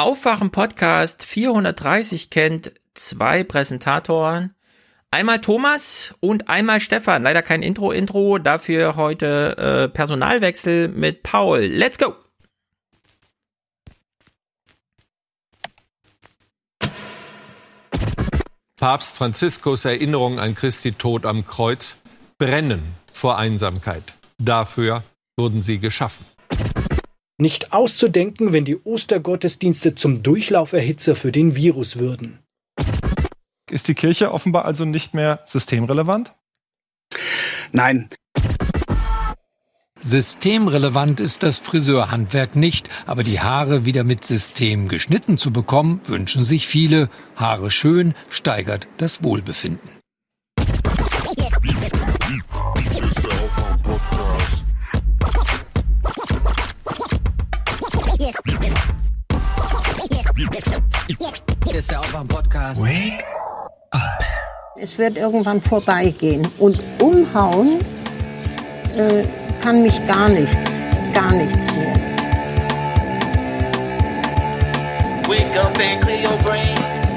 Aufwachen Podcast 430 kennt zwei Präsentatoren. Einmal Thomas und einmal Stefan. Leider kein Intro-Intro, dafür heute äh, Personalwechsel mit Paul. Let's go! Papst Franziskus Erinnerung an Christi Tod am Kreuz brennen vor Einsamkeit. Dafür wurden sie geschaffen. Nicht auszudenken, wenn die Ostergottesdienste zum Durchlauferhitzer für den Virus würden. Ist die Kirche offenbar also nicht mehr systemrelevant? Nein. Systemrelevant ist das Friseurhandwerk nicht, aber die Haare wieder mit System geschnitten zu bekommen, wünschen sich viele. Haare schön steigert das Wohlbefinden. Hier ist der Aufwärm-Podcast. Wake up. Es wird irgendwann vorbeigehen. Und umhauen äh, kann mich gar nichts. Gar nichts mehr. Wake up and clear your brain.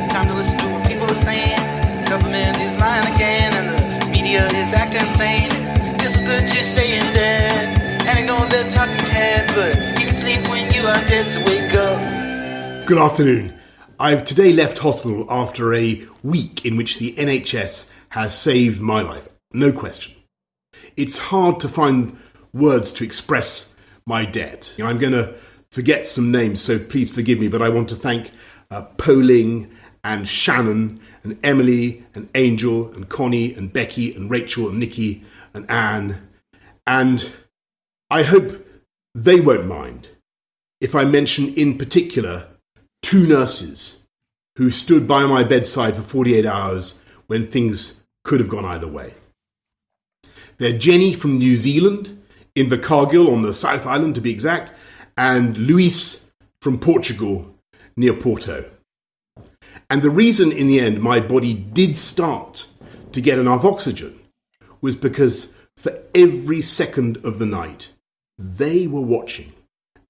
Time to listen to what people are saying. Government is lying again and the media is acting insane. It's good to stay in bed and ignore the talking heads, but you can sleep when you are dead, so wake up. Good afternoon. I've today left hospital after a week in which the NHS has saved my life. No question. It's hard to find words to express my debt. I'm going to forget some names, so please forgive me, but I want to thank uh, Poling and Shannon and Emily and Angel and Connie and Becky and Rachel and Nikki and Anne. And I hope they won't mind if I mention in particular two nurses who stood by my bedside for 48 hours when things could have gone either way. They're Jenny from New Zealand, in Invercargill on the South Island to be exact, and Luis from Portugal near Porto. And the reason in the end my body did start to get enough oxygen was because for every second of the night, they were watching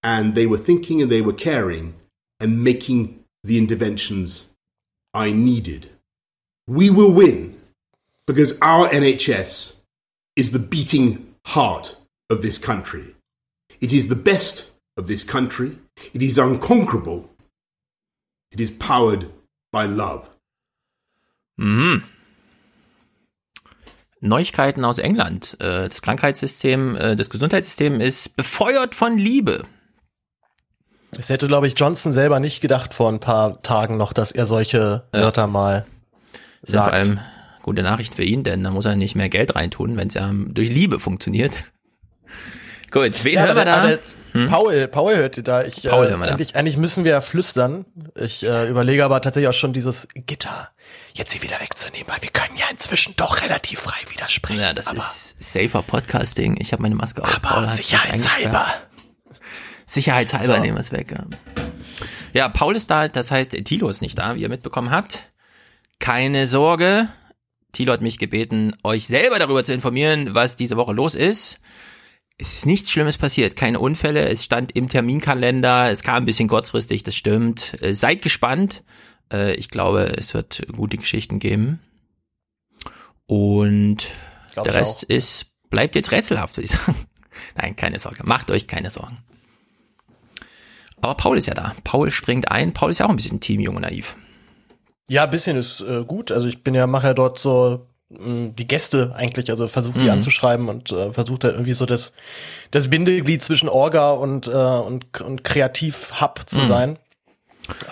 and they were thinking and they were caring and making the interventions I needed. We will win because our NHS is the beating heart of this country. It is the best of this country. It is unconquerable. It is powered by love. Mhm. Neuigkeiten aus England. Äh, das Krankheitssystem, äh, das Gesundheitssystem ist befeuert von Liebe. Es hätte, glaube ich, Johnson selber nicht gedacht vor ein paar Tagen noch, dass er solche ja. Wörter mal sagt. Ja vor allem gute Nachricht für ihn, denn da muss er nicht mehr Geld reintun, wenn es ja durch Liebe funktioniert. Gut, wen ja, hören wir da? Hm? Paul, Paul hört ihr da. Ich, Paul äh, eigentlich, eigentlich müssen wir ja flüstern. Ich äh, überlege aber tatsächlich auch schon dieses Gitter jetzt hier wieder wegzunehmen, weil wir können ja inzwischen doch relativ frei widersprechen. Ja, das ist safer Podcasting. Ich habe meine Maske auf. Aber sicherheitshalber. Sicherheitshalber so. nehmen wir es weg. Ja. ja, Paul ist da, das heißt, Tilo ist nicht da, wie ihr mitbekommen habt. Keine Sorge. Tilo hat mich gebeten, euch selber darüber zu informieren, was diese Woche los ist. Es ist nichts Schlimmes passiert, keine Unfälle. Es stand im Terminkalender, es kam ein bisschen kurzfristig, das stimmt. Äh, seid gespannt. Äh, ich glaube, es wird gute Geschichten geben. Und der Rest ist, bleibt jetzt rätselhaft, würde ich sagen. Nein, keine Sorge. Macht euch keine Sorgen. Aber Paul ist ja da. Paul springt ein. Paul ist ja auch ein bisschen Team Jung und Naiv. Ja, ein bisschen ist äh, gut. Also ich bin ja, mache ja dort so mm, die Gäste eigentlich, also versuche die mhm. anzuschreiben und äh, versuche da irgendwie so das, das Bindeglied zwischen Orga und, äh, und, und Kreativ-Hub zu mhm. sein.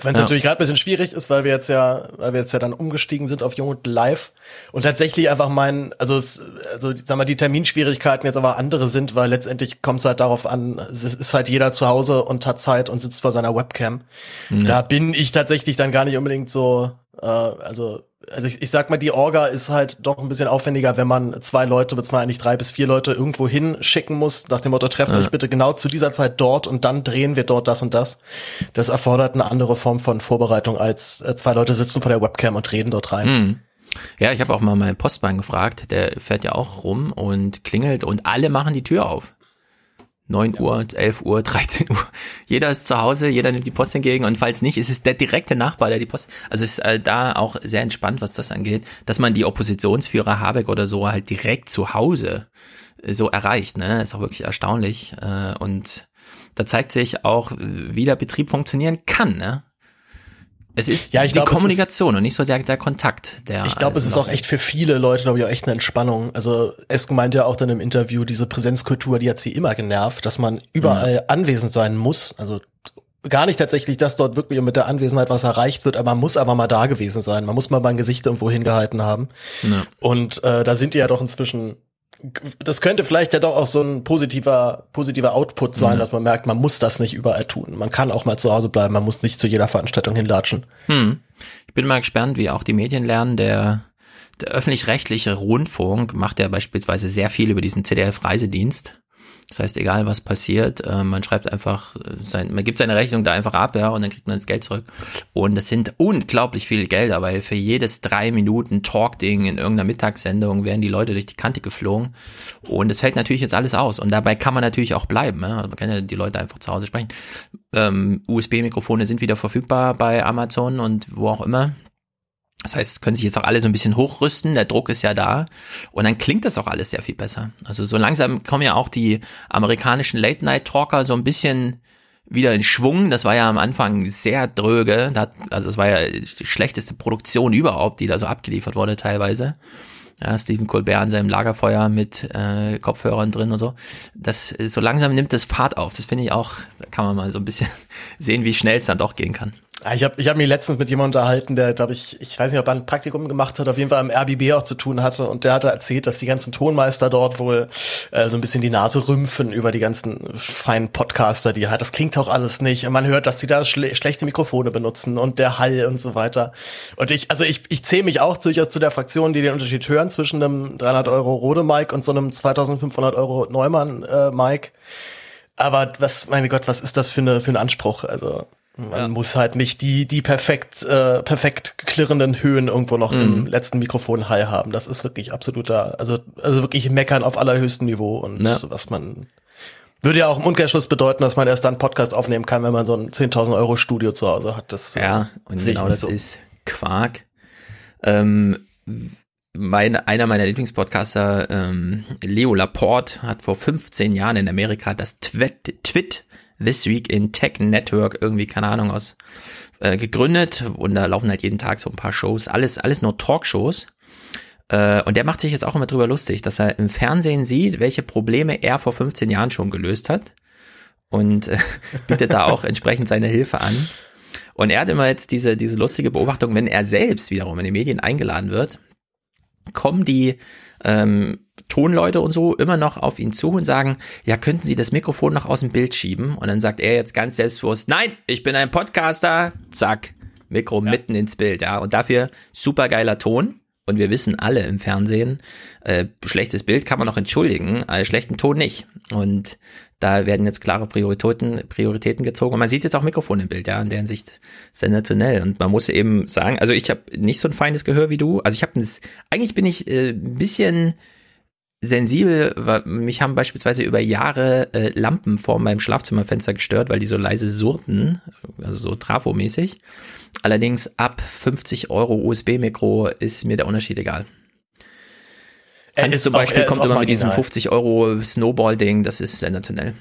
Wenn es ja. natürlich gerade ein bisschen schwierig ist, weil wir jetzt ja, weil wir jetzt ja dann umgestiegen sind auf Jung und Live und tatsächlich einfach meinen, also es, also sag mal, die Terminschwierigkeiten jetzt aber andere sind, weil letztendlich kommt es halt darauf an, es ist halt jeder zu Hause und hat Zeit und sitzt vor seiner Webcam. Ja. Da bin ich tatsächlich dann gar nicht unbedingt so, äh, also also ich, ich sag mal, die Orga ist halt doch ein bisschen aufwendiger, wenn man zwei Leute, beziehungsweise eigentlich drei bis vier Leute irgendwo hinschicken muss, nach dem Motto, trefft ja. euch bitte genau zu dieser Zeit dort und dann drehen wir dort das und das. Das erfordert eine andere Form von Vorbereitung, als äh, zwei Leute sitzen vor der Webcam und reden dort rein. Mhm. Ja, ich habe auch mal meinen Postmann gefragt, der fährt ja auch rum und klingelt und alle machen die Tür auf. 9 Uhr, 11 Uhr, 13 Uhr. Jeder ist zu Hause, jeder nimmt die Post entgegen und falls nicht, ist es der direkte Nachbar, der die Post. Also ist äh, da auch sehr entspannt, was das angeht, dass man die Oppositionsführer Habeck oder so halt direkt zu Hause äh, so erreicht. Ne, ist auch wirklich erstaunlich äh, und da zeigt sich auch, wie der Betrieb funktionieren kann. Ne? Es ist Ja, die glaub, Kommunikation und nicht so der, der Kontakt. Der Ich glaube, es ist auch echt für viele Leute, glaube ich, auch echt eine Entspannung. Also Esk meinte ja auch dann im Interview, diese Präsenzkultur, die hat sie immer genervt, dass man überall anwesend sein muss. Also gar nicht tatsächlich, dass dort wirklich mit der Anwesenheit was erreicht wird, aber man muss aber mal da gewesen sein. Man muss mal mein Gesicht irgendwo hingehalten haben. Ja. Und äh, da sind die ja doch inzwischen. Das könnte vielleicht ja doch auch so ein positiver, positiver Output sein, dass man merkt, man muss das nicht überall tun. Man kann auch mal zu Hause bleiben, man muss nicht zu jeder Veranstaltung hinlatschen. Hm. Ich bin mal gespannt, wie auch die Medien lernen. Der, der öffentlich-rechtliche Rundfunk macht ja beispielsweise sehr viel über diesen CDF-Reisedienst. Das heißt, egal was passiert, äh, man schreibt einfach, äh, sein, man gibt seine Rechnung da einfach ab, ja, und dann kriegt man das Geld zurück. Und das sind unglaublich viele Gelder, weil für jedes drei Minuten Talk-Ding in irgendeiner Mittagssendung werden die Leute durch die Kante geflogen. Und das fällt natürlich jetzt alles aus. Und dabei kann man natürlich auch bleiben. Ja? Man kann ja die Leute einfach zu Hause sprechen. Ähm, USB-Mikrofone sind wieder verfügbar bei Amazon und wo auch immer. Das heißt, es können sich jetzt auch alle so ein bisschen hochrüsten, der Druck ist ja da und dann klingt das auch alles sehr viel besser. Also so langsam kommen ja auch die amerikanischen Late-Night-Talker so ein bisschen wieder in Schwung. Das war ja am Anfang sehr dröge. Also es war ja die schlechteste Produktion überhaupt, die da so abgeliefert wurde teilweise. Ja, Stephen Colbert an seinem Lagerfeuer mit äh, Kopfhörern drin und so. Das so langsam nimmt das Fahrt auf. Das finde ich auch, da kann man mal so ein bisschen sehen, wie schnell es dann doch gehen kann. Ja, Ich habe ich hab mich letztens mit jemandem unterhalten, der, glaube ich, ich weiß nicht, ob er ein Praktikum gemacht hat, auf jeden Fall am RBB auch zu tun hatte. Und der hatte erzählt, dass die ganzen Tonmeister dort wohl äh, so ein bisschen die Nase rümpfen über die ganzen feinen Podcaster, die er hat. Das klingt auch alles nicht. Und man hört, dass die da schle schlechte Mikrofone benutzen und der Hall und so weiter. Und ich, also ich, ich zähle mich auch durchaus zu der Fraktion, die den Unterschied hören zwischen einem 300 Euro Rode Mic und so einem 2500 Euro Neumann äh, Mic. Aber was, meine Gott, was ist das für, eine, für ein Anspruch? Also man muss halt nicht die, die perfekt, äh, perfekt klirrenden Höhen irgendwo noch im letzten Mikrofon Hall haben. Das ist wirklich absoluter, also, also wirklich meckern auf allerhöchstem Niveau und Ja. was man, würde ja auch im Umkehrschluss bedeuten, dass man erst dann einen Podcast aufnehmen kann, wenn man so ein 10.000 Euro Studio zu Hause hat. Das, äh, Ja, und genau das so. ist Quark. Ähm, mein, einer meiner Lieblingspodcaster, ähm, Leo Laporte, hat vor 15 Jahren in Amerika das Twit, Twit This Week in Tech Network irgendwie, keine Ahnung, aus äh, gegründet und da laufen halt jeden Tag so ein paar Shows, alles, alles nur Talkshows. Äh, und der macht sich jetzt auch immer drüber lustig, dass er im Fernsehen sieht, welche Probleme er vor 15 Jahren schon gelöst hat und äh, bietet da auch entsprechend seine Hilfe an. Und er hat immer jetzt diese, diese lustige Beobachtung, wenn er selbst wiederum in die Medien eingeladen wird, kommen die ähm, Tonleute und so immer noch auf ihn zu und sagen, ja, könnten Sie das Mikrofon noch aus dem Bild schieben? Und dann sagt er jetzt ganz selbstbewusst, nein, ich bin ein Podcaster, zack, Mikro mitten ins Bild, ja. Und dafür supergeiler Ton. Und wir wissen alle im Fernsehen, äh, schlechtes Bild kann man noch entschuldigen, äh, schlechten Ton nicht. Und da werden jetzt klare Prioritäten, Prioritäten gezogen. Und man sieht jetzt auch Mikrofon im Bild, ja, in der Hinsicht sensationell. Und man muss eben sagen, also ich habe nicht so ein feines Gehör wie du. Also ich habe eigentlich bin ich äh, ein bisschen sensibel, weil mich haben beispielsweise über Jahre äh, Lampen vor meinem Schlafzimmerfenster gestört, weil die so leise surrten, also so Trafo-mäßig. Allerdings ab 50 Euro USB-Mikro ist mir der Unterschied egal. Hans zum auch- Beispiel ist kommt auch immer mit diesem marginal. 50 Euro Snowball-Ding, das ist sensationell.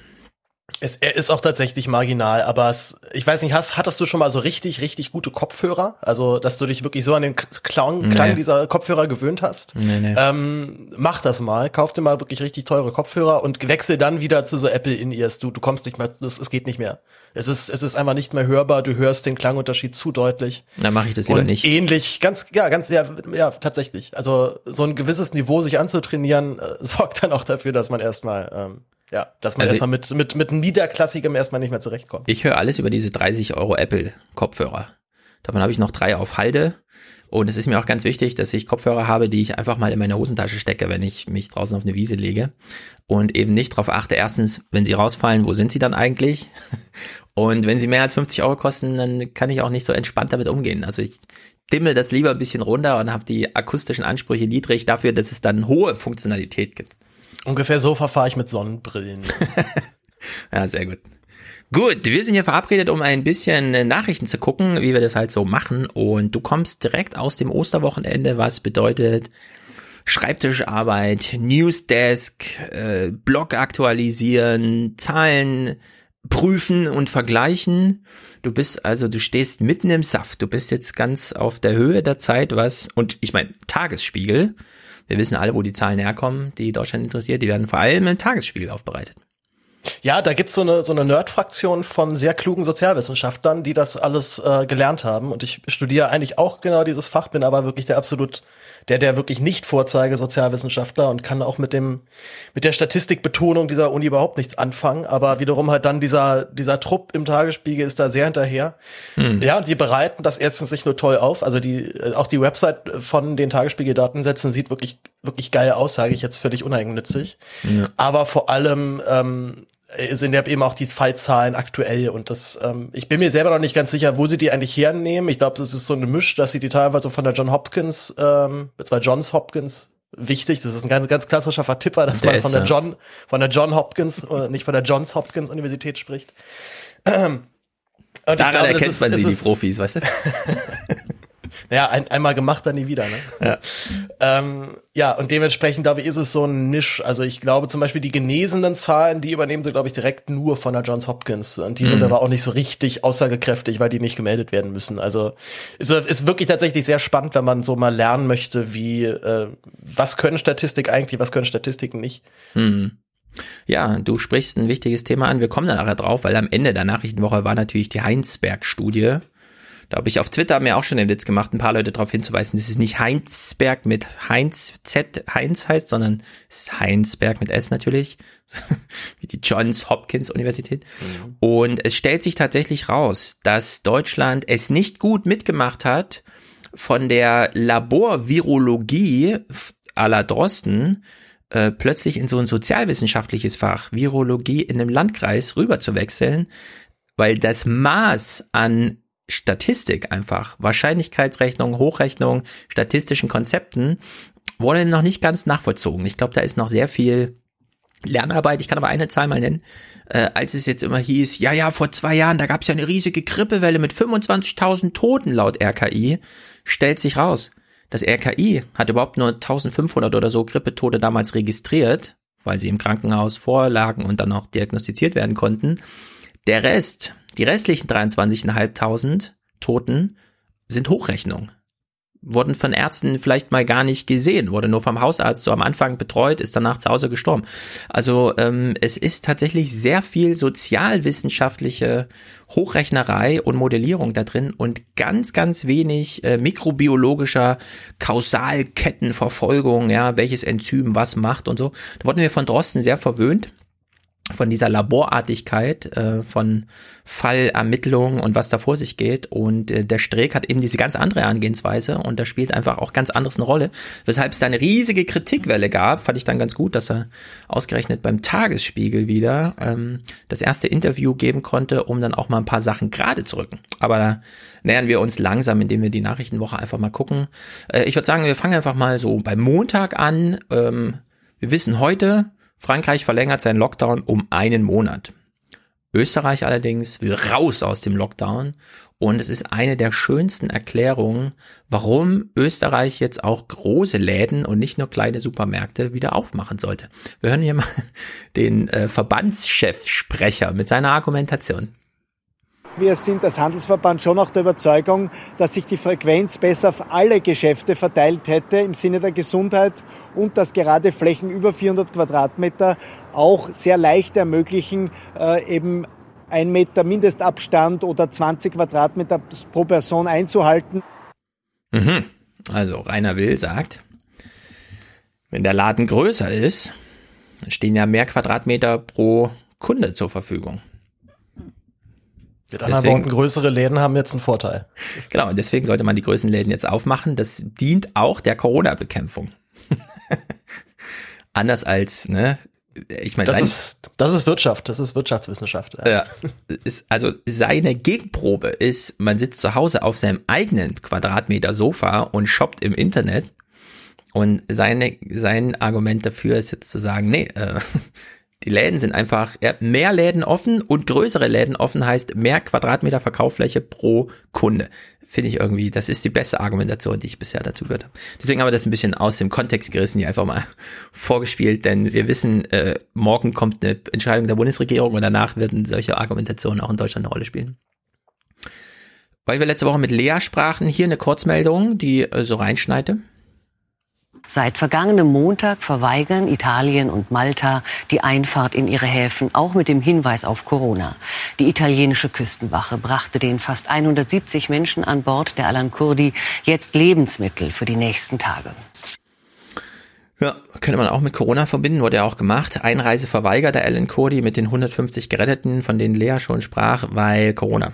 Es, er ist auch tatsächlich marginal, aber es, ich weiß nicht, hast, hattest du schon mal so richtig, richtig gute Kopfhörer? Also, dass du dich wirklich so an den Klang, Klang Nee. dieser Kopfhörer gewöhnt hast? Nee, nee. Ähm, mach das mal, kauf dir mal wirklich richtig teure Kopfhörer und wechsel dann wieder zu so Apple In-Ears. Du, du kommst nicht mehr, das, es geht nicht mehr. Es ist, es ist einfach nicht mehr hörbar, du hörst den Klangunterschied zu deutlich. Dann mache ich das lieber und nicht. ähnlich, ganz, ja, ganz, ja, ja, tatsächlich. Also so ein gewisses Niveau sich anzutrainieren, äh, sorgt dann auch dafür, dass man erstmal, ähm, ja, dass man Also erstmal mit, mit, mit niederklassigem erstmal nicht mehr zurechtkommt. Ich höre alles über diese 30 Euro Apple Kopfhörer. Davon habe ich noch drei auf Halde. Und es ist mir auch ganz wichtig, dass ich Kopfhörer habe, die ich einfach mal in meine Hosentasche stecke, wenn ich mich draußen auf eine Wiese lege. Und eben nicht darauf achte, erstens, wenn sie rausfallen, wo sind sie dann eigentlich? Und wenn sie mehr als 50 Euro kosten, dann kann ich auch nicht so entspannt damit umgehen. Also ich dimme das lieber ein bisschen runter und habe die akustischen Ansprüche niedrig dafür, dass es dann hohe Funktionalität gibt. Ungefähr so verfahre ich mit Sonnenbrillen. Ja, sehr gut. Gut, wir sind hier verabredet, um ein bisschen äh, Nachrichten zu gucken, wie wir das halt so machen. Und du kommst direkt aus dem Osterwochenende, was bedeutet Schreibtischarbeit, Newsdesk, äh, Blog aktualisieren, Zahlen prüfen und vergleichen. Du bist also, du stehst mitten im Saft. Du bist jetzt ganz auf der Höhe der Zeit, was, und ich meine, Tagesspiegel. Wir wissen alle, wo die Zahlen herkommen, die Deutschland interessiert. Die werden vor allem im Tagesspiegel aufbereitet. Ja, da gibt's so eine, so eine Nerd-Fraktion von sehr klugen Sozialwissenschaftlern, die das alles äh, gelernt haben. Und ich studiere eigentlich auch genau dieses Fach, bin aber wirklich der absolut der, der wirklich nicht vorzeige Sozialwissenschaftler und kann auch mit dem, mit der Statistikbetonung dieser Uni überhaupt nichts anfangen. Aber wiederum halt dann dieser, dieser Trupp im Tagesspiegel ist da sehr hinterher. Hm. Ja, und die bereiten das erstens nicht nur toll auf. Also die, auch die Website von den Tagesspiegel-Datensätzen sieht wirklich, wirklich geil aus, sage ich jetzt völlig uneigennützig. Ja. Aber vor allem, ähm, sind ja eben auch die Fallzahlen aktuell und das, ähm, ich bin mir selber noch nicht ganz sicher, wo sie die eigentlich hernehmen. Ich glaube, das ist so eine Misch, dass sie die teilweise von der John Hopkins, ähm, zwar Johns Hopkins, wichtig, das ist ein ganz, ganz klassischer Vertipper, dass der man von der John, von der John Hopkins, äh, nicht von der Johns Hopkins Universität spricht. Ähm, Daran glaube, erkennt ist, man sie, die Profis, weißt du? Ja, ein, einmal gemacht, dann nie wieder. Ne? Ja. ähm, ja, und dementsprechend, glaube ich, ist es so ein Misch. Also ich glaube zum Beispiel die genesenen Zahlen, die übernehmen sie, glaube ich, direkt nur von der Johns Hopkins. Und die mhm. sind aber auch nicht so richtig aussagekräftig, weil die nicht gemeldet werden müssen. Also ist, ist wirklich tatsächlich sehr spannend, wenn man so mal lernen möchte, wie, äh, was können Statistik eigentlich, was können Statistiken nicht. Mhm. Ja, du sprichst ein wichtiges Thema an. Wir kommen da nachher drauf, weil am Ende der Nachrichtenwoche war natürlich die Heinsberg-Studie. Da habe ich auf Twitter mir auch schon den Witz gemacht, ein paar Leute darauf hinzuweisen, dass es nicht Heinzberg mit Heinz Z Heinz heißt, sondern es ist Heinsberg mit S natürlich, wie die Johns Hopkins Universität. Mhm. Und es stellt sich tatsächlich raus, dass Deutschland es nicht gut mitgemacht hat, von der Laborvirologie à la Drosten äh, plötzlich in so ein sozialwissenschaftliches Fach, Virologie in einem Landkreis rüber zu wechseln, weil das Maß an Statistik einfach, Wahrscheinlichkeitsrechnung, Hochrechnung, statistischen Konzepten, wurde noch nicht ganz nachvollzogen. Ich glaube, da ist noch sehr viel Lernarbeit. Ich kann aber eine Zahl mal nennen. Äh, als es jetzt immer hieß, ja, ja, vor zwei Jahren, da gab es ja eine riesige Grippewelle mit 25.000 Toten laut RKI, stellt sich raus. Das RKI hat überhaupt nur 1500 oder so Grippetote damals registriert, weil sie im Krankenhaus vorlagen und dann auch diagnostiziert werden konnten. Der Rest, die restlichen 23.500 Toten sind Hochrechnung. Wurden von Ärzten vielleicht mal gar nicht gesehen, wurde nur vom Hausarzt so am Anfang betreut, ist danach zu Hause gestorben. Also ähm, es ist tatsächlich sehr viel sozialwissenschaftliche Hochrechnerei und Modellierung da drin und ganz, ganz wenig äh, mikrobiologischer Kausalkettenverfolgung, ja, welches Enzym was macht und so. Da wurden wir von Drosten sehr verwöhnt von dieser Laborartigkeit äh, von Fallermittlung und was da vor sich geht. Und äh, der Streeck hat eben diese ganz andere Angehensweise und da spielt einfach auch ganz anderes eine Rolle. Weshalb es da eine riesige Kritikwelle gab, fand ich dann ganz gut, dass er ausgerechnet beim Tagesspiegel wieder ähm, das erste Interview geben konnte, um dann auch mal ein paar Sachen gerade zu rücken. Aber da nähern wir uns langsam, indem wir die Nachrichtenwoche einfach mal gucken. Äh, ich würde sagen, wir fangen einfach mal so beim Montag an. Ähm, wir wissen heute, Frankreich verlängert seinen Lockdown um einen Monat. Österreich allerdings will raus aus dem Lockdown und es ist eine der schönsten Erklärungen, warum Österreich jetzt auch große Läden und nicht nur kleine Supermärkte wieder aufmachen sollte. Wir hören hier mal den äh, Verbandschefsprecher mit seiner Argumentation. Wir sind als Handelsverband schon auch der Überzeugung, dass sich die Frequenz besser auf alle Geschäfte verteilt hätte im Sinne der Gesundheit und dass gerade Flächen über 400 Quadratmeter auch sehr leicht ermöglichen, äh, eben ein Meter Mindestabstand oder 20 Quadratmeter pro Person einzuhalten. Mhm. Also Rainer Will sagt, wenn der Laden größer ist, stehen ja mehr Quadratmeter pro Kunde zur Verfügung. Mit anderen Worten, größere Läden haben jetzt einen Vorteil. Genau, und deswegen sollte man die größten Läden jetzt aufmachen. Das dient auch der Corona-Bekämpfung. Anders als, ne, ich meine, das ist, das ist Wirtschaft, das ist Wirtschaftswissenschaft. Ja. ja. Ist, also seine Gegenprobe ist, man sitzt zu Hause auf seinem eigenen Quadratmeter Sofa und shoppt im Internet. Und seine, sein Argument dafür ist jetzt zu sagen, nee, äh, die Läden sind einfach mehr Läden offen und größere Läden offen heißt mehr Quadratmeter Verkauffläche pro Kunde. Finde ich irgendwie, das ist die beste Argumentation, die ich bisher dazu gehört habe. Deswegen haben wir das ein bisschen aus dem Kontext gerissen, hier einfach mal vorgespielt, denn wir wissen, äh, morgen kommt eine Entscheidung der Bundesregierung und danach werden solche Argumentationen auch in Deutschland eine Rolle spielen. Weil wir letzte Woche mit Lea sprachen, hier eine Kurzmeldung, die äh, so reinschneite. Seit vergangenem Montag verweigern Italien und Malta die Einfahrt in ihre Häfen, auch mit dem Hinweis auf Corona. Die italienische Küstenwache brachte den fast 170 Menschen an Bord der Alan Kurdi jetzt Lebensmittel für die nächsten Tage. Ja, könnte man auch mit Corona verbinden, wurde ja auch gemacht. Einreise verweigert der Alan Kurdi mit den 150 Geretteten, von denen Lea schon sprach, weil Corona.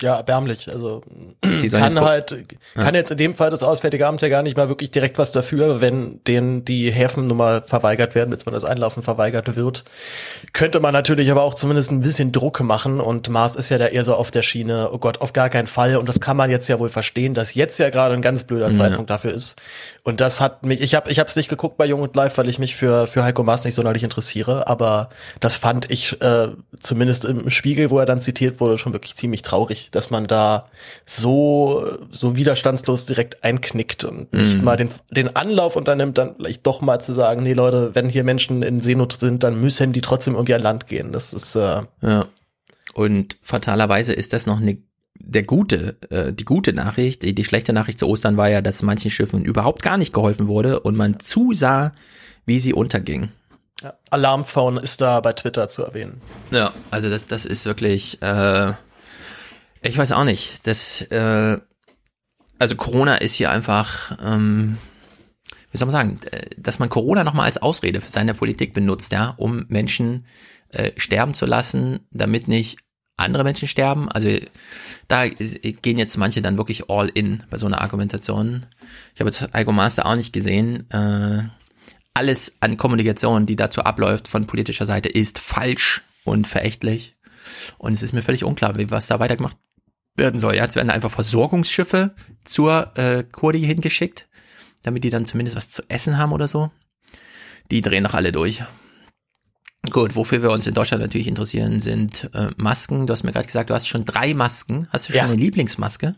Ja, erbärmlich. Also Die kann halt, kann jetzt in dem Fall das Auswärtige Amt ja gar nicht mal wirklich direkt was dafür, wenn denen die Häfen nun mal verweigert werden, beziehungsweise das Einlaufen verweigert wird. Könnte man natürlich aber auch zumindest ein bisschen Druck machen und Mars ist ja da eher so auf der Schiene, oh Gott, auf gar keinen Fall. Und das kann man jetzt ja wohl verstehen, dass jetzt ja gerade ein ganz blöder Zeitpunkt dafür ist. Und das hat mich, ich habe ich hab's nicht geguckt bei Jung und Live, weil ich mich für, für Heiko Maas nicht sonderlich interessiere, aber das fand ich äh, zumindest im Spiegel, wo er dann zitiert wurde, schon wirklich ziemlich traurig, dass man da so, so widerstandslos direkt einknickt und nicht mal den, den Anlauf unternimmt, dann vielleicht doch mal zu sagen, nee Leute, wenn hier Menschen in Seenot sind, dann müssen die trotzdem irgendwie an Land gehen. Das ist, äh, Ja. Und fatalerweise ist das noch eine der gute, äh, die gute Nachricht, die, die schlechte Nachricht zu Ostern war ja, dass manchen Schiffen überhaupt gar nicht geholfen wurde und man zusah, wie sie untergingen. ja. Alarmphone ist da bei Twitter zu erwähnen. Ja, also das, das ist wirklich, äh, ich weiß auch nicht, das, äh, also Corona ist hier einfach, ähm, wie soll man sagen, äh, dass man Corona nochmal als Ausrede für seine Politik benutzt, ja, um Menschen äh, sterben zu lassen, damit nicht andere Menschen sterben. Also da gehen jetzt manche dann wirklich all in bei so einer Argumentation. Ich habe jetzt Algo Master auch nicht gesehen. Äh, alles an Kommunikation, die dazu abläuft von politischer Seite, ist falsch und verächtlich. Und es ist mir völlig unklar, wie was da weitergemacht werden soll. Ja, jetzt werden einfach Versorgungsschiffe zur äh, Kurdi hingeschickt, damit die dann zumindest was zu essen haben oder so. Die drehen doch alle durch. Gut, wofür wir uns in Deutschland natürlich interessieren, sind äh, Masken. Du hast mir gerade gesagt, du hast schon drei Masken. Hast du schon Ja. eine Lieblingsmaske?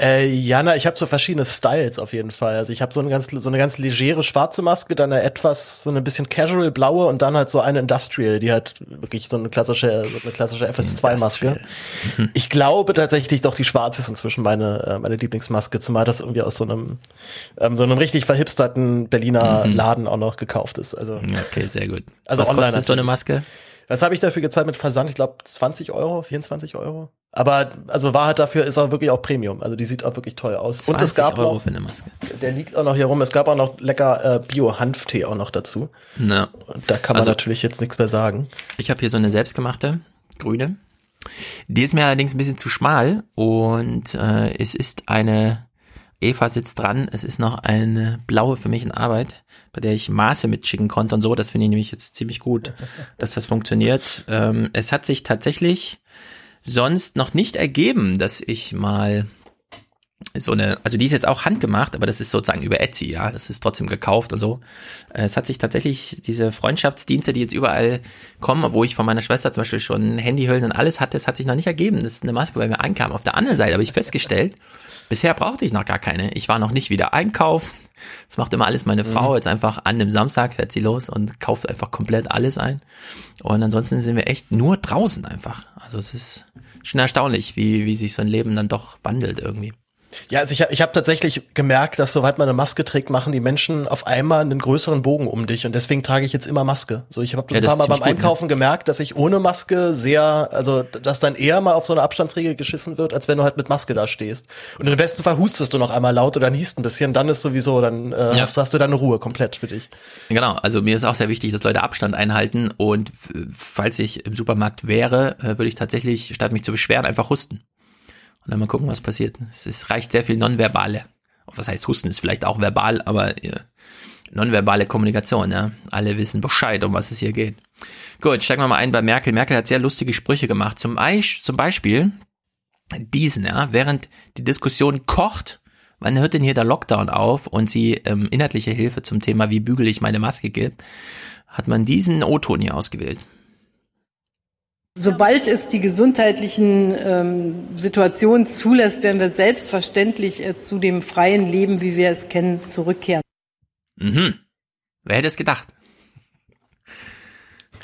Äh, Jana, ich habe so verschiedene Styles auf jeden Fall. Also ich habe so eine ganz so eine ganz legere schwarze Maske, dann eine etwas so eine bisschen casual blaue und dann halt so eine Industrial, die halt wirklich so eine klassische so eine klassische FS2 Maske. Ich glaube tatsächlich doch die schwarze ist inzwischen meine äh, meine Lieblingsmaske, zumal das irgendwie aus so einem ähm, so einem richtig verhipsterten Berliner Laden auch noch gekauft ist. Also Okay, sehr gut. Also was online kostet so eine natürlich. Maske? was habe ich dafür gezahlt mit Versand? Ich glaube 20 Euro, 24 Euro. Aber also Wahrheit dafür ist auch wirklich auch Premium. Also die sieht auch wirklich toll aus. Und es 20 gab Euro noch, für eine Maske. der liegt auch noch hier rum. Es gab auch noch lecker äh, Bio-Hanftee auch noch dazu. Ja. Und da kann man Also- natürlich jetzt nichts mehr sagen. Ich habe hier so eine selbstgemachte grüne. Die ist mir allerdings ein bisschen zu schmal und äh, es ist eine, Eva sitzt dran, es ist noch eine blaue für mich in Arbeit, bei der ich Maße mitschicken konnte und so. Das finde ich nämlich jetzt ziemlich gut, dass das funktioniert. Ähm, es hat sich tatsächlich sonst noch nicht ergeben, dass ich mal so eine, also die ist jetzt auch handgemacht, aber das ist sozusagen über Etsy, ja, das ist trotzdem gekauft und so. Äh, Es hat sich tatsächlich diese Freundschaftsdienste, die jetzt überall kommen, wo ich von meiner Schwester zum Beispiel schon Handyhüllen und alles hatte, es hat sich noch nicht ergeben, dass eine Maske bei mir ankam. Auf der anderen Seite habe ich festgestellt, bisher brauchte ich noch gar keine. Ich war noch nicht wieder einkaufen. Das macht immer alles meine Frau. Jetzt einfach an dem Samstag fährt sie los und kauft einfach komplett alles ein. Und ansonsten sind wir echt nur draußen einfach. Also es ist schon erstaunlich, wie, wie sich so ein Leben dann doch wandelt irgendwie. Ja, also ich, ich habe tatsächlich gemerkt, dass sobald man eine Maske trägt, machen die Menschen auf einmal einen größeren Bogen um dich und deswegen trage ich jetzt immer Maske. So, ich habe das Ja, ein paar Mal beim gut, ne? Einkaufen gemerkt, dass ich ohne Maske sehr, also dass dann eher mal auf so eine Abstandsregel geschissen wird, als wenn du halt mit Maske da stehst. Und im besten Fall hustest du noch einmal laut oder niest ein bisschen, dann ist sowieso, dann äh, Ja. hast, hast du deine Ruhe komplett für dich. Genau, also mir ist auch sehr wichtig, dass Leute Abstand einhalten und f- falls ich im Supermarkt wäre, äh, würde ich tatsächlich, statt mich zu beschweren, einfach husten. Und dann mal gucken, was passiert. Es, reicht sehr viel nonverbale. Was heißt Husten ist vielleicht auch verbal, aber äh, nonverbale Kommunikation, ja. Alle wissen Bescheid, um was es hier geht. Gut, steigen wir mal ein bei Merkel. Merkel hat sehr lustige Sprüche gemacht. Zum, zum Beispiel diesen, ja, während die Diskussion kocht, Wann hört denn hier der Lockdown auf und sie ähm, inhaltliche Hilfe zum Thema, wie bügel ich meine Maske gibt, hat man diesen O-Ton hier ausgewählt. Sobald es die gesundheitlichen ähm, Situationen zulässt, werden wir selbstverständlich äh, zu dem freien Leben, wie wir es kennen, zurückkehren. Mhm. Wer hätte es gedacht?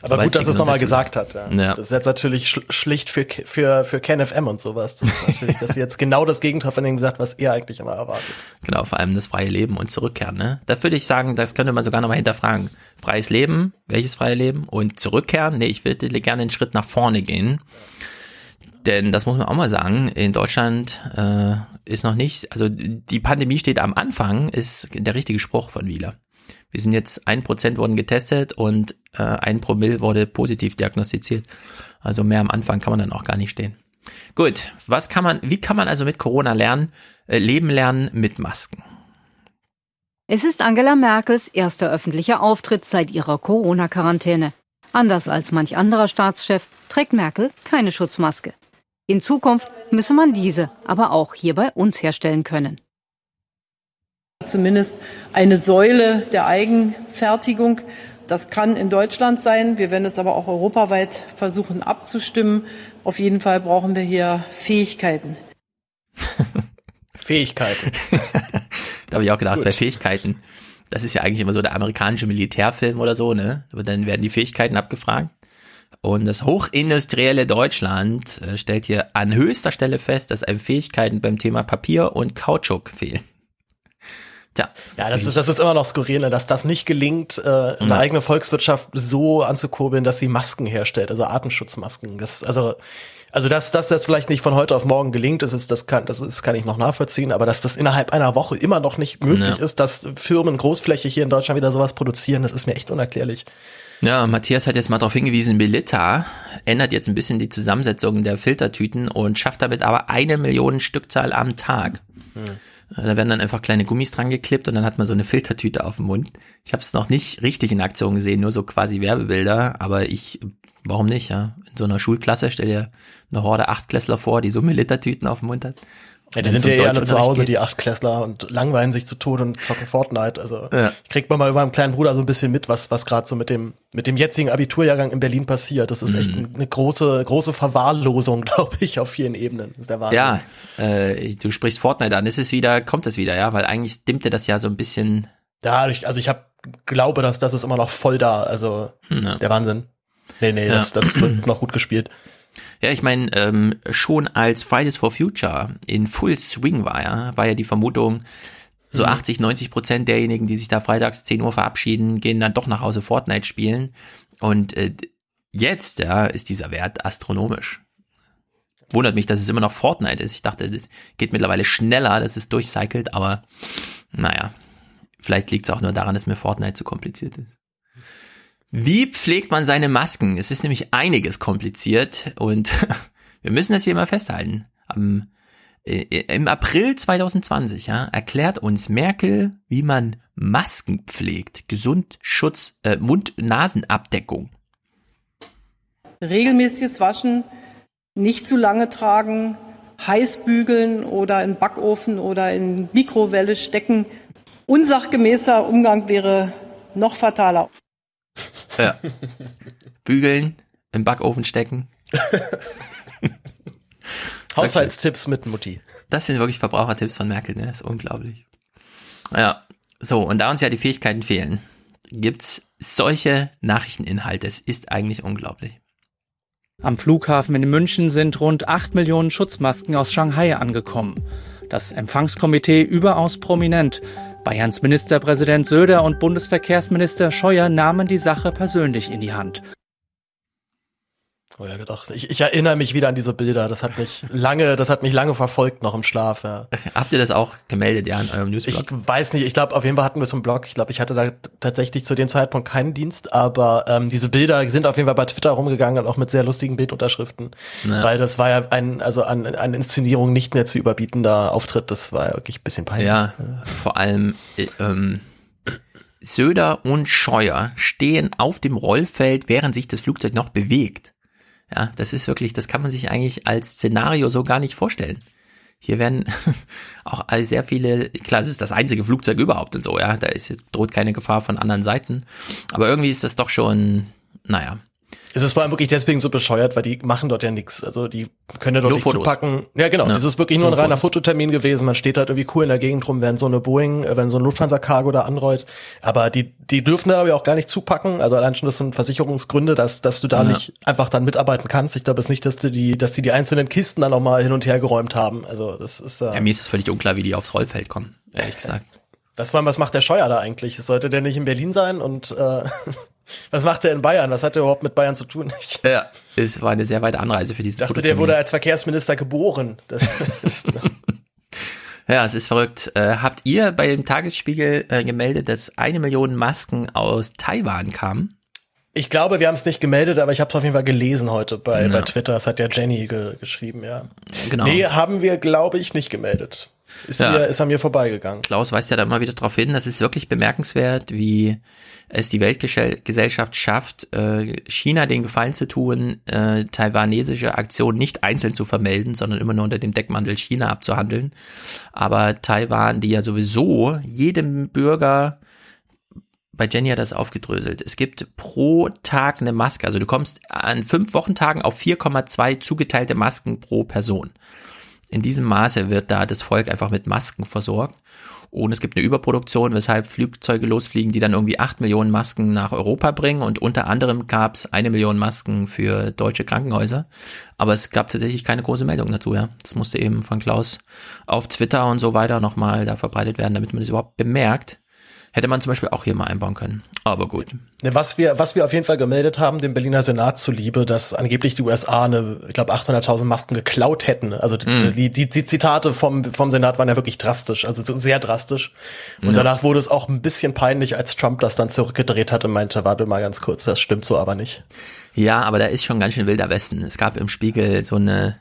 Aber Sobald gut, dass es nochmal gesagt hat. Ja. Ja. Das ist jetzt natürlich schl schlicht für, für, für KenFM und sowas. Das ist natürlich, dass sie jetzt genau das Gegenteil von dem gesagt, was er eigentlich immer erwartet. Genau, vor allem das freie Leben und zurückkehren. Ne? Da würde ich sagen, das könnte man sogar nochmal hinterfragen. Freies Leben, welches freie Leben? Und zurückkehren? Nee, ich würde gerne einen Schritt nach vorne gehen. Denn das muss man auch mal sagen, in Deutschland äh, ist noch nicht, also die Pandemie steht am Anfang, ist der richtige Spruch von Wieler. Wir sind jetzt ein Prozent wurden getestet und äh, ein Promille wurde positiv diagnostiziert. Also mehr am Anfang kann man dann auch gar nicht stehen. Gut, was kann man, wie kann man also mit Corona lernen, äh, leben lernen mit Masken? Es ist Angela Merkels erster öffentlicher Auftritt seit ihrer Corona-Quarantäne. Anders als manch anderer Staatschef trägt Merkel keine Schutzmaske. In Zukunft müsse man diese aber auch hier bei uns herstellen können. Zumindest eine Säule der Eigenfertigung. Das kann in Deutschland sein. Wir werden es aber auch europaweit versuchen abzustimmen. Auf jeden Fall brauchen wir hier Fähigkeiten. Fähigkeiten. Da habe ich auch gedacht, Gut. bei Fähigkeiten, das ist ja eigentlich immer so der amerikanische Militärfilm oder so, ne? Aber dann werden die Fähigkeiten abgefragt. Und das hochindustrielle Deutschland äh, stellt hier an höchster Stelle fest, dass einem Fähigkeiten beim Thema Papier und Kautschuk fehlen. Tja, Ja, das ist, das ist immer noch skurril, ne, dass das nicht gelingt, äh, eine Ja. eigene Volkswirtschaft so anzukurbeln, dass sie Masken herstellt, also Atemschutzmasken. Das, also, also dass, dass das vielleicht nicht von heute auf morgen gelingt, das ist, das kann, das ist, kann ich noch nachvollziehen, aber dass das innerhalb einer Woche immer noch nicht möglich Ja. ist, dass Firmen großflächig hier in Deutschland wieder sowas produzieren, das ist mir echt unerklärlich. Ja, Matthias hat jetzt mal darauf hingewiesen, Melitta ändert jetzt ein bisschen die Zusammensetzung der Filtertüten und schafft damit aber eine Million Stückzahl am Tag. Äh, Da werden dann einfach kleine Gummis dran geklippt und dann hat man so eine Filtertüte auf dem Mund. Ich habe es noch nicht richtig in Aktion gesehen, nur so quasi Werbebilder, aber ich, warum nicht, ja? In so einer Schulklasse stell dir eine Horde Achtklässler vor, die so Militertüten auf dem Mund hat. Ja, die sind ja eh alle zu Hause, geht. die Achtklässler, und langweilen sich zu Tode und zocken Fortnite. Also Ja. kriegt man mal über meinem kleinen Bruder so ein bisschen mit, was, was gerade so mit dem, mit dem jetzigen Abiturjahrgang in Berlin passiert. Das ist echt Mhm. eine große, große Verwahrlosung, glaube ich, auf vielen Ebenen. Das ist der Wahnsinn. Ja, äh, du sprichst Fortnite an, ist es wieder, kommt es wieder, ja, weil eigentlich dimmte das ja so ein bisschen. Ja, ich, also ich habe glaube, dass das ist immer noch voll da. Also Ja. der Wahnsinn. Nee, nee, das, das wird noch gut gespielt. Ja, ich meine, ähm, schon als Fridays for Future in Full Swing war, ja, war ja die Vermutung, so Mhm. 80, 90 Prozent derjenigen, die sich da freitags 10 Uhr verabschieden, gehen dann doch nach Hause Fortnite spielen. Und äh, jetzt, ja, ist dieser Wert astronomisch. Wundert mich, dass es immer noch Fortnite ist. Ich dachte, das geht mittlerweile schneller, dass es durchcycelt, aber naja, vielleicht liegt es auch nur daran, dass mir Fortnite zu kompliziert ist. Wie pflegt man seine Masken? Es ist nämlich einiges kompliziert und wir müssen das hier mal festhalten. Am, äh, Im April 2020 ja, erklärt uns Merkel, wie man Masken pflegt. Gesundschutz, äh, Mund-Nasen-Abdeckung. Regelmäßiges Waschen, nicht zu lange tragen, heiß bügeln oder in Backofen oder in Mikrowelle stecken. Unsachgemäßer Umgang wäre noch fataler. Ja. Bügeln, im Backofen stecken. Haushaltstipps mit Mutti. Das sind wirklich Verbrauchertipps von Merkel, ne? Das ist unglaublich. Ja, so, und da uns ja die Fähigkeiten fehlen, gibt's solche Nachrichteninhalte. Es ist eigentlich unglaublich. Am Flughafen in München sind rund 8 Millionen Schutzmasken aus Shanghai angekommen. Das Empfangskomitee überaus prominent. Bayerns Ministerpräsident Söder und Bundesverkehrsminister Scheuer nahmen die Sache persönlich in die Hand. Oh ja, gedacht. Ich, ich erinnere mich wieder an diese Bilder. Das hat mich lange, das hat mich lange verfolgt noch im Schlaf. Ja. Habt ihr das auch gemeldet, ja, in eurem Newsblog? Ich weiß nicht, ich glaube, auf jeden Fall hatten wir es im Blog. Ich glaube, ich hatte da tatsächlich zu dem Zeitpunkt keinen Dienst, aber ähm, diese Bilder sind auf jeden Fall bei Twitter rumgegangen und auch mit sehr lustigen Bildunterschriften. Ja. Weil das war ja ein, also an, an Inszenierung nicht mehr zu überbietender Auftritt. Das war ja wirklich ein bisschen peinlich. Ja, vor allem äh, ähm, Söder und Scheuer stehen auf dem Rollfeld, während sich das Flugzeug noch bewegt. Ja, das ist wirklich, das kann man sich eigentlich als Szenario so gar nicht vorstellen. hier werden auch sehr viele, klar, es ist das einzige Flugzeug überhaupt und so, ja, da ist jetzt, droht keine Gefahr von anderen Seiten. Aber irgendwie ist das doch schon, naja, es ist vor allem wirklich deswegen so bescheuert, weil die machen dort ja nichts. Also die können ja dort Nur nicht Fotos. zupacken. Ja, genau. Ja. Es ist wirklich nur ein Nur reiner Fotos. Fototermin gewesen. Man steht halt irgendwie cool in der Gegend rum, wenn so eine Boeing, äh, wenn so ein Lufthansa-Cargo da anrollt. Aber die, die dürfen da aber ja auch gar nicht zupacken. Also allein schon das sind Versicherungsgründe, dass, dass du da Ja. nicht einfach dann mitarbeiten kannst. Ich glaube es nicht, dass du die, dass die die einzelnen Kisten dann nochmal hin und her geräumt haben. Also das ist, äh, ja, mir ist es völlig unklar, wie die aufs Rollfeld kommen, ehrlich gesagt. was vor allem, was macht der Scheuer da eigentlich? Sollte der nicht in Berlin sein und, äh, was macht der in Bayern? Was hat der überhaupt mit Bayern zu tun? Ich Ja, es war eine sehr weite Anreise für diesen dachte, der wurde als Verkehrsminister geboren. Das ist, Ja, es ist verrückt. Äh, habt ihr bei dem Tagesspiegel äh, gemeldet, dass eine Million Masken aus Taiwan kamen? Ich glaube, wir haben es nicht gemeldet, aber ich habe es auf jeden Fall gelesen heute bei, Ja. bei Twitter. Das hat ja Jenny ge geschrieben, ja. Genau. Nee, haben wir, glaube ich, nicht gemeldet. Ist, Ja. mir, ist an mir vorbeigegangen. Klaus weist ja da immer wieder darauf hin, das ist wirklich bemerkenswert, wie es die Weltgesellschaft schafft, äh, China den Gefallen zu tun, äh, taiwanesische Aktionen nicht einzeln zu vermelden, sondern immer nur unter dem Deckmantel China abzuhandeln. Aber Taiwan, die ja sowieso jedem Bürger bei Jenny hat das aufgedröselt. Es gibt pro Tag eine Maske. Also du kommst an fünf Wochentagen auf 4,2 zugeteilte Masken pro Person. In diesem Maße wird da das Volk einfach mit Masken versorgt. Und es gibt eine Überproduktion, weshalb Flugzeuge losfliegen, die dann irgendwie acht Millionen Masken nach Europa bringen. Und unter anderem gab es eine Million Masken für deutsche Krankenhäuser. Aber es gab tatsächlich keine große Meldung dazu, ja. Das musste eben von Klaus auf Twitter und so weiter nochmal da verbreitet werden, damit man das überhaupt bemerkt. Hätte man zum Beispiel auch hier mal einbauen können. Aber gut. Ne, Was wir, was wir auf jeden Fall gemeldet haben, dem Berliner Senat zuliebe, dass angeblich die USA eine, ich glaube, 800.000 Masken geklaut hätten. Also Mhm. die, die, die Zitate vom, vom Senat waren ja wirklich drastisch, also so sehr drastisch. Und Ja. danach wurde es auch ein bisschen peinlich, als Trump das dann zurückgedreht hat und meinte, warte mal ganz kurz, das stimmt so aber nicht. Ja, aber da ist schon ganz schön wilder Westen. Es gab im Spiegel so eine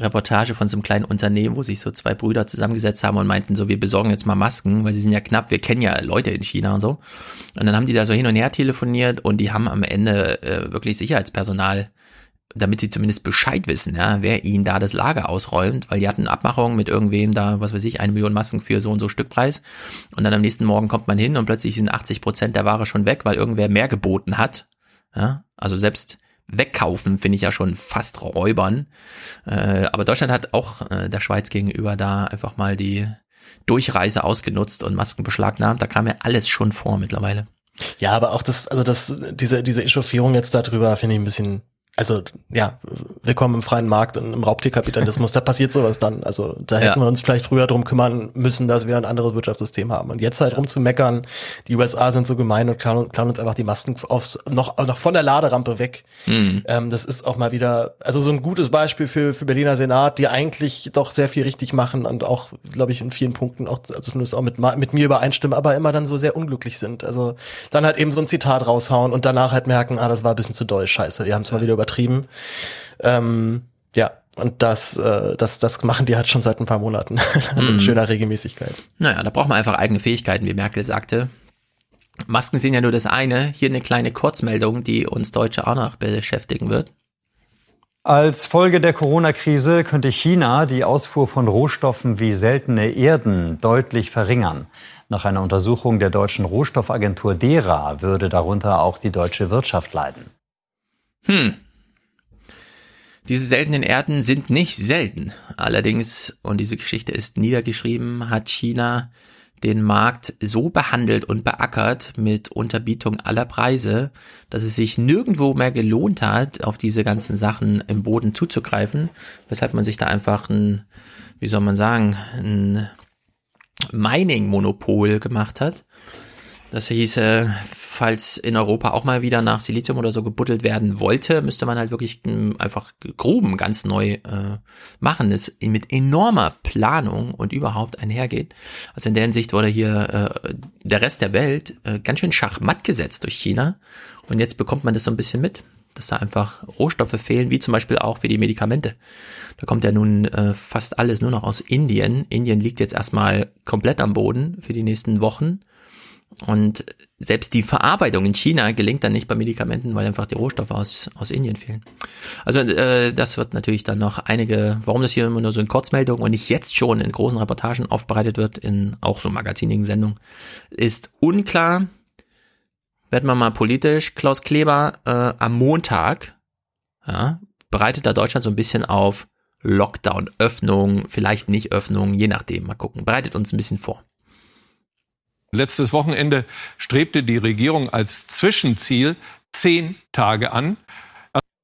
Reportage von so einem kleinen Unternehmen, wo sich so zwei Brüder zusammengesetzt haben und meinten so, wir besorgen jetzt mal Masken, weil sie sind ja knapp, wir kennen ja Leute in China und so. Und dann haben die da so hin und her telefoniert und die haben am Ende äh, wirklich Sicherheitspersonal, damit sie zumindest Bescheid wissen, ja, wer ihnen da das Lager ausräumt, weil die hatten Abmachungen mit irgendwem da, was weiß ich, eine Million Masken für so und so Stückpreis. Und dann am nächsten Morgen kommt man hin und plötzlich sind 80 Prozent der Ware schon weg, weil irgendwer mehr geboten hat. Ja, also selbst wegkaufen finde ich ja schon fast räubern. Äh, aber Deutschland hat auch äh, der Schweiz gegenüber da einfach mal die Durchreise ausgenutzt und Masken beschlagnahmt. Da kam ja alles schon vor mittlerweile. Ja, aber auch das, also das, diese, diese Echauffierung jetzt darüber finde ich ein bisschen, also ja, willkommen im freien Markt und im Raubtierkapitalismus, da passiert sowas dann. Also da hätten Ja. wir uns vielleicht früher drum kümmern müssen, dass wir ein anderes Wirtschaftssystem haben. Und jetzt halt rumzumeckern, die USA sind so gemein und klauen, klauen uns einfach die Masken aufs, noch, noch von der Laderampe weg. Mhm. Ähm, das ist auch mal wieder, also so ein gutes Beispiel für, für Berliner Senat, die eigentlich doch sehr viel richtig machen und auch, glaube ich, in vielen Punkten auch, also zumindest auch mit, mit mir übereinstimmen, aber immer dann so sehr unglücklich sind. Also dann halt eben so ein Zitat raushauen und danach halt merken, ah, das war ein bisschen zu doll, scheiße, wir haben es mal wieder übertrieben. Ähm, ja, und das, äh, das, das machen die halt schon seit ein paar Monaten in Mhm. schöner Regelmäßigkeit. Naja, da braucht man einfach eigene Fähigkeiten, wie Merkel sagte. Masken sind ja nur das eine. Hier eine kleine Kurzmeldung, die uns Deutsche auch noch beschäftigen wird. Als Folge der Corona-Krise könnte China die Ausfuhr von Rohstoffen wie seltene Erden deutlich verringern. Nach einer Untersuchung der deutschen Rohstoffagentur DERA würde darunter auch die deutsche Wirtschaft leiden. Hm. Diese seltenen Erden sind nicht selten. Allerdings, und diese Geschichte ist niedergeschrieben, hat China den Markt so behandelt und beackert mit Unterbietung aller Preise, dass es sich nirgendwo mehr gelohnt hat, auf diese ganzen Sachen im Boden zuzugreifen, weshalb man sich da einfach ein, wie soll man sagen, ein Mining-Monopol gemacht hat. Das hieße, falls in Europa auch mal wieder nach Silizium oder so gebuddelt werden wollte, müsste man halt wirklich ähm, einfach Gruben ganz neu äh, machen, das mit enormer Planung und überhaupt einhergeht. Also in der Hinsicht wurde hier äh, der Rest der Welt äh, ganz schön schachmatt gesetzt durch China. Und jetzt bekommt man das so ein bisschen mit, dass da einfach Rohstoffe fehlen, wie zum Beispiel auch für die Medikamente. Da kommt ja nun äh, fast alles nur noch aus Indien. Indien liegt jetzt erstmal komplett am Boden für die nächsten Wochen. Und selbst die Verarbeitung in China gelingt dann nicht bei Medikamenten, weil einfach die Rohstoffe aus, aus Indien fehlen. Also äh, das wird natürlich dann noch einige, warum das hier immer nur so in Kurzmeldungen und nicht jetzt schon in großen Reportagen aufbereitet wird, in auch so magazinigen Sendungen, ist unklar. Werden wir mal politisch. Klaus Kleber äh, am Montag ja, bereitet da Deutschland so ein bisschen auf Lockdown, Öffnung, vielleicht nicht Öffnung, je nachdem. Mal gucken. Bereitet uns ein bisschen vor. Letztes Wochenende strebte die Regierung als Zwischenziel zehn Tage an.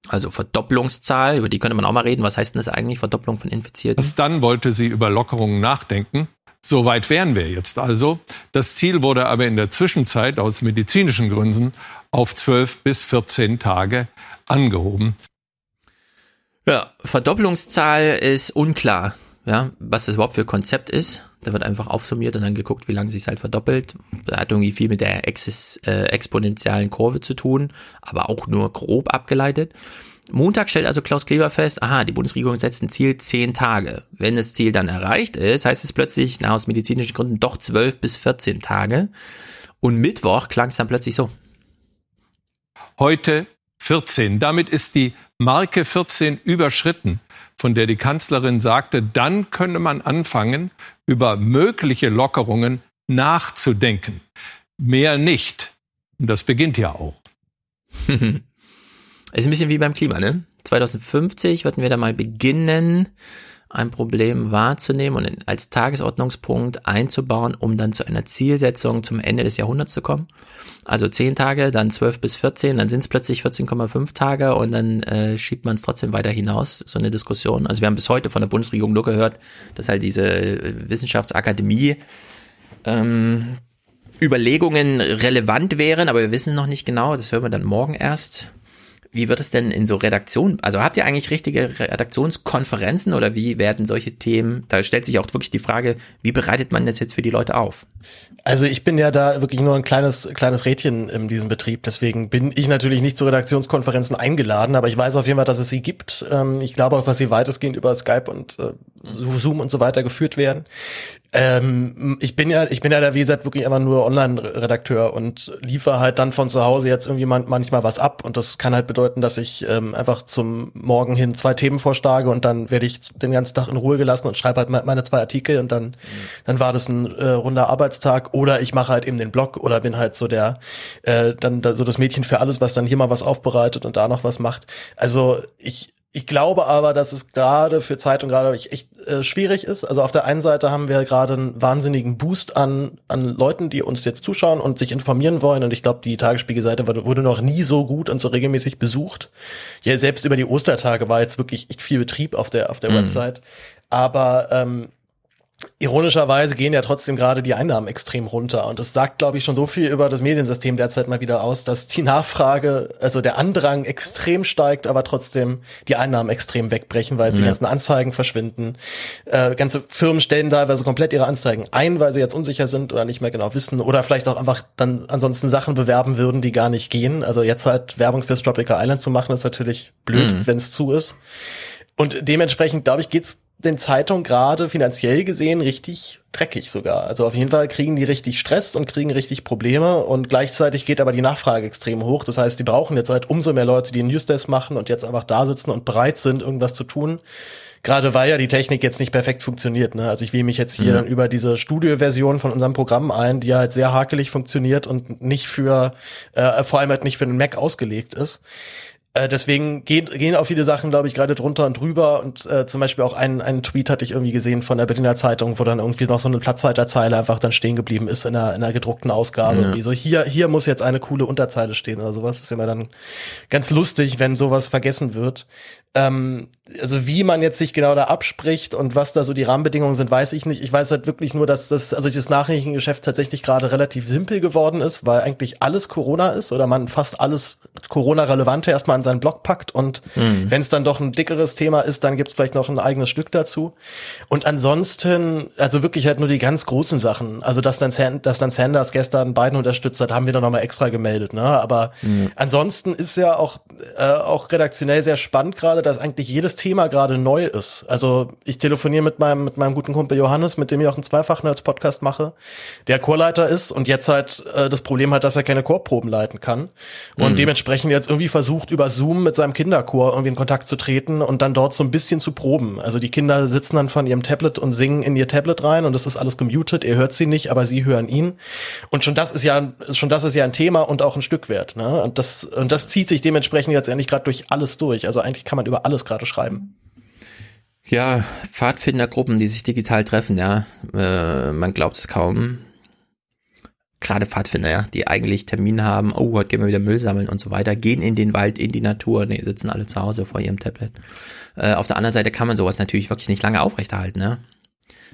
Also Verdopplungszahl, über die könnte man auch mal reden. Was heißt denn das eigentlich, Verdopplung von Infizierten? Erst dann wollte sie über Lockerungen nachdenken. So weit wären wir jetzt also. Das Ziel wurde aber in der Zwischenzeit aus medizinischen Gründen auf zwölf bis 14 Tage angehoben. Ja, Verdopplungszahl ist unklar, ja, was das überhaupt für Konzept ist. Da wird einfach aufsummiert und dann geguckt, wie lange sich halt verdoppelt. Da hat irgendwie viel mit der Exis, äh, exponentiellen Kurve zu tun, aber auch nur grob abgeleitet. Montag stellt also Klaus Kleber fest, aha, die Bundesregierung setzt ein Ziel zehn Tage. Wenn das Ziel dann erreicht ist, heißt es plötzlich, na, aus medizinischen Gründen doch zwölf bis 14 Tage. Und Mittwoch klang es dann plötzlich so. Heute 14. Damit ist die Marke 14 überschritten, von der die Kanzlerin sagte, dann könne man anfangen, über mögliche Lockerungen nachzudenken. Mehr nicht. Und das beginnt ja auch. ist ein bisschen wie beim Klima, ne? 2050 würden wir da mal beginnen, ein Problem wahrzunehmen und als Tagesordnungspunkt einzubauen, um dann zu einer Zielsetzung zum Ende des Jahrhunderts zu kommen. Also 10 Tage, dann 12 bis 14, dann sind es plötzlich 14,5 Tage und dann äh, schiebt man es trotzdem weiter hinaus, so eine Diskussion. Also wir haben bis heute von der Bundesregierung nur gehört, dass halt diese äh, Wissenschaftsakademie ähm, Überlegungen relevant wären, aber wir wissen noch nicht genau, das hören wir dann morgen erst. Wie wird es denn in so Redaktionen, also habt ihr eigentlich richtige Redaktionskonferenzen oder wie werden solche Themen, da stellt sich auch wirklich die Frage, wie bereitet man das jetzt für die Leute auf? Also ich bin ja da wirklich nur ein kleines, kleines Rädchen in diesem Betrieb, deswegen bin ich natürlich nicht zu Redaktionskonferenzen eingeladen, aber ich weiß auf jeden Fall, dass es sie gibt. Ähm, ich glaube auch, dass sie weitestgehend über Skype und äh, Zoom und so weiter geführt werden. Ähm, ich bin ja, ich bin ja da, wie gesagt, wirklich immer nur Online-Redakteur und liefere halt dann von zu Hause jetzt irgendwie man, manchmal was ab. Und das kann halt bedeuten, dass ich ähm, einfach zum Morgen hin zwei Themen vorschlage und dann werde ich den ganzen Tag in Ruhe gelassen und schreibe halt meine zwei Artikel und dann, mhm. dann war das ein äh, runder Arbeitstag. Oder ich mache halt eben den Blog oder bin halt so der, äh, dann da, so das Mädchen für alles, was dann hier mal was aufbereitet und da noch was macht. Also ich, ich glaube aber, dass es gerade für Zeitung gerade echt äh, schwierig ist. Also auf der einen Seite haben wir gerade einen wahnsinnigen Boost an, an Leuten, die uns jetzt zuschauen und sich informieren wollen. Und ich glaube, die Tagesspiegelseite wurde noch nie so gut und so regelmäßig besucht. Ja, selbst über die Ostertage war jetzt wirklich echt viel Betrieb auf der, auf der mhm. Website. Aber ähm, Ironischerweise gehen ja trotzdem gerade die Einnahmen extrem runter. Und das sagt, glaube ich, schon so viel über das Mediensystem derzeit mal wieder aus, dass die Nachfrage, also der Andrang extrem steigt, aber trotzdem die Einnahmen extrem wegbrechen, weil ja. die ganzen Anzeigen verschwinden. Äh, ganze Firmen stellen teilweise komplett ihre Anzeigen ein, weil sie jetzt unsicher sind oder nicht mehr genau wissen oder vielleicht auch einfach dann ansonsten Sachen bewerben würden, die gar nicht gehen. Also jetzt halt Werbung fürs Tropical Island zu machen, ist natürlich blöd, mhm. wenn es zu ist. Und dementsprechend, glaube ich, geht's den Zeitungen gerade finanziell gesehen richtig dreckig sogar. Also auf jeden Fall kriegen die richtig Stress und kriegen richtig Probleme und gleichzeitig geht aber die Nachfrage extrem hoch. Das heißt, die brauchen jetzt halt umso mehr Leute, die einen Newsdesk machen und jetzt einfach da sitzen und bereit sind, irgendwas zu tun. Gerade weil ja die Technik jetzt nicht perfekt funktioniert. Ne? Also ich wähle mich jetzt hier mhm. dann über diese Studio-Version von unserem Programm ein, die halt sehr hakelig funktioniert und nicht für, äh, vor allem halt nicht für einen Mac ausgelegt ist. Äh, deswegen gehen, gehen auch viele Sachen, glaube ich, gerade drunter und drüber. Und äh, zum Beispiel auch einen, einen Tweet hatte ich irgendwie gesehen von der Berliner Zeitung, wo dann irgendwie noch so eine Platzhalterzeile einfach dann stehen geblieben ist in einer, in einer gedruckten Ausgabe. Ja. Wie so, hier, hier muss jetzt eine coole Unterzeile stehen oder sowas. Ist immer dann ganz lustig, wenn sowas vergessen wird. Ähm, also wie man jetzt sich genau da abspricht und was da so die Rahmenbedingungen sind, weiß ich nicht. Ich weiß halt wirklich nur, dass das, also das Nachrichtengeschäft tatsächlich gerade relativ simpel geworden ist, weil eigentlich alles Corona ist oder man fast alles Corona-relevante erstmal an seinen Blog packt und mhm. wenn es dann doch ein dickeres Thema ist, dann gibt es vielleicht noch ein eigenes Stück dazu. Und ansonsten, also wirklich halt nur die ganz großen Sachen. Also dass dann, Sand, dass dann Sanders gestern Biden unterstützt hat, haben wir dann nochmal extra gemeldet. Ne? Aber mhm. ansonsten ist ja auch, äh, auch redaktionell sehr spannend gerade, dass eigentlich jedes Thema gerade neu ist. Also ich telefoniere mit meinem, mit meinem guten Kumpel Johannes, mit dem ich auch einen Zweifach-Nerds-Podcast mache, der Chorleiter ist und jetzt halt äh, das Problem hat, dass er keine Chorproben leiten kann. Und Mhm. dementsprechend jetzt irgendwie versucht, über Zoom mit seinem Kinderchor irgendwie in Kontakt zu treten und dann dort so ein bisschen zu proben. Also die Kinder sitzen dann von ihrem Tablet und singen in ihr Tablet rein und das ist alles gemutet. Er hört sie nicht, aber sie hören ihn. Und schon das ist ja, schon das ist ja ein Thema und auch ein Stück wert. Ne? Und das, und das zieht sich dementsprechend jetzt endlich gerade durch alles durch. Also eigentlich kann man über alles gerade schreiben. Ja, Pfadfindergruppen, die sich digital treffen, ja. Äh, man glaubt es kaum. Gerade Pfadfinder, ja, die eigentlich Termin haben, oh, heute gehen wir wieder Müll sammeln und so weiter, gehen in den Wald, in die Natur, nee, sitzen alle zu Hause vor ihrem Tablet. Äh, auf der anderen Seite kann man sowas natürlich wirklich nicht lange aufrechterhalten, ne?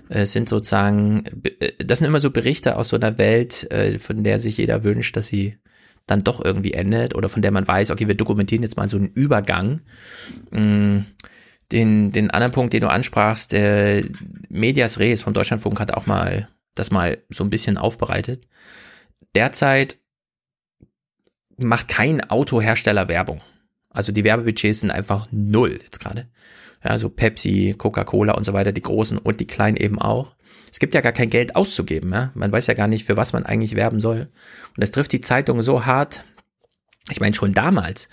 Es sind sozusagen, äh, das sind immer so Berichte aus so einer Welt, äh, von der sich jeder wünscht, dass sie dann doch irgendwie endet oder von der man weiß, okay, wir dokumentieren jetzt mal so einen Übergang. Mm, Den, den anderen Punkt, den du ansprachst, äh, Medias Res von Deutschlandfunk hat auch mal das mal so ein bisschen aufbereitet. Derzeit macht kein Autohersteller Werbung. Also die Werbebudgets sind einfach null jetzt gerade. Ja, so Pepsi, Coca-Cola und so weiter, die großen und die kleinen eben auch. Es gibt ja gar kein Geld auszugeben, ja. Man weiß ja gar nicht, für was man eigentlich werben soll. Und das trifft die Zeitung so hart. Ich meine, schon damals,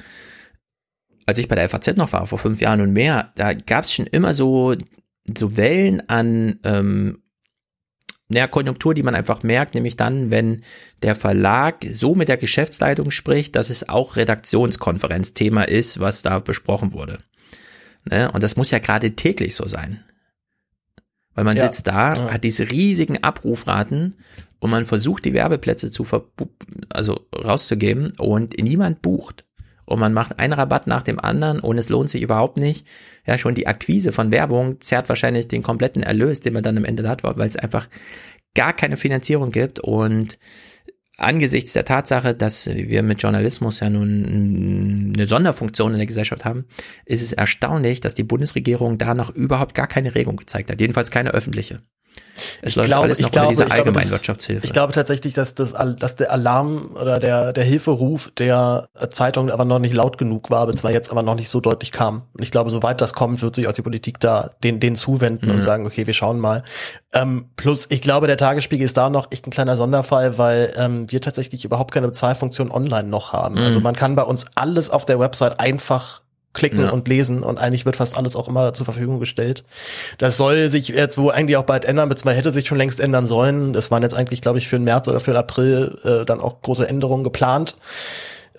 als ich bei der FAZ noch war, vor fünf Jahren und mehr, da gab es schon immer so, so Wellen an ähm, naja, Konjunktur, die man einfach merkt, nämlich dann, wenn der Verlag so mit der Geschäftsleitung spricht, dass es auch Redaktionskonferenzthema ist, was da besprochen wurde. Ne? Und das muss ja gerade täglich so sein. Weil man Ja. sitzt da, Ja. hat diese riesigen Abrufraten und man versucht, die Werbeplätze zu verbu also rauszugeben und niemand bucht. Und man macht einen Rabatt nach dem anderen und es lohnt sich überhaupt nicht. Ja, schon die Akquise von Werbung zerrt wahrscheinlich den kompletten Erlös, den man dann am Ende hat, weil es einfach gar keine Finanzierung gibt und angesichts der Tatsache, dass wir mit Journalismus ja nun eine Sonderfunktion in der Gesellschaft haben, ist es erstaunlich, dass die Bundesregierung da noch überhaupt gar keine Regung gezeigt hat. Jedenfalls keine öffentliche. Es läuft alles noch ich glaube, das- Allgemeinwirtschaftshilfe. Ich glaube tatsächlich, dass das, dass der Alarm oder der, der Hilferuf der äh, Zeitung aber noch nicht laut genug war, beziehungsweise jetzt aber noch nicht so deutlich kam. Und ich glaube, sobald das kommt, wird sich auch die Politik da den, den zuwenden Mhm. und sagen, okay, wir schauen mal. Ähm, plus, ich glaube, der Tagesspiegel ist da noch echt ein kleiner Sonderfall, weil ähm, wir tatsächlich überhaupt keine Bezahlfunktion online noch haben. Mhm. Also man kann bei uns alles auf der Website einfach klicken Ja. und lesen und eigentlich wird fast alles auch immer zur Verfügung gestellt. Das soll sich jetzt wohl eigentlich auch bald ändern, beziehungsweise hätte sich schon längst ändern sollen. Das waren jetzt eigentlich, glaube ich, für den März oder für den April äh, dann auch große Änderungen geplant.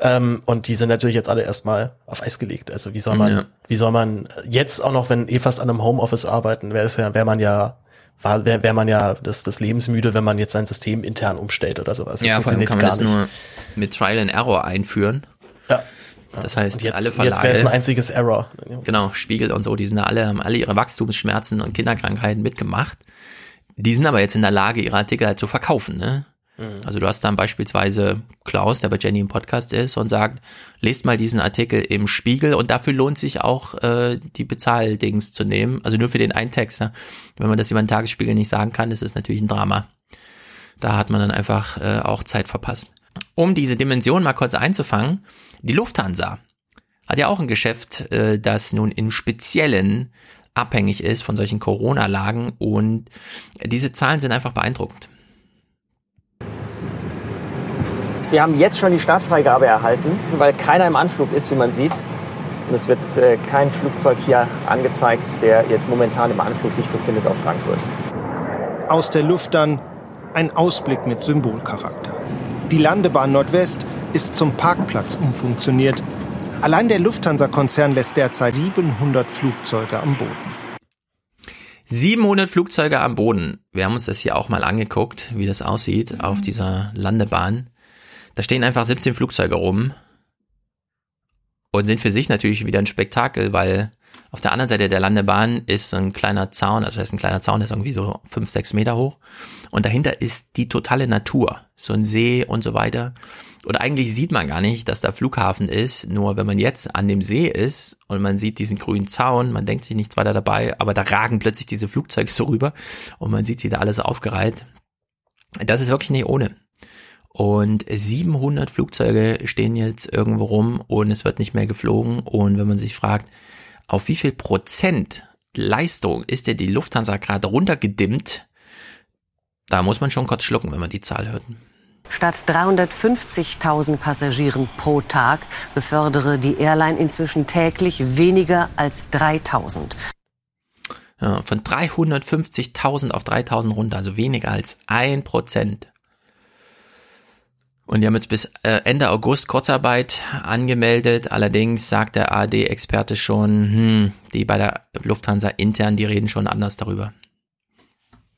Ähm, und die sind natürlich jetzt alle erstmal auf Eis gelegt. Also wie soll man, Ja. wie soll man jetzt auch noch, wenn eh fast an einem Homeoffice arbeiten, wäre es ja, wäre man ja war, wäre wär man ja das, das lebensmüde, wenn man jetzt sein System intern umstellt oder sowas. Das ja, vor allem kann man das nicht. nur mit Trial and Error einführen. Ja. Das heißt, jetzt, alle jetzt wäre es ein Verlage, einziges Error. genau, Spiegel und so, die sind da alle, haben alle ihre Wachstumsschmerzen und Kinderkrankheiten mitgemacht. Die sind aber jetzt in der Lage, ihre Artikel halt zu verkaufen, ne? Also du hast dann beispielsweise Klaus, der bei Jenny im Podcast ist und sagt, lest mal diesen Artikel im Spiegel und dafür lohnt sich auch äh, die Bezahldings zu nehmen, also nur für den einen Text. Ne? Wenn man das über den Tagesspiegel nicht sagen kann, ist es natürlich ein Drama. Da hat man dann einfach äh, auch Zeit verpasst. Um diese Dimension mal kurz einzufangen, die Lufthansa hat ja auch ein Geschäft, äh, das nun in speziellen abhängig ist von solchen Corona-Lagen und diese Zahlen sind einfach beeindruckend. Wir haben jetzt schon die Startfreigabe erhalten, weil keiner im Anflug ist, wie man sieht. Und es wird äh, kein Flugzeug hier angezeigt, der jetzt momentan im Anflug sich befindet auf Frankfurt. Aus der Luft dann ein Ausblick mit Symbolcharakter. Die Landebahn Nordwest ist zum Parkplatz umfunktioniert. Allein der Lufthansa-Konzern lässt derzeit 700 Flugzeuge am Boden. 700 Flugzeuge am Boden. Wir haben uns das hier auch mal angeguckt, wie das aussieht auf dieser Landebahn. Da stehen einfach 17 Flugzeuge rum und sind für sich natürlich wieder ein Spektakel, weil auf der anderen Seite der Landebahn ist so ein kleiner Zaun, also das ist ein kleiner Zaun, der ist irgendwie so fünf, sechs Meter hoch. Und dahinter ist die totale Natur, so ein See und so weiter. Und eigentlich sieht man gar nicht, dass da Flughafen ist. Nur wenn man jetzt an dem See ist und man sieht diesen grünen Zaun, man denkt sich nichts weiter dabei, aber da ragen plötzlich diese Flugzeuge so rüber und man sieht sie da alles aufgereiht. Das ist wirklich nicht ohne. Und 700 Flugzeuge stehen jetzt irgendwo rum und es wird nicht mehr geflogen. Und wenn man sich fragt, auf wie viel Prozent Leistung ist denn die Lufthansa gerade runtergedimmt? Da muss man schon kurz schlucken, wenn man die Zahl hört. Statt 350.000 Passagieren pro Tag befördere die Airline inzwischen täglich weniger als 3.000. Ja, von 350.000 auf 3.000 runter, also weniger als ein Prozent. Und die haben jetzt bis äh, Ende August Kurzarbeit angemeldet. Allerdings sagt der AD-Experte schon, hm, die bei der Lufthansa intern, die reden schon anders darüber.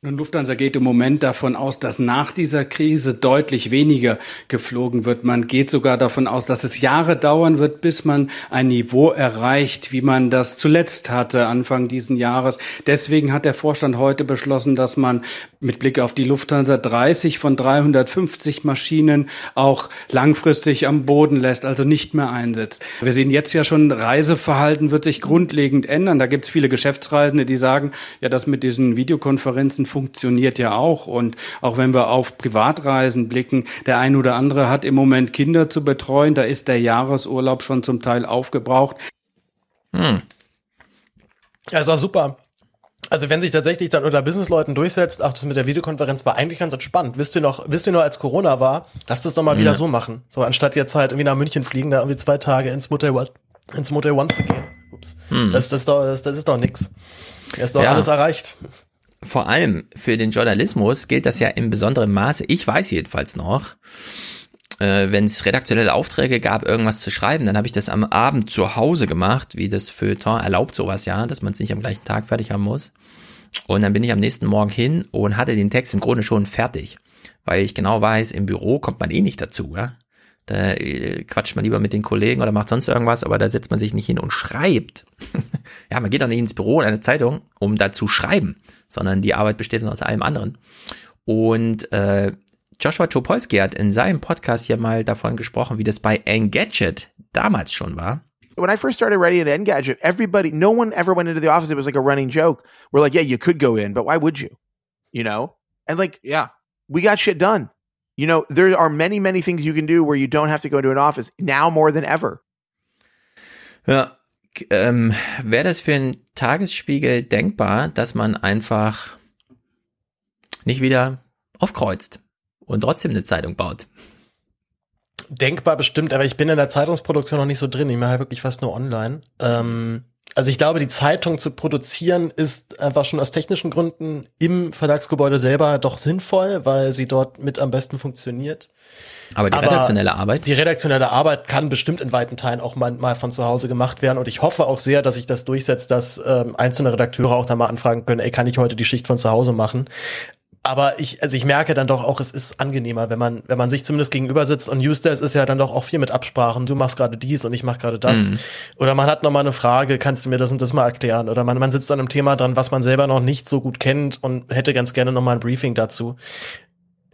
Nun, Lufthansa geht im Moment davon aus, dass nach dieser Krise deutlich weniger geflogen wird. Man geht sogar davon aus, dass es Jahre dauern wird, bis man ein Niveau erreicht, wie man das zuletzt hatte, Anfang diesen Jahres. Deswegen hat der Vorstand heute beschlossen, dass man mit Blick auf die Lufthansa 30 von 350 Maschinen auch langfristig am Boden lässt, also nicht mehr einsetzt. Wir sehen jetzt ja schon, Reiseverhalten wird sich grundlegend ändern. Da gibt es viele Geschäftsreisende, die sagen, ja, das mit diesen Videokonferenzen funktioniert ja auch. Und auch wenn wir auf Privatreisen blicken, der ein oder andere hat im Moment Kinder zu betreuen, da ist der Jahresurlaub schon zum Teil aufgebraucht. Hm. Ja, ist auch super. Also wenn sich tatsächlich dann unter Businessleuten durchsetzt, ach, das mit der Videokonferenz war eigentlich ganz entspannt. Wisst ihr noch, wisst ihr noch, als Corona war, lasst es doch mal ja. wieder so machen. So, anstatt jetzt halt irgendwie nach München fliegen, da irgendwie zwei Tage ins Motel One, ins Motel One zu gehen. Ups. Hm. Das, das, doch, das, das ist doch nix. Da ist doch ja. alles erreicht vor allem für den Journalismus gilt das ja in besonderem Maße. Ich weiß jedenfalls noch, äh, wenn es redaktionelle Aufträge gab, irgendwas zu schreiben, dann habe ich das am Abend zu Hause gemacht, wie das Feuilleton erlaubt sowas ja, dass man es nicht am gleichen Tag fertig haben muss. Und dann bin ich am nächsten Morgen hin und hatte den Text im Grunde schon fertig, weil ich genau weiß, im Büro kommt man eh nicht dazu, ja. Da äh, quatscht man lieber mit den Kollegen oder macht sonst irgendwas, aber da setzt man sich nicht hin und schreibt. ja, man geht doch nicht ins Büro in eine Zeitung, um da zu schreiben, sondern die Arbeit besteht dann aus allem anderen. Und äh, Joshua Topolsky hat in seinem Podcast ja mal davon gesprochen, wie das bei Engadget damals schon war. When I first started writing at Engadget, everybody, no one ever went into the office. It was like a running joke. We're like, yeah, you could go in, but why would you? You know? And like, yeah, we got shit done. You know, there are many, many things you can do where you don't have to go to an office now more than ever. Ja, ähm, wäre das für einen Tagesspiegel denkbar, dass man einfach nicht wieder aufkreuzt und trotzdem eine Zeitung baut? Denkbar bestimmt, aber ich bin in der Zeitungsproduktion noch nicht so drin. Ich mache ja wirklich fast nur online. Ähm, also ich glaube, die Zeitung zu produzieren ist einfach schon aus technischen Gründen im Verlagsgebäude selber doch sinnvoll, weil sie dort mit am besten funktioniert. Aber die Aber redaktionelle Arbeit? Die redaktionelle Arbeit kann bestimmt in weiten Teilen auch mal, mal von zu Hause gemacht werden. Und ich hoffe auch sehr, dass sich das durchsetzt, dass ähm, einzelne Redakteure auch da mal anfragen können, ey, kann ich heute die Schicht von zu Hause machen? Aber ich, also ich merke dann doch auch, es ist angenehmer, wenn man, wenn man sich zumindest gegenüber sitzt und Newsdesk ist ja dann doch auch viel mit Absprachen. Du machst gerade dies und ich mach gerade das. Mhm. Oder man hat noch mal eine Frage, kannst du mir das und das mal erklären? Oder man, man sitzt an einem Thema dran, was man selber noch nicht so gut kennt und hätte ganz gerne noch mal ein Briefing dazu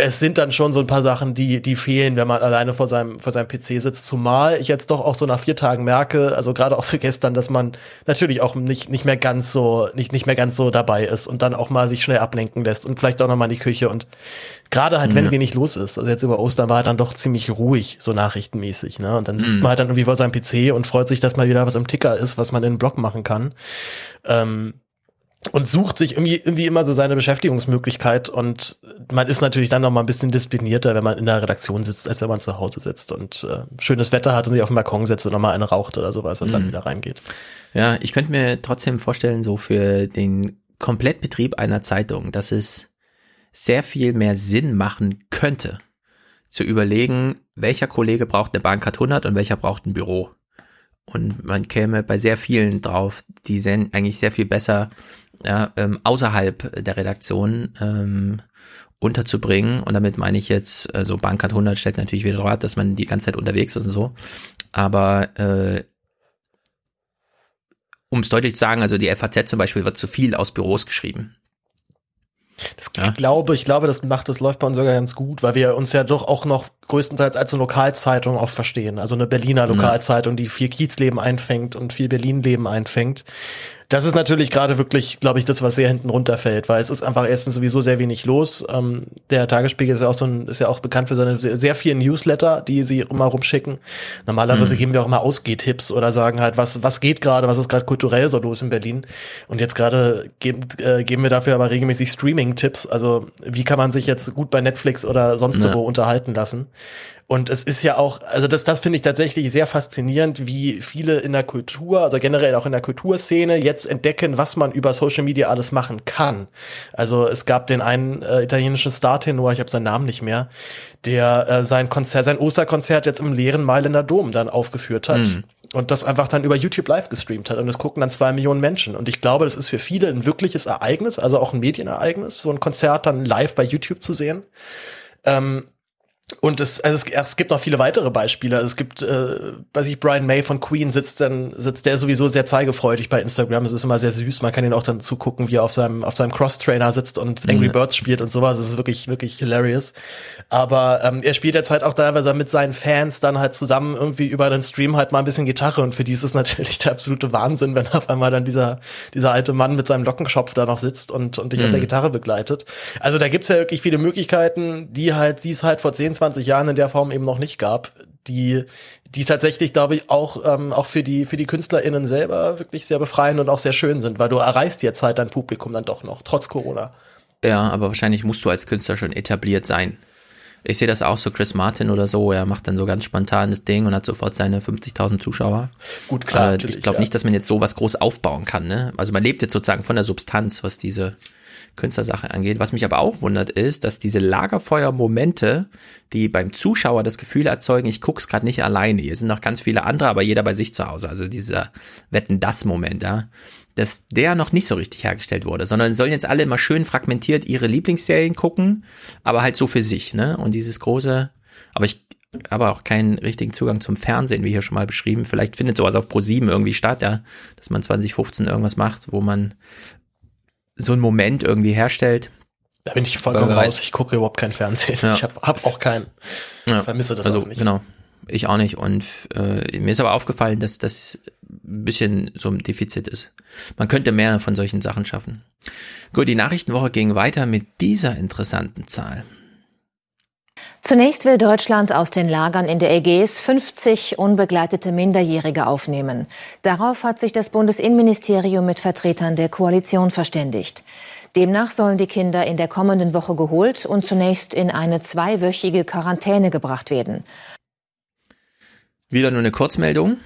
es sind dann schon so ein paar Sachen, die, die fehlen, wenn man alleine vor seinem, vor seinem PC sitzt. Zumal ich jetzt doch auch so nach vier Tagen merke, also gerade auch so gestern, dass man natürlich auch nicht, nicht mehr ganz so, nicht, nicht mehr ganz so dabei ist und dann auch mal sich schnell ablenken lässt und vielleicht auch noch mal in die Küche und gerade halt, wenn ja. wenig los ist. Also jetzt über Ostern war halt dann doch ziemlich ruhig, so nachrichtenmäßig, ne? Und dann sitzt mhm. man halt dann irgendwie vor seinem PC und freut sich, dass mal wieder was im Ticker ist, was man in den Blog machen kann. Ähm, und sucht sich irgendwie, irgendwie immer so seine Beschäftigungsmöglichkeit und man ist natürlich dann noch mal ein bisschen disziplinierter, wenn man in der Redaktion sitzt, als wenn man zu Hause sitzt und äh, schönes Wetter hat und sich auf dem Balkon setzt und noch mal eine raucht oder sowas und mhm. dann wieder reingeht. Ja, ich könnte mir trotzdem vorstellen, so für den Komplettbetrieb einer Zeitung, dass es sehr viel mehr Sinn machen könnte, zu überlegen, welcher Kollege braucht eine Bahncard 100 und welcher braucht ein Büro. Und man käme bei sehr vielen drauf, die sind eigentlich sehr viel besser ja, ähm, außerhalb der Redaktion ähm, unterzubringen. Und damit meine ich jetzt, also Bankart 100 stellt natürlich wieder drauf, dass man die ganze Zeit unterwegs ist und so. Aber äh, um es deutlich zu sagen, also die FAZ zum Beispiel wird zu viel aus Büros geschrieben. Das, ja. Ich glaube, ich glaube, das macht, das läuft bei uns sogar ganz gut, weil wir uns ja doch auch noch größtenteils als eine Lokalzeitung auch verstehen. Also eine Berliner Lokalzeitung, die viel Kiezleben einfängt und viel Berlinleben einfängt. Das ist natürlich gerade wirklich, glaube ich, das, was sehr hinten runterfällt, weil es ist einfach erstens sowieso sehr wenig los. Ähm, der Tagesspiegel ist ja auch so ein, ist ja auch bekannt für seine sehr, sehr vielen Newsletter, die sie immer rumschicken. Normalerweise Mhm. geben wir auch immer Ausgehtipps oder sagen halt, was, was geht gerade, was ist gerade kulturell so los in Berlin. Und jetzt gerade geben, äh, geben wir dafür aber regelmäßig Streaming-Tipps. Also wie kann man sich jetzt gut bei Netflix oder sonst Ja. wo unterhalten lassen? Und es ist ja auch, also das, das finde ich tatsächlich sehr faszinierend, wie viele in der Kultur, also generell auch in der Kulturszene jetzt entdecken, was man über Social Media alles machen kann. Also es gab den einen äh, italienischen Star-Tenor, ich habe seinen Namen nicht mehr, der äh, sein Konzert, sein Osterkonzert jetzt im leeren Mailänder Dom dann aufgeführt hat. Mhm. Und das einfach dann über YouTube live gestreamt hat. Und das gucken dann zwei Millionen Menschen. Und ich glaube, das ist für viele ein wirkliches Ereignis, also auch ein Medienereignis, so ein Konzert dann live bei YouTube zu sehen. Ähm, und es, also es, es gibt noch viele weitere Beispiele. Also es gibt, äh, weiß ich, Brian May von Queen sitzt dann, sitzt der sowieso sehr zeigefreudig bei Instagram. Es ist immer sehr süß. Man kann ihn auch dann zugucken, wie er auf seinem, auf seinem Cross-Trainer sitzt und Angry Mhm. Birds spielt und sowas. Das ist wirklich, wirklich hilarious. Aber ähm, er spielt jetzt halt auch teilweise mit seinen Fans dann halt zusammen irgendwie über den Stream halt mal ein bisschen Gitarre. Und für die ist es natürlich der absolute Wahnsinn, wenn auf einmal dann dieser, dieser alte Mann mit seinem Lockenschopf da noch sitzt und, und dich auf Mhm. der Gitarre begleitet. Also da gibt's ja wirklich viele Möglichkeiten, die halt, die es halt vor 10, 20 Jahren in der Form eben noch nicht gab, die, die tatsächlich, glaube ich, auch, ähm, auch für die, für die KünstlerInnen selber wirklich sehr befreiend und auch sehr schön sind, weil du erreichst jetzt halt dein Publikum dann doch noch, trotz Corona. Ja, aber wahrscheinlich musst du als Künstler schon etabliert sein. Ich sehe das auch so, Chris Martin oder so, er macht dann so ganz spontan das Ding und hat sofort seine 50.000 Zuschauer. Gut, klar, Äh, ich glaube ja. nicht, dass man jetzt sowas groß aufbauen kann. Ne? Also man lebt jetzt sozusagen von der Substanz, was diese Künstlersache angeht. Was mich aber auch wundert ist, dass diese Lagerfeuer-Momente, die beim Zuschauer das Gefühl erzeugen, ich guck's gerade nicht alleine. Hier sind noch ganz viele andere, aber jeder bei sich zu Hause. Also dieser Wetten-das-Moment, ja, dass der noch nicht so richtig hergestellt wurde, sondern sollen jetzt alle immer schön fragmentiert ihre Lieblingsserien gucken, aber halt so für sich, ne? Und dieses große, aber ich habe auch keinen richtigen Zugang zum Fernsehen, wie hier schon mal beschrieben. Vielleicht findet sowas auf Pro7 irgendwie statt, ja, dass man 2015 irgendwas macht, wo man so einen Moment irgendwie herstellt. Da bin ich vollkommen raus. Ich gucke überhaupt kein Fernsehen. Ja. Ich habe hab auch keinen. Ja. Vermisse das also, auch nicht. Genau. Ich auch nicht. Und äh, mir ist aber aufgefallen, dass das ein bisschen so ein Defizit ist. Man könnte mehr von solchen Sachen schaffen. Gut, die Nachrichtenwoche ging weiter mit dieser interessanten Zahl. Zunächst will Deutschland aus den Lagern in der Ägäis 50 unbegleitete Minderjährige aufnehmen. Darauf hat sich das Bundesinnenministerium mit Vertretern der Koalition verständigt. Demnach sollen die Kinder in der kommenden Woche geholt und zunächst in eine zweiwöchige Quarantäne gebracht werden. Wieder nur eine Kurzmeldung.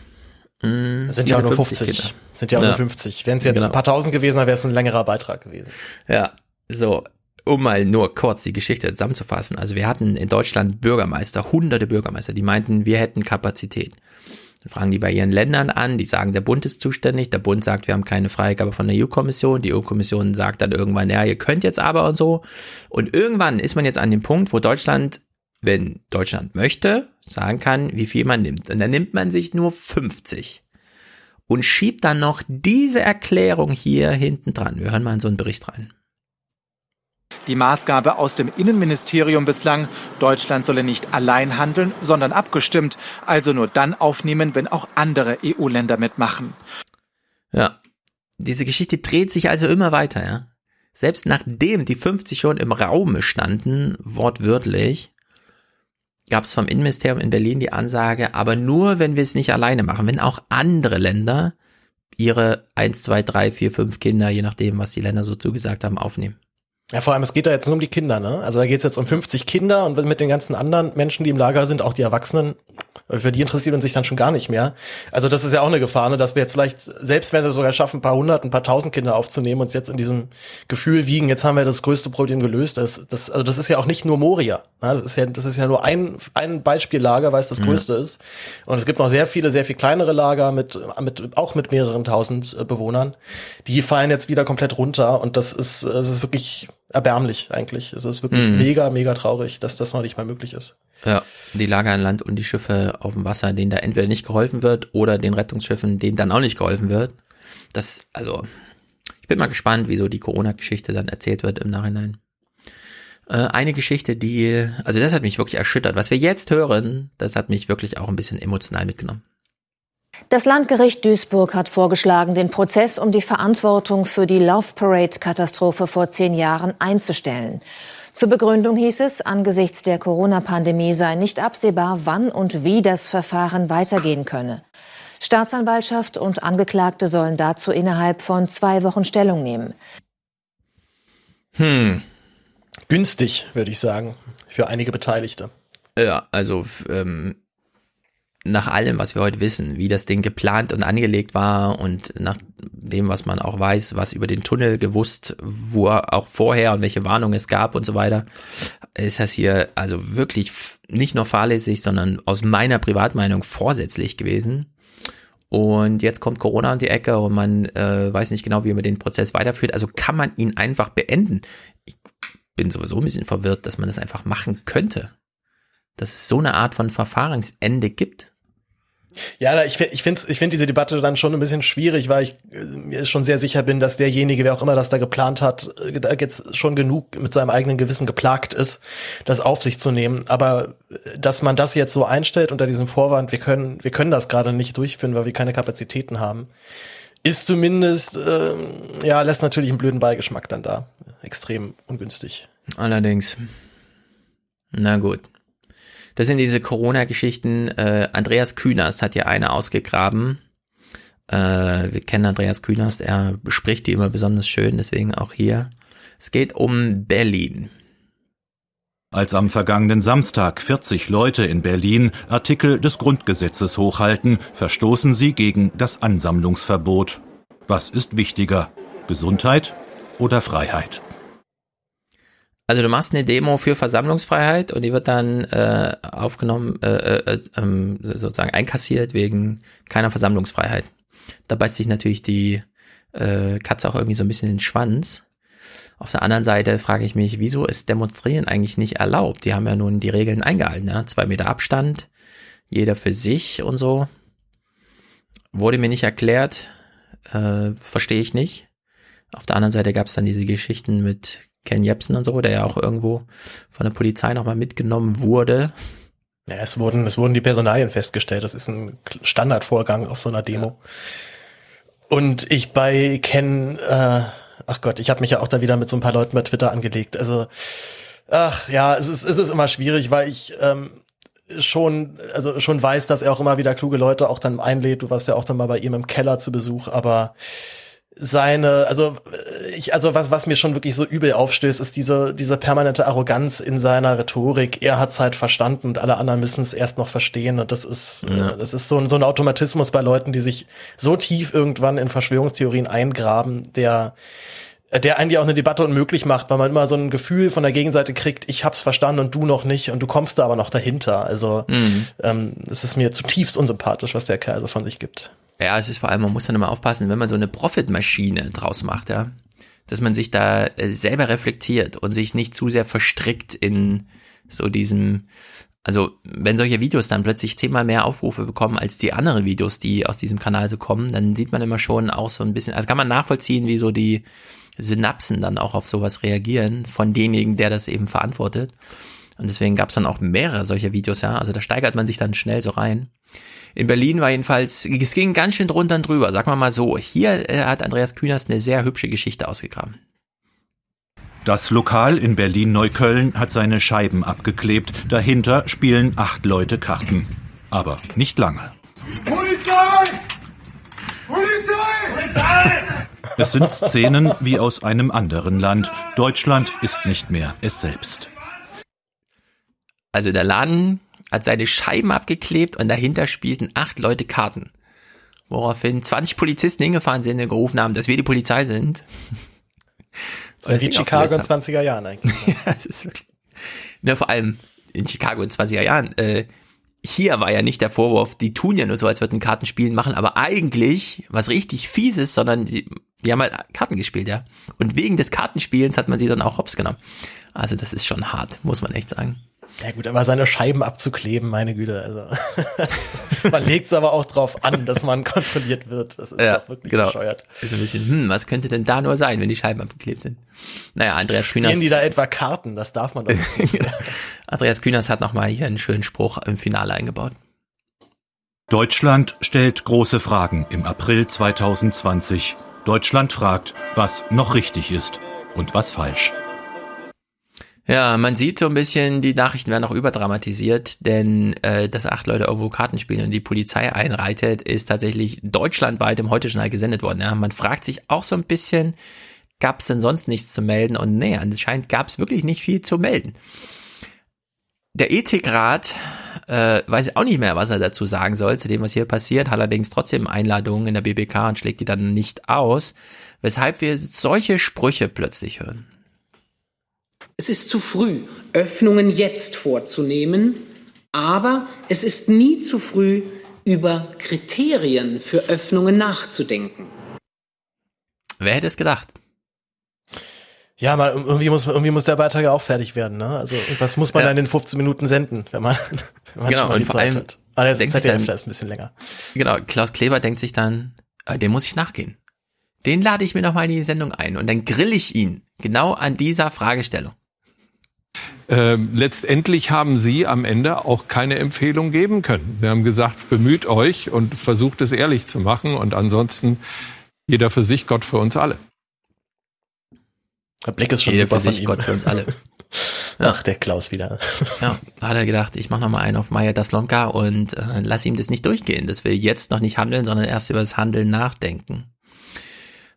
Mm, Das sind ja nur 50. Kinder. Sind ja auch nur 50. Wenn es jetzt Genau. ein paar tausend gewesen wäre, wäre es ein längerer Beitrag gewesen. Ja, so, um mal nur kurz die Geschichte zusammenzufassen. Also wir hatten in Deutschland Bürgermeister, hunderte Bürgermeister, die meinten, wir hätten Kapazität. Dann fragen die bei ihren Ländern an, die sagen, der Bund ist zuständig, der Bund sagt, wir haben keine Freigabe von der EU-Kommission, die EU-Kommission sagt dann irgendwann, ja, ihr könnt jetzt aber und so. Und irgendwann ist man jetzt an dem Punkt, wo Deutschland, wenn Deutschland möchte, sagen kann, wie viel man nimmt. Und dann nimmt man sich nur 50 und schiebt dann noch diese Erklärung hier hinten dran. Wir hören mal in so einen Bericht rein. Die Maßgabe aus dem Innenministerium bislang, Deutschland solle nicht allein handeln, sondern abgestimmt, also nur dann aufnehmen, wenn auch andere EU-Länder mitmachen. Ja, diese Geschichte dreht sich also immer weiter, ja. Selbst nachdem die 50 schon im Raume standen, wortwörtlich, gab es vom Innenministerium in Berlin die Ansage, aber nur, wenn wir es nicht alleine machen, wenn auch andere Länder ihre 1, 2, 3, 4, 5 Kinder, je nachdem, was die Länder so zugesagt haben, aufnehmen. Ja, vor allem, es geht da jetzt nur um die Kinder, ne? Also da geht es jetzt um 50 Kinder und mit den ganzen anderen Menschen, die im Lager sind, auch die Erwachsenen, für die interessiert man sich dann schon gar nicht mehr. Also das ist ja auch eine Gefahr, ne? dass wir jetzt vielleicht, selbst wenn wir sogar schaffen, ein paar hundert, ein paar tausend Kinder aufzunehmen, uns jetzt in diesem Gefühl wiegen, jetzt haben wir das größte Problem gelöst. Das, das, also das ist ja auch nicht nur Moria. Ne? Das ist ja, das ist ja nur ein, ein Beispiellager, weil es das Ja. größte ist. Und es gibt noch sehr viele, sehr viel kleinere Lager mit, mit auch mit mehreren tausend äh, Bewohnern. Die fallen jetzt wieder komplett runter und das ist, es ist wirklich erbärmlich eigentlich. Es ist wirklich Mhm. mega, mega traurig, dass das noch nicht mal möglich ist. Ja, die Lager an Land und die Schiffe auf dem Wasser, denen da entweder nicht geholfen wird oder den Rettungsschiffen, denen dann auch nicht geholfen wird. Das, also, ich bin mal gespannt, wieso die Corona-Geschichte dann erzählt wird im Nachhinein. Äh, eine Geschichte, die, also das hat mich wirklich erschüttert. Was wir jetzt hören, das hat mich wirklich auch ein bisschen emotional mitgenommen. Das Landgericht Duisburg hat vorgeschlagen, den Prozess um die Verantwortung für die Love Parade-Katastrophe vor zehn Jahren einzustellen. Zur Begründung hieß es, angesichts der Corona-Pandemie sei nicht absehbar, wann und wie das Verfahren weitergehen könne. Staatsanwaltschaft und Angeklagte sollen dazu innerhalb von zwei Wochen Stellung nehmen. Hm. Günstig, würde ich sagen, für einige Beteiligte. Ja, also ähm, nach allem, was wir heute wissen, wie das Ding geplant und angelegt war und nach dem, was man auch weiß, was über den Tunnel gewusst, wo auch vorher und welche Warnungen es gab und so weiter, ist das hier also wirklich nicht nur fahrlässig, sondern aus meiner Privatmeinung vorsätzlich gewesen. Und jetzt kommt Corona an die Ecke und man äh, weiß nicht genau, wie man den Prozess weiterführt. Also kann man ihn einfach beenden. Ich bin sowieso ein bisschen verwirrt, dass man das einfach machen könnte. Dass es so eine Art von Verfahrensende gibt. Ja, ich, ich finde ich find diese Debatte dann schon ein bisschen schwierig, weil ich äh, mir schon sehr sicher bin, dass derjenige, wer auch immer das da geplant hat, äh, da jetzt schon genug mit seinem eigenen Gewissen geplagt ist, das auf sich zu nehmen. Aber äh, dass man das jetzt so einstellt unter diesem Vorwand, wir können, wir können das gerade nicht durchführen, weil wir keine Kapazitäten haben, ist zumindest, äh, ja, lässt natürlich einen blöden Beigeschmack dann da. Extrem ungünstig. Allerdings. Na gut. Das sind diese Corona-Geschichten. Äh, Andreas Künast hat ja eine ausgegraben. Äh, wir kennen Andreas Künast, er bespricht die immer besonders schön, deswegen auch hier. Es geht um Berlin. Als am vergangenen Samstag 40 Leute in Berlin Artikel des Grundgesetzes hochhalten, verstoßen sie gegen das Ansammlungsverbot. Was ist wichtiger? Gesundheit oder Freiheit? Also du machst eine Demo für Versammlungsfreiheit und die wird dann äh, aufgenommen, äh, äh, äh, sozusagen einkassiert wegen keiner Versammlungsfreiheit. Da beißt sich natürlich die äh, Katze auch irgendwie so ein bisschen in den Schwanz. Auf der anderen Seite frage ich mich, wieso ist Demonstrieren eigentlich nicht erlaubt? Die haben ja nun die Regeln eingehalten, ja? zwei Meter Abstand, jeder für sich und so. Wurde mir nicht erklärt, äh, verstehe ich nicht. Auf der anderen Seite gab es dann diese Geschichten mit Ken Jebsen und so, der ja auch irgendwo von der Polizei nochmal mitgenommen wurde. Ja, es wurden, es wurden die Personalien festgestellt. Das ist ein Standardvorgang auf so einer Demo. Und ich bei Ken, äh, ach Gott, ich habe mich ja auch da wieder mit so ein paar Leuten bei Twitter angelegt. Also, ach ja, es ist, es ist immer schwierig, weil ich ähm, schon, also schon weiß, dass er auch immer wieder kluge Leute auch dann einlädt. Du warst ja auch dann mal bei ihm im Keller zu Besuch, aber seine, also ich, also was, was mir schon wirklich so übel aufstößt, ist diese, diese permanente Arroganz in seiner Rhetorik. Er hat's halt verstanden und alle anderen müssen es erst noch verstehen. Und das ist, ja. äh, das ist so, ein so ein Automatismus bei Leuten, die sich so tief irgendwann in Verschwörungstheorien eingraben, der, der eigentlich auch eine Debatte unmöglich macht, weil man immer so ein Gefühl von der Gegenseite kriegt, ich hab's verstanden und du noch nicht und du kommst da aber noch dahinter. Also mhm. ähm, es ist mir zutiefst unsympathisch, was der Kerl so von sich gibt. Ja, es ist vor allem, man muss dann immer aufpassen, wenn man so eine Profitmaschine draus macht, ja, dass man sich da äh, selber reflektiert und sich nicht zu sehr verstrickt in so diesem, also wenn solche Videos dann plötzlich zehnmal mehr Aufrufe bekommen als die anderen Videos, die aus diesem Kanal so kommen, dann sieht man immer schon auch so ein bisschen, also kann man nachvollziehen, wie so die Synapsen dann auch auf sowas reagieren von demjenigen, der das eben verantwortet. Und deswegen gab es dann auch mehrere solcher Videos, ja. Also da steigert man sich dann schnell so rein. In Berlin war jedenfalls, es ging ganz schön drunter und drüber, sagen wir mal so. Hier äh, hat Andreas Künast eine sehr hübsche Geschichte ausgegraben. Das Lokal in Berlin-Neukölln hat seine Scheiben abgeklebt. Dahinter spielen acht Leute Karten. Aber nicht lange. Polizei! Polizei! Polizei! Es sind Szenen wie aus einem anderen Land. Deutschland ist nicht mehr es selbst. Also der Laden hat seine Scheiben abgeklebt und dahinter spielten acht Leute Karten. Woraufhin 20 Polizisten hingefahren sind und gerufen haben, dass wir die Polizei sind. Das heißt, wie Chicago in 20er Jahren eigentlich. ja, es ist wirklich. Ne, vor allem in Chicago in 20er Jahren. Äh, hier war ja nicht der Vorwurf, die tun ja nur so, als würden Karten spielen machen, aber eigentlich was richtig fieses, sondern die, die haben halt Karten gespielt, ja. Und wegen des Kartenspielens hat man sie dann auch hops genommen. Also das ist schon hart, muss man echt sagen. Ja gut, aber seine Scheiben abzukleben, meine Güte, also man legt es aber auch drauf an, dass man kontrolliert wird. Das ist ja, doch wirklich genau. bescheuert. Ist ein bisschen, hm, was könnte denn da nur sein, wenn die Scheiben abgeklebt sind? Naja, Andreas Spielen Kühners. die da etwa Karten? Das darf man doch nicht. Andreas Kühners hat nochmal hier einen schönen Spruch im Finale eingebaut. Deutschland stellt große Fragen im April 2020. Deutschland fragt, was noch richtig ist und was falsch. Ja, man sieht so ein bisschen, die Nachrichten werden auch überdramatisiert, denn äh, dass acht Leute irgendwo Karten spielen und die Polizei einreitet, ist tatsächlich deutschlandweit im Heute-Journal gesendet worden. Ja, man fragt sich auch so ein bisschen, gab es denn sonst nichts zu melden? Und nee, anscheinend gab es wirklich nicht viel zu melden. Der Ethikrat äh, weiß auch nicht mehr, was er dazu sagen soll, zu dem, was hier passiert, hat allerdings trotzdem Einladungen in der BBK und schlägt die dann nicht aus, weshalb wir solche Sprüche plötzlich hören. Es ist zu früh, Öffnungen jetzt vorzunehmen, aber es ist nie zu früh, über Kriterien für Öffnungen nachzudenken. Wer hätte es gedacht? Ja, mal irgendwie muss irgendwie muss der Beitrag ja auch fertig werden, ne? Also was muss man Ja. dann in 15 Minuten senden, wenn man, wenn man Genau, schon mal und die vor Zeit allem hat. Ah, der denkt ZDF, dann- da ist ein bisschen länger. Genau, Klaus Kleber denkt sich dann, äh, dem muss ich nachgehen. Den lade ich mir nochmal in die Sendung ein und dann grill ich ihn genau an dieser Fragestellung. Ähm, letztendlich haben Sie am Ende auch keine Empfehlung geben können. Wir haben gesagt, bemüht euch und versucht es ehrlich zu machen und ansonsten jeder für sich, Gott für uns alle. Der Blick ist schon Jeder für sich, ihm. Gott für uns alle. Ach, der Klaus wieder. Ja, da hat er gedacht, ich mache nochmal einen auf Maya Daslonka und äh, lass ihm das nicht durchgehen, dass wir jetzt noch nicht handeln, sondern erst über das Handeln nachdenken.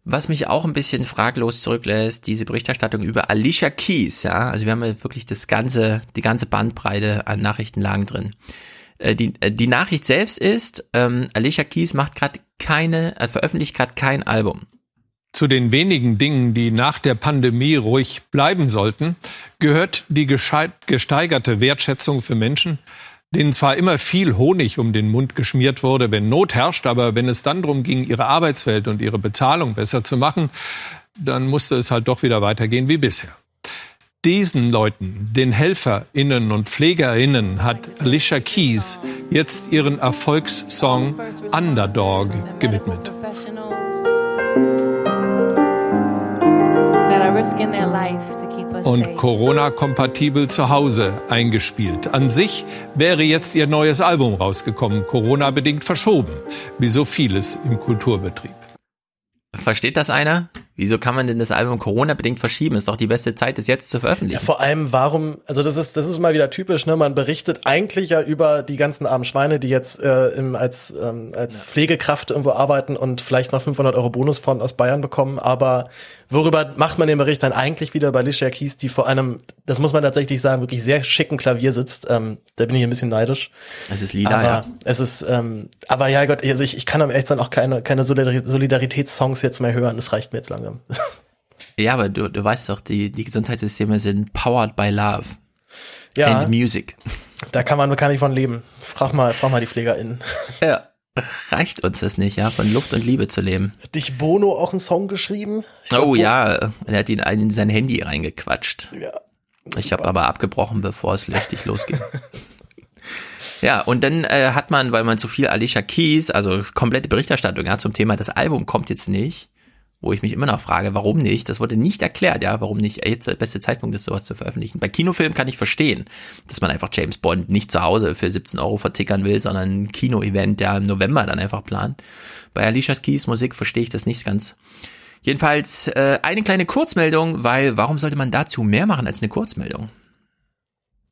Was mich auch ein bisschen fraglos zurücklässt, diese Berichterstattung über Alicia Keys, ja, also wir haben ja wirklich das ganze, die ganze Bandbreite an Nachrichtenlagen drin. Äh, die, äh, die Nachricht selbst ist, ähm, Alicia Keys macht gerade keine, äh, veröffentlicht gerade kein Album. Zu den wenigen Dingen, die nach der Pandemie ruhig bleiben sollten, gehört die gesteigerte Wertschätzung für Menschen, denen zwar immer viel Honig um den Mund geschmiert wurde, wenn Not herrscht, aber wenn es dann darum ging, ihre Arbeitswelt und ihre Bezahlung besser zu machen, dann musste es halt doch wieder weitergehen wie bisher. Diesen Leuten, den HelferInnen und PflegerInnen, hat Alicia Keys jetzt ihren Erfolgssong Underdog gewidmet. that are risking their life und. Corona-kompatibel zu Hause eingespielt. An sich wäre jetzt ihr neues Album rausgekommen, Corona-bedingt verschoben, wie so vieles im Kulturbetrieb. Versteht das einer? Wieso kann man denn das Album Corona-bedingt verschieben? Ist doch die beste Zeit, es jetzt zu veröffentlichen. Vor allem, warum, also das ist, das ist mal wieder typisch, ne? Man berichtet eigentlich ja über die ganzen armen Schweine, die jetzt äh, im, als, ähm, als Pflegekraft irgendwo arbeiten und vielleicht noch 500 Euro Bonusfond aus Bayern bekommen, aber worüber macht man den Bericht dann eigentlich wieder bei Alicia Keys, die vor einem, das muss man tatsächlich sagen, wirklich sehr schicken Klavier sitzt. Ähm, da bin ich ein bisschen neidisch. Es ist lila, aber ja. Es ist, ähm, aber ja Gott, also ich, ich kann am dann auch keine, keine Solidari- Solidaritätssongs jetzt mehr hören. Das reicht mir jetzt langsam. Ja, aber du, du weißt doch, die, die Gesundheitssysteme sind powered by love. Ja. And music. Da kann man kann ich von leben. Frag mal, frag mal die PflegerInnen. Ja. Reicht uns das nicht, ja, von Luft und Liebe zu leben? Hat dich Bono auch einen Song geschrieben? Glaub, Oh Bo- ja, er hat ihn in sein Handy reingequatscht. Ja. Ich habe aber abgebrochen, bevor es richtig losging. Ja, und dann äh, hat man, weil man zu viel Alicia Keys, also komplette Berichterstattung ja, zum Thema, das Album kommt jetzt nicht, wo ich mich immer noch frage, warum nicht? Das wurde nicht erklärt, ja, warum nicht jetzt der beste Zeitpunkt ist, sowas zu veröffentlichen. Bei Kinofilmen kann ich verstehen, dass man einfach James Bond nicht zu Hause für 17 Euro vertickern will, sondern ein Kino-Event, der im November dann einfach plant. Bei Alicia Keys Musik verstehe ich das nicht ganz. Jedenfalls äh, eine kleine Kurzmeldung, weil warum sollte man dazu mehr machen als eine Kurzmeldung?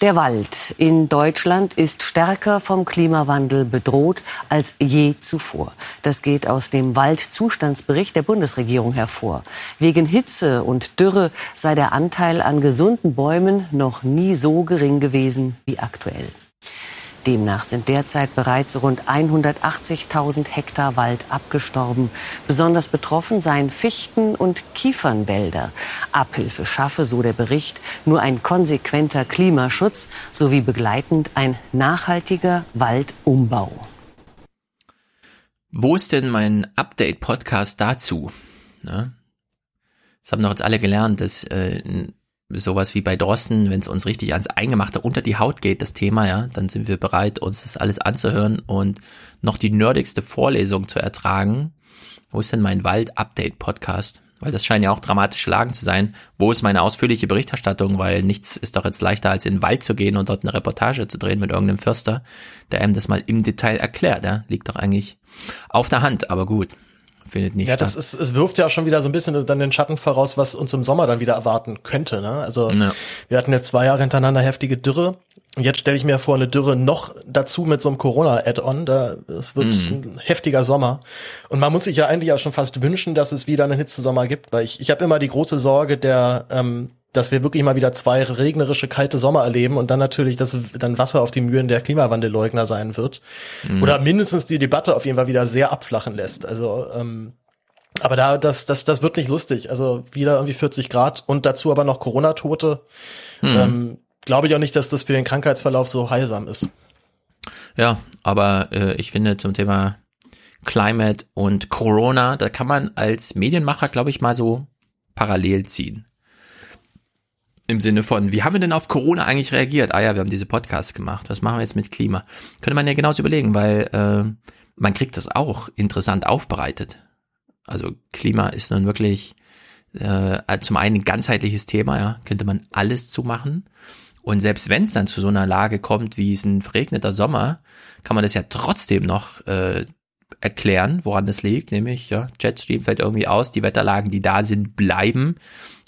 Der Wald in Deutschland ist stärker vom Klimawandel bedroht als je zuvor. Das geht aus dem Waldzustandsbericht der Bundesregierung hervor. Wegen Hitze und Dürre sei der Anteil an gesunden Bäumen noch nie so gering gewesen wie aktuell. Demnach sind derzeit bereits rund 180.000 Hektar Wald abgestorben. Besonders betroffen seien Fichten- und Kiefernwälder. Abhilfe schaffe, so der Bericht, nur ein konsequenter Klimaschutz sowie begleitend ein nachhaltiger Waldumbau. Wo ist denn mein Update-Podcast dazu? Ne? Das haben doch jetzt alle gelernt, dass äh, sowas wie bei Drosten, wenn es uns richtig ans Eingemachte unter die Haut geht, das Thema, ja, dann sind wir bereit, uns das alles anzuhören und noch die nerdigste Vorlesung zu ertragen. Wo ist denn mein Wald-Update-Podcast? Weil das scheinen ja auch dramatische Lagen zu sein. Wo ist meine ausführliche Berichterstattung? Weil nichts ist doch jetzt leichter, als in den Wald zu gehen und dort eine Reportage zu drehen mit irgendeinem Förster, der einem das mal im Detail erklärt. Ja? Liegt doch eigentlich auf der Hand, aber gut findet nicht ja, statt. das ist, es wirft ja auch schon wieder so ein bisschen dann den Schatten voraus, was uns im Sommer dann wieder erwarten könnte. Ne? Also ja. wir hatten jetzt zwei Jahre hintereinander heftige Dürre. Und jetzt stelle ich mir vor, eine Dürre noch dazu mit so einem Corona-Add-on. Da es wird mhm. ein heftiger Sommer. Und man muss sich ja eigentlich auch schon fast wünschen, dass es wieder einen Hitzesommer gibt, weil ich, ich habe immer die große Sorge der ähm, dass wir wirklich mal wieder zwei regnerische, kalte Sommer erleben und dann natürlich, dass dann Wasser auf die Mühen der Klimawandelleugner sein wird. Mhm. Oder mindestens die Debatte auf jeden Fall wieder sehr abflachen lässt. Also, ähm, aber da, das, das, das wird nicht lustig. Also wieder irgendwie 40 Grad und dazu aber noch Corona-Tote. Mhm. Ähm, Glaube ich auch nicht, dass das für den Krankheitsverlauf so heilsam ist. Ja, aber äh, ich finde zum Thema Climate und Corona, da kann man als Medienmacher, glaube ich, mal so parallel ziehen. Im Sinne von, wie haben wir denn auf Corona eigentlich reagiert? Ah ja, wir haben diese Podcasts gemacht. Was machen wir jetzt mit Klima? Könnte man ja genauso überlegen, weil äh, man kriegt das auch interessant aufbereitet. Also Klima ist nun wirklich äh, zum einen ein ganzheitliches Thema, ja, könnte man alles zu machen. Und selbst wenn es dann zu so einer Lage kommt, wie es ein verregneter Sommer, kann man das ja trotzdem noch äh, erklären, woran das liegt, nämlich ja, Jetstream fällt irgendwie aus, die Wetterlagen, die da sind, bleiben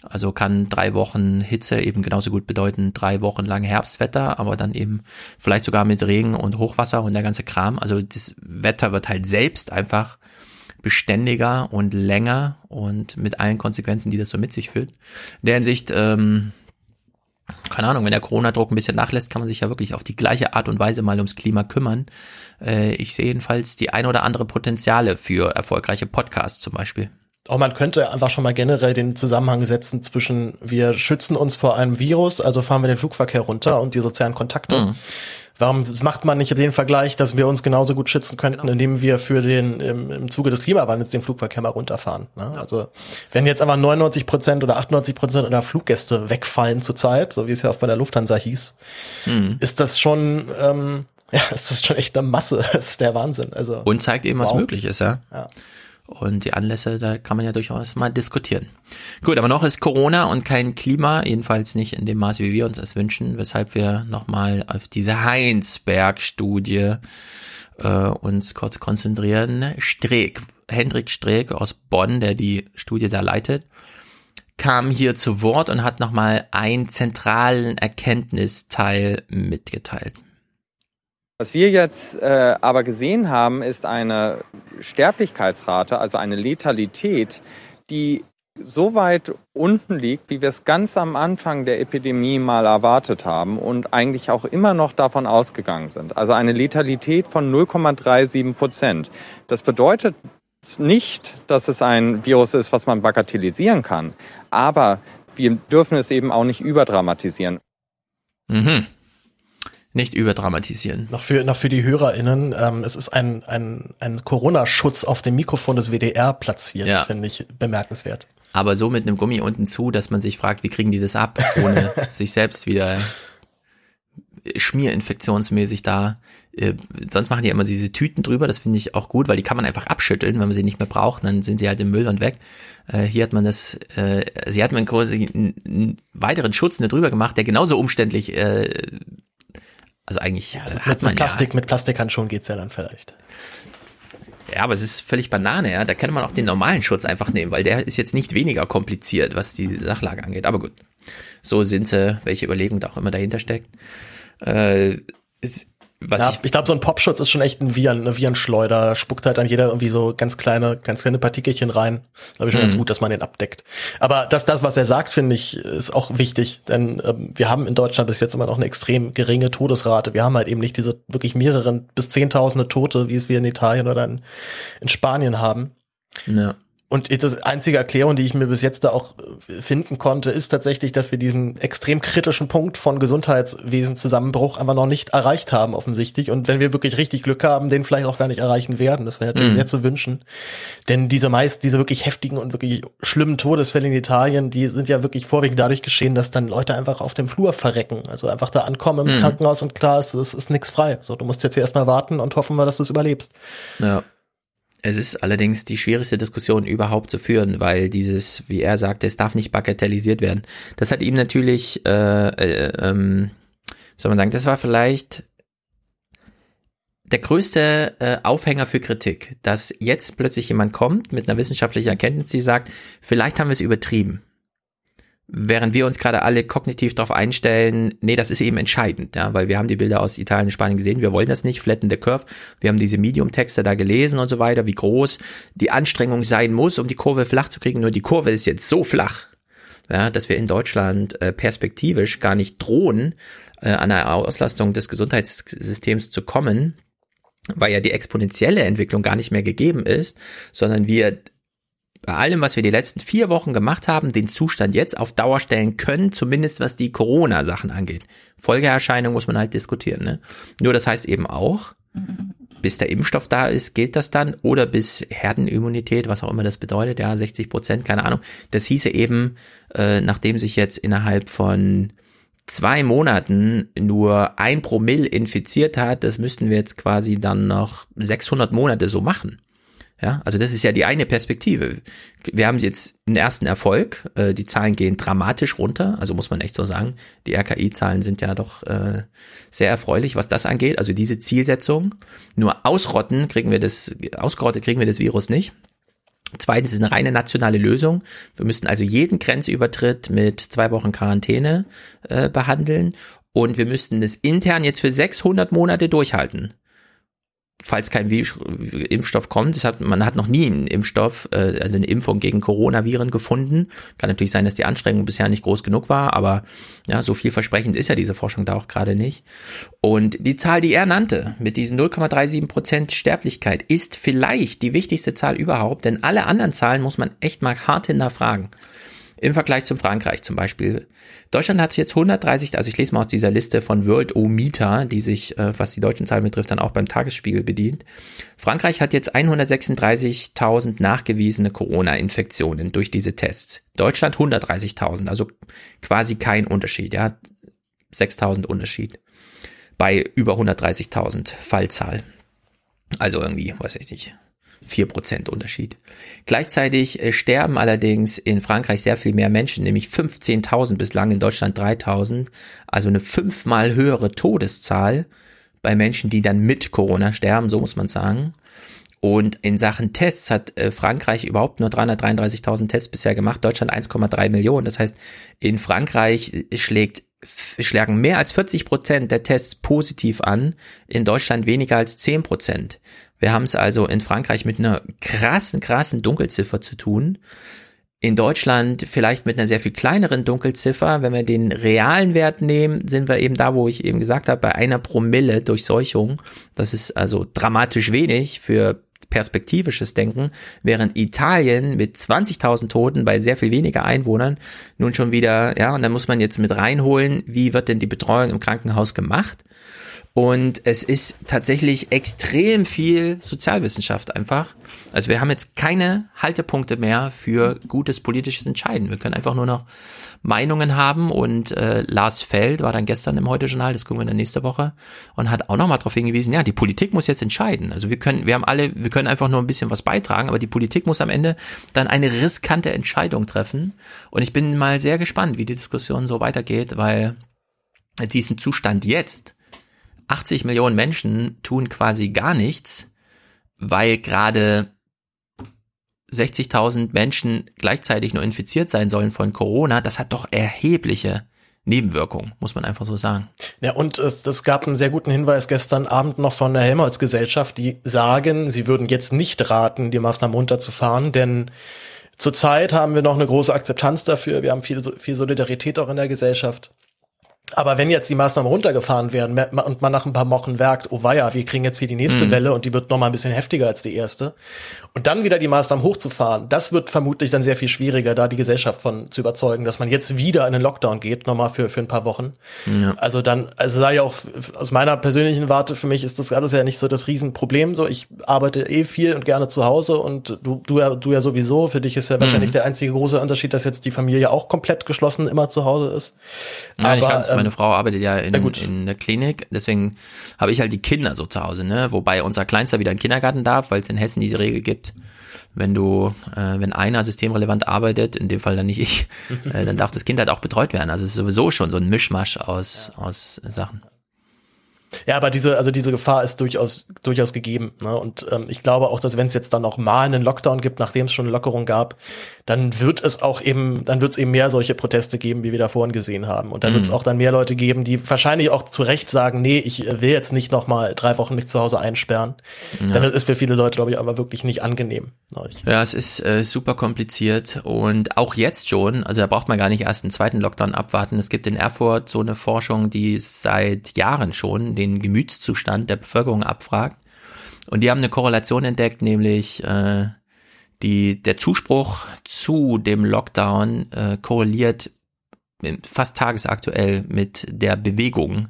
also kann drei Wochen Hitze eben genauso gut bedeuten, drei Wochen lang Herbstwetter, aber dann eben vielleicht sogar mit Regen und Hochwasser und der ganze Kram. Also das Wetter wird halt selbst einfach beständiger und länger und mit allen Konsequenzen, die das so mit sich führt. In der Hinsicht, ähm, keine Ahnung, wenn der Corona-Druck ein bisschen nachlässt, kann man sich ja wirklich auf die gleiche Art und Weise mal ums Klima kümmern. Äh, ich sehe jedenfalls die ein oder andere Potenziale für erfolgreiche Podcasts zum Beispiel. Auch man könnte einfach schon mal generell den Zusammenhang setzen zwischen wir schützen uns vor einem Virus, also fahren wir den Flugverkehr runter und die sozialen Kontakte. Mhm. Warum macht man nicht den Vergleich, dass wir uns genauso gut schützen könnten, genau. indem wir für den im, im Zuge des Klimawandels den Flugverkehr mal runterfahren? Ne? Ja. Also wenn jetzt aber 99 Prozent oder 98 Prozent der Fluggäste wegfallen zurzeit, so wie es ja auch bei der Lufthansa hieß, mhm. ist das schon ähm, ja, ist das schon echt eine Masse. Das ist der Wahnsinn. Also und zeigt eben, wow. was möglich ist, ja. ja. Und die Anlässe, da kann man ja durchaus mal diskutieren. Gut, aber noch ist Corona und kein Klima, jedenfalls nicht in dem Maße, wie wir uns das wünschen, weshalb wir nochmal auf diese Heinsberg-Studie äh, uns kurz konzentrieren. Streeck, Hendrik Streeck aus Bonn, der die Studie da leitet, kam hier zu Wort und hat nochmal einen zentralen Erkenntnisteil mitgeteilt. Was wir jetzt äh, aber gesehen haben, ist eine Sterblichkeitsrate, also eine Letalität, die so weit unten liegt, wie wir es ganz am Anfang der Epidemie mal erwartet haben und eigentlich auch immer noch davon ausgegangen sind. Also eine Letalität von 0,37 Prozent. Das bedeutet nicht, dass es ein Virus ist, was man bagatellisieren kann, aber wir dürfen es eben auch nicht überdramatisieren. Mhm nicht überdramatisieren. Noch für, noch für die HörerInnen, ähm, es ist ein, ein, ein Corona-Schutz auf dem Mikrofon des WDR platziert, ja. finde ich bemerkenswert. Aber so mit einem Gummi unten zu, dass man sich fragt, wie kriegen die das ab, ohne sich selbst wieder schmierinfektionsmäßig da. Äh, sonst machen die immer diese Tüten drüber, das finde ich auch gut, weil die kann man einfach abschütteln, wenn man sie nicht mehr braucht, dann sind sie halt im Müll und weg. Äh, hier hat man das, äh, sie hat man quasi einen weiteren Schutz drüber gemacht, der genauso umständlich äh, also eigentlich ja, äh, hat man mit Plastik, ja, mit Plastikhandschuhen geht's ja dann vielleicht. Ja, aber es ist völlig Banane, ja. Da kann man auch den normalen Schutz einfach nehmen, weil der ist jetzt nicht weniger kompliziert, was die Sachlage angeht. Aber gut, so sind sie, welche Überlegung da auch immer dahinter steckt. Äh, ist, was ja, ich, ich glaube, so ein Popschutz ist schon echt ein Viren, eine Virenschleuder. Da spuckt halt dann jeder irgendwie so ganz kleine, ganz kleine Partikelchen rein. Glaube ich schon mhm. ganz gut, dass man den abdeckt. Aber das, das, was er sagt, finde ich, ist auch wichtig. Denn ähm, wir haben in Deutschland bis jetzt immer noch eine extrem geringe Todesrate. Wir haben halt eben nicht diese wirklich mehreren bis zehntausende Tote, wie es wir in Italien oder in, in Spanien haben. Ja. Und die einzige Erklärung, die ich mir bis jetzt da auch äh, finden konnte, ist tatsächlich, dass wir diesen extrem kritischen Punkt von Gesundheitswesen Zusammenbruch einfach noch nicht erreicht haben, offensichtlich. Und wenn wir wirklich richtig Glück haben, den vielleicht auch gar nicht erreichen werden. Das wäre natürlich Mhm. sehr zu wünschen. Denn diese meist, diese wirklich heftigen und wirklich schlimmen Todesfälle in Italien, die sind ja wirklich vorwiegend dadurch geschehen, dass dann Leute einfach auf dem Flur verrecken. Also einfach da ankommen im Mhm. Krankenhaus und klar ist, es ist nichts frei. So, du musst jetzt hier erstmal warten und hoffen wir, dass du es überlebst. Ja. Es ist allerdings die schwierigste Diskussion überhaupt zu führen, weil dieses, wie er sagte, es darf nicht bagatellisiert werden. Das hat ihm natürlich, äh, äh, ähm, soll man sagen, das war vielleicht der größte äh, Aufhänger für Kritik, dass jetzt plötzlich jemand kommt mit einer wissenschaftlichen Erkenntnis, die sagt, vielleicht haben wir es übertrieben. Während wir uns gerade alle kognitiv darauf einstellen, nee, das ist eben entscheidend, ja, weil wir haben die Bilder aus Italien und Spanien gesehen, wir wollen das nicht, flatten the curve, wir haben diese Medium-Texte da gelesen und so weiter, wie groß die Anstrengung sein muss, um die Kurve flach zu kriegen, nur die Kurve ist jetzt so flach, ja, dass wir in Deutschland äh, perspektivisch gar nicht drohen, äh, an einer Auslastung des Gesundheitssystems zu kommen, weil ja die exponentielle Entwicklung gar nicht mehr gegeben ist, sondern wir bei allem, was wir die letzten vier Wochen gemacht haben, den Zustand jetzt auf Dauer stellen können, zumindest was die Corona-Sachen angeht. Folgeerscheinung muss man halt diskutieren. Ne? Nur das heißt eben auch, bis der Impfstoff da ist, gilt das dann oder bis Herdenimmunität, was auch immer das bedeutet, ja, 60 Prozent, keine Ahnung. Das hieße eben, äh, nachdem sich jetzt innerhalb von zwei Monaten nur ein Promille infiziert hat, das müssten wir jetzt quasi dann noch 600 Monate so machen. Ja, also das ist ja die eine Perspektive. Wir haben jetzt einen ersten Erfolg. Äh, die Zahlen gehen dramatisch runter. Also muss man echt so sagen. Die RKI-Zahlen sind ja doch äh, sehr erfreulich, was das angeht. Also diese Zielsetzung. Nur ausrotten kriegen wir das, ausgerottet kriegen wir das Virus nicht. Zweitens ist eine reine nationale Lösung. Wir müssen also jeden Grenzübertritt mit zwei Wochen Quarantäne äh, behandeln und wir müssten das intern jetzt für 600 Monate durchhalten falls kein Impfstoff kommt. Hat, man hat noch nie einen Impfstoff, äh, also eine Impfung gegen Coronaviren gefunden. Kann natürlich sein, dass die Anstrengung bisher nicht groß genug war, aber ja, so vielversprechend ist ja diese Forschung da auch gerade nicht. Und die Zahl, die er nannte, mit diesen 0,37 Prozent Sterblichkeit, ist vielleicht die wichtigste Zahl überhaupt, denn alle anderen Zahlen muss man echt mal hart hinterfragen. Im Vergleich zum Frankreich zum Beispiel. Deutschland hat jetzt 130, also ich lese mal aus dieser Liste von World O Meter, die sich, äh, was die deutschen Zahlen betrifft, dann auch beim Tagesspiegel bedient. Frankreich hat jetzt 136.000 nachgewiesene Corona-Infektionen durch diese Tests. Deutschland 130.000, also quasi kein Unterschied, ja. 6.000 Unterschied. Bei über 130.000 Fallzahl. Also irgendwie, weiß ich nicht, 4% Unterschied. Gleichzeitig äh, sterben allerdings in Frankreich sehr viel mehr Menschen, nämlich 15.000 bislang, in Deutschland 3.000, also eine fünfmal höhere Todeszahl bei Menschen, die dann mit Corona sterben, so muss man sagen. Und in Sachen Tests hat äh, Frankreich überhaupt nur 333.000 Tests bisher gemacht, Deutschland 1,3 Millionen. Das heißt, in Frankreich schlägt schlagen mehr als 40 Prozent der Tests positiv an, in Deutschland weniger als 10 Prozent. Wir haben es also in Frankreich mit einer krassen, krassen Dunkelziffer zu tun. In Deutschland vielleicht mit einer sehr viel kleineren Dunkelziffer. Wenn wir den realen Wert nehmen, sind wir eben da, wo ich eben gesagt habe, bei einer Promille Durchseuchung. Das ist also dramatisch wenig für perspektivisches Denken, während Italien mit 20.000 Toten bei sehr viel weniger Einwohnern nun schon wieder, ja, und da muss man jetzt mit reinholen, wie wird denn die Betreuung im Krankenhaus gemacht? Und es ist tatsächlich extrem viel Sozialwissenschaft einfach. Also wir haben jetzt keine Haltepunkte mehr für gutes politisches Entscheiden. Wir können einfach nur noch Meinungen haben und äh, Lars Feld war dann gestern im Heute-Journal, das gucken wir dann nächste Woche, und hat auch nochmal darauf hingewiesen, ja, die Politik muss jetzt entscheiden. Also wir können, wir haben alle, wir können einfach nur ein bisschen was beitragen, aber die Politik muss am Ende dann eine riskante Entscheidung treffen. Und ich bin mal sehr gespannt, wie die Diskussion so weitergeht, weil diesen Zustand jetzt, 80 Millionen Menschen tun quasi gar nichts, weil gerade 60.000 Menschen gleichzeitig nur infiziert sein sollen von Corona. Das hat doch erhebliche Nebenwirkungen, muss man einfach so sagen. Ja, und es, es gab einen sehr guten Hinweis gestern Abend noch von der Helmholtz-Gesellschaft, die sagen, sie würden jetzt nicht raten, die Maßnahmen runterzufahren, denn zurzeit haben wir noch eine große Akzeptanz dafür. Wir haben viel, viel Solidarität auch in der Gesellschaft. Aber wenn jetzt die Maßnahmen runtergefahren werden und man nach ein paar Wochen merkt, oh weia, wir kriegen jetzt hier die nächste Mhm. Welle und die wird noch mal ein bisschen heftiger als die erste. Und dann wieder die Maßnahmen hochzufahren, das wird vermutlich dann sehr viel schwieriger, da die Gesellschaft von zu überzeugen, dass man jetzt wieder in den Lockdown geht, nochmal für, für ein paar Wochen. Ja. Also dann, also sei ja auch aus meiner persönlichen Warte, für mich ist das alles ja nicht so das Riesenproblem. So, ich arbeite eh viel und gerne zu Hause und du, du ja, du ja sowieso. Für dich ist ja wahrscheinlich Mhm. der einzige große Unterschied, dass jetzt die Familie auch komplett geschlossen immer zu Hause ist. Nein, ich Aber, kann's. ähm, Meine Frau arbeitet ja in, in der Klinik, deswegen habe ich halt die Kinder so zu Hause, ne? Wobei unser Kleinster wieder in den Kindergarten darf, weil es in Hessen diese Regel gibt. Wenn du, äh, wenn einer systemrelevant arbeitet, in dem Fall dann nicht ich, äh, dann darf das Kind halt auch betreut werden. Also es ist sowieso schon so ein Mischmasch aus, aus Sachen. Ja, aber diese, also diese Gefahr ist durchaus, durchaus gegeben. Ne? Und ähm, ich glaube auch, dass wenn es jetzt dann noch mal einen Lockdown gibt, nachdem es schon eine Lockerung gab, dann wird es auch eben, dann wird es eben mehr solche Proteste geben, wie wir da vorhin gesehen haben. Und dann Mhm. wird es auch dann mehr Leute geben, die wahrscheinlich auch zu Recht sagen, nee, ich äh, will jetzt nicht noch mal drei Wochen mich zu Hause einsperren. Ja. Denn das ist für viele Leute, glaube ich, aber wirklich nicht angenehm. Ne? Ja, es ist äh, super kompliziert und auch jetzt schon, also da braucht man gar nicht erst einen zweiten Lockdown abwarten. Es gibt in Erfurt so eine Forschung, die seit Jahren schon den Gemütszustand der Bevölkerung abfragt. Und die haben eine Korrelation entdeckt, nämlich äh, die, der Zuspruch zu dem Lockdown äh, korreliert fast tagesaktuell mit der Bewegung,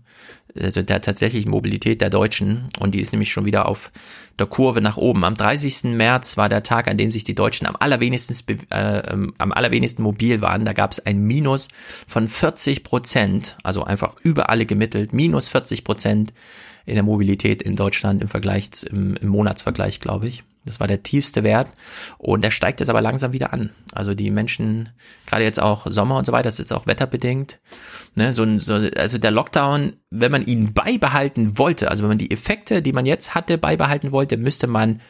also der tatsächlichen Mobilität der Deutschen. Und die ist nämlich schon wieder auf der Kurve nach oben. Am 30. März war der Tag, an dem sich die Deutschen am allerwenigsten, äh, ähm, am allerwenigsten mobil waren. Da gab es ein Minus von 40 Prozent, also einfach über alle gemittelt, minus 40 Prozent in der Mobilität in Deutschland im Vergleich, im, im Monatsvergleich, glaube ich. Das war der tiefste Wert und der steigt jetzt aber langsam wieder an. Also die Menschen, gerade jetzt auch Sommer und so weiter, das ist auch wetterbedingt. Ne, so, ein- so, also der Lockdown, wenn man ihn beibehalten wollte, also wenn man die Effekte, die man jetzt hatte, beibehalten wollte, müsste man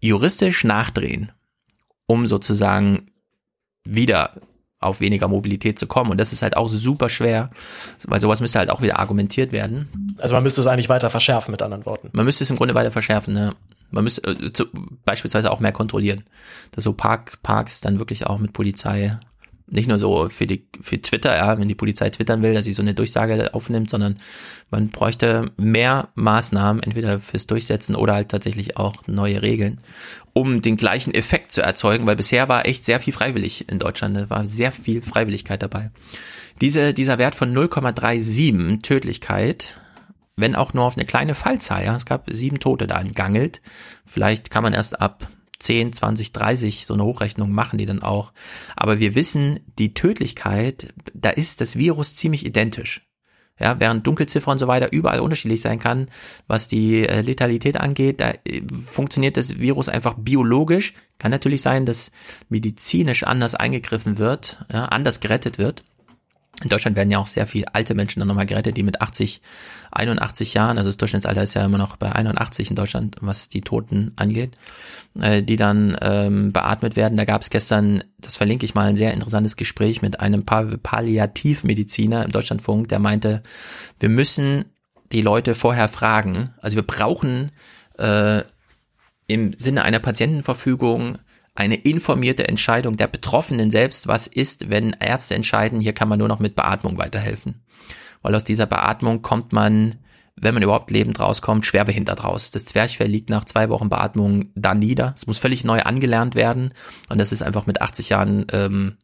juristisch nachdrehen, um sozusagen wieder auf weniger Mobilität zu kommen. Und das ist halt auch super schwer, weil sowas müsste halt auch wieder argumentiert werden. Also man müsste es eigentlich weiter verschärfen, mit anderen Worten. Man müsste es im Grunde weiter verschärfen. Ne? Man müsste äh, zu, beispielsweise auch mehr kontrollieren, dass so Park, Parks dann wirklich auch mit Polizei nicht nur so für die für Twitter, ja, wenn die Polizei twittern will, dass sie so eine Durchsage aufnimmt, sondern man bräuchte mehr Maßnahmen, entweder fürs Durchsetzen oder halt tatsächlich auch neue Regeln, um den gleichen Effekt zu erzeugen, weil bisher war echt sehr viel freiwillig in Deutschland, da war sehr viel Freiwilligkeit dabei. Diese, dieser Wert von 0,37 Tödlichkeit, wenn auch nur auf eine kleine Fallzahl, ja, es gab sieben Tote da in Gangelt, vielleicht kann man erst ab 10, 20, 30 so eine Hochrechnung machen die dann auch. Aber wir wissen, die Tödlichkeit, da ist das Virus ziemlich identisch. Ja, während Dunkelziffer und so weiter überall unterschiedlich sein kann, was die äh, Letalität angeht, da äh, funktioniert das Virus einfach biologisch. Kann natürlich sein, dass medizinisch anders eingegriffen wird, ja, anders gerettet wird. In Deutschland werden ja auch sehr viele alte Menschen dann nochmal gerettet, die mit 80, 81 Jahren, also das Durchschnittsalter ist ja immer noch bei 81 in Deutschland, was die Toten angeht, äh, die dann ähm, beatmet werden. Da gab es gestern, das verlinke ich mal, ein sehr interessantes Gespräch mit einem Pa- Palliativmediziner im Deutschlandfunk, der meinte, wir müssen die Leute vorher fragen, also wir brauchen äh, im Sinne einer Patientenverfügung eine informierte Entscheidung der Betroffenen selbst, was ist, wenn Ärzte entscheiden, hier kann man nur noch mit Beatmung weiterhelfen. Weil aus dieser Beatmung kommt man, wenn man überhaupt lebend rauskommt, schwerbehindert raus. Das Zwerchfell liegt nach zwei Wochen Beatmung da nieder. Es muss völlig neu angelernt werden und das ist einfach mit 80 Jahren ähm,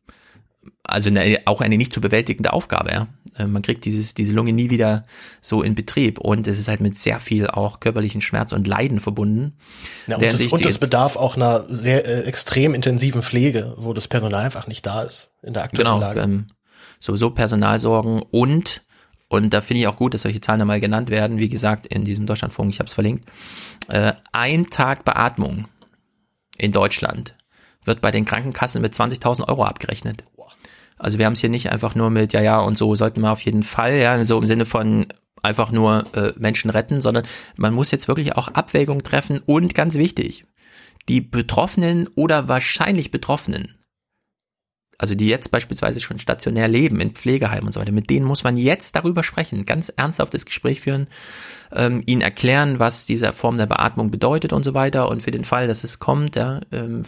also eine, auch eine nicht zu bewältigende Aufgabe, ja. Äh, Man kriegt dieses, diese Lunge nie wieder so in Betrieb und es ist halt mit sehr viel auch körperlichen Schmerz und Leiden verbunden. Ja, und sich und es bedarf auch einer sehr äh, extrem intensiven Pflege, wo das Personal einfach nicht da ist in der aktuellen genau, Lage. ähm, sowieso Personalsorgen und und da finde ich auch gut, dass solche Zahlen einmal genannt werden. Wie gesagt, in diesem Deutschlandfunk, ich habe es verlinkt. Äh, ein Tag Beatmung in Deutschland wird bei den Krankenkassen mit 20.000 Euro abgerechnet. Also wir haben es hier nicht einfach nur mit, ja, ja, und so sollten wir auf jeden Fall, ja, so im Sinne von einfach nur äh, Menschen retten, sondern man muss jetzt wirklich auch Abwägungen treffen und ganz wichtig, die Betroffenen oder wahrscheinlich Betroffenen, also die jetzt beispielsweise schon stationär leben in Pflegeheimen und so weiter, mit denen muss man jetzt darüber sprechen, ganz ernsthaftes Gespräch führen, ähm, ihnen erklären, was diese Form der Beatmung bedeutet und so weiter und für den Fall, dass es kommt, ja, ähm,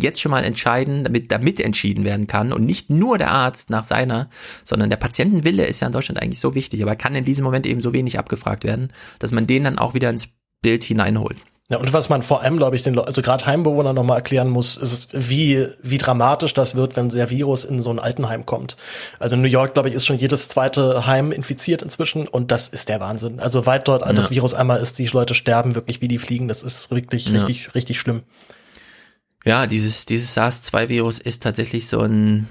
jetzt schon mal entscheiden, damit damit entschieden werden kann und nicht nur der Arzt nach seiner, sondern der Patientenwille ist ja in Deutschland eigentlich so wichtig, aber kann in diesem Moment eben so wenig abgefragt werden, dass man den dann auch wieder ins Bild hineinholt. Ja, und was man vor allem, glaube ich, den Le also gerade Heimbewohnern nochmal erklären muss, ist, wie, wie dramatisch das wird, wenn der Virus in so ein Altenheim kommt. Also in New York, glaube ich, ist schon jedes zweite Heim infiziert inzwischen und das ist der Wahnsinn. Also weit dort ja. das Virus einmal ist, die Leute sterben wirklich wie die fliegen. Das ist wirklich ja. richtig, richtig schlimm. Ja, dieses, dieses SARS-2-Virus ist tatsächlich so ein,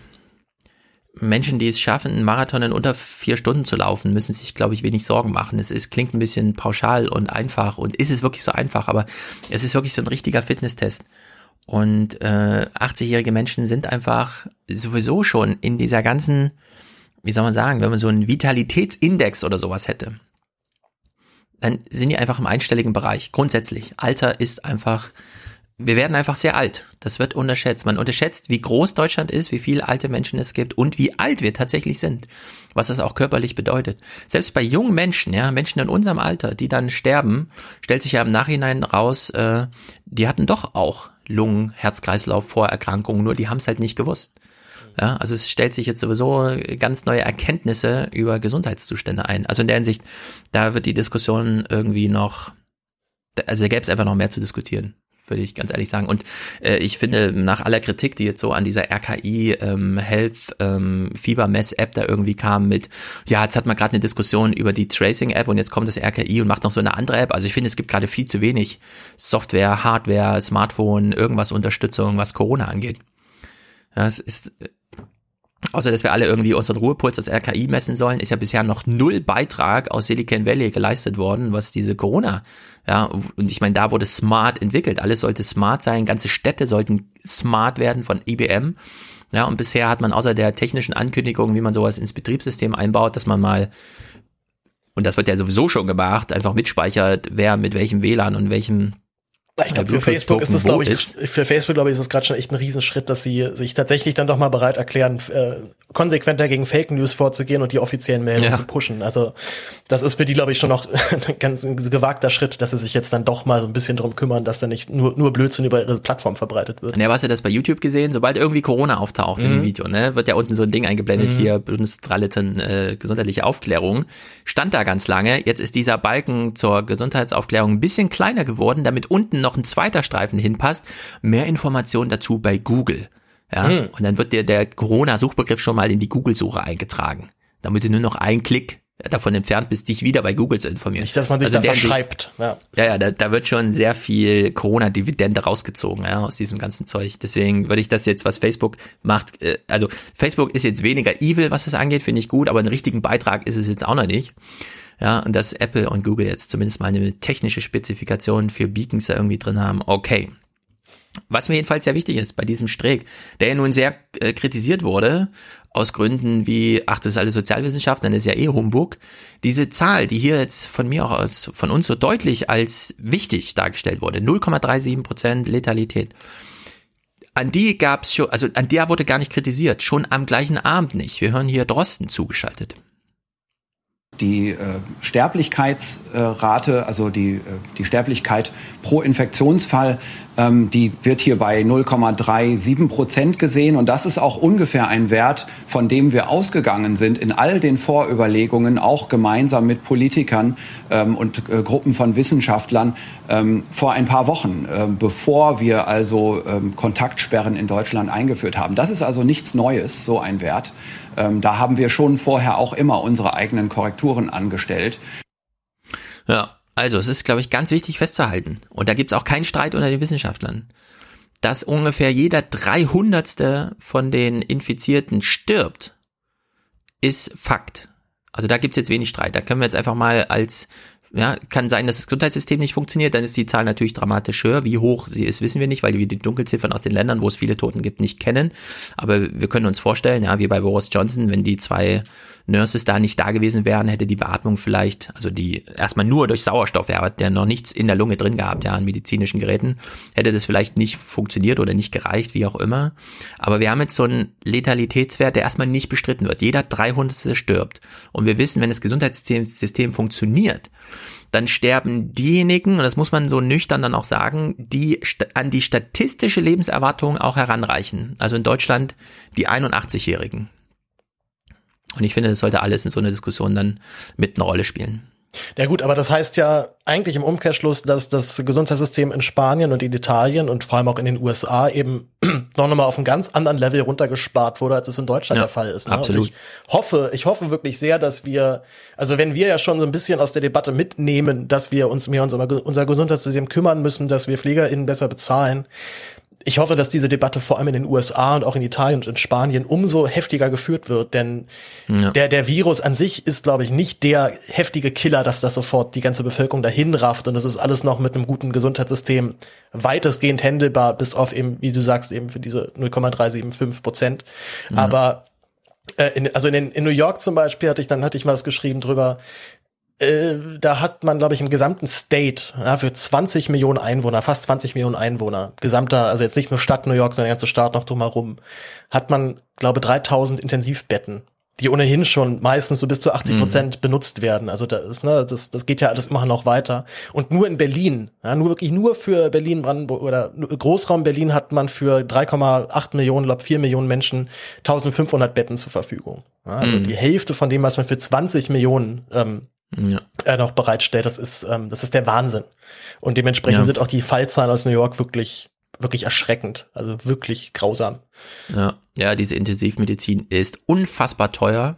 Menschen, die es schaffen, einen Marathon in unter vier Stunden zu laufen, müssen sich, glaube ich, wenig Sorgen machen. Es ist, klingt ein bisschen pauschal und einfach und ist es wirklich so einfach, aber es ist wirklich so ein richtiger Fitnesstest. Und äh, 80-jährige Menschen sind einfach sowieso schon in dieser ganzen, wie soll man sagen, wenn man so einen Vitalitätsindex oder sowas hätte, dann sind die einfach im einstelligen Bereich. Grundsätzlich. Alter ist einfach wir werden einfach sehr alt. Das wird unterschätzt. Man unterschätzt, wie groß Deutschland ist, wie viele alte Menschen es gibt und wie alt wir tatsächlich sind. Was das auch körperlich bedeutet. Selbst bei jungen Menschen, ja, Menschen in unserem Alter, die dann sterben, stellt sich ja im Nachhinein raus, äh, die hatten doch auch Lungen, Herz-Kreislauf, Vorerkrankungen, nur die haben es halt nicht gewusst. Ja, also es stellt sich jetzt sowieso ganz neue Erkenntnisse über Gesundheitszustände ein. Also in der Hinsicht, da wird die Diskussion irgendwie noch, also da gäbe es einfach noch mehr zu diskutieren würde ich ganz ehrlich sagen. Und äh, ich finde, nach aller Kritik, die jetzt so an dieser RKI ähm, Health ähm, Fiebermess-App da irgendwie kam mit, ja, jetzt hat man gerade eine Diskussion über die Tracing-App und jetzt kommt das RKI und macht noch so eine andere App. Also ich finde, es gibt gerade viel zu wenig Software, Hardware, Smartphone, irgendwas Unterstützung, was Corona angeht. Ja, es ist Außer dass wir alle irgendwie unseren Ruhepuls als RKI messen sollen, ist ja bisher noch null Beitrag aus Silicon Valley geleistet worden, was diese Corona, ja, und ich meine, da wurde smart entwickelt. Alles sollte smart sein, ganze Städte sollten smart werden von IBM. Ja, und bisher hat man außer der technischen Ankündigung, wie man sowas ins Betriebssystem einbaut, dass man mal und das wird ja sowieso schon gemacht, einfach mitspeichert, wer mit welchem WLAN und welchem ich glaube, für Facebook ist das, glaube ich, ist. für Facebook, glaube ich, ist das gerade schon echt ein Riesenschritt, dass sie sich tatsächlich dann doch mal bereit erklären, äh, konsequenter gegen Fake News vorzugehen und die offiziellen Meldungen ja. zu pushen. Also das ist für die, glaube ich, schon noch ein ganz gewagter Schritt, dass sie sich jetzt dann doch mal so ein bisschen drum kümmern, dass da nicht nur, nur Blödsinn über ihre Plattform verbreitet wird. Ja, hast du das bei YouTube gesehen? Sobald irgendwie Corona auftaucht mhm. in dem Video, ne, wird ja unten so ein Ding eingeblendet, mhm. hier Bundesstralitten äh, gesundheitliche Aufklärung. Stand da ganz lange. Jetzt ist dieser Balken zur Gesundheitsaufklärung ein bisschen kleiner geworden, damit unten noch ein zweiter Streifen hinpasst. Mehr Informationen dazu bei Google. Ja, hm. und dann wird dir der Corona-Suchbegriff schon mal in die Google-Suche eingetragen, damit du nur noch einen Klick davon entfernt bist, dich wieder bei Google zu informieren. Nicht, dass man sich also da verschreibt. Ja, ja, ja da, da wird schon sehr viel Corona-Dividende rausgezogen ja, aus diesem ganzen Zeug. Deswegen würde ich das jetzt, was Facebook macht, äh, also Facebook ist jetzt weniger evil, was das angeht, finde ich gut, aber einen richtigen Beitrag ist es jetzt auch noch nicht. Ja, und dass Apple und Google jetzt zumindest mal eine technische Spezifikation für Beacons da irgendwie drin haben, okay. Was mir jedenfalls sehr wichtig ist bei diesem Streeck, der ja nun sehr äh, kritisiert wurde, aus Gründen wie, ach, das ist alles Sozialwissenschaften, dann ist ja eh Humbug. Diese Zahl, die hier jetzt von mir auch aus, von uns so deutlich als wichtig dargestellt wurde, 0,37 Prozent Letalität. An die gab's schon, also an der wurde gar nicht kritisiert, schon am gleichen Abend nicht. Wir hören hier Drosten zugeschaltet. Die äh, Sterblichkeitsrate, also die, äh, die Sterblichkeit pro Infektionsfall, ähm, die wird hier bei 0,37 Prozent gesehen. Und das ist auch ungefähr ein Wert, von dem wir ausgegangen sind in all den Vorüberlegungen, auch gemeinsam mit Politikern ähm, und äh, Gruppen von Wissenschaftlern ähm, vor ein paar Wochen, äh, bevor wir also ähm, Kontaktsperren in Deutschland eingeführt haben. Das ist also nichts Neues, so ein Wert. Ähm, da haben wir schon vorher auch immer unsere eigenen Korrekturen angestellt. Ja, also es ist, glaube ich, ganz wichtig festzuhalten. Und da gibt es auch keinen Streit unter den Wissenschaftlern. Dass ungefähr jeder Dreihundertste von den Infizierten stirbt, ist Fakt. Also da gibt es jetzt wenig Streit. Da können wir jetzt einfach mal als ja, kann sein, dass das Gesundheitssystem nicht funktioniert, dann ist die Zahl natürlich dramatisch höher. Wie hoch sie ist, wissen wir nicht, weil wir die Dunkelziffern aus den Ländern, wo es viele Toten gibt, nicht kennen. Aber wir können uns vorstellen, ja, wie bei Boris Johnson, wenn die zwei Nurses da nicht da gewesen wären, hätte die Beatmung vielleicht, also die erstmal nur durch Sauerstoff, er hat ja noch nichts in der Lunge drin gehabt, ja, an medizinischen Geräten, hätte das vielleicht nicht funktioniert oder nicht gereicht, wie auch immer. Aber wir haben jetzt so einen Letalitätswert, der erstmal nicht bestritten wird. Jeder 300. stirbt. Und wir wissen, wenn das Gesundheitssystem funktioniert, dann sterben diejenigen, und das muss man so nüchtern dann auch sagen, die an die statistische Lebenserwartung auch heranreichen. Also in Deutschland die 81-Jährigen. Und ich finde, das sollte alles in so einer Diskussion dann mit eine Rolle spielen. Ja gut, aber das heißt ja eigentlich im Umkehrschluss, dass das Gesundheitssystem in Spanien und in Italien und vor allem auch in den USA eben noch nochmal auf einem ganz anderen Level runtergespart wurde, als es in Deutschland Ja, der Fall ist. Ne? absolut. Und ich hoffe, ich hoffe wirklich sehr, dass wir, also wenn wir ja schon so ein bisschen aus der Debatte mitnehmen, dass wir uns mehr um unser, unser Gesundheitssystem kümmern müssen, dass wir PflegerInnen besser bezahlen, ich hoffe, dass diese Debatte vor allem in den USA und auch in Italien und in Spanien umso heftiger geführt wird, denn Ja. der, der Virus an sich ist, glaube ich, nicht der heftige Killer, dass das sofort die ganze Bevölkerung dahin rafft und es ist alles noch mit einem guten Gesundheitssystem weitestgehend händelbar, bis auf eben, wie du sagst, eben für diese 0,375 Prozent. Ja. Aber äh, in, also in, in New York zum Beispiel hatte ich, dann hatte ich mal was geschrieben drüber, äh, da hat man, glaube ich, im gesamten State ja, für 20 Millionen Einwohner, fast 20 Millionen Einwohner, gesamter, also jetzt nicht nur Stadt New York, sondern der ganze Staat noch drumherum, hat man, glaube 3000 Intensivbetten, die ohnehin schon meistens so bis zu 80 Prozent benutzt werden. Also da ist, ne, das, das geht ja alles immer noch weiter. Und nur in Berlin, ja, nur wirklich nur für Berlin, Brandenburg oder Großraum Berlin hat man für 3,8 Millionen, glaube 4 Millionen Menschen 1500 Betten zur Verfügung. Ja, also Mhm. die Hälfte von dem, was man für 20 Millionen ähm, Ja. äh, noch bereitstellt. Das ist, ähm, das ist der Wahnsinn. Und dementsprechend Ja. sind auch die Fallzahlen aus New York wirklich, wirklich erschreckend. Also wirklich grausam. Ja, ja, diese Intensivmedizin ist unfassbar teuer.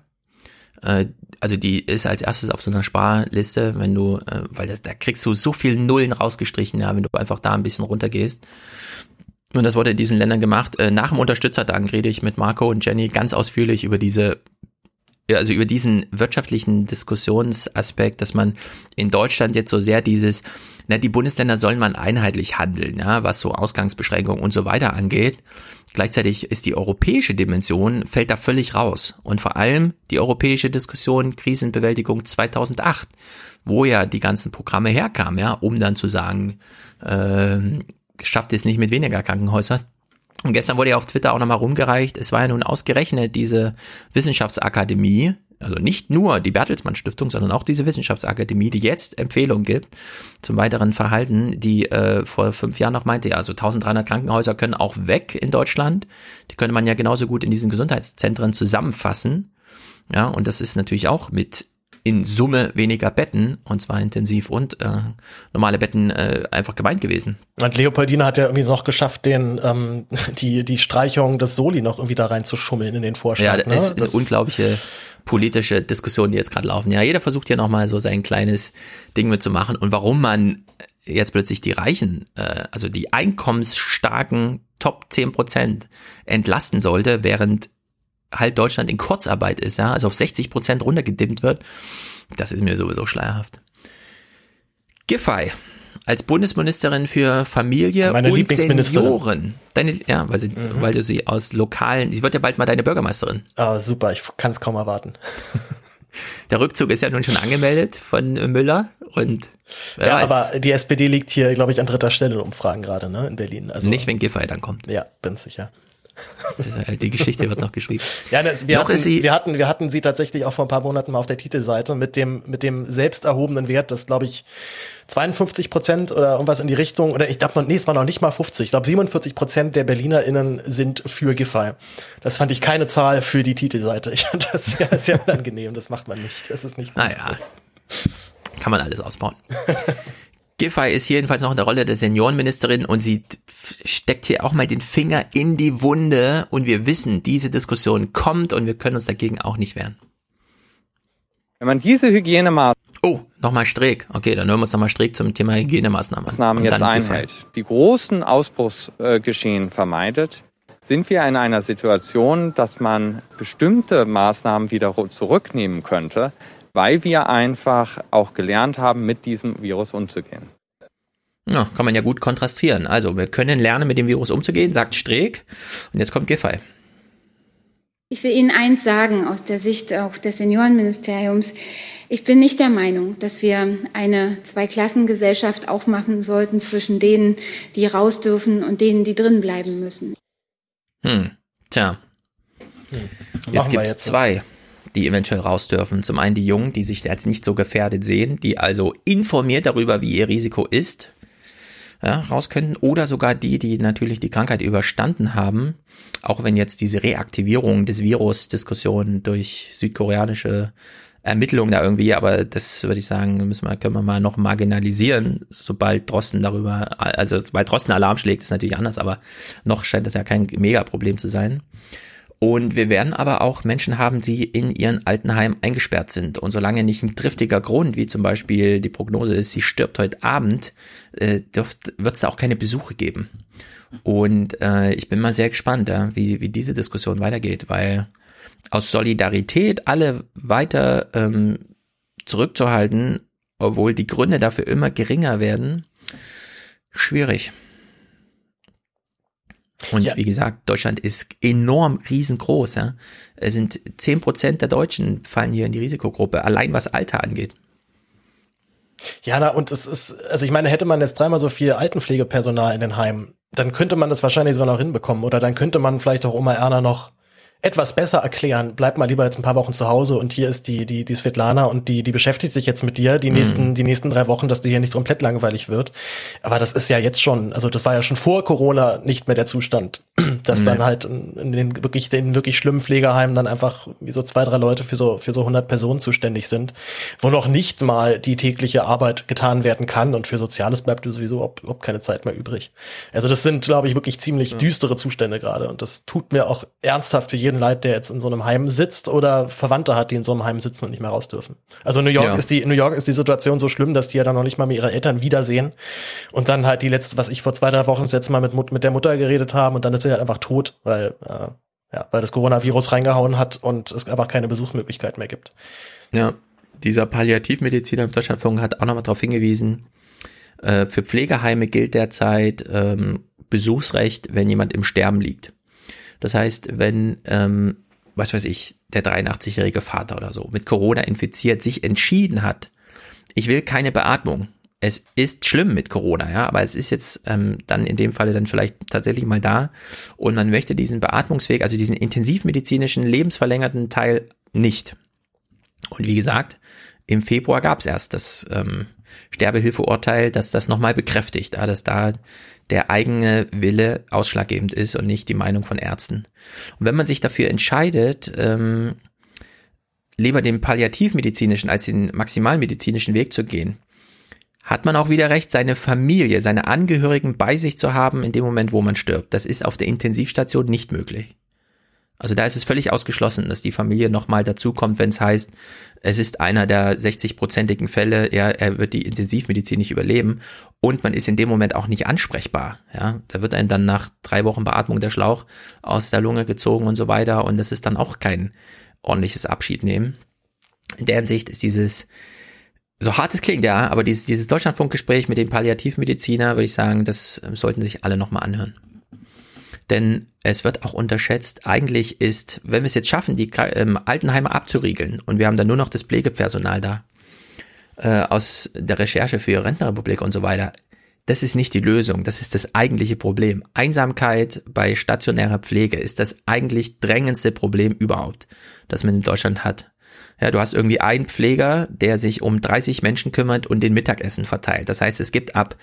Äh, Also die ist als erstes auf so einer Sparliste, wenn du, äh, weil das, da kriegst du so viel Nullen rausgestrichen, ja, wenn du einfach da ein bisschen runtergehst. Und das wurde in diesen Ländern gemacht. Äh, Nach dem Unterstützerdank rede ich mit Marco und Jenny ganz ausführlich über diese also über diesen wirtschaftlichen Diskussionsaspekt, dass man in Deutschland jetzt so sehr dieses, na, die Bundesländer sollen man einheitlich handeln, ja, was so Ausgangsbeschränkungen und so weiter angeht. Gleichzeitig ist die europäische Dimension, fällt da völlig raus. Und vor allem die europäische Diskussion Krisenbewältigung 2008, wo ja die ganzen Programme herkamen, ja, um dann zu sagen, ähm, schafft es nicht mit weniger Krankenhäusern. Und gestern wurde ja auf Twitter auch nochmal rumgereicht, es war ja nun ausgerechnet diese Wissenschaftsakademie, also nicht nur die Bertelsmann Stiftung, sondern auch diese Wissenschaftsakademie, die jetzt Empfehlungen gibt zum weiteren Verhalten, die äh, vor fünf Jahren noch meinte, ja, also 1300 Krankenhäuser können auch weg in Deutschland. Die könnte man ja genauso gut in diesen Gesundheitszentren zusammenfassen. Ja, und das ist natürlich auch mit in Summe weniger Betten, und zwar intensiv und äh, normale Betten äh, einfach gemeint gewesen. Und Leopoldina hat ja irgendwie noch geschafft, den, ähm, die, die Streichung des Soli noch irgendwie da reinzuschummeln in den Vorschlag. Ja, das ne? ist eine unglaubliche politische Diskussion, die jetzt gerade laufen. Ja, jeder versucht hier nochmal so sein kleines Ding mitzumachen. Und warum man jetzt plötzlich die Reichen, äh, also die einkommensstarken Top 10 Prozent entlasten sollte, während halt Deutschland in Kurzarbeit ist, ja, also auf 60 Prozent runtergedimmt wird, das ist mir sowieso schleierhaft. Giffey als Bundesministerin für Familie Meine und Lieblingsministerin. Senioren. Deine, ja, weil, sie, weil du sie aus lokalen, sie wird ja bald mal deine Bürgermeisterin. Ah, super, ich kann es kaum erwarten. Der Rückzug ist ja nun schon angemeldet von Müller und Ja, weiß, aber die SPD liegt hier, glaube ich, an dritter Stelle in Umfragen gerade, ne, in Berlin. Also, nicht, wenn Giffey dann kommt. Ja, bin sicher. Die Geschichte wird noch geschrieben. Ja, das, wir, noch hatten, sie, wir hatten, wir hatten sie tatsächlich auch vor ein paar Monaten mal auf der Titelseite mit dem, mit dem selbst erhobenen Wert, das glaube ich 52 Prozent oder irgendwas in die Richtung, oder ich glaube, nee, es war noch nicht mal 50. Ich glaube, 47 Prozent der BerlinerInnen sind für Giffey. Das fand ich keine Zahl für die Titelseite. Ich fand das sehr, sehr unangenehm. Das macht man nicht. Das ist nicht gut. naja, kann man alles ausbauen. Giffey ist jedenfalls noch in der Rolle der Seniorenministerin und sie steckt hier auch mal den Finger in die Wunde und wir wissen, diese Diskussion kommt und wir können uns dagegen auch nicht wehren. Wenn man diese Hygienemaßnahmen Oh, nochmal Streeck. Okay, dann hören wir uns nochmal Streeck zum Thema Hygienemaßnahmen. Und jetzt einhält, die großen Ausbruchsgeschehen vermeidet, sind wir in einer Situation, dass man bestimmte Maßnahmen wieder zurücknehmen könnte, weil wir einfach auch gelernt haben, mit diesem Virus umzugehen. Ja, kann man ja gut kontrastieren. Also, wir können lernen, mit dem Virus umzugehen, sagt Streeck. Und jetzt kommt Giffey. Ich will Ihnen eins sagen aus der Sicht auch des Seniorenministeriums. Ich bin nicht der Meinung, dass wir eine Zweiklassengesellschaft aufmachen sollten zwischen denen, die raus dürfen und denen, die drin bleiben müssen. Hm, tja. Hm. Jetzt gibt's jetzt. zwei. Die eventuell raus dürfen. Zum einen die Jungen, die sich jetzt nicht so gefährdet sehen, die also informiert darüber, wie ihr Risiko ist, ja, raus könnten. Oder sogar die, die natürlich die Krankheit überstanden haben, auch wenn jetzt diese Reaktivierung des Virus-Diskussionen durch südkoreanische Ermittlungen da irgendwie, aber das würde ich sagen, müssen wir, können wir mal noch marginalisieren, sobald Drosten darüber, also sobald Drosten Alarm schlägt, ist natürlich anders, aber noch scheint das ja kein Megaproblem zu sein. Und wir werden aber auch Menschen haben, die in ihren Altenheim eingesperrt sind. Und solange nicht ein triftiger Grund, wie zum Beispiel die Prognose ist, sie stirbt heute Abend, äh, wird es da auch keine Besuche geben. Und äh, ich bin mal sehr gespannt, ja, wie, wie diese Diskussion weitergeht, weil aus Solidarität alle weiter ähm, zurückzuhalten, obwohl die Gründe dafür immer geringer werden, schwierig. Und ja. wie gesagt, Deutschland ist enorm riesengroß. Ja. Es sind zehn Prozent der Deutschen fallen hier in die Risikogruppe, allein was Alter angeht. Ja, na, und es ist, also ich meine, hätte man jetzt dreimal so viel Altenpflegepersonal in den Heimen, dann könnte man das wahrscheinlich sogar noch hinbekommen. Oder dann könnte man vielleicht auch Oma Erna noch etwas besser erklären. Bleib mal lieber jetzt ein paar Wochen zu Hause und hier ist die, die, die Svetlana und die, die beschäftigt sich jetzt mit dir die mhm. nächsten, die nächsten drei Wochen, dass dir hier nicht komplett langweilig wird. Aber das ist ja jetzt schon, also das war ja schon vor Corona nicht mehr der Zustand, dass mhm. dann halt in den wirklich, den wirklich schlimmen Pflegeheimen dann einfach wie so zwei, drei Leute für so, für so 100 Personen zuständig sind, wo noch nicht mal die tägliche Arbeit getan werden kann und für Soziales bleibt sowieso ob keine Zeit mehr übrig. Also das sind, glaube ich, wirklich ziemlich düstere Zustände gerade und das tut mir auch ernsthaft für jeden jeden leid, der jetzt in so einem Heim sitzt oder Verwandte hat, die in so einem Heim sitzen und nicht mehr raus dürfen. Also New York ja. ist die New York ist die Situation so schlimm, dass die ja dann noch nicht mal mit ihren Eltern wiedersehen und dann halt die letzte, was ich vor zwei drei Wochen das letzte Mal mit mit der Mutter geredet haben und dann ist sie halt einfach tot, weil äh, ja, weil das Coronavirus reingehauen hat und es einfach keine Besuchsmöglichkeit mehr gibt. Ja, dieser Palliativmediziner im Deutschlandfunk hat auch nochmal darauf hingewiesen, äh, für Pflegeheime gilt derzeit ähm, Besuchsrecht, wenn jemand im Sterben liegt. Das heißt, wenn, ähm, was weiß ich, der 83-jährige Vater oder so mit Corona infiziert sich entschieden hat, ich will keine Beatmung. Es ist schlimm mit Corona, ja, aber es ist jetzt ähm, dann in dem Falle dann vielleicht tatsächlich mal da und man möchte diesen Beatmungsweg, also diesen intensivmedizinischen, lebensverlängerten Teil nicht. Und wie gesagt, im Februar gab es erst das ähm, Sterbehilfeurteil, dass das nochmal bekräftigt, ja, dass da der eigene Wille ausschlaggebend ist und nicht die Meinung von Ärzten. Und wenn man sich dafür entscheidet, ähm, lieber den palliativmedizinischen als den maximalmedizinischen Weg zu gehen, hat man auch wieder recht, seine Familie, seine Angehörigen bei sich zu haben in dem Moment, wo man stirbt. Das ist auf der Intensivstation nicht möglich. Also da ist es völlig ausgeschlossen, dass die Familie nochmal dazukommt, wenn es heißt, es ist einer der 60-prozentigen Fälle, er, er wird die Intensivmedizin nicht überleben und man ist in dem Moment auch nicht ansprechbar. Ja, da wird einem dann nach drei Wochen Beatmung der Schlauch aus der Lunge gezogen und so weiter und das ist dann auch kein ordentliches Abschied nehmen. In der Hinsicht ist dieses so hart es klingt, ja, aber dieses, dieses Deutschlandfunkgespräch mit dem Palliativmediziner, würde ich sagen, das ähm, sollten sich alle nochmal anhören denn es wird auch unterschätzt. Eigentlich ist, wenn wir es jetzt schaffen, die ähm, Altenheime abzuriegeln und wir haben dann nur noch das Pflegepersonal da äh, aus der Recherche für Rentenrepublik und so weiter, das ist nicht die Lösung, das ist das eigentliche Problem. Einsamkeit bei stationärer Pflege ist das eigentlich drängendste Problem überhaupt, das man in Deutschland hat. Ja, du hast irgendwie einen Pfleger, der sich um 30 Menschen kümmert und den Mittagessen verteilt. Das heißt, es gibt ab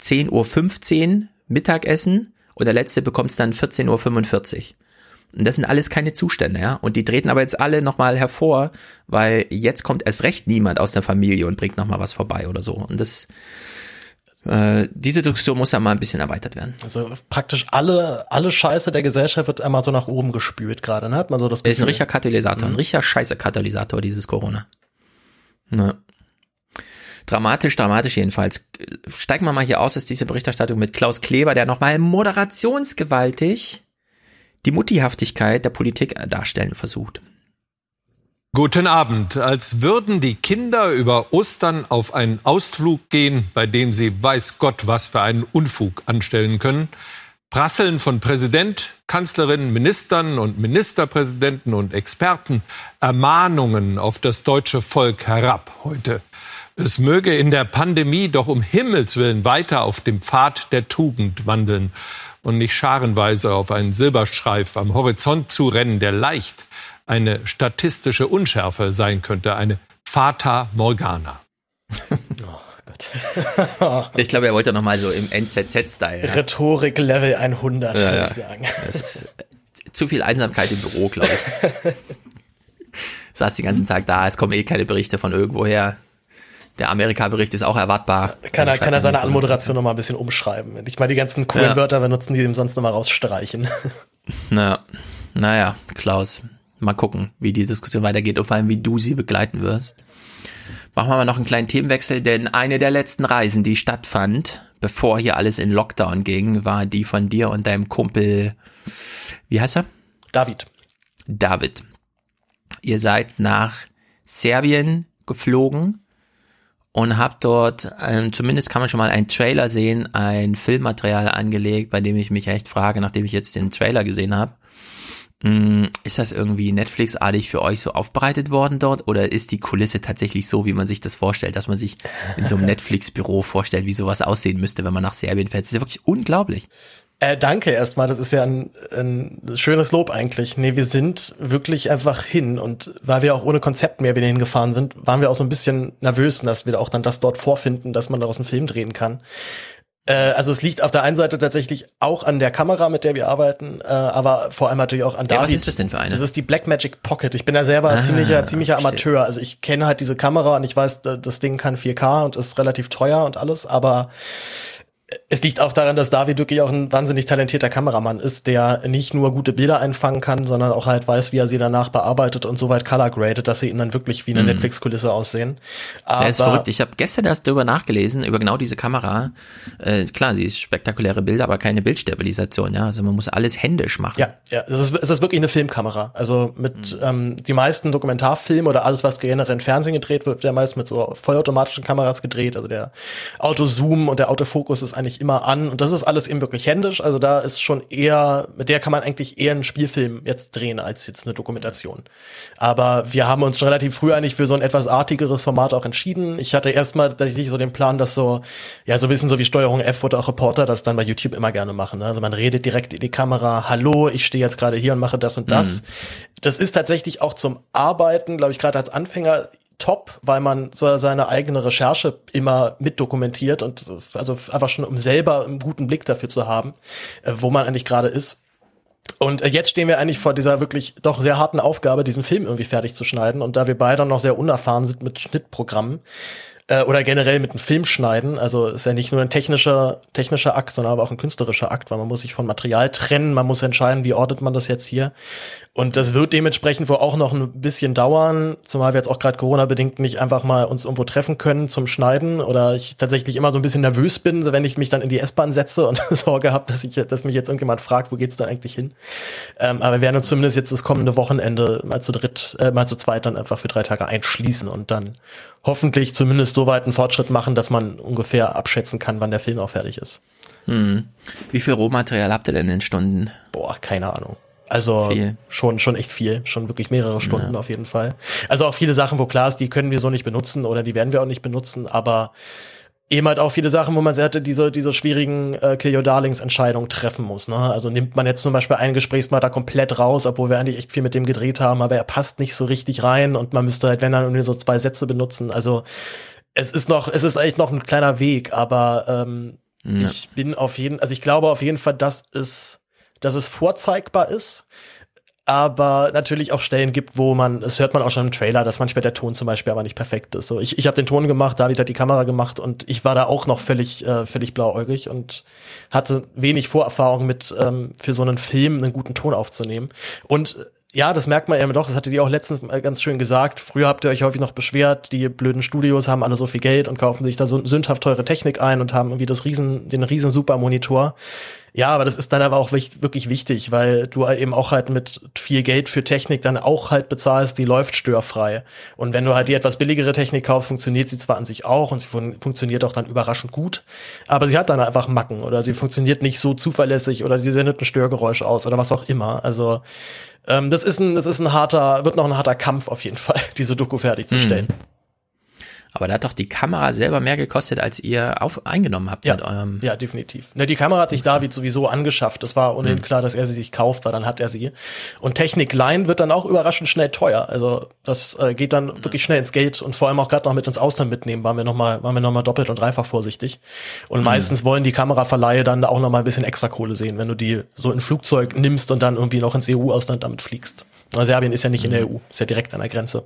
10.15 Uhr Mittagessen und der letzte bekommt es dann 14.45 Uhr. Und das sind alles keine Zustände, ja. Und die treten aber jetzt alle nochmal hervor, weil jetzt kommt erst recht niemand aus der Familie und bringt nochmal was vorbei oder so. Und das, äh, diese Diskussion muss ja mal ein bisschen erweitert werden. Also praktisch alle, alle Scheiße der Gesellschaft wird einmal so nach oben gespült gerade, ne? Hat man so das Gefühl. Ist ein richtiger Katalysator, mhm. ein richtiger scheiße Katalysator, dieses Corona. Ja. Dramatisch, dramatisch jedenfalls. Steigen wir mal hier aus aus dieser Berichterstattung mit Klaus Kleber, der nochmal moderationsgewaltig die Muttihaftigkeit der Politik darstellen versucht. Guten Abend. Als würden die Kinder über Ostern auf einen Ausflug gehen, bei dem sie weiß Gott was für einen Unfug anstellen können, prasseln von Präsident, Kanzlerin, Ministern und Ministerpräsidenten und Experten Ermahnungen auf das deutsche Volk herab heute. Es möge in der Pandemie doch um Himmels willen weiter auf dem Pfad der Tugend wandeln und nicht scharenweise auf einen Silberstreif am Horizont zu rennen, der leicht eine statistische Unschärfe sein könnte, eine Fata Morgana. ich glaube, er wollte noch mal so im NZZ-Style. Ja. Rhetorik Level 100, Ja, würde ja. ich sagen. Das ist äh, zu viel Einsamkeit im Büro, glaube ich. Saß den ganzen Tag da, es kommen eh keine Berichte von irgendwoher. Der Amerika-Bericht ist auch erwartbar. Kann er, Also kann er seine man so- Anmoderation noch mal ein bisschen umschreiben. Ich mal die ganzen coolen Ja. Wörter benutzen, die ihm sonst noch mal rausstreichen. Na, naja, Klaus, mal gucken, wie die Diskussion weitergeht und vor allem, wie du sie begleiten wirst. Machen wir mal noch einen kleinen Themenwechsel, denn eine der letzten Reisen, die stattfand, bevor hier alles in Lockdown ging, war die von dir und deinem Kumpel, wie heißt er? David. David. Ihr seid nach Serbien geflogen und habt dort, ähm, zumindest kann man schon mal einen Trailer sehen, ein Filmmaterial angelegt, bei dem ich mich echt frage, nachdem ich jetzt den Trailer gesehen habe, mh, ist das irgendwie Netflix-artig für euch so aufbereitet worden dort oder ist die Kulisse tatsächlich so, wie man sich das vorstellt, dass man sich in so einem Netflix-Büro vorstellt, wie sowas aussehen müsste, wenn man nach Serbien fährt? Das ist ja wirklich unglaublich. Äh, danke erstmal, das ist ja ein, ein schönes Lob eigentlich. Nee, wir sind wirklich einfach hin und weil wir auch ohne Konzept mehr wieder hingefahren sind, waren wir auch so ein bisschen nervös, dass wir auch dann das dort vorfinden, dass man daraus einen Film drehen kann. Äh, also es liegt auf der einen Seite tatsächlich auch an der Kamera, mit der wir arbeiten, äh, aber vor allem natürlich auch an Ja, David. was ist das denn für eine? Das ist die Blackmagic Pocket. Ich bin ja selber Ah, ziemlicher, ziemlicher. Amateur. Also ich kenne halt diese Kamera und ich weiß, da- das Ding kann 4K und ist relativ teuer und alles, aber es liegt auch daran, dass David wirklich auch ein wahnsinnig talentierter Kameramann ist, der nicht nur gute Bilder einfangen kann, sondern auch halt weiß, wie er sie danach bearbeitet und so weit color graded, dass sie ihnen dann wirklich wie eine Mhm. Netflix-Kulisse aussehen. Ja, ist verrückt. Ich habe gestern erst darüber nachgelesen, über genau diese Kamera. Äh, klar, sie ist spektakuläre Bilder, aber keine Bildstabilisation. Ja, also man muss alles händisch machen. Ja, ja, es ist, es ist wirklich eine Filmkamera. Also mit ähm, die meisten Dokumentarfilme oder alles, was generell im Fernsehen gedreht wird, wird ja meist mit so vollautomatischen Kameras gedreht. Also der Autozoom und der Autofokus ist eigentlich immer an und das ist alles eben wirklich händisch. Also da ist schon eher, mit der kann man eigentlich eher einen Spielfilm jetzt drehen als jetzt eine Dokumentation. Aber wir haben uns schon relativ früh eigentlich für so ein etwas artigeres Format auch entschieden. Ich hatte erstmal tatsächlich so den Plan, dass so, ja, so ein bisschen so wie Steuerung F oder auch Reporter das dann bei YouTube immer gerne machen. Ne? Also man redet direkt in die Kamera, hallo, ich stehe jetzt gerade hier und mache das und das. Mhm. Das ist tatsächlich auch zum Arbeiten, glaube ich, gerade als Anfänger top, weil man so seine eigene Recherche immer mitdokumentiert und also einfach schon um selber einen guten Blick dafür zu haben, äh, wo man eigentlich gerade ist. Und äh, jetzt stehen wir eigentlich vor dieser wirklich doch sehr harten Aufgabe, diesen Film irgendwie fertig zu schneiden. Und da wir beide noch sehr unerfahren sind mit Schnittprogrammen äh, oder generell mit dem Film schneiden, also ist ja nicht nur ein technischer technischer Akt, sondern aber auch ein künstlerischer Akt, weil man muss sich von Material trennen, man muss entscheiden, wie ordnet man das jetzt hier. Und das wird dementsprechend wohl auch noch ein bisschen dauern, zumal wir jetzt auch gerade Corona-bedingt nicht einfach mal uns irgendwo treffen können zum Schneiden oder ich tatsächlich immer so ein bisschen nervös bin, so wenn ich mich dann in die S-Bahn setze und Sorge habe, dass ich, dass mich jetzt irgendjemand fragt, wo geht's dann eigentlich hin. Ähm, aber wir werden uns zumindest jetzt das kommende Wochenende mal zu dritt, äh, mal zu zweit dann einfach für drei Tage einschließen und dann hoffentlich zumindest so weit einen Fortschritt machen, dass man ungefähr abschätzen kann, wann der Film auch fertig ist. Hm. Wie viel Rohmaterial habt ihr denn in Stunden? Boah, keine Ahnung. Also Viel. schon schon echt viel, schon wirklich mehrere Stunden auf jeden Fall. Also auch viele Sachen, wo klar ist, die können wir so nicht benutzen oder die werden wir auch nicht benutzen, aber eben halt auch viele Sachen, wo man sehr diese diese schwierigen äh, Kill Your Darlings Entscheidungen treffen muss. Ne? Also nimmt man jetzt zum Beispiel einen Gesprächspartner komplett raus, obwohl wir eigentlich echt viel mit dem gedreht haben, aber er passt nicht so richtig rein und man müsste halt wenn dann irgendwie so zwei Sätze benutzen. Also es ist noch es ist echt noch ein kleiner Weg, aber ähm, Ja. ich bin auf jeden, also ich glaube auf jeden Fall, dass es dass es vorzeigbar ist, aber natürlich auch Stellen gibt, wo man, das hört man auch schon im Trailer, dass manchmal der Ton zum Beispiel aber nicht perfekt ist. So, ich, ich habe den Ton gemacht, David hat die Kamera gemacht und ich war da auch noch völlig, äh, völlig blauäugig und hatte wenig Vorerfahrung mit ähm, für so einen Film einen guten Ton aufzunehmen. Und äh, ja, das merkt man eben doch, das hatte die auch letztens mal ganz schön gesagt. Früher habt ihr euch häufig noch beschwert, die blöden Studios haben alle so viel Geld und kaufen sich da so sündhaft teure Technik ein und haben irgendwie das riesen, den riesen Supermonitor. Ja, aber das ist dann aber auch wirklich wichtig, weil du eben auch halt mit viel Geld für Technik dann auch halt bezahlst, die läuft störfrei. Und wenn du halt die etwas billigere Technik kaufst, funktioniert sie zwar an sich auch und sie fun funktioniert auch dann überraschend gut, aber sie hat dann einfach Macken oder sie funktioniert nicht so zuverlässig oder sie sendet ein Störgeräusch aus oder was auch immer. Also ähm, das ist ein, das ist ein harter, wird noch ein harter Kampf auf jeden Fall, diese Doku fertigzustellen. Aber da hat doch die Kamera selber mehr gekostet, als ihr auf, eingenommen habt Ja, mit eurem. ja, definitiv. Ne, die Kamera hat sich David sowieso angeschafft. Das war ohnehin klar, dass er sie sich kauft, weil dann hat er sie. Und Technik leihen wird dann auch überraschend schnell teuer. Also das äh, geht dann wirklich schnell ins Geld und vor allem auch gerade noch mit ins Ausland mitnehmen, waren wir noch mal, waren wir noch mal doppelt und dreifach vorsichtig. Und Mhm. meistens wollen die Kameraverleihe dann auch noch mal ein bisschen extra Kohle sehen, wenn du die so in Flugzeug nimmst und dann irgendwie noch ins EU-Ausland damit fliegst. Na, Serbien ist ja nicht in der EU, ist ja direkt an der Grenze.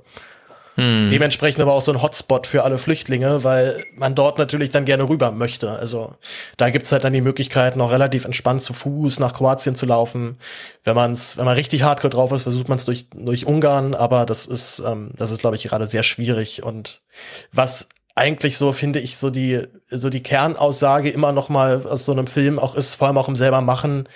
Hm. Dementsprechend aber auch so ein Hotspot für alle Flüchtlinge, weil man dort natürlich dann gerne rüber möchte. Also da gibt's halt dann die Möglichkeit, noch relativ entspannt zu Fuß nach Kroatien zu laufen. Wenn man's, wenn man richtig hardcore drauf ist, versucht man es durch, durch Ungarn, aber das ist, ähm, das ist, glaube ich, gerade sehr schwierig. Und was eigentlich so, finde ich, so die, so die Kernaussage immer noch mal aus so einem Film auch ist, vor allem auch im selber machen,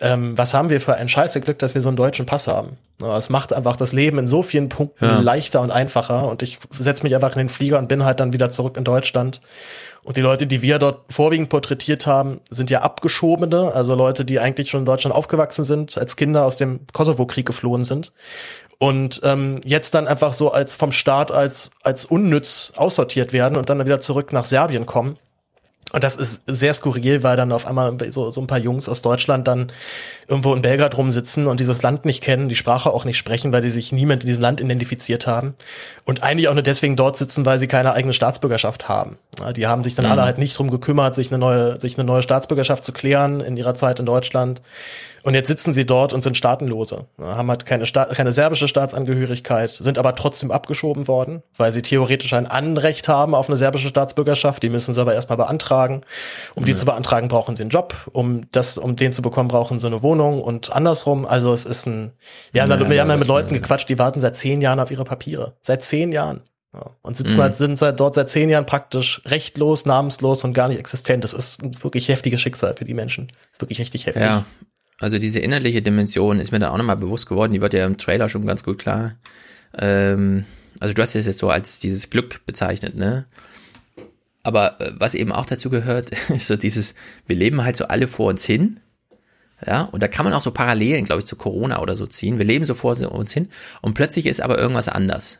ähm, was haben wir für ein scheiße Glück, dass wir so einen deutschen Pass haben. Es macht einfach das Leben in so vielen Punkten Ja. leichter und einfacher und ich setze mich einfach in den Flieger und bin halt dann wieder zurück in Deutschland. Und die Leute, die wir dort vorwiegend porträtiert haben, sind ja Abgeschobene, also Leute, die eigentlich schon in Deutschland aufgewachsen sind, als Kinder aus dem Kosovo-Krieg geflohen sind und ähm, jetzt dann einfach so als vom Staat als als unnütz aussortiert werden und dann wieder zurück nach Serbien kommen. Und das ist sehr skurril, weil dann auf einmal so, so ein paar Jungs aus Deutschland dann irgendwo in Belgrad rumsitzen und dieses Land nicht kennen, die Sprache auch nicht sprechen, weil die sich niemand in diesem Land identifiziert haben. Und eigentlich auch nur deswegen dort sitzen, weil sie keine eigene Staatsbürgerschaft haben. Die haben sich dann Mhm. alle halt nicht drum gekümmert, sich eine neue, sich eine neue Staatsbürgerschaft zu klären in ihrer Zeit in Deutschland. Und jetzt sitzen sie dort und sind Staatenlose. Haben halt keine, Sta keine serbische Staatsangehörigkeit, sind aber trotzdem abgeschoben worden, weil sie theoretisch ein Anrecht haben auf eine serbische Staatsbürgerschaft. Die müssen sie aber erstmal beantragen. Um die Ja. zu beantragen, brauchen sie einen Job. Um das, um den zu bekommen, brauchen sie eine Wohnung und andersrum. Also es ist ein, wir haben, Ja, da, wir haben ja mit Leuten gequatscht, die warten seit zehn Jahren auf ihre Papiere. Seit zehn Jahren. Ja. Und sitzen Mhm. halt, sind seit dort seit zehn Jahren praktisch rechtlos, namenslos und gar nicht existent. Das ist ein wirklich heftiges Schicksal für die Menschen. Das ist wirklich richtig heftig. Ja. Also diese innerliche Dimension ist mir da auch nochmal bewusst geworden, die wird ja im Trailer schon ganz gut klar. Ähm, also du hast es jetzt so als dieses Glück bezeichnet, ne? Aber äh, was eben auch dazu gehört, ist so dieses, wir leben halt so alle vor uns hin. Ja, und da kann man auch so Parallelen, glaube ich, zu Corona oder so ziehen. Wir leben so vor uns hin und plötzlich ist aber irgendwas anders.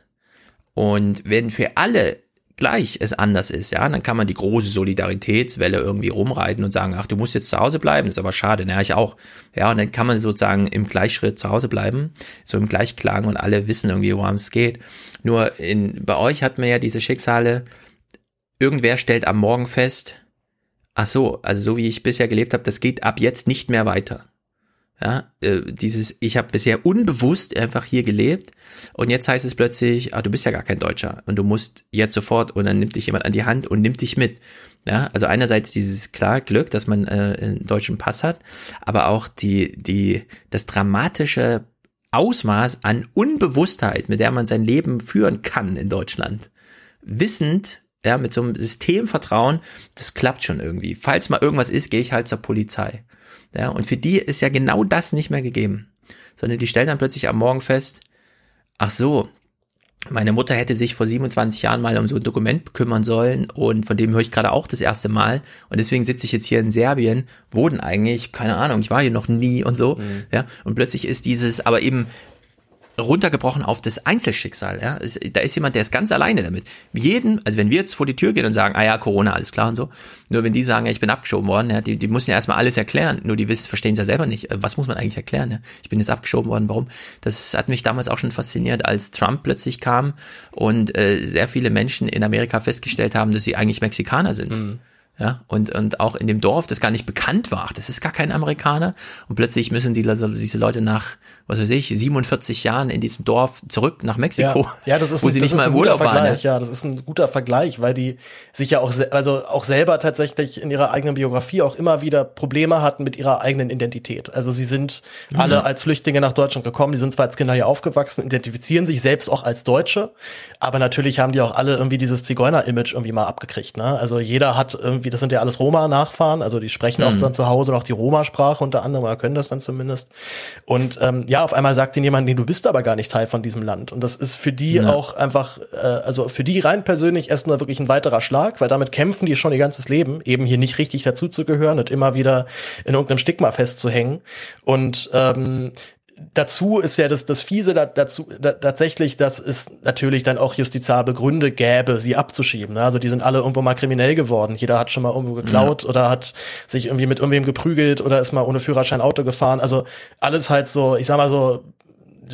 Und wenn für alle gleich es anders ist, ja, dann kann man die große Solidaritätswelle irgendwie rumreiten und sagen, ach, du musst jetzt zu Hause bleiben, ist aber schade, naja, ich auch. Ja, und dann kann man sozusagen im Gleichschritt zu Hause bleiben, so im Gleichklang und alle wissen irgendwie, worum es geht. Nur in, bei euch hat man ja diese Schicksale, irgendwer stellt am Morgen fest, ach so, also so wie ich bisher gelebt habe, das geht ab jetzt nicht mehr weiter. Ja, äh, dieses, ich habe bisher unbewusst einfach hier gelebt und jetzt heißt es plötzlich, ah, du bist ja gar kein Deutscher und du musst jetzt sofort und dann nimmt dich jemand an die Hand und nimmt dich mit. Ja, also einerseits dieses klar Glück, dass man äh, einen deutschen Pass hat, aber auch die, die, das dramatische Ausmaß an Unbewusstheit, mit der man sein Leben führen kann in Deutschland. Wissend, ja, mit so einem Systemvertrauen, das klappt schon irgendwie. Falls mal irgendwas ist, gehe ich halt zur Polizei. Ja, und für die ist ja genau das nicht mehr gegeben. Sondern die stellen dann plötzlich am Morgen fest, ach so, meine Mutter hätte sich vor 27 Jahren mal um so ein Dokument kümmern sollen und von dem höre ich gerade auch das erste Mal und deswegen sitze ich jetzt hier in Serbien, wo denn eigentlich, keine Ahnung, ich war hier noch nie und so, ja, und plötzlich ist dieses, aber eben runtergebrochen auf das Einzelschicksal, ja. Es, da ist jemand, der ist ganz alleine damit. Jeden, also wenn wir jetzt vor die Tür gehen und sagen, ah ja, Corona, alles klar und so, nur wenn die sagen, ja, ich bin abgeschoben worden, ja, die, die müssen ja erstmal alles erklären, nur die wissen, verstehen es ja selber nicht. Äh, Was muss man eigentlich erklären, ja? Ich bin jetzt abgeschoben worden, warum? Das hat mich damals auch schon fasziniert, als Trump plötzlich kam und äh, sehr viele Menschen in Amerika festgestellt haben, dass sie eigentlich Mexikaner sind. Ja, und, und auch in dem Dorf, das gar nicht bekannt war, ach, das ist gar kein Amerikaner. Und plötzlich müssen die, diese Leute nach, was weiß ich, 47 Jahren in diesem Dorf zurück nach Mexiko, Ja, ja das ist wo ein, sie nicht mal im guter Urlaub waren. Vergleich. Ja. Das ist ein guter Vergleich, weil die sich ja auch, also auch selber tatsächlich in ihrer eigenen Biografie auch immer wieder Probleme hatten mit ihrer eigenen Identität. Also sie sind Mhm. alle als Flüchtlinge nach Deutschland gekommen, die sind zwar als Kinder hier aufgewachsen, identifizieren sich selbst auch als Deutsche, aber natürlich haben die auch alle irgendwie dieses Zigeuner-Image irgendwie mal abgekriegt. Ne? Also jeder hat irgendwie, das sind ja alles Roma-Nachfahren, also die sprechen auch Mhm. dann zu Hause noch die Roma-Sprache unter anderem, oder können das dann zumindest. Und ähm, ja, auf einmal sagt ihnen jemand, nee, du bist aber gar nicht Teil von diesem Land. Und das ist für die Ja. auch einfach, äh, also für die rein persönlich erstmal wirklich ein weiterer Schlag, weil damit kämpfen die schon ihr ganzes Leben, eben hier nicht richtig dazuzugehören und immer wieder in irgendeinem Stigma festzuhängen. Und ähm, dazu ist ja das, das Fiese da, dazu da, tatsächlich, dass es natürlich dann auch justiziable Gründe gäbe, sie abzuschieben. Ne? Also die sind alle irgendwo mal kriminell geworden. Jeder hat schon mal irgendwo geklaut ja. oder hat sich irgendwie mit irgendwem geprügelt oder ist mal ohne Führerschein Auto gefahren. Also alles halt so, ich sag mal so,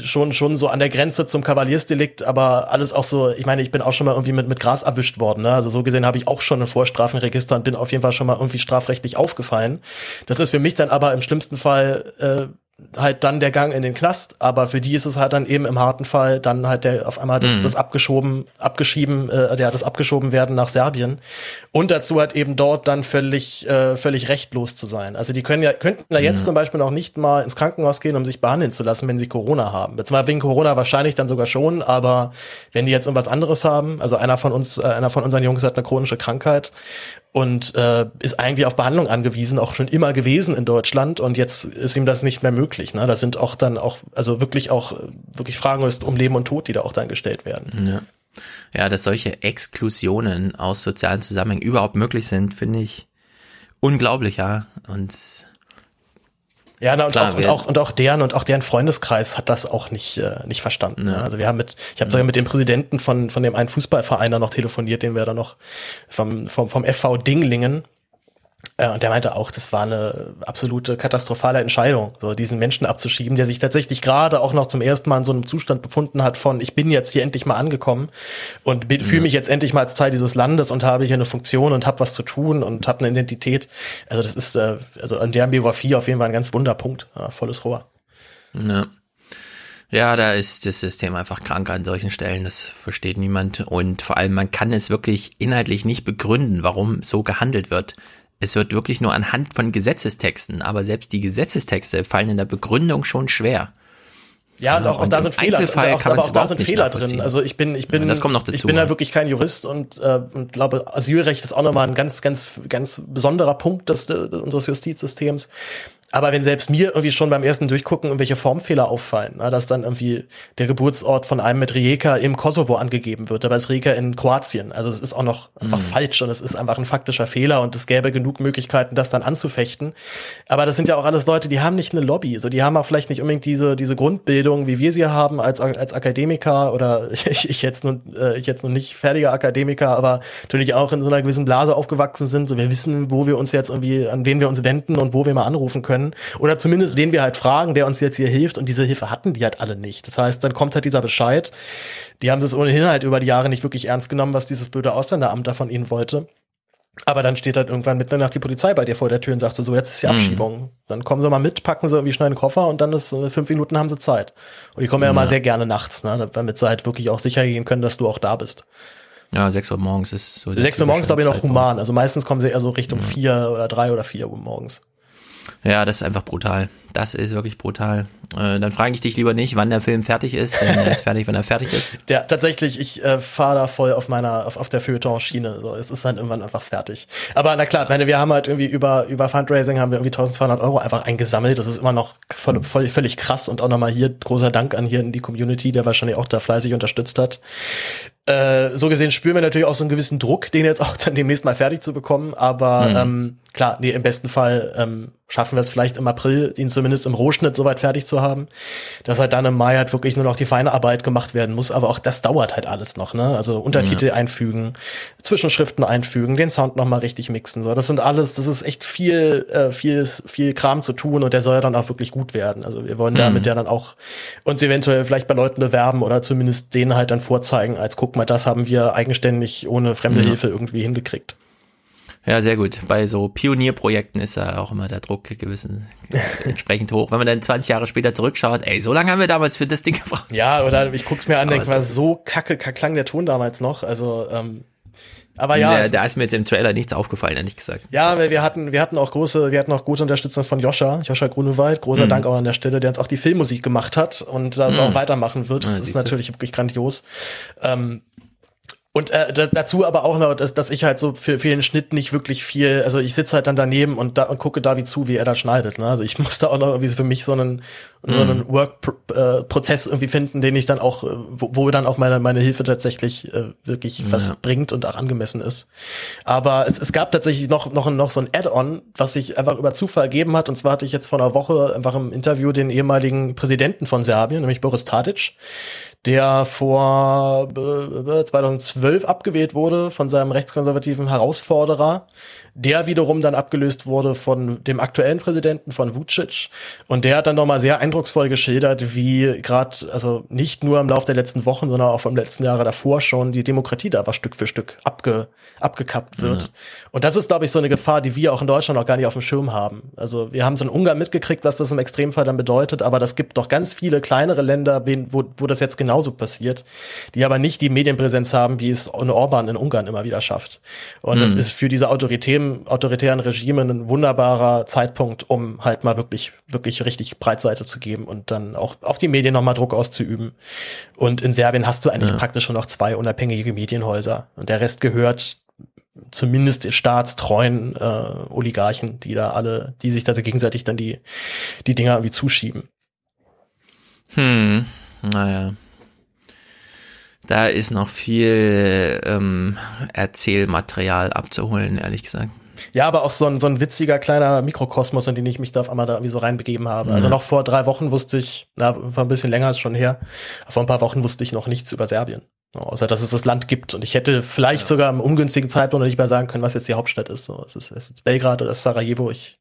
schon schon so an der Grenze zum Kavaliersdelikt, aber alles auch so, ich meine, ich bin auch schon mal irgendwie mit, mit Gras erwischt worden. Ne? Also so gesehen habe ich auch schon ein Vorstrafenregister und bin auf jeden Fall schon mal irgendwie strafrechtlich aufgefallen. Das ist für mich dann aber im schlimmsten Fall äh, halt dann der Gang in den Knast, aber für die ist es halt dann eben im harten Fall dann halt der auf einmal das, mhm. das abgeschoben, abgeschieben, äh, der das abgeschoben werden nach Serbien und dazu halt eben dort dann völlig äh, völlig rechtlos zu sein. Also die können ja könnten da jetzt mhm. zum Beispiel auch nicht mal ins Krankenhaus gehen, um sich behandeln zu lassen, wenn sie Corona haben. Mal wegen Corona wahrscheinlich dann sogar schon, aber wenn die jetzt irgendwas anderes haben, also einer von uns, äh, einer von unseren Jungs hat eine chronische Krankheit und äh, ist eigentlich auf Behandlung angewiesen, auch schon immer gewesen in Deutschland und jetzt ist ihm das nicht mehr möglich. Ne? Das sind auch dann auch, also wirklich auch, wirklich Fragen um Leben und Tod, die da auch dann gestellt werden. Ja. Ja, dass solche Exklusionen aus sozialen Zusammenhängen überhaupt möglich sind, finde ich unglaublich, ja. Und ja, na, und, Klar, auch, und, auch, und auch deren und auch deren Freundeskreis hat das auch nicht äh, nicht verstanden. Ja. Also wir haben mit, ich habe ja. sogar mit dem Präsidenten von von dem einen Fußballverein da noch telefoniert, den wir da noch vom vom vom FV Dinglingen und der meinte auch, das war eine absolute katastrophale Entscheidung, so diesen Menschen abzuschieben, der sich tatsächlich gerade auch noch zum ersten Mal in so einem Zustand befunden hat von, ich bin jetzt hier endlich mal angekommen und ja. fühle mich jetzt endlich mal als Teil dieses Landes und habe hier eine Funktion und habe was zu tun und habe eine Identität. Also das ist, äh, also an der Biografie auf jeden Fall ein ganz Wunderpunkt, ja, volles Rohr. Ja. Ja, da ist das System einfach krank an solchen Stellen, das versteht niemand. Und vor allem, man kann es wirklich inhaltlich nicht begründen, warum so gehandelt wird es wird wirklich nur anhand von Gesetzestexten, aber selbst die Gesetzestexte fallen in der Begründung schon schwer. Ja, und auch, und auch da sind Fehler, Einzelfall auch, kann aber auch da sind Fehler drin. Also ich bin, ich bin, ja, das kommt noch dazu, ich bin da wirklich kein Jurist und, äh, und glaube, Asylrecht ist auch nochmal ein ganz, ganz, ganz besonderer Punkt des, unseres Justizsystems. Aber wenn selbst mir irgendwie schon beim ersten Durchgucken irgendwelche Formfehler auffallen, na, dass dann irgendwie der Geburtsort von einem mit Rijeka im Kosovo angegeben wird, aber es ist Rijeka in Kroatien. Also es ist auch noch einfach mhm. falsch und es ist einfach ein faktischer Fehler und es gäbe genug Möglichkeiten, das dann anzufechten. Aber das sind ja auch alles Leute, die haben nicht eine Lobby. So, die haben auch vielleicht nicht unbedingt diese, diese Grundbildung, wie wir sie haben als, als Akademiker oder ich, ich jetzt nun, äh, ich jetzt noch nicht fertiger Akademiker, aber natürlich auch in so einer gewissen Blase aufgewachsen sind. So, wir wissen, wo wir uns jetzt irgendwie, an wen wir uns wenden und wo wir mal anrufen können können. Oder zumindest wen wir halt fragen, der uns jetzt hier hilft. Und diese Hilfe hatten die halt alle nicht. Das heißt, dann kommt halt dieser Bescheid. Die haben das ohnehin halt über die Jahre nicht wirklich ernst genommen, was dieses blöde Ausländeramt da von ihnen wollte. Aber dann steht halt irgendwann mitten in der Nacht die Polizei bei dir vor der Tür und sagt so, jetzt ist die mhm. Abschiebung. Mhm. Dann kommen sie mal mit, packen sie irgendwie schnell einen Koffer und dann ist äh, fünf Minuten haben sie Zeit. Und die kommen ja, ja mal sehr gerne nachts, ne, damit sie halt wirklich auch sicher gehen können, dass du auch da bist. Ja, sechs Uhr morgens ist so. Sechs Uhr morgens glaube ich noch human. Also meistens kommen sie eher so Richtung ja. vier oder drei oder vier Uhr morgens. Ja, das ist einfach brutal. Das ist wirklich brutal. Äh, dann frage ich dich lieber nicht, wann der Film fertig ist, denn er ist fertig, wenn er fertig ist. Der, tatsächlich, ich äh, fahre da voll auf meiner, auf, auf der Feuilleton-Schiene. So, es ist dann irgendwann einfach fertig. Aber na klar, meine, wir haben halt irgendwie über, über Fundraising haben wir irgendwie 1200 Euro einfach eingesammelt. Das ist immer noch voll, voll, völlig krass und auch nochmal hier großer Dank an hier in die Community, der wahrscheinlich auch da fleißig unterstützt hat. Äh, so gesehen spüren wir natürlich auch so einen gewissen Druck, den jetzt auch dann demnächst mal fertig zu bekommen. Aber mhm. ähm, klar, nee, im besten Fall ähm, schaffen wir es vielleicht im April, ihn zumindest im Rohschnitt soweit fertig zu haben, dass halt dann im Mai halt wirklich nur noch die feine Arbeit gemacht werden muss. Aber auch das dauert halt alles noch, ne? Also Untertitel ja. einfügen, Zwischenschriften einfügen, den Sound nochmal richtig mixen. So, das sind alles, das ist echt viel, äh, viel, viel Kram zu tun und der soll ja dann auch wirklich gut werden. Also wir wollen mhm. damit ja dann auch uns eventuell vielleicht bei Leuten bewerben oder zumindest denen halt dann vorzeigen, als guck mal, das haben wir eigenständig ohne fremde ja. Hilfe irgendwie hingekriegt. Ja, sehr gut. Bei so Pionierprojekten ist ja auch immer der Druck gewissen entsprechend hoch. Wenn man dann 20 Jahre später zurückschaut, ey, so lange haben wir damals für das Ding gebraucht. Ja, oder ich guck's mir an, denke, war so kacke, klang der Ton damals noch. Also, ähm, aber ja. Da ist mir jetzt im Trailer nichts aufgefallen, ehrlich gesagt. Ja, weil wir hatten, wir hatten auch große, wir hatten auch gute Unterstützung von Joscha, Joscha Grunewald. Großer mhm. Dank auch an der Stelle, der uns auch die Filmmusik gemacht hat und das mhm. auch weitermachen wird. Das ja, ist natürlich wirklich grandios. Ähm, und äh, dazu aber auch noch, dass, dass ich halt so für, für den Schnitt nicht wirklich viel, also ich sitze halt dann daneben und da und gucke David zu, wie er da schneidet. Ne? Also ich muss da auch noch irgendwie für mich so einen und so einen Work-Prozess irgendwie finden, den ich dann auch, äh, wo, wo dann auch meine, meine Hilfe tatsächlich äh, wirklich was Ja. bringt und auch angemessen ist. Aber es, es gab tatsächlich noch, noch, noch so ein Add-on, was sich einfach über Zufall ergeben hat. Und zwar hatte ich jetzt vor einer Woche einfach im Interview den ehemaligen Präsidenten von Serbien, nämlich Boris Tadic, der vor äh, 2012 abgewählt wurde von seinem rechtskonservativen Herausforderer, der wiederum dann abgelöst wurde von dem aktuellen Präsidenten von Vucic und der hat dann nochmal sehr eindrucksvoll geschildert, wie gerade also nicht nur im Laufe der letzten Wochen, sondern auch vom letzten Jahre davor schon die Demokratie da aber Stück für Stück abge, abgekappt wird. Ja. Und das ist glaube ich so eine Gefahr, die wir auch in Deutschland auch gar nicht auf dem Schirm haben. Also wir haben so in Ungarn mitgekriegt, was das im Extremfall dann bedeutet, aber das gibt noch ganz viele kleinere Länder, wo, wo das jetzt genauso passiert, die aber nicht die Medienpräsenz haben, wie es Orban in Ungarn immer wieder schafft. Und das Mhm. ist für diese autoritären, autoritären Regime ein wunderbarer Zeitpunkt, um halt mal wirklich, wirklich richtig Breitseite zu geben und dann auch auf die Medien nochmal Druck auszuüben. Und in Serbien hast du eigentlich Ja. praktisch schon noch zwei unabhängige Medienhäuser. Und der Rest gehört zumindest staatstreuen äh, Oligarchen, die da alle, die sich da so gegenseitig dann die, die Dinger irgendwie zuschieben. Hm, naja. Da ist noch viel ähm, Erzählmaterial abzuholen, ehrlich gesagt. Ja, aber auch so ein, so ein witziger kleiner Mikrokosmos, in den ich mich da auf einmal da irgendwie so reinbegeben habe. Also Ja. noch vor drei Wochen wusste ich, na, war ein bisschen länger ist schon her, vor ein paar Wochen wusste ich noch nichts über Serbien. Außer, dass es das Land gibt. Und ich hätte vielleicht sogar im ungünstigen Zeitpunkt noch nicht mehr sagen können, was jetzt die Hauptstadt ist. So, es ist, es ist Belgrad oder es ist Sarajevo. Ich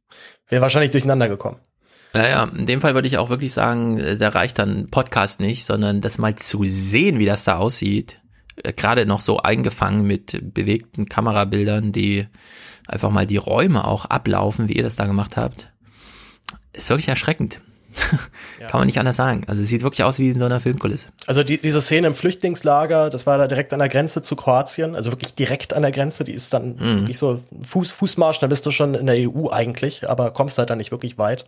wäre wahrscheinlich durcheinander gekommen. Naja, in dem Fall würde ich auch wirklich sagen, äh, da reicht dann Podcast nicht, sondern das mal zu sehen, wie das da aussieht. Äh, Gerade noch so eingefangen mit bewegten Kamerabildern, die einfach mal die Räume auch ablaufen, wie ihr das da gemacht habt. Ist wirklich erschreckend. Kann man nicht anders sagen. Also es sieht wirklich aus wie in so einer Filmkulisse. Also die, diese Szene im Flüchtlingslager, das war da direkt an der Grenze zu Kroatien, also wirklich direkt an der Grenze, die ist dann Mhm. wirklich so Fuß, Fußmarsch, dann bist du schon in der EU eigentlich, aber kommst halt dann nicht wirklich weit.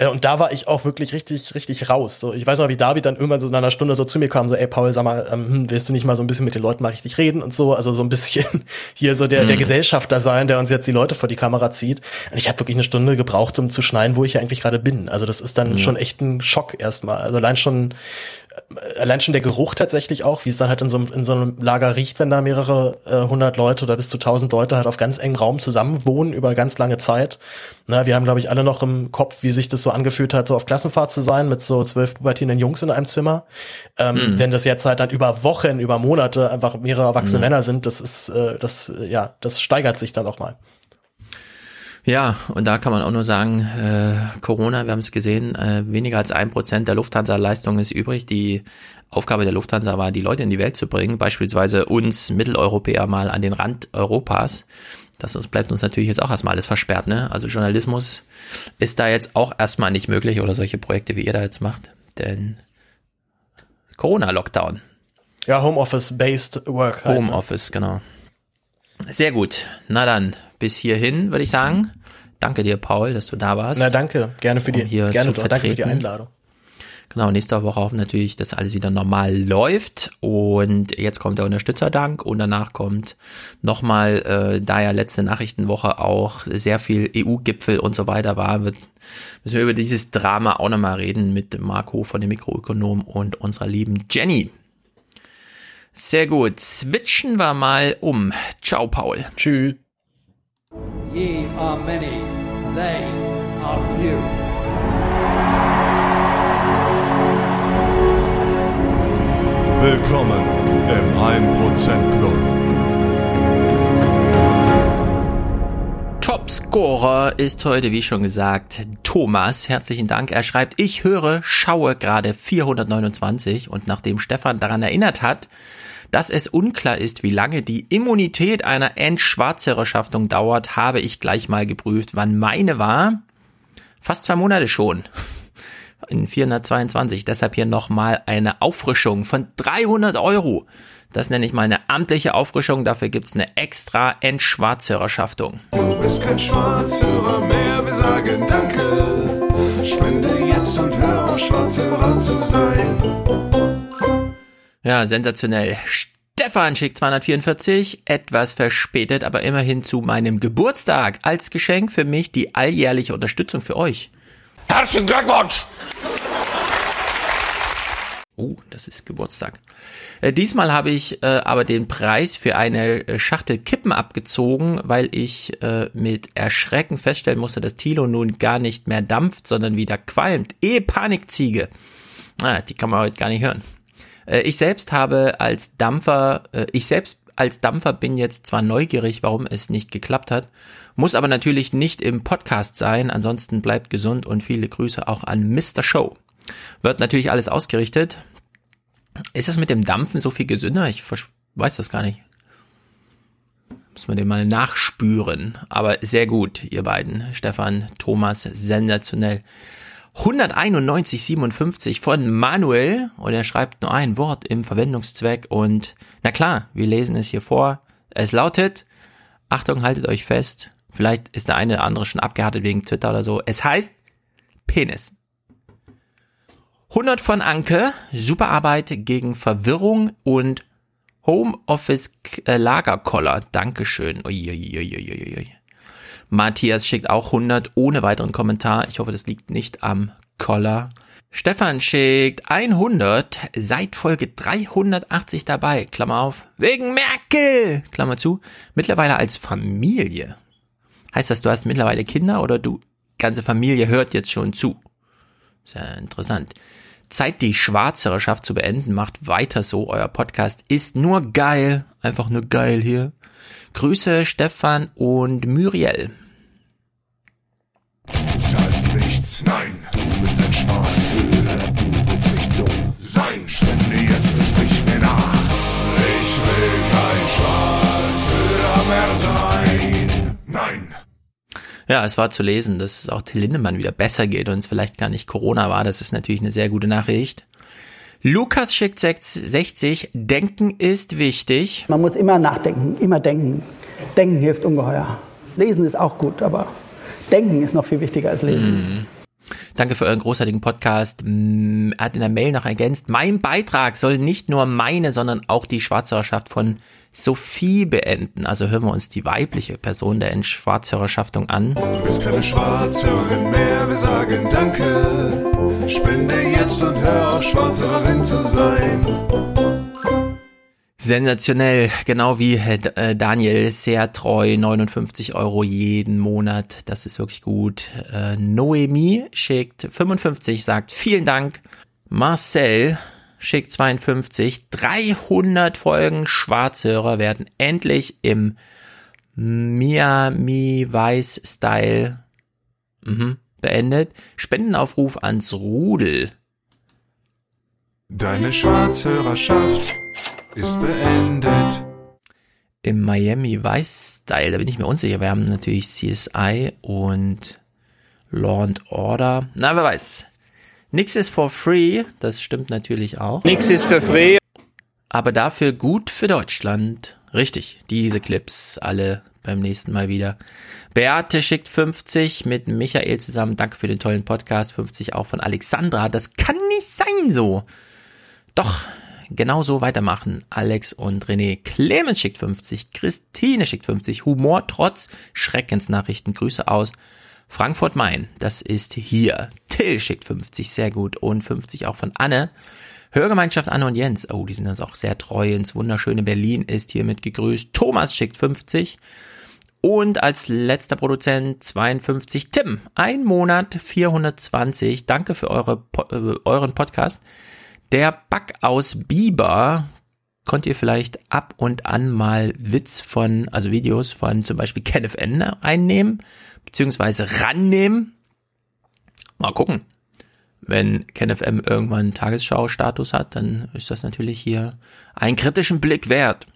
Äh, Und da war ich auch wirklich richtig, richtig raus. So, ich weiß noch, wie David dann irgendwann so in einer Stunde so zu mir kam, so, ey Paul, sag mal, ähm, hm, willst du nicht mal so ein bisschen mit den Leuten mal richtig reden und so, also so ein bisschen hier so der, der Mhm. Gesellschafter sein, der uns jetzt die Leute vor die Kamera zieht. Und ich habe wirklich eine Stunde gebraucht, um zu schneiden, wo ich hier eigentlich gerade bin. Also das ist dann Mhm. schon echt ein Schock erstmal. Also allein schon allein schon der Geruch tatsächlich auch, wie es dann halt in so, einem- in so einem Lager riecht, wenn da mehrere äh, hundert Leute oder bis zu tausend Leute halt auf ganz engem Raum zusammen wohnen über ganz lange Zeit. Na, wir haben, glaube ich, alle noch im Kopf, wie sich das so angefühlt hat, so auf Klassenfahrt zu sein mit so zwölf pubertierenden Jungs in einem Zimmer. Ähm, Mhm. Wenn das jetzt halt dann über Wochen, über Monate einfach mehrere erwachsene Mhm. Männer sind, das ist, äh, das, äh, ja, das steigert sich dann auch mal. Ja, und da kann man auch nur sagen, äh, Corona, wir haben es gesehen, äh, weniger als ein Prozent der Lufthansa-Leistung ist übrig. Die Aufgabe der Lufthansa war, die Leute in die Welt zu bringen, beispielsweise uns Mitteleuropäer mal an den Rand Europas. Das bleibt uns natürlich jetzt auch erstmal alles versperrt, ne? Also Journalismus ist da jetzt auch erstmal nicht möglich oder solche Projekte, wie ihr da jetzt macht. Denn Corona-Lockdown. Ja, Homeoffice-based Work. Halt, ne? Homeoffice, genau. Sehr gut. Na dann, bis hierhin würde ich sagen. Danke dir, Paul, dass du da warst. Na, danke. Gerne für die, um hier gerne zu doch. Danke für die. Einladung. Genau, nächste Woche hoffen natürlich, dass alles wieder normal läuft. Und jetzt kommt der Unterstützerdank und danach kommt nochmal, äh, da ja letzte Nachrichtenwoche auch sehr viel EU-Gipfel und so weiter war, wird, müssen wir über dieses Drama auch nochmal reden mit Marco von dem Mikroökonom und unserer lieben Jenny. Sehr gut. Switchen wir mal um. Ciao, Paul. Tschüss. Ye are many, they are few. Willkommen im 1% Club. Topscorer ist heute, wie schon gesagt, Thomas. Herzlichen Dank. Er schreibt, ich höre, schaue gerade 429 und nachdem Stefan daran erinnert hat, dass es unklar ist, wie lange die Immunität einer Entschwarzherrschaftung dauert, habe ich gleich mal geprüft, wann meine war. Fast zwei Monate schon. In 422. Deshalb hier nochmal eine Auffrischung von 300 Euro. Das nenne ich mal eine amtliche Auffrischung. Dafür gibt's eine extra Entschwarzhörerschaftung. Du bist kein Schwarzhörer mehr, wir sagen Danke. Spende jetzt und hör auf, Schwarzhörer zu sein. Ja, sensationell. Stefan schickt 244, etwas verspätet, aber immerhin zu meinem Geburtstag als Geschenk für mich die alljährliche Unterstützung für euch. Herzlichen Glückwunsch! Oh, das ist Geburtstag. Äh, diesmal habe ich äh, aber den Preis für eine äh, Schachtel Kippen abgezogen, weil ich äh, mit Erschrecken feststellen musste, dass Tilo nun gar nicht mehr dampft, sondern wieder qualmt. Eh Panikziege. Ah, die kann man heute gar nicht hören. Äh, ich selbst habe als Dampfer, äh, ich selbst als Dampfer bin jetzt zwar neugierig, warum es nicht geklappt hat, muss aber natürlich nicht im Podcast sein, ansonsten bleibt gesund und viele Grüße auch an Mr. Show. Wird natürlich alles ausgerichtet. Ist das mit dem Dampfen so viel gesünder? Ich weiß das gar nicht. Muss man den mal nachspüren. Aber sehr gut, ihr beiden. Stefan, Thomas, sensationell. 191,57 von Manuel und er schreibt nur ein Wort im Verwendungszweck und na klar, wir lesen es hier vor. Es lautet, Achtung, haltet euch fest, vielleicht ist der eine oder andere schon abgehärtet wegen Twitter oder so. Es heißt Penis. 100 von Anke, super Arbeit gegen Verwirrung und Homeoffice Lagerkoller. Dankeschön. Uiuiuiuiui. Matthias schickt auch 100 ohne weiteren Kommentar. Ich hoffe, das liegt nicht am Koller. Stefan schickt 100, seit Folge 380 dabei, Klammer auf, wegen Merkel, Klammer zu, mittlerweile als Familie. Heißt das, du hast mittlerweile Kinder oder du, ganze Familie hört jetzt schon zu? Sehr interessant. Zeit, die Schwarzhörerschaft zu beenden. Macht weiter so. Euer Podcast ist nur geil. Einfach nur geil hier. Grüße Stefan und Muriel. Du zahlst nichts, nein, du bist ein Schwarzhörer, du willst nicht so sein. Spende jetzt, sprich mir nach. Ich will kein Schwarzhörer mehr sein. Nein. Ja, es war zu lesen, dass es auch Till Lindemann wieder besser geht und es vielleicht gar nicht Corona war. Das ist natürlich eine sehr gute Nachricht. Lukas schickt 60, Denken ist wichtig. Man muss immer nachdenken, immer denken. Denken hilft ungeheuer. Lesen ist auch gut, aber Denken ist noch viel wichtiger als Lesen. Mhm. Danke für euren großartigen Podcast. Er hat in der Mail noch ergänzt, mein Beitrag soll nicht nur meine, sondern auch die Schwarzhörerschaft von Sophie beenden. Also hören wir uns die weibliche Person der Schwarzhörerschaftung an. Du bist keine Schwarzhörerin mehr, wir sagen Danke. Spende jetzt und hör auf, Schwarzhörerin zu sein. Sensationell, genau wie äh, Daniel, sehr treu, 59 Euro jeden Monat, das ist wirklich gut. Äh, Noemi schickt 55, sagt vielen Dank. Marcel schickt 52, 300 Folgen Schwarzhörer werden endlich im Miami Weiß Style mhm, beendet. Spendenaufruf ans Rudel. Deine Schwarzhörerschaft ist beendet. Im Miami Vice Style, da bin ich mir unsicher. Wir haben natürlich CSI und Law and Order. Na, wer weiß. Nix ist for free, das stimmt natürlich auch. Nix ist für free. Aber dafür gut für Deutschland. Richtig, diese Clips alle beim nächsten Mal wieder. Beate schickt 50 mit Michael zusammen. Danke für den tollen Podcast. 50 auch von Alexandra. Das kann nicht sein so. Doch, genau so weitermachen. Alex und René. Clemens schickt 50. Christine schickt 50. Humor trotz Schreckensnachrichten. Grüße aus Frankfurt Main. Das ist hier. Till schickt 50. Sehr gut. Und 50 auch von Anne. Hörgemeinschaft Anne und Jens. Oh, die sind uns auch sehr treu ins wunderschöne Berlin ist hiermit gegrüßt. Thomas schickt 50. Und als letzter Produzent 52 Tim. Ein Monat 420. Danke für eure, äh, euren Podcast. Der Back aus Biber konnt ihr vielleicht ab und an mal Witz von, also Videos von zum Beispiel Kenneth N einnehmen, beziehungsweise rannehmen. Mal gucken. Wenn KenFM irgendwann Tagesschau-Status hat, dann ist das natürlich hier einen kritischen Blick wert.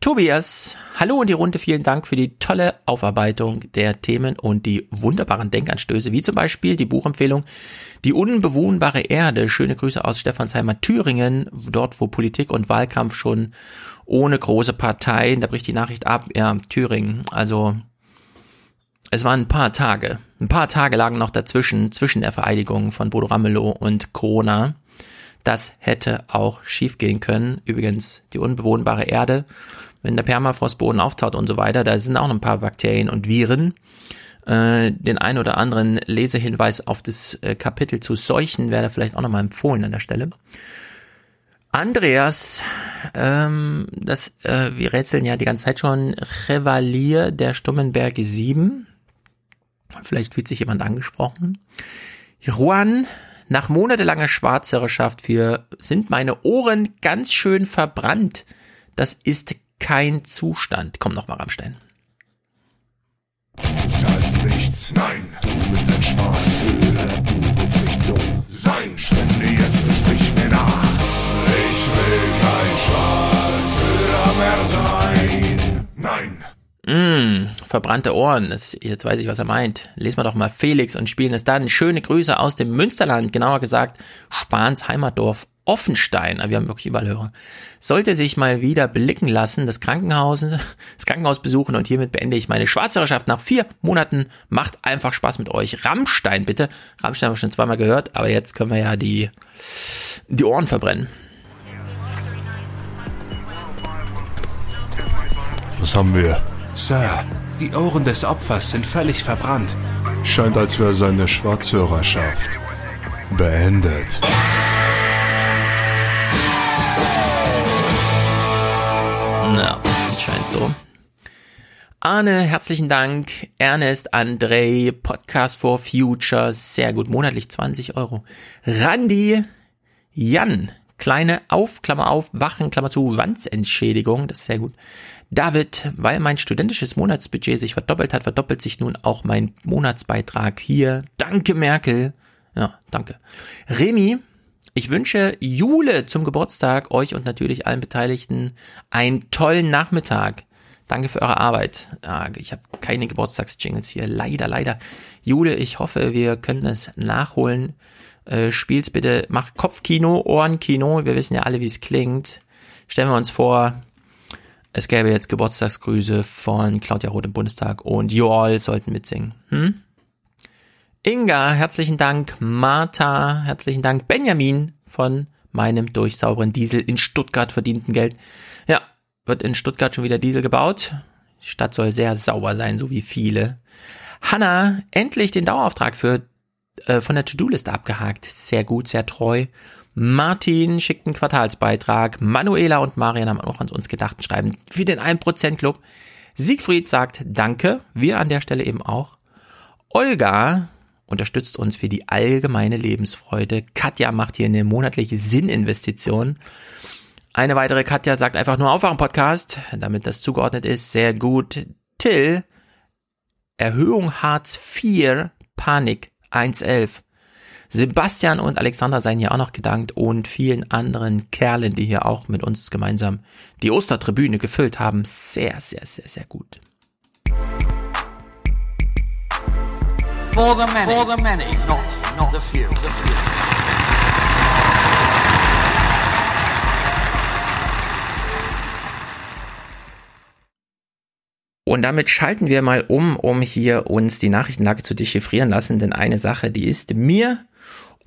Tobias, hallo in die Runde, vielen Dank für die tolle Aufarbeitung der Themen und die wunderbaren Denkanstöße, wie zum Beispiel die Buchempfehlung Die unbewohnbare Erde. Schöne Grüße aus Stephansheimer Thüringen, dort wo Politik und Wahlkampf schon ohne große Parteien, da bricht die Nachricht ab, ja, Thüringen, also es waren ein paar Tage, ein paar Tage lagen noch dazwischen, zwischen der Vereidigung von Bodo Ramelow und Corona. Das hätte auch schiefgehen können. Übrigens, die unbewohnbare Erde wenn der Permafrostboden auftaut und so weiter, da sind auch noch ein paar Bakterien und Viren. Äh, den ein oder anderen Lesehinweis auf das äh, Kapitel zu Seuchen wäre vielleicht auch nochmal empfohlen an der Stelle. Andreas, ähm, das, äh, wir rätseln ja die ganze Zeit schon, Chevalier der Stummenberge 7. Vielleicht fühlt sich jemand angesprochen. Juan, nach monatelanger Schwarzhörerschaft für sind meine Ohren ganz schön verbrannt. Das ist kein Zustand. Komm noch mal Rammstein. Du zahlst nichts, nein, du bist ein Schwarzhöhler, du willst nicht so sein. Spende jetzt, du sprich mir nach. Ich will kein Schwarzhöhler mehr sein. Nein. Mm, verbrannte Ohren. Das, jetzt weiß ich, was er meint. Lesen wir doch mal Felix und spielen es dann. Schöne Grüße aus dem Münsterland, genauer gesagt Spahns Heimatdorf Offenstein. Wir haben wirklich überall Hörer. Sollte sich mal wieder blicken lassen, das Krankenhaus, das Krankenhaus besuchen und hiermit beende ich meine Schwarzhörerschaft nach vier Monaten. Macht einfach Spaß mit euch. Rammstein bitte. Rammstein haben wir schon zweimal gehört, aber jetzt können wir ja die, die Ohren verbrennen. Was haben wir? Sir, die Ohren des Opfers sind völlig verbrannt. Scheint, als wäre seine Schwarzhörerschaft beendet. Na, scheint so. Arne, herzlichen Dank. Ernest, André, Podcast for Future, sehr gut, monatlich 20 Euro. Randy, Jan, kleine Auf, Klammer auf, Wachen, Klammer zu, Wandsentschädigung, das ist sehr gut. David, weil mein studentisches Monatsbudget sich verdoppelt hat, verdoppelt sich nun auch mein Monatsbeitrag hier. Danke, Merkel. Ja, danke. Remy, ich wünsche Jule zum Geburtstag, euch und natürlich allen Beteiligten einen tollen Nachmittag. Danke für eure Arbeit. Ja, ich habe keine Geburtstagsjingles hier. Leider, leider. Jule, ich hoffe, wir können es nachholen. Äh, spiel's bitte, mach Kopfkino, Ohrenkino. Wir wissen ja alle, wie es klingt. Stellen wir uns vor, es gäbe jetzt Geburtstagsgrüße von Claudia Roth im Bundestag und you all sollten mitsingen. Hm? Inga, herzlichen Dank. Martha, herzlichen Dank. Benjamin von meinem durch sauberen Diesel in Stuttgart verdienten Geld. Ja, wird in Stuttgart schon wieder Diesel gebaut. Die Stadt soll sehr sauber sein, so wie viele. Hanna, endlich den Dauerauftrag für äh, von der To-Do-Liste abgehakt. Sehr gut, sehr treu. Martin schickt einen Quartalsbeitrag. Manuela und Marian haben auch an uns gedacht und schreiben für den 1% Club. Siegfried sagt Danke. Wir an der Stelle eben auch. Olga unterstützt uns für die allgemeine Lebensfreude. Katja macht hier eine monatliche Sinninvestition. Eine weitere Katja sagt einfach nur Aufwachen-Podcast, damit das zugeordnet ist. Sehr gut. Till, Erhöhung Hartz IV, Panik 111. Sebastian und Alexandra seien hier auch noch gedankt und vielen anderen Kerlen, die hier auch mit uns gemeinsam die Ostertribüne gefüllt haben. Sehr, sehr, sehr, sehr gut. For the many, for the many, not, not the few. The few. Und damit schalten wir mal um, um hier uns die Nachrichtenlage zu dechiffrieren lassen, denn eine Sache, die ist mir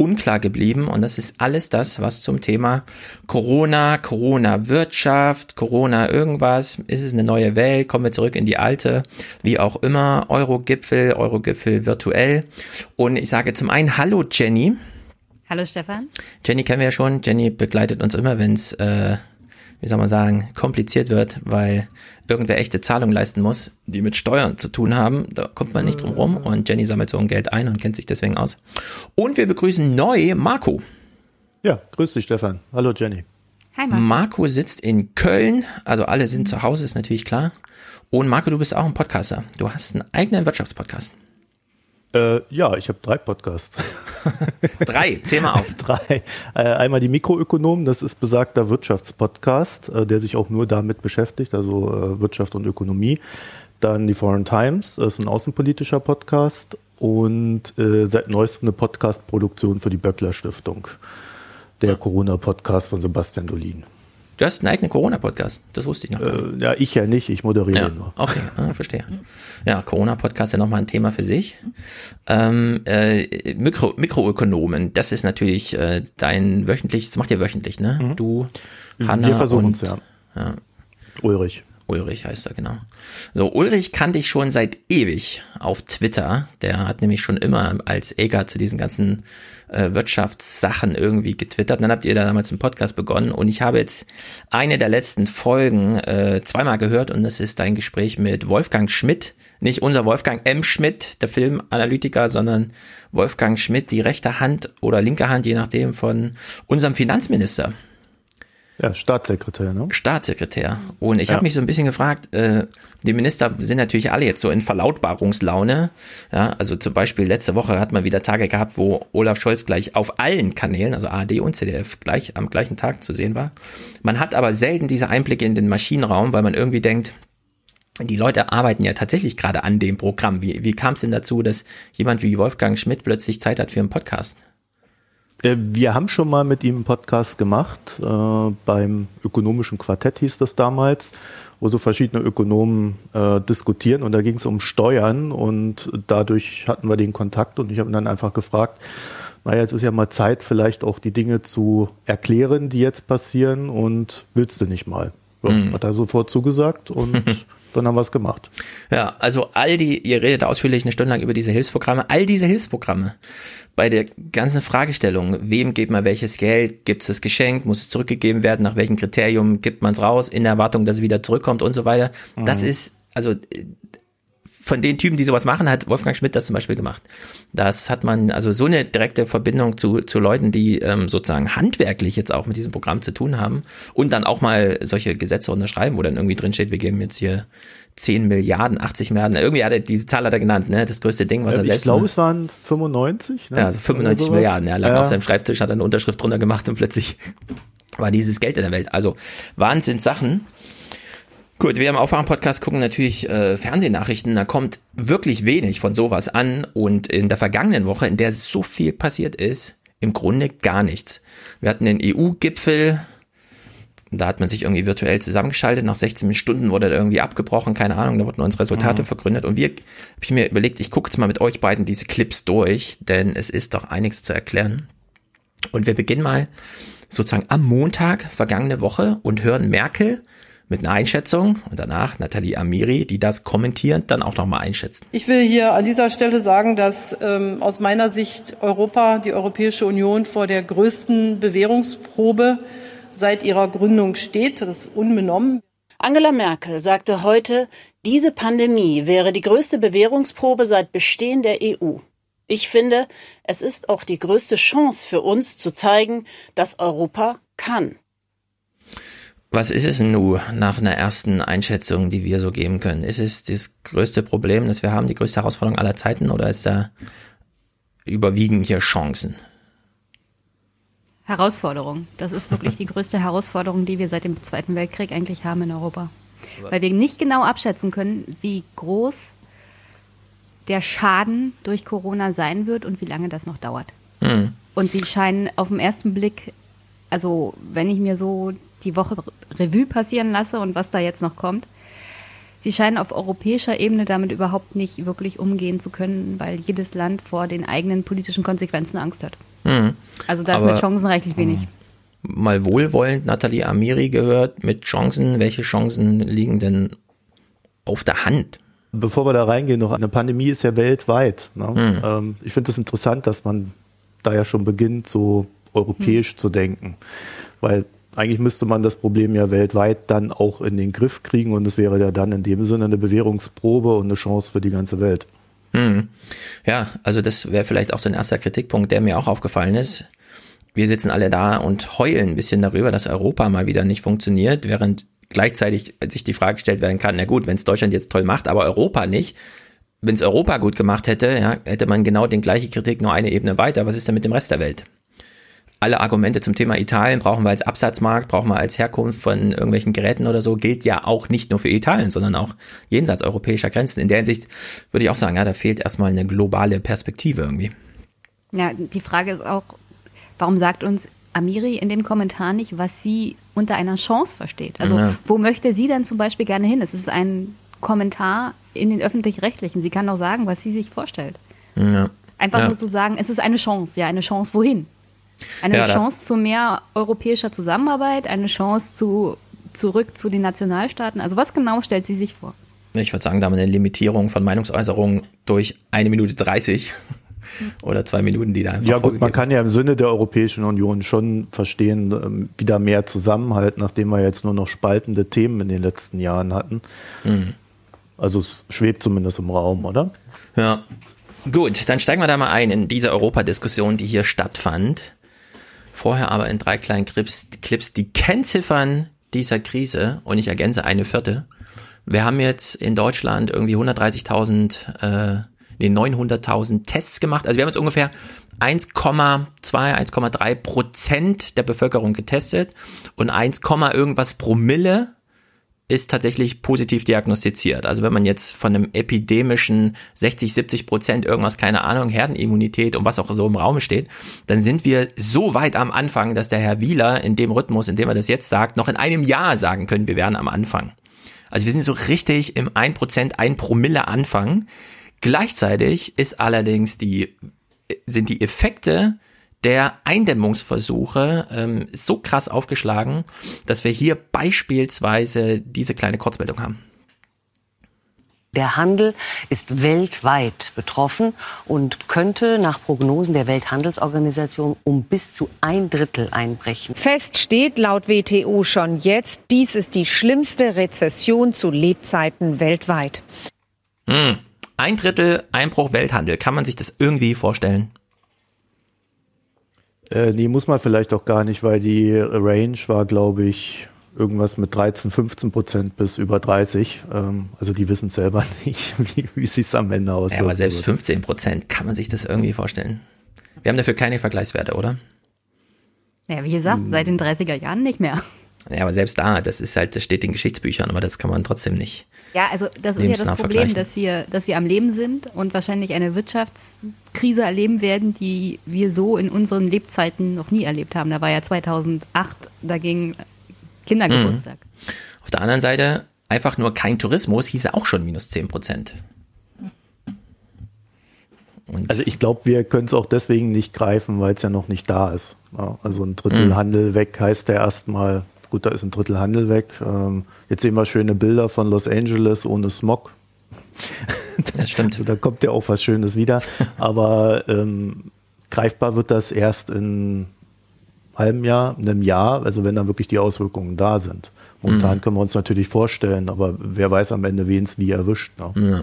unklar geblieben. Und das ist alles das, was zum Thema Corona, Corona-Wirtschaft, Corona irgendwas, ist es eine neue Welt, kommen wir zurück in die alte, wie auch immer, Euro-Gipfel, Euro-Gipfel virtuell. Und ich sage zum einen Hallo Jenny. Hallo Stefan. Jenny kennen wir ja schon, Jenny begleitet uns immer, wenn es äh, wie soll man sagen, kompliziert wird, weil irgendwer echte Zahlungen leisten muss, die mit Steuern zu tun haben. Da kommt man nicht drum rum und Jenny sammelt so ein Geld ein und kennt sich deswegen aus. Und wir begrüßen neu Marco. Ja, grüß dich, Stefan. Hallo, Jenny. Hi, Marco. Marco sitzt in Köln, also alle sind zu Hause, ist natürlich klar. Und Marco, du bist auch ein Podcaster. Du hast einen eigenen Wirtschaftspodcast. Äh, ja, ich habe drei Podcasts. drei, zähl mal auf. drei. Äh, einmal die Mikroökonomen, das ist besagter Wirtschaftspodcast, äh, der sich auch nur damit beschäftigt, also äh, Wirtschaft und Ökonomie. Dann die Foreign Times, das ist ein außenpolitischer Podcast und äh, seit neuestem eine Podcast-Produktion für die Böckler Stiftung. Der Corona-Podcast von Sebastian Dolin. Du hast einen eigenen Corona-Podcast, das wusste ich noch. Äh, ja, ich ja nicht, ich moderiere ja, nur. Okay, ah, verstehe. Ja, Corona-Podcast ist ja nochmal ein Thema für sich. Ähm, äh, Mikro, Mikroökonomen, das ist natürlich äh, dein wöchentlich, das macht ihr wöchentlich, ne? Mhm. Du, Hanna Wir versuchen es, ja. ja. Ulrich. Ulrich heißt er, genau. So, Ulrich kannte ich schon seit ewig auf Twitter. Der hat nämlich schon immer als Eger zu diesen ganzen äh, Wirtschaftssachen irgendwie getwittert. Und dann habt ihr da damals einen Podcast begonnen und ich habe jetzt eine der letzten Folgen äh, zweimal gehört und das ist ein Gespräch mit Wolfgang Schmidt. Nicht unser Wolfgang M. Schmidt, der Filmanalytiker, sondern Wolfgang Schmidt, die rechte Hand oder linke Hand, je nachdem, von unserem Finanzminister. Ja, Staatssekretär, ne? Staatssekretär. Und ich Ja. habe mich so ein bisschen gefragt, äh, die Minister sind natürlich alle jetzt so in Verlautbarungslaune. Ja, also zum Beispiel letzte Woche hat man wieder Tage gehabt, wo Olaf Scholz gleich auf allen Kanälen, also ARD und ZDF, gleich am gleichen Tag zu sehen war. Man hat aber selten diese Einblicke in den Maschinenraum, weil man irgendwie denkt, die Leute arbeiten ja tatsächlich gerade an dem Programm. Wie, wie kam es denn dazu, dass jemand wie Wolfgang Schmidt plötzlich Zeit hat für einen Podcast? Äh, Wir haben schon mal mit ihm einen Podcast gemacht, äh, beim ökonomischen Quartett hieß das damals, wo so verschiedene Ökonomen äh, diskutieren und da ging es um Steuern und dadurch hatten wir den Kontakt und ich habe ihn dann einfach gefragt, naja, jetzt ist ja mal Zeit, vielleicht auch die Dinge zu erklären, die jetzt passieren und willst du nicht mal? Ja, Mhm. Hat er sofort zugesagt und dann haben wir es gemacht. Ja, also all die, ihr redet ausführlich eine Stunde lang über diese Hilfsprogramme, all diese Hilfsprogramme bei der ganzen Fragestellung, wem gibt man welches Geld, gibt es das Geschenk, muss es zurückgegeben werden, nach welchem Kriterium gibt man es raus, in der Erwartung, dass es wieder zurückkommt und so weiter. Das Mhm. ist, also von den Typen, die sowas machen, hat Wolfgang Schmidt das zum Beispiel gemacht. Das hat man, also so eine direkte Verbindung zu, zu Leuten, die ähm, sozusagen handwerklich jetzt auch mit diesem Programm zu tun haben und dann auch mal solche Gesetze unterschreiben, wo dann irgendwie drin steht, wir geben jetzt hier 10 Milliarden, 80 Milliarden, irgendwie hat er, diese Zahl hat er genannt, ne, das größte Ding, was er Äh, selbst ich glaube, es waren 95. Ne? ja, also 95 Oder sowas. Milliarden. Er lag Ja. auf seinem Schreibtisch, hat eine Unterschrift drunter gemacht und plötzlich war dieses Geld in der Welt. Also Wahnsinn Sachen. Gut, wir am Aufwachen-Podcast gucken natürlich äh, Fernsehnachrichten. Da kommt wirklich wenig von sowas an. Und in der vergangenen Woche, in der so viel passiert ist, im Grunde gar nichts. Wir hatten den EU-Gipfel. Da hat man sich irgendwie virtuell zusammengeschaltet. Nach 16 Stunden wurde er irgendwie abgebrochen. Keine Ahnung, da wurden uns Resultate Mhm. vergründet. Und wir, habe ich mir überlegt, ich gucke jetzt mal mit euch beiden diese Clips durch, denn es ist doch einiges zu erklären. Und wir beginnen mal sozusagen am Montag vergangene Woche und hören Merkel mit einer Einschätzung und danach Nathalie Amiri, die das kommentierend dann auch nochmal einschätzt. Ich will hier an dieser Stelle sagen, dass ähm, aus meiner Sicht Europa, die Europäische Union vor der größten Bewährungsprobe seit ihrer Gründung steht. Das ist unbenommen. Angela Merkel sagte heute, diese Pandemie wäre die größte Bewährungsprobe seit Bestehen der EU. Ich finde, es ist auch die größte Chance für uns zu zeigen, dass Europa kann. Was ist es nun nach einer ersten Einschätzung, die wir so geben können? Ist es das größte Problem, das wir haben, die größte Herausforderung aller Zeiten oder ist da überwiegen hier Chancen? Herausforderung. Das ist wirklich die größte Herausforderung, die wir seit dem Zweiten Weltkrieg eigentlich haben in Europa. Weil wir nicht genau abschätzen können, wie groß der Schaden durch Corona sein wird und wie lange das noch dauert. Hm. Und sie scheinen auf den ersten Blick, also wenn ich mir so die Woche Revue passieren lasse und was da jetzt noch kommt, sie scheinen auf europäischer Ebene damit überhaupt nicht wirklich umgehen zu können, weil jedes Land vor den eigenen politischen Konsequenzen Angst hat. Hm. Also da ist Aber- mit Chancen reichlich wenig. Mal wohlwollend Nathalie Amiri gehört mit Chancen. Welche Chancen liegen denn auf der Hand? Bevor wir da reingehen, noch eine Pandemie ist ja weltweit. Ne? Hm. Ähm, ich finde es das interessant, dass man da ja schon beginnt, so europäisch zu denken. Weil eigentlich müsste man das Problem ja weltweit dann auch in den Griff kriegen und es wäre ja dann in dem Sinne eine Bewährungsprobe und eine Chance für die ganze Welt. Hm. Ja, also das wäre vielleicht auch so ein erster Kritikpunkt, der mir auch aufgefallen ist. Wir sitzen alle da und heulen ein bisschen darüber, dass Europa mal wieder nicht funktioniert, während gleichzeitig sich die Frage gestellt werden kann, na gut, wenn es Deutschland jetzt toll macht, aber Europa nicht. Wenn es Europa gut gemacht hätte, ja, hätte man genau den gleiche Kritik nur eine Ebene weiter. Was ist denn mit dem Rest der Welt? Alle Argumente zum Thema Italien brauchen wir als Absatzmarkt, brauchen wir als Herkunft von irgendwelchen Geräten oder so, gilt ja auch nicht nur für Italien, sondern auch jenseits europäischer Grenzen. In der Hinsicht würde ich auch sagen, ja, da fehlt erstmal eine globale Perspektive irgendwie. Ja, die Frage ist auch, warum sagt uns Amiri in dem Kommentar nicht, was sie unter einer Chance versteht? Also Ja. wo möchte sie denn zum Beispiel gerne hin? Es ist ein Kommentar in den öffentlich-rechtlichen. Sie kann doch sagen, was sie sich vorstellt. Ja. Einfach ja. nur zu sagen, es ist eine Chance. Ja, eine Chance wohin? Eine Ja, Chance zu mehr europäischer Zusammenarbeit, eine Chance zu zurück zu den Nationalstaaten? Also was genau stellt sie sich vor? Ich würde sagen, da haben wir eine Limitierung von Meinungsäußerungen durch eine Minute 30 oder zwei Minuten, die da einfach Ja gut, man kann ja im Sinne der Europäischen Union schon verstehen, ähm, wieder mehr Zusammenhalt, nachdem wir jetzt nur noch spaltende Themen in den letzten Jahren hatten. Mhm. Also es schwebt zumindest im Raum, oder? Ja. Gut, dann steigen wir da mal ein in diese Europadiskussion, die hier stattfand. Vorher aber in drei kleinen Clips, Clips die Kennziffern dieser Krise und ich ergänze eine vierte. Wir haben jetzt in Deutschland irgendwie 130.000, äh, nee, 900.000 Tests gemacht. Also wir haben jetzt ungefähr 1,2, 1,3 Prozent der Bevölkerung getestet und 1, irgendwas Promille ist tatsächlich positiv diagnostiziert. Also wenn man jetzt von einem epidemischen 60, 70 Prozent irgendwas, keine Ahnung, Herdenimmunität und was auch so im Raum steht, dann sind wir so weit am Anfang, dass der Herr Wieler in dem Rhythmus, in dem er das jetzt sagt, noch in einem Jahr sagen können, wir wären am Anfang. Also wir sind so richtig im 1 Prozent, 1 Promille Anfang. Gleichzeitig ist allerdings die, sind die Effekte der Eindämmungsversuche ähm, so krass aufgeschlagen, dass wir hier beispielsweise diese kleine Kurzmeldung haben. Der Handel ist weltweit betroffen und könnte nach Prognosen der Welthandelsorganisation um bis zu ein Drittel einbrechen. Fest steht laut WTO schon jetzt, dies ist die schlimmste Rezession zu Lebzeiten weltweit. Hm. Ein Drittel Einbruch Welthandel. Kann man sich das irgendwie vorstellen? Äh, nee, muss man vielleicht auch gar nicht, weil die Range war, glaube ich, irgendwas mit 13, 15 Prozent bis über 30. Ähm, also die wissen selber nicht, wie, wie es sich am Ende aussieht. Ja, aber selbst 15 Prozent, kann man sich das irgendwie vorstellen? Wir haben dafür keine Vergleichswerte, oder? Ja, wie gesagt, seit den 30er Jahren nicht mehr. Ja, aber selbst da, das ist halt, das steht in Geschichtsbüchern, aber das kann man trotzdem nicht. Ja, also das ist ja das Problem, dass wir, dass wir am Leben sind und wahrscheinlich eine Wirtschaftskrise erleben werden, die wir so in unseren Lebzeiten noch nie erlebt haben. Da war ja 2008 dagegen Kindergeburtstag. Mhm. Auf der anderen Seite, einfach nur kein Tourismus hieße auch schon minus 10 Prozent. also ich glaube, wir können es auch deswegen nicht greifen, weil es ja noch nicht da ist. Also ein Drittel mhm. Handel weg heißt ja erstmal, gut, da ist ein Drittel Handel weg. Ähm, jetzt sehen wir schöne Bilder von Los Angeles ohne Smog. Das stimmt. also da kommt ja auch was Schönes wieder. Aber ähm, greifbar wird das erst in einem halben Jahr, einem Jahr, also wenn dann wirklich die Auswirkungen da sind. Momentan mhm. können wir uns natürlich vorstellen, aber wer weiß am Ende, wen es wie erwischt. Ne? Ja.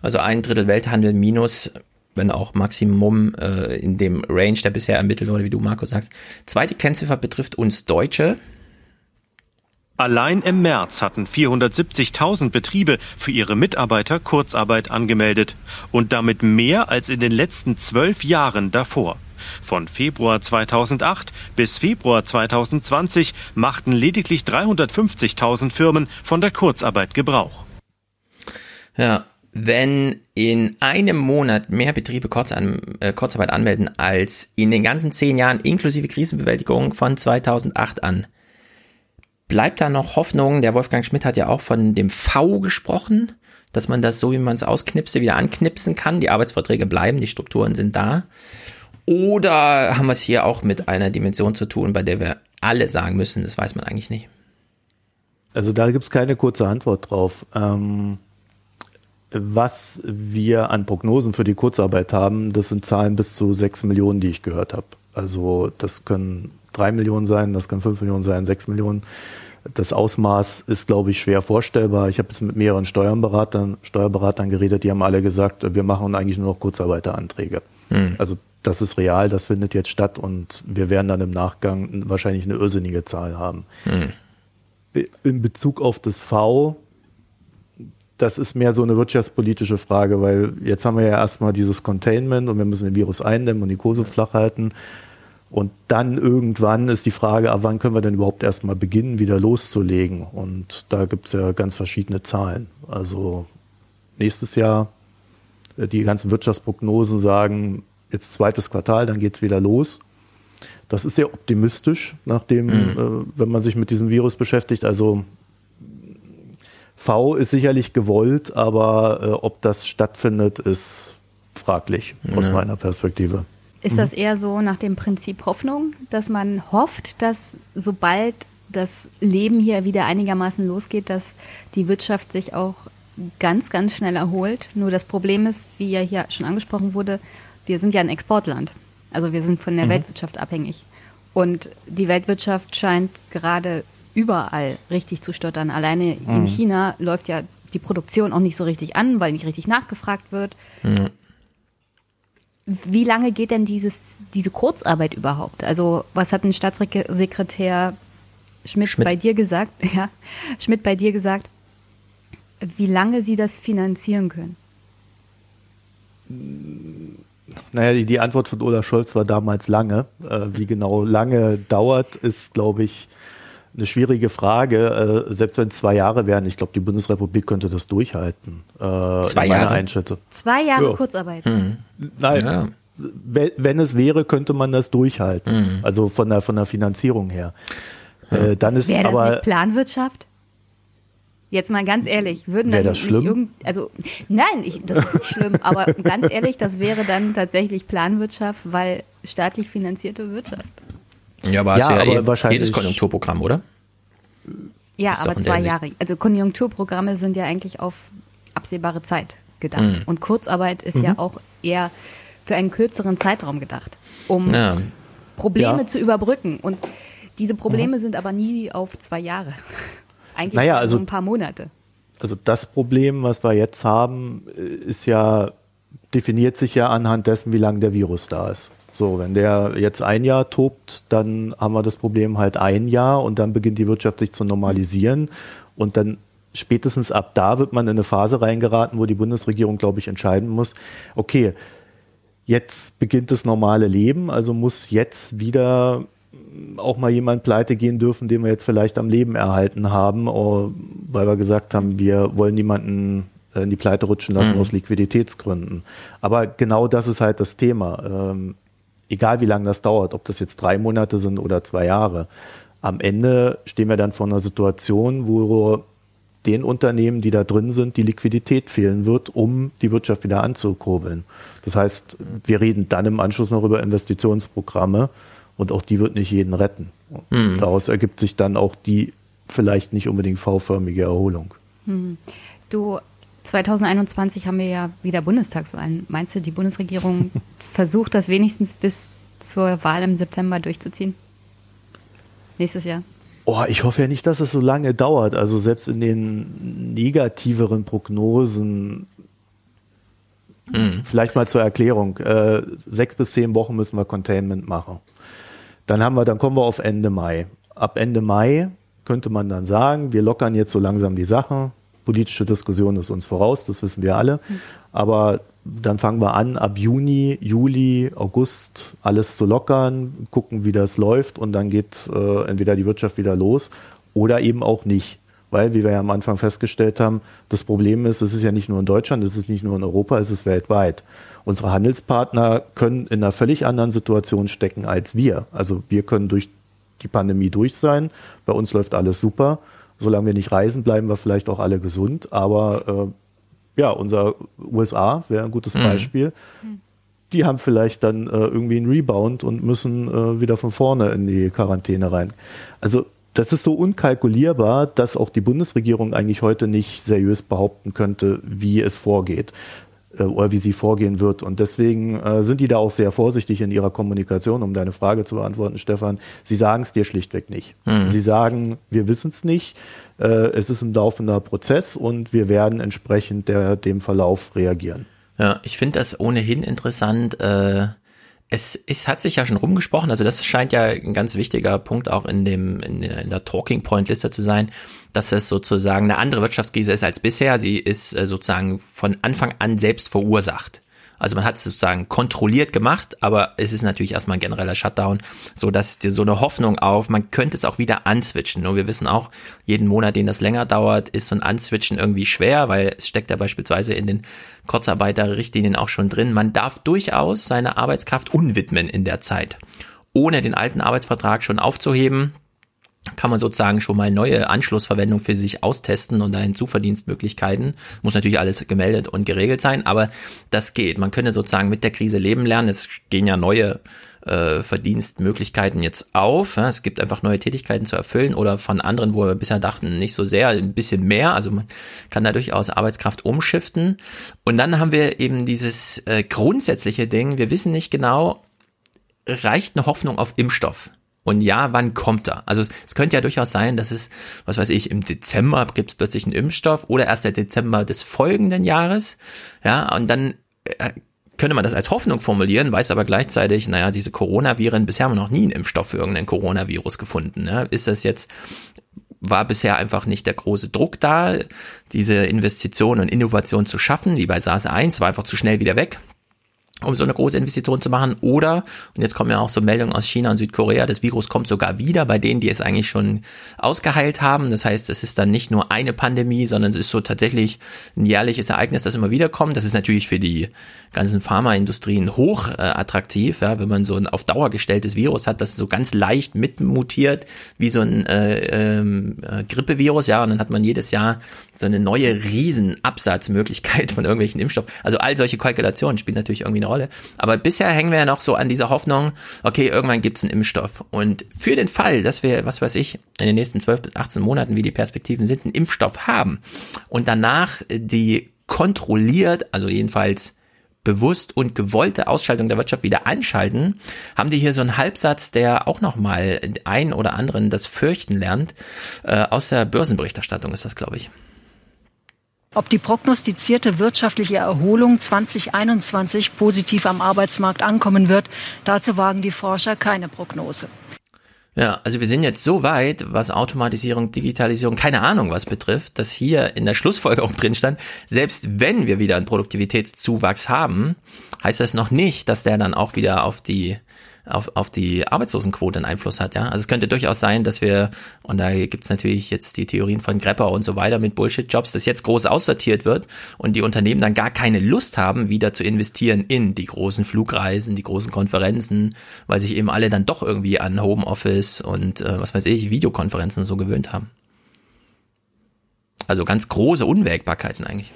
Also ein Drittel Welthandel minus wenn auch Maximum äh, in dem Range, der bisher ermittelt wurde, wie du, Marco, sagst. Zweite Kennziffer betrifft uns Deutsche. Allein im März hatten 470.000 Betriebe für ihre Mitarbeiter Kurzarbeit angemeldet und damit mehr als in den letzten zwölf Jahren davor. Von Februar 2008 bis Februar 2020 machten lediglich 350.000 Firmen von der Kurzarbeit Gebrauch. Ja, wenn in einem Monat mehr Betriebe Kurzan äh, Kurzarbeit anmelden als in den ganzen zehn Jahren inklusive Krisenbewältigung von 2008 an, bleibt da noch Hoffnung? Der Wolfgang Schmidt hat ja auch von dem V gesprochen, dass man das so, wie man es ausknipste, wieder anknipsen kann. Die Arbeitsverträge bleiben, die Strukturen sind da. Oder haben wir es hier auch mit einer Dimension zu tun, bei der wir alle sagen müssen, das weiß man eigentlich nicht? Also da gibt es keine kurze Antwort drauf. Ähm was wir an Prognosen für die Kurzarbeit haben, das sind Zahlen bis zu sechs Millionen, die ich gehört habe. Also das können drei Millionen sein, das können fünf Millionen sein, sechs Millionen. Das Ausmaß ist, glaube ich, schwer vorstellbar. Ich habe jetzt mit mehreren Steuerberatern, Steuerberatern geredet, die haben alle gesagt, wir machen eigentlich nur noch Kurzarbeiteranträge. Hm. Also das ist real, das findet jetzt statt und wir werden dann im Nachgang wahrscheinlich eine irrsinnige Zahl haben. Hm. In Bezug auf das V das ist mehr so eine wirtschaftspolitische Frage, weil jetzt haben wir ja erstmal dieses Containment und wir müssen den Virus eindämmen und die Kurse flach halten. Und dann irgendwann ist die Frage, ab wann können wir denn überhaupt erstmal beginnen, wieder loszulegen? Und da gibt es ja ganz verschiedene Zahlen. Also nächstes Jahr, äh, die ganzen Wirtschaftsprognosen sagen, jetzt zweites Quartal, dann geht es wieder los. Das ist sehr optimistisch, nachdem, mhm. äh, wenn man sich mit diesem Virus beschäftigt. Also V ist sicherlich gewollt, aber äh, ob das stattfindet, ist fraglich aus ja. meiner Perspektive. Ist das eher so nach dem Prinzip Hoffnung, dass man hofft, dass sobald das Leben hier wieder einigermaßen losgeht, dass die Wirtschaft sich auch ganz, ganz schnell erholt. Nur das Problem ist, wie ja hier schon angesprochen wurde, wir sind ja ein Exportland. Also wir sind von der Mhm. Weltwirtschaft abhängig. Und die Weltwirtschaft scheint gerade überall richtig zu stottern. Alleine in Mhm. China läuft ja die Produktion auch nicht so richtig an, weil nicht richtig nachgefragt wird. Wie lange geht denn dieses, diese Kurzarbeit überhaupt? Also, was hat ein Staatssekretär Schmidt, Schmidt. bei dir gesagt? Ja, Schmidt bei dir gesagt, wie lange sie das finanzieren können? Naja, die, die Antwort von Olaf Scholz war damals lange. Äh, wie genau lange dauert, ist, glaube ich, eine schwierige Frage. Äh, selbst wenn es zwei Jahre wären, ich glaube, die Bundesrepublik könnte das durchhalten. Äh, Zwei Jahre? Einschätzung. Zwei Jahre Ja. Kurzarbeit. Nein, wenn, wenn es wäre, könnte man das durchhalten. Mhm. Also von der, von der Finanzierung her. Äh, dann ist Wäre das aber. nicht Planwirtschaft? Jetzt mal ganz ehrlich, würden Wäre dann das nicht schlimm? irgend, also nein, ich, das ist nicht schlimm, aber ganz ehrlich, das wäre dann tatsächlich Planwirtschaft, weil staatlich finanzierte Wirtschaft. Ja, aber Ja, hast du ja aber eh wahrscheinlich- jedes Konjunkturprogramm, oder? Ja, Ist aber zwei Jahre. Also Konjunkturprogramme sind ja eigentlich auf absehbare Zeit gedacht. Mhm. Und Kurzarbeit ist Mhm. ja auch eher für einen kürzeren Zeitraum gedacht, um Ja. Probleme Ja. zu überbrücken. Und diese Probleme sind aber nie auf zwei Jahre. Eigentlich Naja, nur also- so ein paar Monate. Also das Problem, was wir jetzt haben, äh, ist ja, definiert sich ja anhand dessen, wie lange der Virus da ist. So, wenn der jetzt ein Jahr tobt, dann haben wir das Problem halt ein Jahr und dann beginnt die Wirtschaft sich zu normalisieren und dann spätestens ab da wird man in eine Phase reingeraten, wo die Bundesregierung, glaube ich, entscheiden muss, okay, jetzt beginnt das normale Leben, also muss jetzt wieder auch mal jemand pleite gehen dürfen, den wir jetzt vielleicht am Leben erhalten haben, oh, weil wir gesagt haben, wir wollen niemanden in die Pleite rutschen lassen Mhm. aus Liquiditätsgründen. Aber genau das ist halt das Thema. Egal wie lange das dauert, ob das jetzt drei Monate sind oder zwei Jahre, am Ende stehen wir dann vor einer Situation, wo den Unternehmen, die da drin sind, die Liquidität fehlen wird, um die Wirtschaft wieder anzukurbeln. Das heißt, wir reden dann im Anschluss noch über Investitionsprogramme und auch die wird nicht jeden retten. Mhm. Daraus ergibt sich dann auch die vielleicht nicht unbedingt V-förmige Erholung. Hm. Du, 2021 haben wir ja wieder Bundestagswahlen. Meinst du, die Bundesregierung versucht das wenigstens bis zur Wahl im September durchzuziehen? Nächstes Jahr? Oh, ich hoffe ja nicht, dass es so lange dauert. Also selbst in den negativeren Prognosen, vielleicht mal zur Erklärung, äh, sechs bis zehn Wochen müssen wir Containment machen. Dann haben wir, dann kommen wir auf Ende Mai. Ab Ende Mai könnte man dann sagen, wir lockern jetzt so langsam die Sache. Politische Diskussion ist uns voraus, das wissen wir alle. Aber dann fangen wir an, ab Juni, Juli, August alles zu lockern, gucken, wie das läuft und dann geht äh, entweder die Wirtschaft wieder los oder eben auch nicht. Weil, wie wir ja am Anfang festgestellt haben, das Problem ist, es ist ja nicht nur in Deutschland, es ist nicht nur in Europa, es ist weltweit. Unsere Handelspartner können in einer völlig anderen Situation stecken als wir. Also wir können durch die Pandemie durch sein, bei uns läuft alles super. Solange wir nicht reisen, bleiben wir vielleicht auch alle gesund. Aber äh, ja, unser USA wäre ein gutes Mhm. Beispiel. Die haben vielleicht dann äh, irgendwie einen Rebound und müssen äh, wieder von vorne in die Quarantäne rein. Also das ist so unkalkulierbar, dass auch die Bundesregierung eigentlich heute nicht seriös behaupten könnte, wie es vorgeht oder wie sie vorgehen wird. Und deswegen äh, sind die da auch sehr vorsichtig in ihrer Kommunikation, um deine Frage zu beantworten, Stefan. Sie sagen es dir schlichtweg nicht. Mhm. Sie sagen, wir wissen es nicht, äh, es ist ein laufender Prozess und wir werden entsprechend der, dem Verlauf reagieren. Ja, ich finde das ohnehin interessant. Äh, es, es hat sich ja schon rumgesprochen, also das scheint ja ein ganz wichtiger Punkt auch in dem in der, in der Talking Point Liste zu sein, dass es sozusagen eine andere Wirtschaftskrise ist als bisher. Sie ist äh, sozusagen von Anfang an selbst verursacht. Also man hat es sozusagen kontrolliert gemacht, aber es ist natürlich erstmal ein genereller Shutdown, so dass dir so eine Hoffnung auf, man könnte es auch wieder answitchen. Nur wir wissen auch, jeden Monat, den das länger dauert, ist so ein Answitchen irgendwie schwer, weil es steckt ja beispielsweise in den Kurzarbeiterrichtlinien auch schon drin. Man darf durchaus seine Arbeitskraft unwidmen in der Zeit, ohne den alten Arbeitsvertrag schon aufzuheben kann man sozusagen schon mal neue Anschlussverwendung für sich austesten und da Hinzuverdienstmöglichkeiten. Muss natürlich alles gemeldet und geregelt sein, aber das geht. Man könnte sozusagen mit der Krise leben lernen. Es gehen ja neue äh, Verdienstmöglichkeiten jetzt auf. Es gibt einfach neue Tätigkeiten zu erfüllen oder von anderen, wo wir bisher dachten, nicht so sehr, ein bisschen mehr. Also man kann da durchaus Arbeitskraft umschiften. Und dann haben wir eben dieses äh, grundsätzliche Ding, wir wissen nicht genau, reicht eine Hoffnung auf Impfstoff? Und ja, wann kommt er? Also es, es, könnte ja durchaus sein, dass es, was weiß ich, im Dezember gibt es plötzlich einen Impfstoff oder erst der Dezember des folgenden Jahres. Ja, und dann äh, könnte man das als Hoffnung formulieren, weiß aber gleichzeitig, naja, diese Coronaviren, bisher haben wir noch nie einen Impfstoff für irgendein Coronavirus gefunden. Ne? Ist das jetzt war bisher einfach nicht der große Druck da, diese Investition und Innovation zu schaffen, wie bei SARS 1, war einfach zu schnell wieder weg um so eine große Investition zu machen. Oder, und jetzt kommen ja auch so Meldungen aus China und Südkorea, das Virus kommt sogar wieder bei denen, die es eigentlich schon ausgeheilt haben. Das heißt, es ist dann nicht nur eine Pandemie, sondern es ist so tatsächlich ein jährliches Ereignis, das immer wieder kommt. Das ist natürlich für die ganzen Pharmaindustrien hoch äh, attraktiv, ja, wenn man so ein auf Dauer gestelltes Virus hat, das so ganz leicht mitmutiert, wie so ein äh, ähm, äh, Grippevirus, ja, und dann hat man jedes Jahr so eine neue Riesenabsatzmöglichkeit von irgendwelchen Impfstoffen. Also all solche Kalkulationen spielen natürlich irgendwie eine Rolle. Aber bisher hängen wir ja noch so an dieser Hoffnung, okay, irgendwann gibt's einen Impfstoff. Und für den Fall, dass wir, was weiß ich, in den nächsten 12 bis 18 Monaten, wie die Perspektiven sind, einen Impfstoff haben und danach die kontrolliert, also jedenfalls bewusst und gewollte Ausschaltung der Wirtschaft wieder anschalten, haben die hier so einen Halbsatz, der auch nochmal ein oder anderen das Fürchten lernt. Äh, aus der Börsenberichterstattung ist das, glaube ich. Ob die prognostizierte wirtschaftliche Erholung 2021 positiv am Arbeitsmarkt ankommen wird, dazu wagen die Forscher keine Prognose. Ja, also wir sind jetzt so weit, was Automatisierung, Digitalisierung, keine Ahnung was betrifft, dass hier in der Schlussfolgerung drin stand, selbst wenn wir wieder einen Produktivitätszuwachs haben, heißt das noch nicht, dass der dann auch wieder auf die auf, auf die Arbeitslosenquote einen Einfluss hat. Ja? Also es könnte durchaus sein, dass wir, und da gibt's natürlich jetzt die Theorien von Grepper und so weiter mit Bullshit-Jobs, dass jetzt groß aussortiert wird und die Unternehmen dann gar keine Lust haben, wieder zu investieren in die großen Flugreisen, die großen Konferenzen, weil sich eben alle dann doch irgendwie an Homeoffice und äh, was weiß ich, Videokonferenzen so gewöhnt haben. Also ganz große Unwägbarkeiten eigentlich.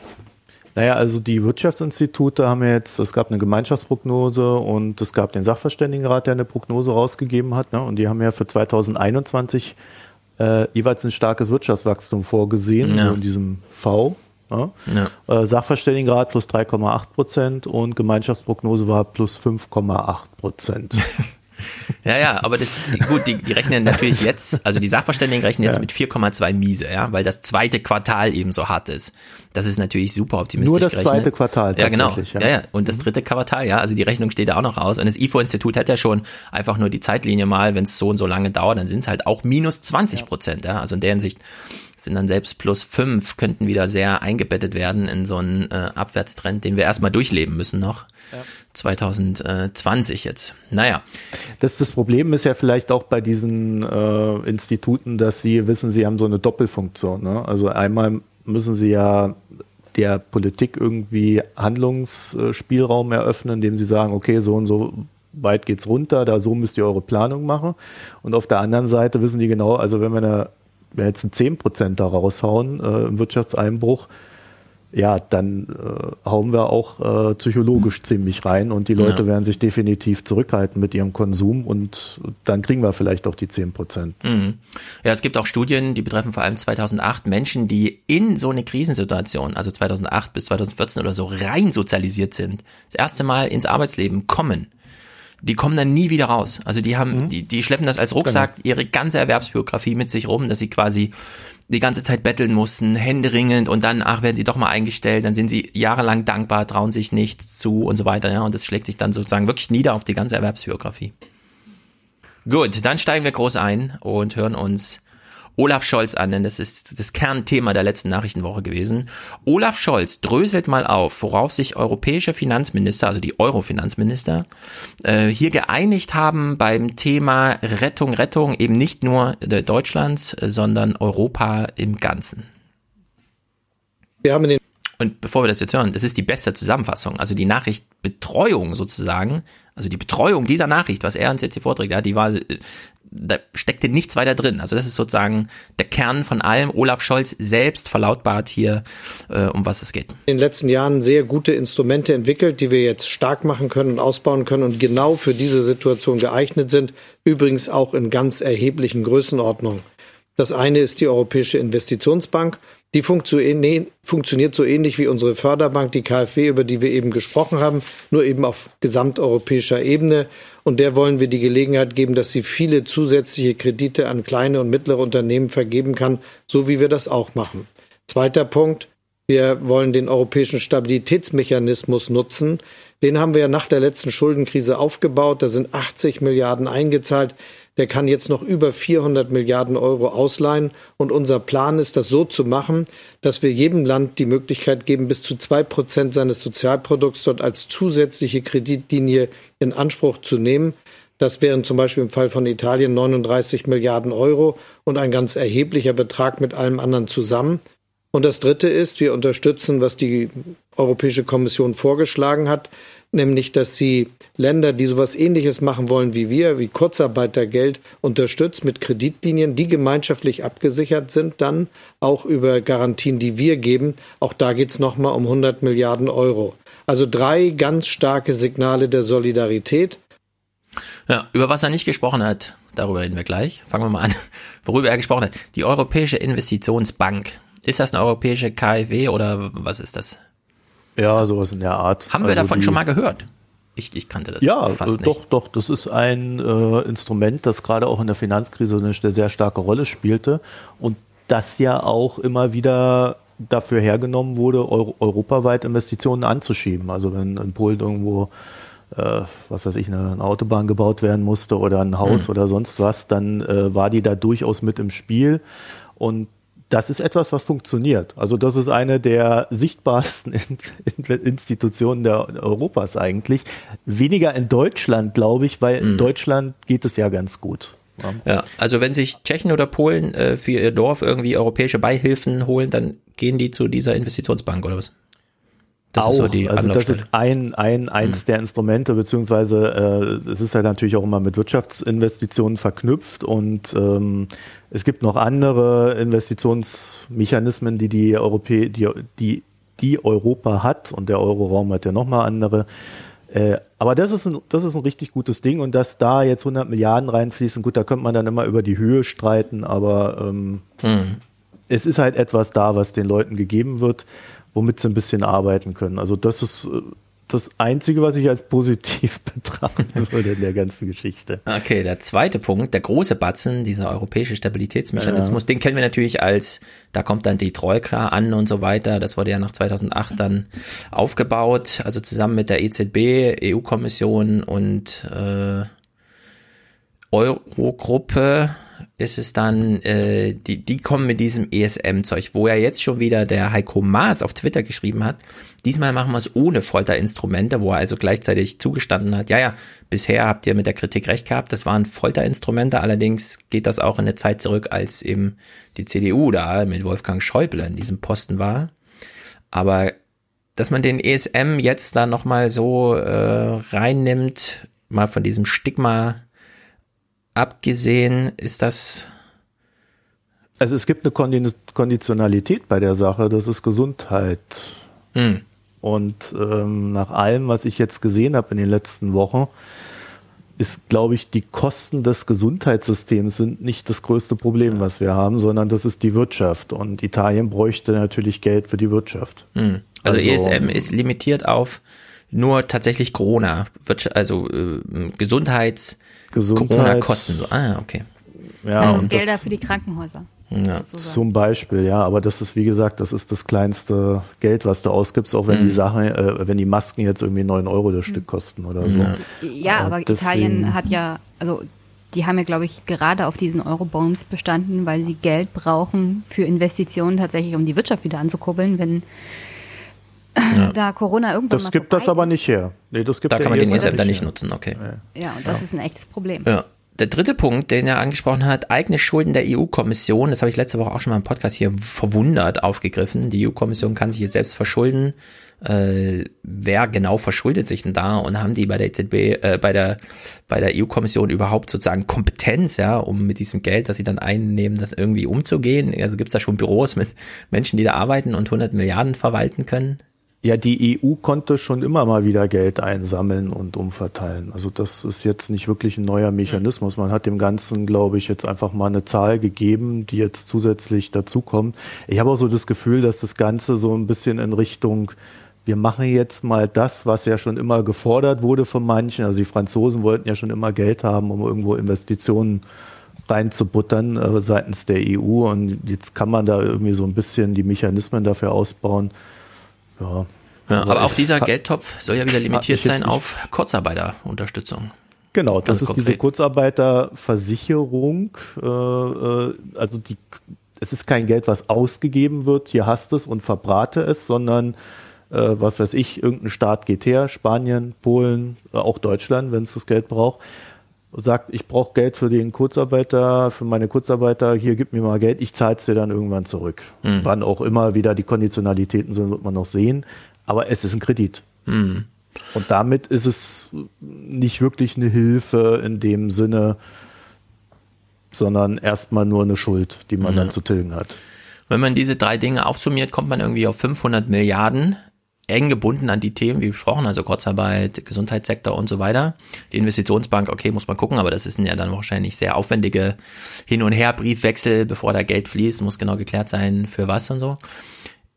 Naja, also die Wirtschaftsinstitute haben jetzt, es gab eine Gemeinschaftsprognose und es gab den Sachverständigenrat, der eine Prognose rausgegeben hat. Ne? Und die haben ja für 2021 äh, jeweils ein starkes Wirtschaftswachstum vorgesehen, ja. in diesem V. Ne? Ja. Äh, Sachverständigenrat plus 3,8 Prozent und Gemeinschaftsprognose war plus 5,8 Prozent. Ja, ja, aber das, gut, die, die rechnen natürlich jetzt, also die Sachverständigen rechnen jetzt ja. mit 4,2 Miese, ja, weil das zweite Quartal eben so hart ist. Das ist natürlich super optimistisch Nur das gerechnet. zweite Quartal, ja, genau. Ja. ja, ja. Und das mhm. dritte Quartal, ja, also die Rechnung steht da auch noch raus. Und das IFO-Institut hat ja schon einfach nur die Zeitlinie mal, wenn es so und so lange dauert, dann sind es halt auch minus 20 Prozent, ja. Also in der Hinsicht sind dann selbst plus fünf, könnten wieder sehr eingebettet werden in so einen äh, Abwärtstrend, den wir erstmal durchleben müssen noch. Ja. 2020 jetzt. Naja. Das, das Problem ist ja vielleicht auch bei diesen äh, Instituten, dass sie wissen, sie haben so eine Doppelfunktion. Ne? Also einmal müssen sie ja der Politik irgendwie Handlungsspielraum eröffnen, indem sie sagen, okay, so und so weit geht's runter, da so müsst ihr eure Planung machen. Und auf der anderen Seite wissen die genau, also wenn wir eine wenn wir jetzt ein 10% da raushauen äh, im Wirtschaftseinbruch, ja, dann äh, hauen wir auch äh, psychologisch ziemlich rein und die Leute ja. werden sich definitiv zurückhalten mit ihrem Konsum und dann kriegen wir vielleicht auch die 10 Prozent. Mhm. Ja, es gibt auch Studien, die betreffen vor allem 2008 Menschen, die in so eine Krisensituation, also 2008 bis 2014 oder so, rein sozialisiert sind, das erste Mal ins Arbeitsleben kommen die kommen dann nie wieder raus. Also die haben, mhm. die, die schleppen das als Rucksack, genau. ihre ganze Erwerbsbiografie mit sich rum, dass sie quasi die ganze Zeit betteln mussten, händeringend und dann, ach, werden sie doch mal eingestellt, dann sind sie jahrelang dankbar, trauen sich nichts zu und so weiter, ja, und das schlägt sich dann sozusagen wirklich nieder auf die ganze Erwerbsbiografie. Gut, dann steigen wir groß ein und hören uns Olaf Scholz an, denn das ist das Kernthema der letzten Nachrichtenwoche gewesen. Olaf Scholz dröselt mal auf, worauf sich europäische Finanzminister, also die Euro-Finanzminister, äh, hier geeinigt haben beim Thema Rettung, Rettung eben nicht nur Deutschlands, sondern Europa im Ganzen. Wir haben den und bevor wir das jetzt hören, das ist die beste Zusammenfassung. Also die Nachrichtbetreuung sozusagen, also die Betreuung dieser Nachricht, was er uns jetzt hier vorträgt, ja, die war da steckte nichts weiter drin. Also das ist sozusagen der Kern von allem. Olaf Scholz selbst verlautbart hier, äh, um was es geht. In den letzten Jahren sehr gute Instrumente entwickelt, die wir jetzt stark machen können und ausbauen können und genau für diese Situation geeignet sind. Übrigens auch in ganz erheblichen Größenordnungen. Das eine ist die Europäische Investitionsbank. Die funktioniert so ähnlich wie unsere Förderbank, die KfW, über die wir eben gesprochen haben, nur eben auf gesamteuropäischer Ebene. Und der wollen wir die Gelegenheit geben, dass sie viele zusätzliche Kredite an kleine und mittlere Unternehmen vergeben kann, so wie wir das auch machen. Zweiter Punkt. Wir wollen den europäischen Stabilitätsmechanismus nutzen. Den haben wir ja nach der letzten Schuldenkrise aufgebaut. Da sind 80 Milliarden eingezahlt der kann jetzt noch über 400 Milliarden Euro ausleihen. Und unser Plan ist, das so zu machen, dass wir jedem Land die Möglichkeit geben, bis zu zwei Prozent seines Sozialprodukts dort als zusätzliche Kreditlinie in Anspruch zu nehmen. Das wären zum Beispiel im Fall von Italien 39 Milliarden Euro und ein ganz erheblicher Betrag mit allem anderen zusammen. Und das Dritte ist, wir unterstützen, was die Europäische Kommission vorgeschlagen hat, nämlich dass sie Länder, die sowas ähnliches machen wollen wie wir, wie Kurzarbeitergeld, unterstützt mit Kreditlinien, die gemeinschaftlich abgesichert sind, dann auch über Garantien, die wir geben. Auch da geht es nochmal um 100 Milliarden Euro. Also drei ganz starke Signale der Solidarität. Ja, über was er nicht gesprochen hat, darüber reden wir gleich. Fangen wir mal an, worüber er gesprochen hat. Die Europäische Investitionsbank. Ist das eine europäische KfW oder was ist das? Ja, sowas in der Art. Haben wir also davon schon mal gehört? Ich, ich kannte das ja, fast nicht. Ja, doch, doch. Das ist ein äh, Instrument, das gerade auch in der Finanzkrise eine sehr starke Rolle spielte und das ja auch immer wieder dafür hergenommen wurde, euro europaweit Investitionen anzuschieben. Also wenn in Polen irgendwo äh, was weiß ich, eine, eine, Autobahn gebaut werden musste oder ein Haus mhm. oder sonst was, dann äh, war die da durchaus mit im Spiel. Und das ist etwas, was funktioniert. Also das ist eine der sichtbarsten Institutionen der Europas eigentlich. Weniger in Deutschland, glaube ich, weil mhm. in Deutschland geht es ja ganz gut. Ja, also wenn sich Tschechen oder Polen äh, für ihr Dorf irgendwie europäische Beihilfen holen, dann gehen die zu dieser Investitionsbank oder was? Das auch. ist so die also das ist ein, ein eins hm. der Instrumente, beziehungsweise äh, es ist halt natürlich auch immer mit Wirtschaftsinvestitionen verknüpft und ähm, es gibt noch andere Investitionsmechanismen, die die, Europä die, die, die Europa hat und der Euroraum hat ja nochmal andere. Äh, aber das ist, ein, das ist ein richtig gutes Ding und dass da jetzt 100 Milliarden reinfließen, gut, da könnte man dann immer über die Höhe streiten, aber ähm, hm. es ist halt etwas da, was den Leuten gegeben wird womit sie ein bisschen arbeiten können. Also das ist äh, das Einzige, was ich als positiv betrachten würde in der ganzen Geschichte. Okay, der zweite Punkt, der große Batzen, dieser europäische Stabilitätsmechanismus, ja. den kennen wir natürlich als, da kommt dann die Troika an und so weiter. Das wurde ja nach 2008 dann aufgebaut, also zusammen mit der EZB, EU-Kommission und äh, Eurogruppe ist es dann, äh, die, die kommen mit diesem ESM-Zeug, wo ja jetzt schon wieder der Heiko Maas auf Twitter geschrieben hat, diesmal machen wir es ohne Folterinstrumente, wo er also gleichzeitig zugestanden hat, ja, ja, bisher habt ihr mit der Kritik recht gehabt, das waren Folterinstrumente, allerdings geht das auch in eine Zeit zurück, als eben die CDU da mit Wolfgang Schäuble in diesem Posten war. Aber dass man den ESM jetzt da nochmal so äh, reinnimmt, mal von diesem Stigma abgesehen ist das. Also es gibt eine Konditionalität bei der Sache, das ist Gesundheit. Hm. Und ähm, nach allem, was ich jetzt gesehen habe in den letzten Wochen, ist, glaube ich, die Kosten des Gesundheitssystems sind nicht das größte Problem, was wir haben, sondern das ist die Wirtschaft. Und Italien bräuchte natürlich Geld für die Wirtschaft. Hm. Also, also ESM ist limitiert auf nur tatsächlich Corona, also äh, Gesundheits, Gesundheit, Corona-Kosten. So. Ah, okay. Ja, also Gelder für die Krankenhäuser. Ja. Zum Beispiel, ja, aber das ist wie gesagt, das ist das kleinste Geld, was du ausgibst, auch wenn mhm. die Sache, äh, wenn die Masken jetzt irgendwie neun Euro das mhm. Stück kosten oder so. Ja, ja aber, aber Italien hat ja, also die haben ja, glaube ich, gerade auf diesen Eurobonds bestanden, weil sie Geld brauchen für Investitionen tatsächlich, um die Wirtschaft wieder anzukurbeln, wenn ja. da Corona irgendwann Das gibt das aber nicht her. Nee, das gibt da kann man den ESM dann nicht nutzen, okay. Ja, und das ja. ist ein echtes Problem. Ja. der dritte Punkt, den er angesprochen hat, eigene Schulden der EU-Kommission, das habe ich letzte Woche auch schon mal im Podcast hier verwundert aufgegriffen. Die EU-Kommission kann sich jetzt selbst verschulden. Äh, wer genau verschuldet sich denn da und haben die bei der EZB, äh, bei der bei der EU-Kommission überhaupt sozusagen Kompetenz, ja, um mit diesem Geld, das sie dann einnehmen, das irgendwie umzugehen? Also gibt es da schon Büros mit Menschen, die da arbeiten und 100 Milliarden verwalten können? Ja, die EU konnte schon immer mal wieder Geld einsammeln und umverteilen. Also das ist jetzt nicht wirklich ein neuer Mechanismus. Man hat dem Ganzen, glaube ich, jetzt einfach mal eine Zahl gegeben, die jetzt zusätzlich dazukommt. Ich habe auch so das Gefühl, dass das Ganze so ein bisschen in Richtung wir machen jetzt mal das, was ja schon immer gefordert wurde von manchen. Also die Franzosen wollten ja schon immer Geld haben, um irgendwo Investitionen reinzubuttern äh, seitens der EU. Und jetzt kann man da irgendwie so ein bisschen die Mechanismen dafür ausbauen. Ja, ja aber, aber auch dieser Geldtopf soll ja wieder limitiert sein auf Kurzarbeiterunterstützung. Genau, das ist konkret. diese Kurzarbeiterversicherung. Äh, äh, also die, es ist kein Geld, was ausgegeben wird, hier hast es und verbrate es, sondern äh, was weiß ich, irgendein Staat geht her, Spanien, Polen, äh, auch Deutschland, wenn es das Geld braucht, sagt, ich brauche Geld für den Kurzarbeiter, für meine Kurzarbeiter, hier gib mir mal Geld, ich zahle es dir dann irgendwann zurück. Mhm. Wann auch immer wieder die Konditionalitäten sind, wird man noch sehen. Aber es ist ein Kredit. Mhm. Und damit ist es nicht wirklich eine Hilfe in dem Sinne, sondern erstmal nur eine Schuld, die man ja. dann zu tilgen hat. Wenn man diese drei Dinge aufsummiert, kommt man irgendwie auf 500 Milliarden eng gebunden an die Themen, wie besprochen, also Kurzarbeit, Gesundheitssektor und so weiter. Die Investitionsbank, okay, muss man gucken, aber das ist ja dann wahrscheinlich sehr aufwendige Hin- und Her-Briefwechsel, bevor da Geld fließt, muss genau geklärt sein, für was und so.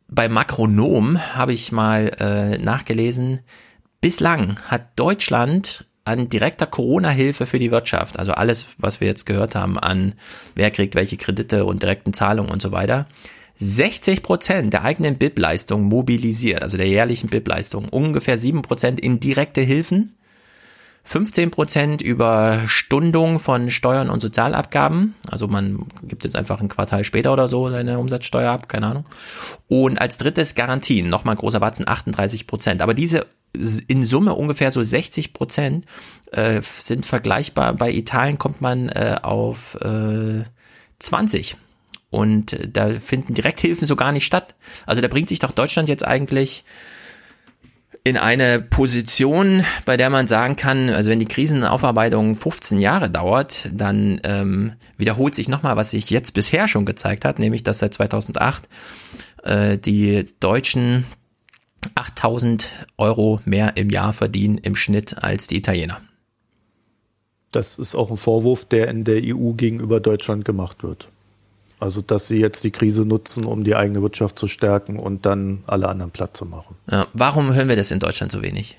Bei Makronom habe ich mal äh, nachgelesen, bislang hat Deutschland an direkter Corona-Hilfe für die Wirtschaft, also alles, was wir jetzt gehört haben an wer kriegt welche Kredite und direkten Zahlungen und so weiter, 60 Prozent der eigenen BIP-Leistung mobilisiert, also der jährlichen BIP-Leistung, ungefähr 7 Prozent in direkte Hilfen, 15 Prozent über Stundung von Steuern und Sozialabgaben, also man gibt jetzt einfach ein Quartal später oder so seine Umsatzsteuer ab, keine Ahnung. Und als drittes Garantien, nochmal großer Batzen, 38 Prozent. Aber diese in Summe ungefähr so 60 Prozent äh, sind vergleichbar. Bei Italien kommt man äh, auf äh, 20 und äh, da finden Direkthilfen so gar nicht statt. Also da bringt sich doch Deutschland jetzt eigentlich in eine Position, bei der man sagen kann, also wenn die Krisenaufarbeitung 15 Jahre dauert, dann ähm, wiederholt sich nochmal, was sich jetzt bisher schon gezeigt hat, nämlich dass seit 2008 äh, die Deutschen 8000 Euro mehr im Jahr verdienen im Schnitt als die Italiener. Das ist auch ein Vorwurf, der in der EU gegenüber Deutschland gemacht wird. Also, dass sie jetzt die Krise nutzen, um die eigene Wirtschaft zu stärken und dann alle anderen platt zu machen. Ja, warum hören wir das in Deutschland so wenig?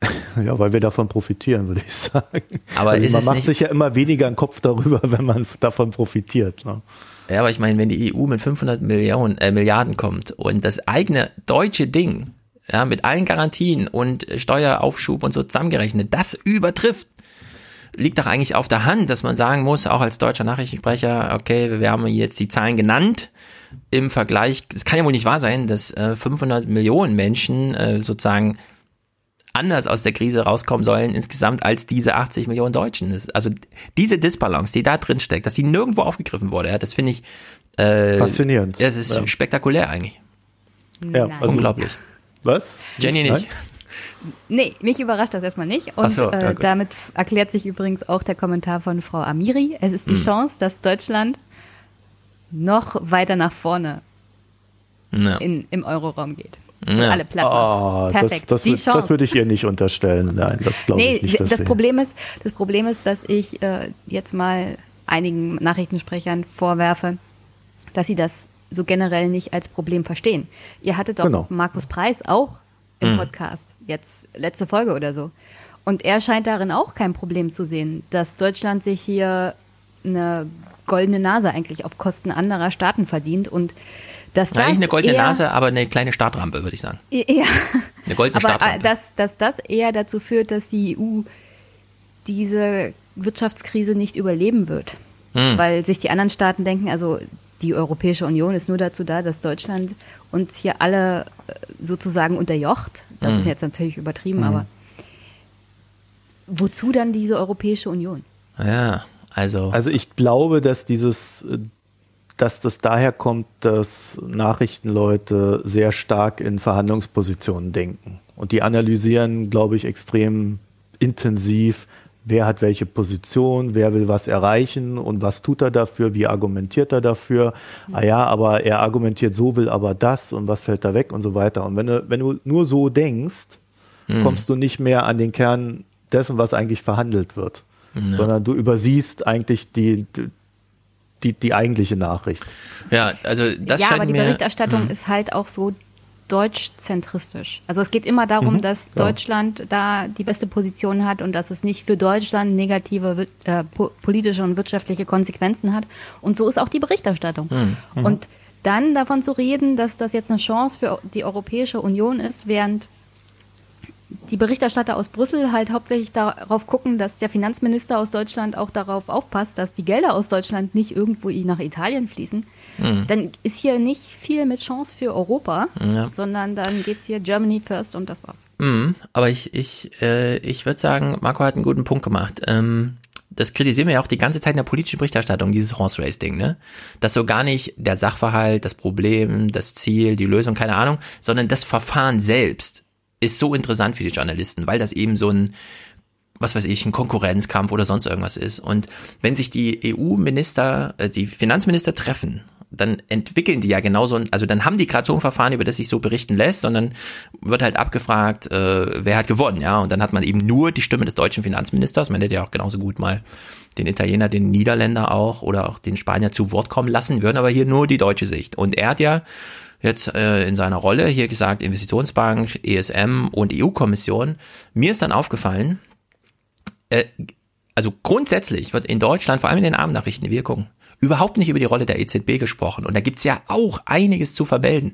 Ja, weil wir davon profitieren, würde ich sagen. Aber also man es macht sich ja immer weniger einen Kopf darüber, wenn man davon profitiert. Ne? Ja, aber ich meine, wenn die EU mit 500 Millionen, äh, Milliarden kommt und das eigene deutsche Ding, ja, mit allen Garantien und Steueraufschub und so zusammengerechnet, das übertrifft liegt doch eigentlich auf der Hand, dass man sagen muss, auch als deutscher Nachrichtensprecher, okay, wir haben jetzt die Zahlen genannt. Im Vergleich, es kann ja wohl nicht wahr sein, dass äh, 500 Millionen Menschen äh, sozusagen anders aus der Krise rauskommen sollen insgesamt als diese 80 Millionen Deutschen. Also diese Disbalance, die da drin steckt, dass sie nirgendwo aufgegriffen wurde, ja, das finde ich äh, faszinierend. Ja, das ist ja. spektakulär eigentlich. Ja, also, unglaublich. Was? Jenny nicht. Nein? Nee, mich überrascht das erstmal nicht. Und so, ja, äh, damit erklärt sich übrigens auch der Kommentar von Frau Amiri. Es ist die mhm. Chance, dass Deutschland noch weiter nach vorne ja. in, im Euroraum geht. Ja. Alle platt oh, Perfekt. Das, das, das, würde ich ihr nicht unterstellen. Nein, das glaube nee, ich nicht. Das Problem, ist, das Problem ist, dass ich äh, jetzt mal einigen Nachrichtensprechern vorwerfe, dass sie das so generell nicht als Problem verstehen. Ihr hattet doch genau. Markus Preis auch im mhm. Podcast, jetzt letzte Folge oder so. Und er scheint darin auch kein Problem zu sehen, dass Deutschland sich hier eine goldene Nase eigentlich auf Kosten anderer Staaten verdient und dass Nein, nicht eine goldene Nase, aber eine kleine Startrampe, würde ich sagen. Ja. Eine goldene aber äh, Startrampe. Dass, dass das eher dazu führt, dass die EU diese Wirtschaftskrise nicht überleben wird. Hm. Weil sich die anderen Staaten denken, also die Europäische Union ist nur dazu da, dass Deutschland uns hier alle äh, sozusagen unterjocht. Das mhm. ist jetzt natürlich übertrieben, mhm. aber wozu dann diese Europäische Union? Ja, also. Also ich glaube, dass dieses, dass das daher kommt, dass Nachrichtenleute sehr stark in Verhandlungspositionen denken. Und die analysieren, glaube ich, extrem intensiv, wer hat welche Position, wer will was erreichen und was tut er dafür, wie argumentiert er dafür. Ah ja, aber er argumentiert so, will aber das und was fällt da weg und so weiter. Und wenn du, wenn du nur so denkst, Mhm. kommst du nicht mehr an den Kern dessen, was eigentlich verhandelt wird, Ja. sondern du übersiehst eigentlich die, die, die eigentliche Nachricht. Ja, also das ja, scheint aber die mir, Berichterstattung Hm. ist halt auch so deutschzentristisch. Also es geht immer darum, Mhm, dass ja. Deutschland da die beste Position hat und dass es nicht für Deutschland negative äh, po politische und wirtschaftliche Konsequenzen hat. Und so ist auch die Berichterstattung. Hm. Mhm. Und dann davon zu reden, dass das jetzt eine Chance für die Europäische Union ist, während die Berichterstatter aus Brüssel halt hauptsächlich darauf gucken, dass der Finanzminister aus Deutschland auch darauf aufpasst, dass die Gelder aus Deutschland nicht irgendwo nach Italien fließen, Mhm. dann ist hier nicht viel mit Chance für Europa, Ja. sondern dann geht's hier Germany first und das war's. Mhm, aber ich, ich, äh, ich würde sagen, Marco hat einen guten Punkt gemacht. Ähm, das kritisieren wir ja auch die ganze Zeit in der politischen Berichterstattung, dieses Horse Race Ding, ne? Dass so gar nicht der Sachverhalt, das Problem, das Ziel, die Lösung, keine Ahnung, sondern das Verfahren selbst ist so interessant für die Journalisten, weil das eben so ein was weiß ich, ein Konkurrenzkampf oder sonst irgendwas ist. Und wenn sich die EU-Minister, äh, die Finanzminister treffen, dann entwickeln die ja genauso, also dann haben die gerade so ein Verfahren, über das sich so berichten lässt, sondern wird halt abgefragt, äh, wer hat gewonnen, ja. Und dann hat man eben nur die Stimme des deutschen Finanzministers. Man hätte ja auch genauso gut mal den Italiener, den Niederländer auch oder auch den Spanier zu Wort kommen lassen, würden aber hier nur die deutsche Sicht. Und er hat ja jetzt äh, in seiner Rolle hier gesagt, Investitionsbank, ESM und EU-Kommission. Mir ist dann aufgefallen, äh, also grundsätzlich wird in Deutschland, vor allem in den Abendnachrichten, wir gucken, überhaupt nicht über die Rolle der EZB gesprochen. Und da gibt's ja auch einiges zu vermelden.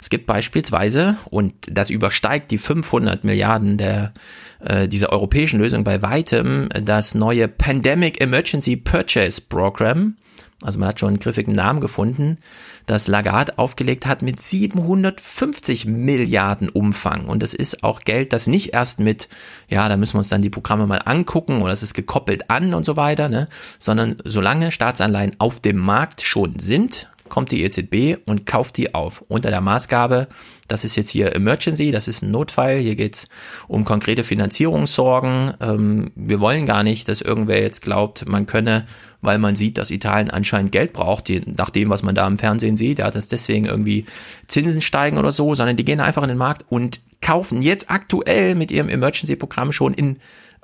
Es gibt beispielsweise, und das übersteigt die 500 Milliarden der äh, dieser europäischen Lösung bei weitem, das neue Pandemic Emergency Purchase Program. Also man hat schon einen griffigen Namen gefunden, das Lagarde aufgelegt hat mit 750 Milliarden Umfang. Und das ist auch Geld, das nicht erst mit, ja, da müssen wir uns dann die Programme mal angucken oder es ist gekoppelt an und so weiter, ne, sondern solange Staatsanleihen auf dem Markt schon sind, kommt die EZB und kauft die auf. Unter der Maßgabe, das ist jetzt hier Emergency, das ist ein Notfall, hier geht's um konkrete Finanzierungssorgen. Ähm, wir wollen gar nicht, dass irgendwer jetzt glaubt, man könne, weil man sieht, dass Italien anscheinend Geld braucht, die, nach dem, was man da im Fernsehen sieht, ja, dass deswegen irgendwie Zinsen steigen oder so, sondern die gehen einfach in den Markt und kaufen jetzt aktuell mit ihrem Emergency-Programm schon in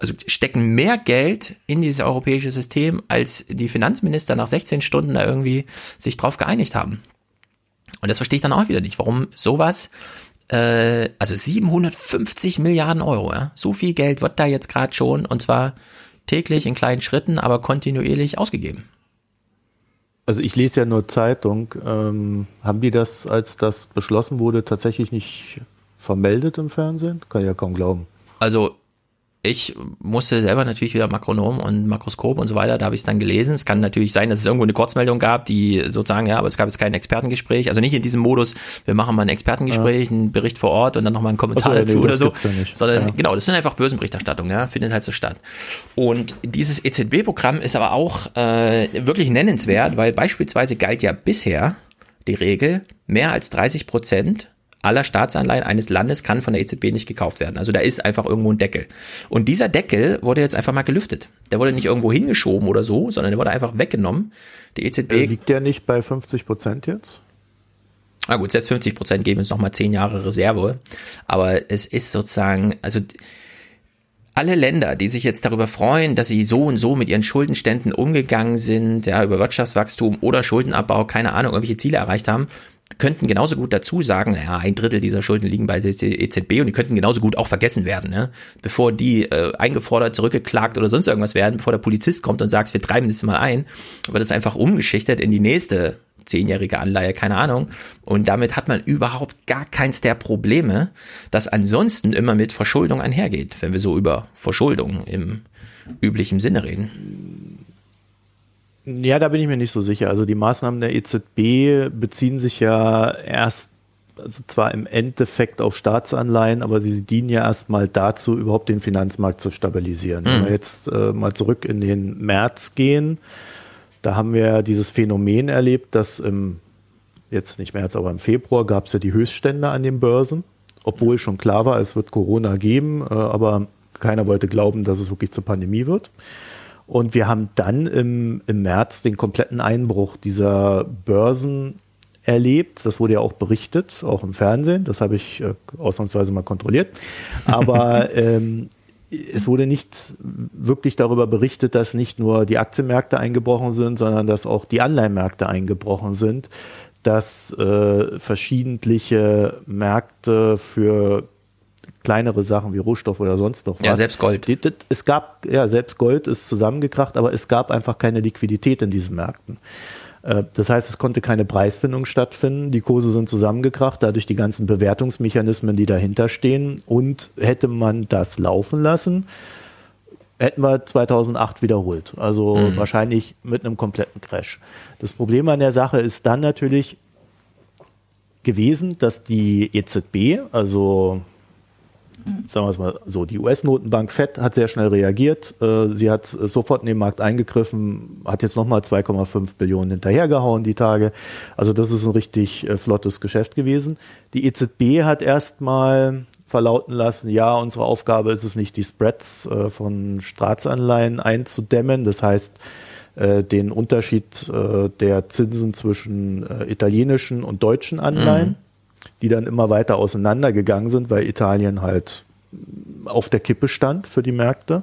also stecken mehr Geld in dieses europäische System, als die Finanzminister nach 16 Stunden da irgendwie sich drauf geeinigt haben. Und das verstehe ich dann auch wieder nicht, warum sowas, äh, also 750 Milliarden Euro, ja, so viel Geld wird da jetzt gerade schon, und zwar täglich in kleinen Schritten, aber kontinuierlich ausgegeben. Also ich lese ja nur Zeitung. Ähm, haben die das, als das beschlossen wurde, tatsächlich nicht vermeldet im Fernsehen? Kann ich ja kaum glauben. Also ich musste selber natürlich wieder Makronom und Makroskop und so weiter, da habe ich es dann gelesen. Es kann natürlich sein, dass es irgendwo eine Kurzmeldung gab, die sozusagen, ja, aber es gab jetzt kein Expertengespräch, also nicht in diesem Modus, wir machen mal ein Expertengespräch, einen Bericht vor Ort und dann nochmal einen Kommentar Ach so, dazu nee, oder so, ja sondern Ja. genau, das sind einfach Börsenberichterstattungen, ja, findet halt so statt. Und dieses EZB-Programm ist aber auch äh, wirklich nennenswert, weil beispielsweise galt ja bisher die Regel, mehr als 30 Prozent aller Staatsanleihen eines Landes kann von der EZB nicht gekauft werden. Also da ist einfach irgendwo ein Deckel. Und dieser Deckel wurde jetzt einfach mal gelüftet. Der wurde nicht irgendwo hingeschoben oder so, sondern der wurde einfach weggenommen. Die EZB. Liegt der nicht bei 50 Prozent jetzt? Na gut, selbst 50 Prozent geben uns nochmal zehn Jahre Reserve. Aber es ist sozusagen, also alle Länder, die sich jetzt darüber freuen, dass sie so und so mit ihren Schuldenständen umgegangen sind, ja, über Wirtschaftswachstum oder Schuldenabbau, keine Ahnung, irgendwelche Ziele erreicht haben, könnten genauso gut dazu sagen, naja, ein Drittel dieser Schulden liegen bei der EZB und die könnten genauso gut auch vergessen werden, ne? bevor die äh, eingefordert, zurückgeklagt oder sonst irgendwas werden, bevor der Polizist kommt und sagt, wir treiben das mal ein, wird es einfach umgeschichtet in die nächste zehnjährige Anleihe, keine Ahnung. Und damit hat man überhaupt gar keins der Probleme, das ansonsten immer mit Verschuldung einhergeht, wenn wir so über Verschuldung im üblichen Sinne reden. Ja, da bin ich mir nicht so sicher. Also die Maßnahmen der EZB beziehen sich ja erst also zwar im Endeffekt auf Staatsanleihen, aber sie dienen ja erstmal dazu, überhaupt den Finanzmarkt zu stabilisieren. Mhm. Wenn wir jetzt äh, mal zurück in den März gehen, da haben wir dieses Phänomen erlebt, dass im, jetzt nicht März, aber im Februar gab es ja die Höchststände an den Börsen, obwohl schon klar war, es wird Corona geben, äh, aber keiner wollte glauben, dass es wirklich zur Pandemie wird. Und wir haben dann im, im März den kompletten Einbruch dieser Börsen erlebt. Das wurde ja auch berichtet, auch im Fernsehen. Das habe ich äh, ausnahmsweise mal kontrolliert. Aber ähm, es wurde nicht wirklich darüber berichtet, dass nicht nur die Aktienmärkte eingebrochen sind, sondern dass auch die Anleihenmärkte eingebrochen sind, dass äh, verschiedentliche Märkte für kleinere Sachen wie Rohstoff oder sonst noch was. Ja, selbst Gold. Es gab, ja, selbst Gold ist zusammengekracht, aber es gab einfach keine Liquidität in diesen Märkten. Äh, das heißt, es konnte keine Preisfindung stattfinden. Die Kurse sind zusammengekracht, dadurch die ganzen Bewertungsmechanismen, die dahinter stehen. Und hätte man das laufen lassen, hätten wir 2008 wiederholt. Also mhm. wahrscheinlich mit einem kompletten Crash. Das Problem an der Sache ist dann natürlich gewesen, dass die EZB, also sagen wir es mal so, die US-Notenbank Fed hat sehr schnell reagiert. Äh, sie hat sofort in den Markt eingegriffen, hat jetzt nochmal 2,5 Billionen hinterhergehauen die Tage. Also das ist ein richtig äh, flottes Geschäft gewesen. Die EZB hat erstmal verlauten lassen, ja, unsere Aufgabe ist es nicht, die Spreads äh, von Staatsanleihen einzudämmen. Das heißt, den Unterschied der Zinsen zwischen italienischen und deutschen Anleihen. Mhm die dann immer weiter auseinandergegangen sind, weil Italien halt auf der Kippe stand für die Märkte.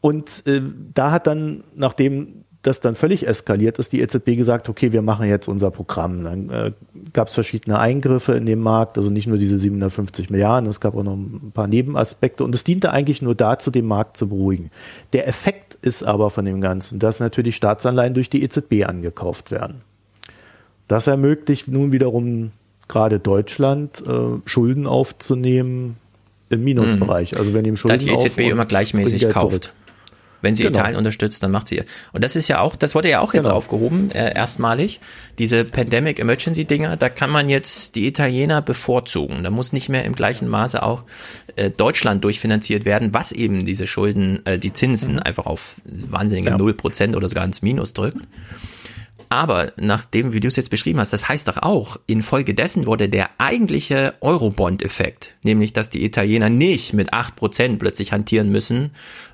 Und äh, da hat dann, nachdem das dann völlig eskaliert ist, die EZB gesagt, okay, wir machen jetzt unser Programm. Dann äh, gab es verschiedene Eingriffe in den Markt, also nicht nur diese 750 Milliarden, es gab auch noch ein paar Nebenaspekte und es diente eigentlich nur dazu, den Markt zu beruhigen. Der Effekt ist aber von dem Ganzen, dass natürlich Staatsanleihen durch die EZB angekauft werden. Das ermöglicht nun wiederum gerade Deutschland äh, Schulden aufzunehmen im Minusbereich. Mhm. Also wenn ihm Schulden da die EZB immer gleichmäßig kauft. Zurück. Wenn sie genau. Italien unterstützt, dann macht sie. Und das ist ja auch, das wurde ja auch jetzt genau. aufgehoben, äh, erstmalig. Diese Pandemic Emergency Dinger, da kann man jetzt die Italiener bevorzugen. Da muss nicht mehr im gleichen Maße auch äh, Deutschland durchfinanziert werden, was eben diese Schulden, äh, die Zinsen mhm. einfach auf wahnsinnige null ja. Prozent oder sogar ins Minus drückt. Aber nachdem, wie du es jetzt beschrieben hast, das heißt doch auch, infolgedessen wurde der eigentliche Eurobond-Effekt, nämlich dass die Italiener nicht mit acht Prozent plötzlich hantieren müssen,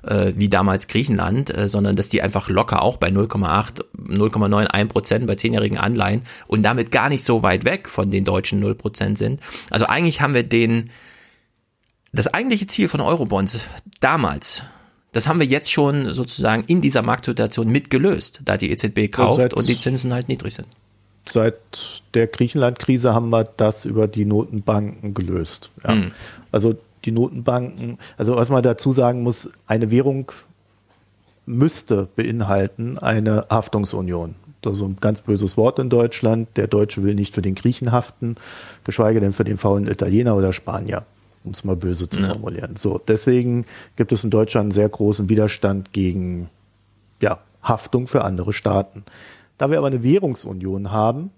äh, wie damals Griechenland, äh, sondern dass die einfach locker auch bei 0,8, 0,91 Prozent bei zehnjährigen Anleihen und damit gar nicht so weit weg von den deutschen 0 Prozent sind. Also eigentlich haben wir den, das eigentliche Ziel von Eurobonds damals, das haben wir jetzt schon sozusagen in dieser Marktsituation mitgelöst, da die EZB kauft also und die Zinsen halt niedrig sind. Seit der Griechenland-Krise haben wir das über die Notenbanken gelöst. Ja. Hm. Also die Notenbanken, also was man dazu sagen muss, eine Währung müsste beinhalten eine Haftungsunion. Das ist ein ganz böses Wort in Deutschland. Der Deutsche will nicht für den Griechen haften, geschweige denn für den faulen Italiener oder Spanier um es mal böse zu ja. formulieren. So, deswegen gibt es in Deutschland einen sehr großen Widerstand gegen ja, Haftung für andere Staaten. Da wir aber eine Währungsunion haben,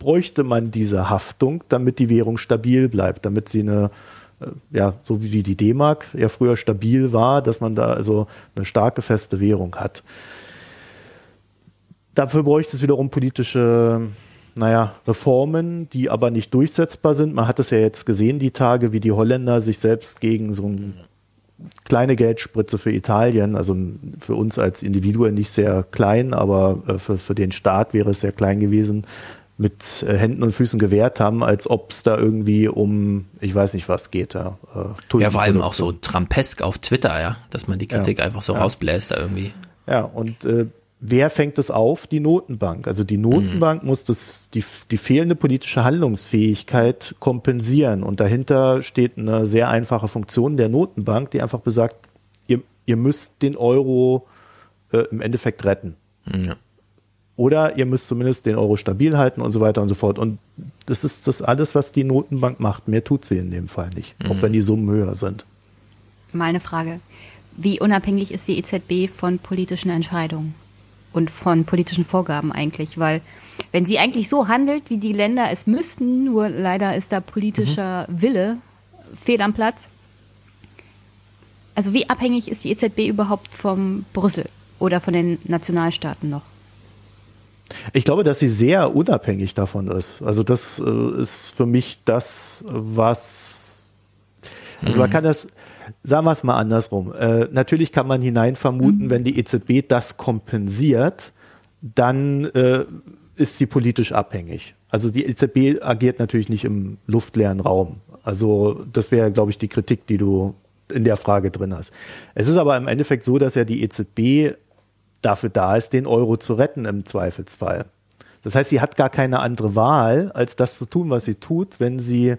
bräuchte man diese Haftung, damit die Währung stabil bleibt, damit sie eine äh, ja, so wie die D-Mark ja früher stabil war, dass man da also eine starke feste Währung hat. Dafür bräuchte es wiederum politische naja, Reformen, die aber nicht durchsetzbar sind. Man hat es ja jetzt gesehen, die Tage, wie die Holländer sich selbst gegen so eine kleine Geldspritze für Italien, also für uns als Individuen nicht sehr klein, aber äh, für, für den Staat wäre es sehr klein gewesen, mit äh, Händen und Füßen gewehrt haben, als ob es da irgendwie um, ich weiß nicht was geht. Ja, äh, ja vor allem auch so trampesk auf Twitter, ja, dass man die Kritik ja, einfach so ja. rausbläst da irgendwie. Ja, und äh, wer fängt es auf? Die Notenbank. Also die Notenbank mhm. muss das, die, die fehlende politische Handlungsfähigkeit kompensieren. Und dahinter steht eine sehr einfache Funktion der Notenbank, die einfach besagt, ihr, ihr müsst den Euro äh, im Endeffekt retten. Ja. Oder ihr müsst zumindest den Euro stabil halten und so weiter und so fort. Und das ist das alles, was die Notenbank macht. Mehr tut sie in dem Fall nicht, mhm. auch wenn die Summen höher sind. Meine Frage. Wie unabhängig ist die EZB von politischen Entscheidungen? Und von politischen Vorgaben eigentlich, weil wenn sie eigentlich so handelt, wie die Länder es müssten, nur leider ist da politischer mhm. Wille fehl am Platz. Also wie abhängig ist die EZB überhaupt vom Brüssel oder von den Nationalstaaten noch? Ich glaube, dass sie sehr unabhängig davon ist. Also das äh, ist für mich das, was also mhm. man kann das, sagen wir es mal andersrum. Äh, natürlich kann man hinein vermuten, mhm. wenn die EZB das kompensiert, dann äh, ist sie politisch abhängig. Also die EZB agiert natürlich nicht im luftleeren Raum. Also das wäre, glaube ich, die Kritik, die du in der Frage drin hast. Es ist aber im Endeffekt so, dass ja die EZB dafür da ist, den Euro zu retten im Zweifelsfall. Das heißt, sie hat gar keine andere Wahl, als das zu tun, was sie tut, wenn sie,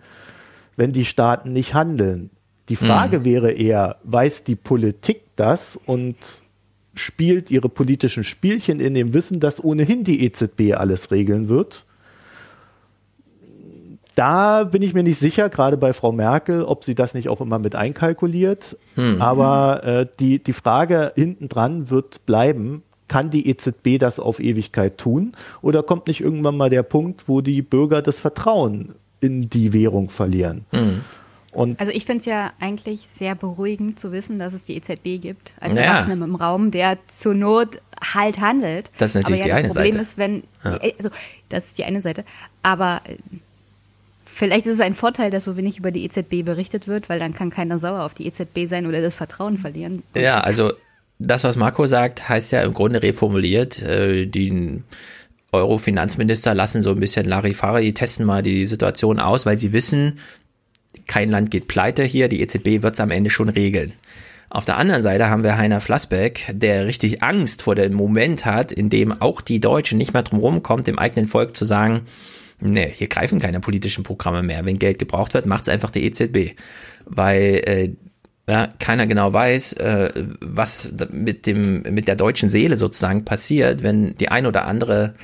wenn die Staaten nicht handeln. Die Frage mhm. wäre eher, weiß die Politik das und spielt ihre politischen Spielchen in dem Wissen, dass ohnehin die EZB alles regeln wird? Da bin ich mir nicht sicher, gerade bei Frau Merkel, ob sie das nicht auch immer mit einkalkuliert. Hm. Aber äh, die, die Frage hintendran wird bleiben, kann die EZB das auf Ewigkeit tun? Oder kommt nicht irgendwann mal der Punkt, wo die Bürger das Vertrauen in die Währung verlieren? Hm. Und also ich finde es ja eigentlich sehr beruhigend zu wissen, dass es die EZB gibt, als naja. Erwachsene im Raum, der zur Not halt handelt. Das ist natürlich Aber ja, die das eine Problem Seite. ist, wenn, ja. also das ist die eine Seite, aber äh, Vielleicht ist es ein Vorteil, dass so wenig über die EZB berichtet wird, weil dann kann keiner sauer auf die EZB sein oder das Vertrauen verlieren. Ja, also das, was Marco sagt, heißt ja im Grunde reformuliert, äh, die Euro-Finanzminister lassen so ein bisschen Larifari, testen mal die Situation aus, weil sie wissen, kein Land geht pleite hier, die EZB wird es am Ende schon regeln. Auf der anderen Seite haben wir Heiner Flassbeck, der richtig Angst vor dem Moment hat, in dem auch die Deutschen nicht mehr drum rumkommt, dem eigenen Volk zu sagen, Nee, hier greifen keine politischen Programme mehr. Wenn Geld gebraucht wird, macht es einfach die EZB. Weil äh, ja, keiner genau weiß, äh, was mit dem mit der deutschen Seele sozusagen passiert, wenn die ein oder andere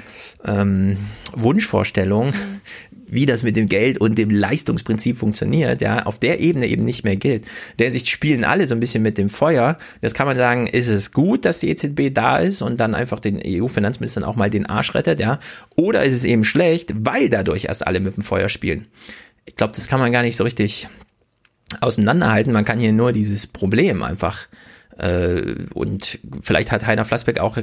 ähm, Wunschvorstellung wie das mit dem Geld und dem Leistungsprinzip funktioniert, ja, auf der Ebene eben nicht mehr gilt. In der Sicht spielen alle so ein bisschen mit dem Feuer. Das kann man sagen, ist es gut, dass die EZB da ist und dann einfach den EU-Finanzministern auch mal den Arsch rettet, ja, oder ist es eben schlecht, weil dadurch erst alle mit dem Feuer spielen. Ich glaube, das kann man gar nicht so richtig auseinanderhalten. Man kann hier nur dieses Problem einfach äh, und vielleicht hat Heiner Flassbeck auch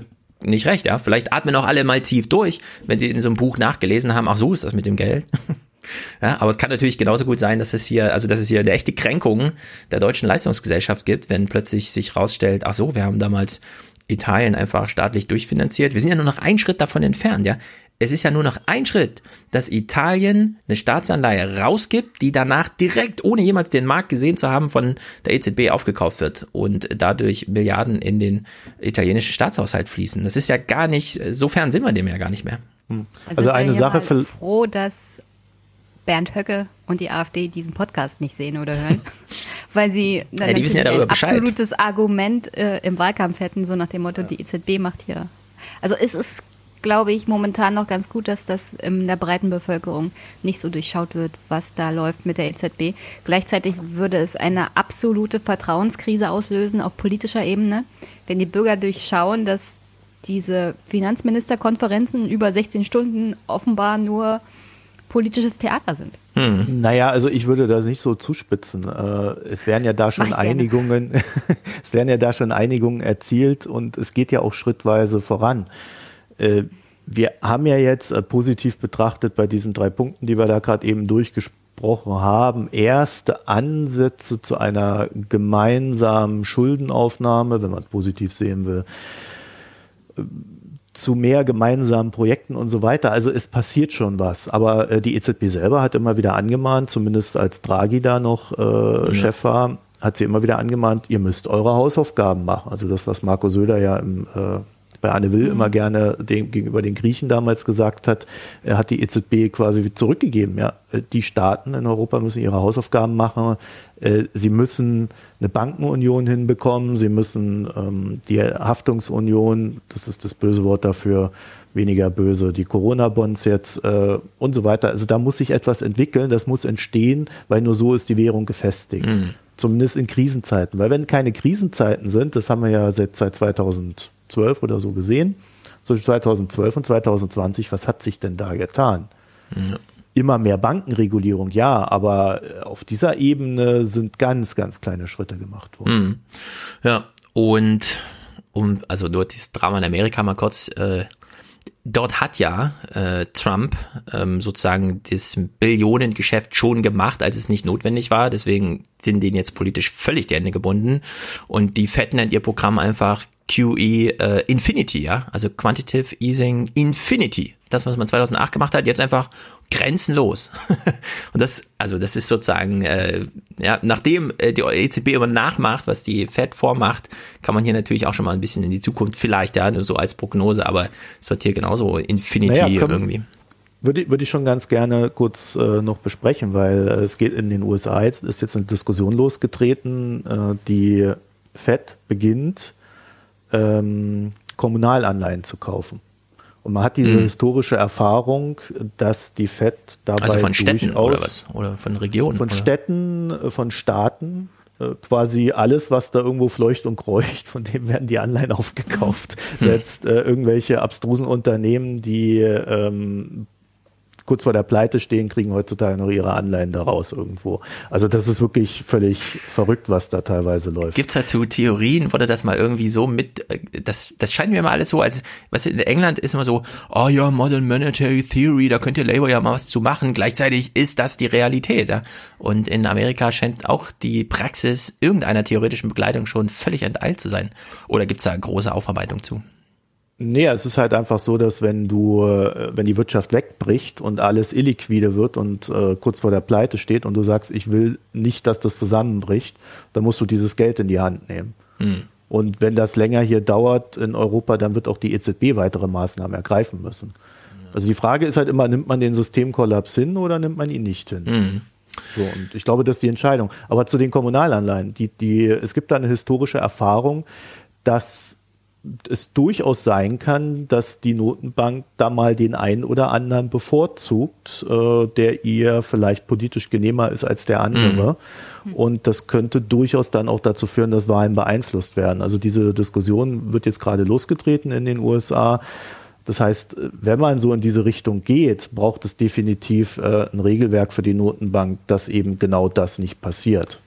nicht recht, ja. Vielleicht atmen auch alle mal tief durch, wenn sie in so einem Buch nachgelesen haben, ach so ist das mit dem Geld. ja, aber es kann natürlich genauso gut sein, dass es hier, also dass es hier eine echte Kränkung der deutschen Leistungsgesellschaft gibt, wenn plötzlich sich rausstellt, ach so, wir haben damals Italien einfach staatlich durchfinanziert. Wir sind ja nur noch einen Schritt davon entfernt, ja. Es ist ja nur noch ein Schritt, dass Italien eine Staatsanleihe rausgibt, die danach direkt, ohne jemals den Markt gesehen zu haben, von der EZB aufgekauft wird und dadurch Milliarden in den italienischen Staatshaushalt fließen. Das ist ja gar nicht, so fern sind wir dem ja gar nicht mehr. Hm. Also, also eine Sache für froh, dass Bernd Höcke und die AfD diesen Podcast nicht sehen oder hören, weil sie dann ja, die wissen ja darüber ein absolutes Argument äh, im Wahlkampf hätten, so nach dem Motto, die EZB macht hier. Also es ist glaube ich, momentan noch ganz gut, dass das in der breiten Bevölkerung nicht so durchschaut wird, was da läuft mit der EZB. Gleichzeitig würde es eine absolute Vertrauenskrise auslösen auf politischer Ebene, wenn die Bürger durchschauen, dass diese Finanzministerkonferenzen über 16 Stunden offenbar nur politisches Theater sind. Hm. Naja, also ich würde das nicht so zuspitzen. Äh, es werden ja da schon Einigungen, es werden ja da schon Einigungen erzielt und es geht ja auch schrittweise voran. Äh, wir haben ja jetzt äh, positiv betrachtet bei diesen drei Punkten, die wir da gerade eben durchgesprochen haben, erste Ansätze zu einer gemeinsamen Schuldenaufnahme, wenn man es positiv sehen will, äh, zu mehr gemeinsamen Projekten und so weiter. Also es passiert schon was. Aber die EZB selber hat immer wieder angemahnt, zumindest als Draghi da noch äh, ja. Chef war, hat sie immer wieder angemahnt, ihr müsst eure Hausaufgaben machen. Also das, was Marco Söder ja im äh, bei Anne Will immer gerne dem, gegenüber den Griechen damals gesagt hat, er hat die EZB quasi zurückgegeben. Ja, die Staaten in Europa müssen ihre Hausaufgaben machen. Äh, sie müssen eine Bankenunion hinbekommen. Sie müssen ähm, die Haftungsunion, das ist das böse Wort dafür, weniger böse, die Corona-Bonds jetzt äh, und so weiter. Also da muss sich etwas entwickeln, das muss entstehen, weil nur so ist die Währung gefestigt. Mhm. Zumindest in Krisenzeiten. Weil wenn keine Krisenzeiten sind, das haben wir ja seit, seit 2000 12 oder so gesehen. zwischen 2012 und 2020, was hat sich denn da getan? Ja. Immer mehr Bankenregulierung, ja, aber auf dieser Ebene sind ganz, ganz kleine Schritte gemacht worden. Mhm. Ja, und um, also nur dieses Drama in Amerika mal kurz, äh, dort hat ja äh, Trump ähm, sozusagen das Billionengeschäft schon gemacht, als es nicht notwendig war. Deswegen sind denen jetzt politisch völlig die Hände gebunden. Und die Fed nennt ihr Programm einfach QE äh, Infinity, ja, also Quantitative Easing Infinity. Das, was man 2008 gemacht hat, jetzt einfach grenzenlos. und das, also das ist sozusagen, äh, ja, nachdem äh, die EZB immer nachmacht, was die Fed vormacht, kann man hier natürlich auch schon mal ein bisschen in die Zukunft vielleicht, ja, nur so als Prognose, aber es wird hier genauso Infinity naja, komm, irgendwie. Würde, würde ich schon ganz gerne kurz äh, noch besprechen, weil äh, es geht in den USA, ist jetzt eine Diskussion losgetreten, äh, die Fed beginnt ähm, Kommunalanleihen zu kaufen. Und man hat diese mhm. historische Erfahrung, dass die FED dabei also von Städten oder was? Oder von Regionen? Von oder? Städten, äh, von Staaten, äh, quasi alles, was da irgendwo fleucht und kreucht, von dem werden die Anleihen aufgekauft. Mhm. Selbst äh, irgendwelche abstrusen Unternehmen, die ähm, kurz vor der Pleite stehen, kriegen heutzutage noch ihre Anleihen daraus irgendwo. Also das ist wirklich völlig verrückt, was da teilweise läuft. Gibt es dazu Theorien? Wurde das mal irgendwie so mit, äh, das, das scheint mir mal alles so, als, was in England ist immer so, oh ja, Modern Monetary Theory, da könnte Labour ja mal was zu machen. Gleichzeitig ist das die Realität. Ja? Und in Amerika scheint auch die Praxis irgendeiner theoretischen Begleitung schon völlig enteilt zu sein. Oder gibt es da große Aufarbeitung zu? Nee, es ist halt einfach so, dass wenn du, äh, wenn die Wirtschaft wegbricht und alles illiquide wird und äh, kurz vor der Pleite steht und du sagst, ich will nicht, dass das zusammenbricht, dann musst du dieses Geld in die Hand nehmen. Mhm. Und wenn das länger hier dauert in Europa, dann wird auch die EZB weitere Maßnahmen ergreifen müssen. Also die Frage ist halt immer, nimmt man den Systemkollaps hin oder nimmt man ihn nicht hin? Mhm. So, und ich glaube, das ist die Entscheidung. Aber zu den Kommunalanleihen, die, die, es gibt da eine historische Erfahrung, dass es durchaus sein kann, dass die Notenbank da mal den einen oder anderen bevorzugt, äh, der ihr vielleicht politisch genehmer ist als der andere. Mhm. Und das könnte durchaus dann auch dazu führen, dass Wahlen beeinflusst werden. Also diese Diskussion wird jetzt gerade losgetreten in den USA. Das heißt, wenn man so in diese Richtung geht, braucht es definitiv äh, ein Regelwerk für die Notenbank, dass eben genau das nicht passiert.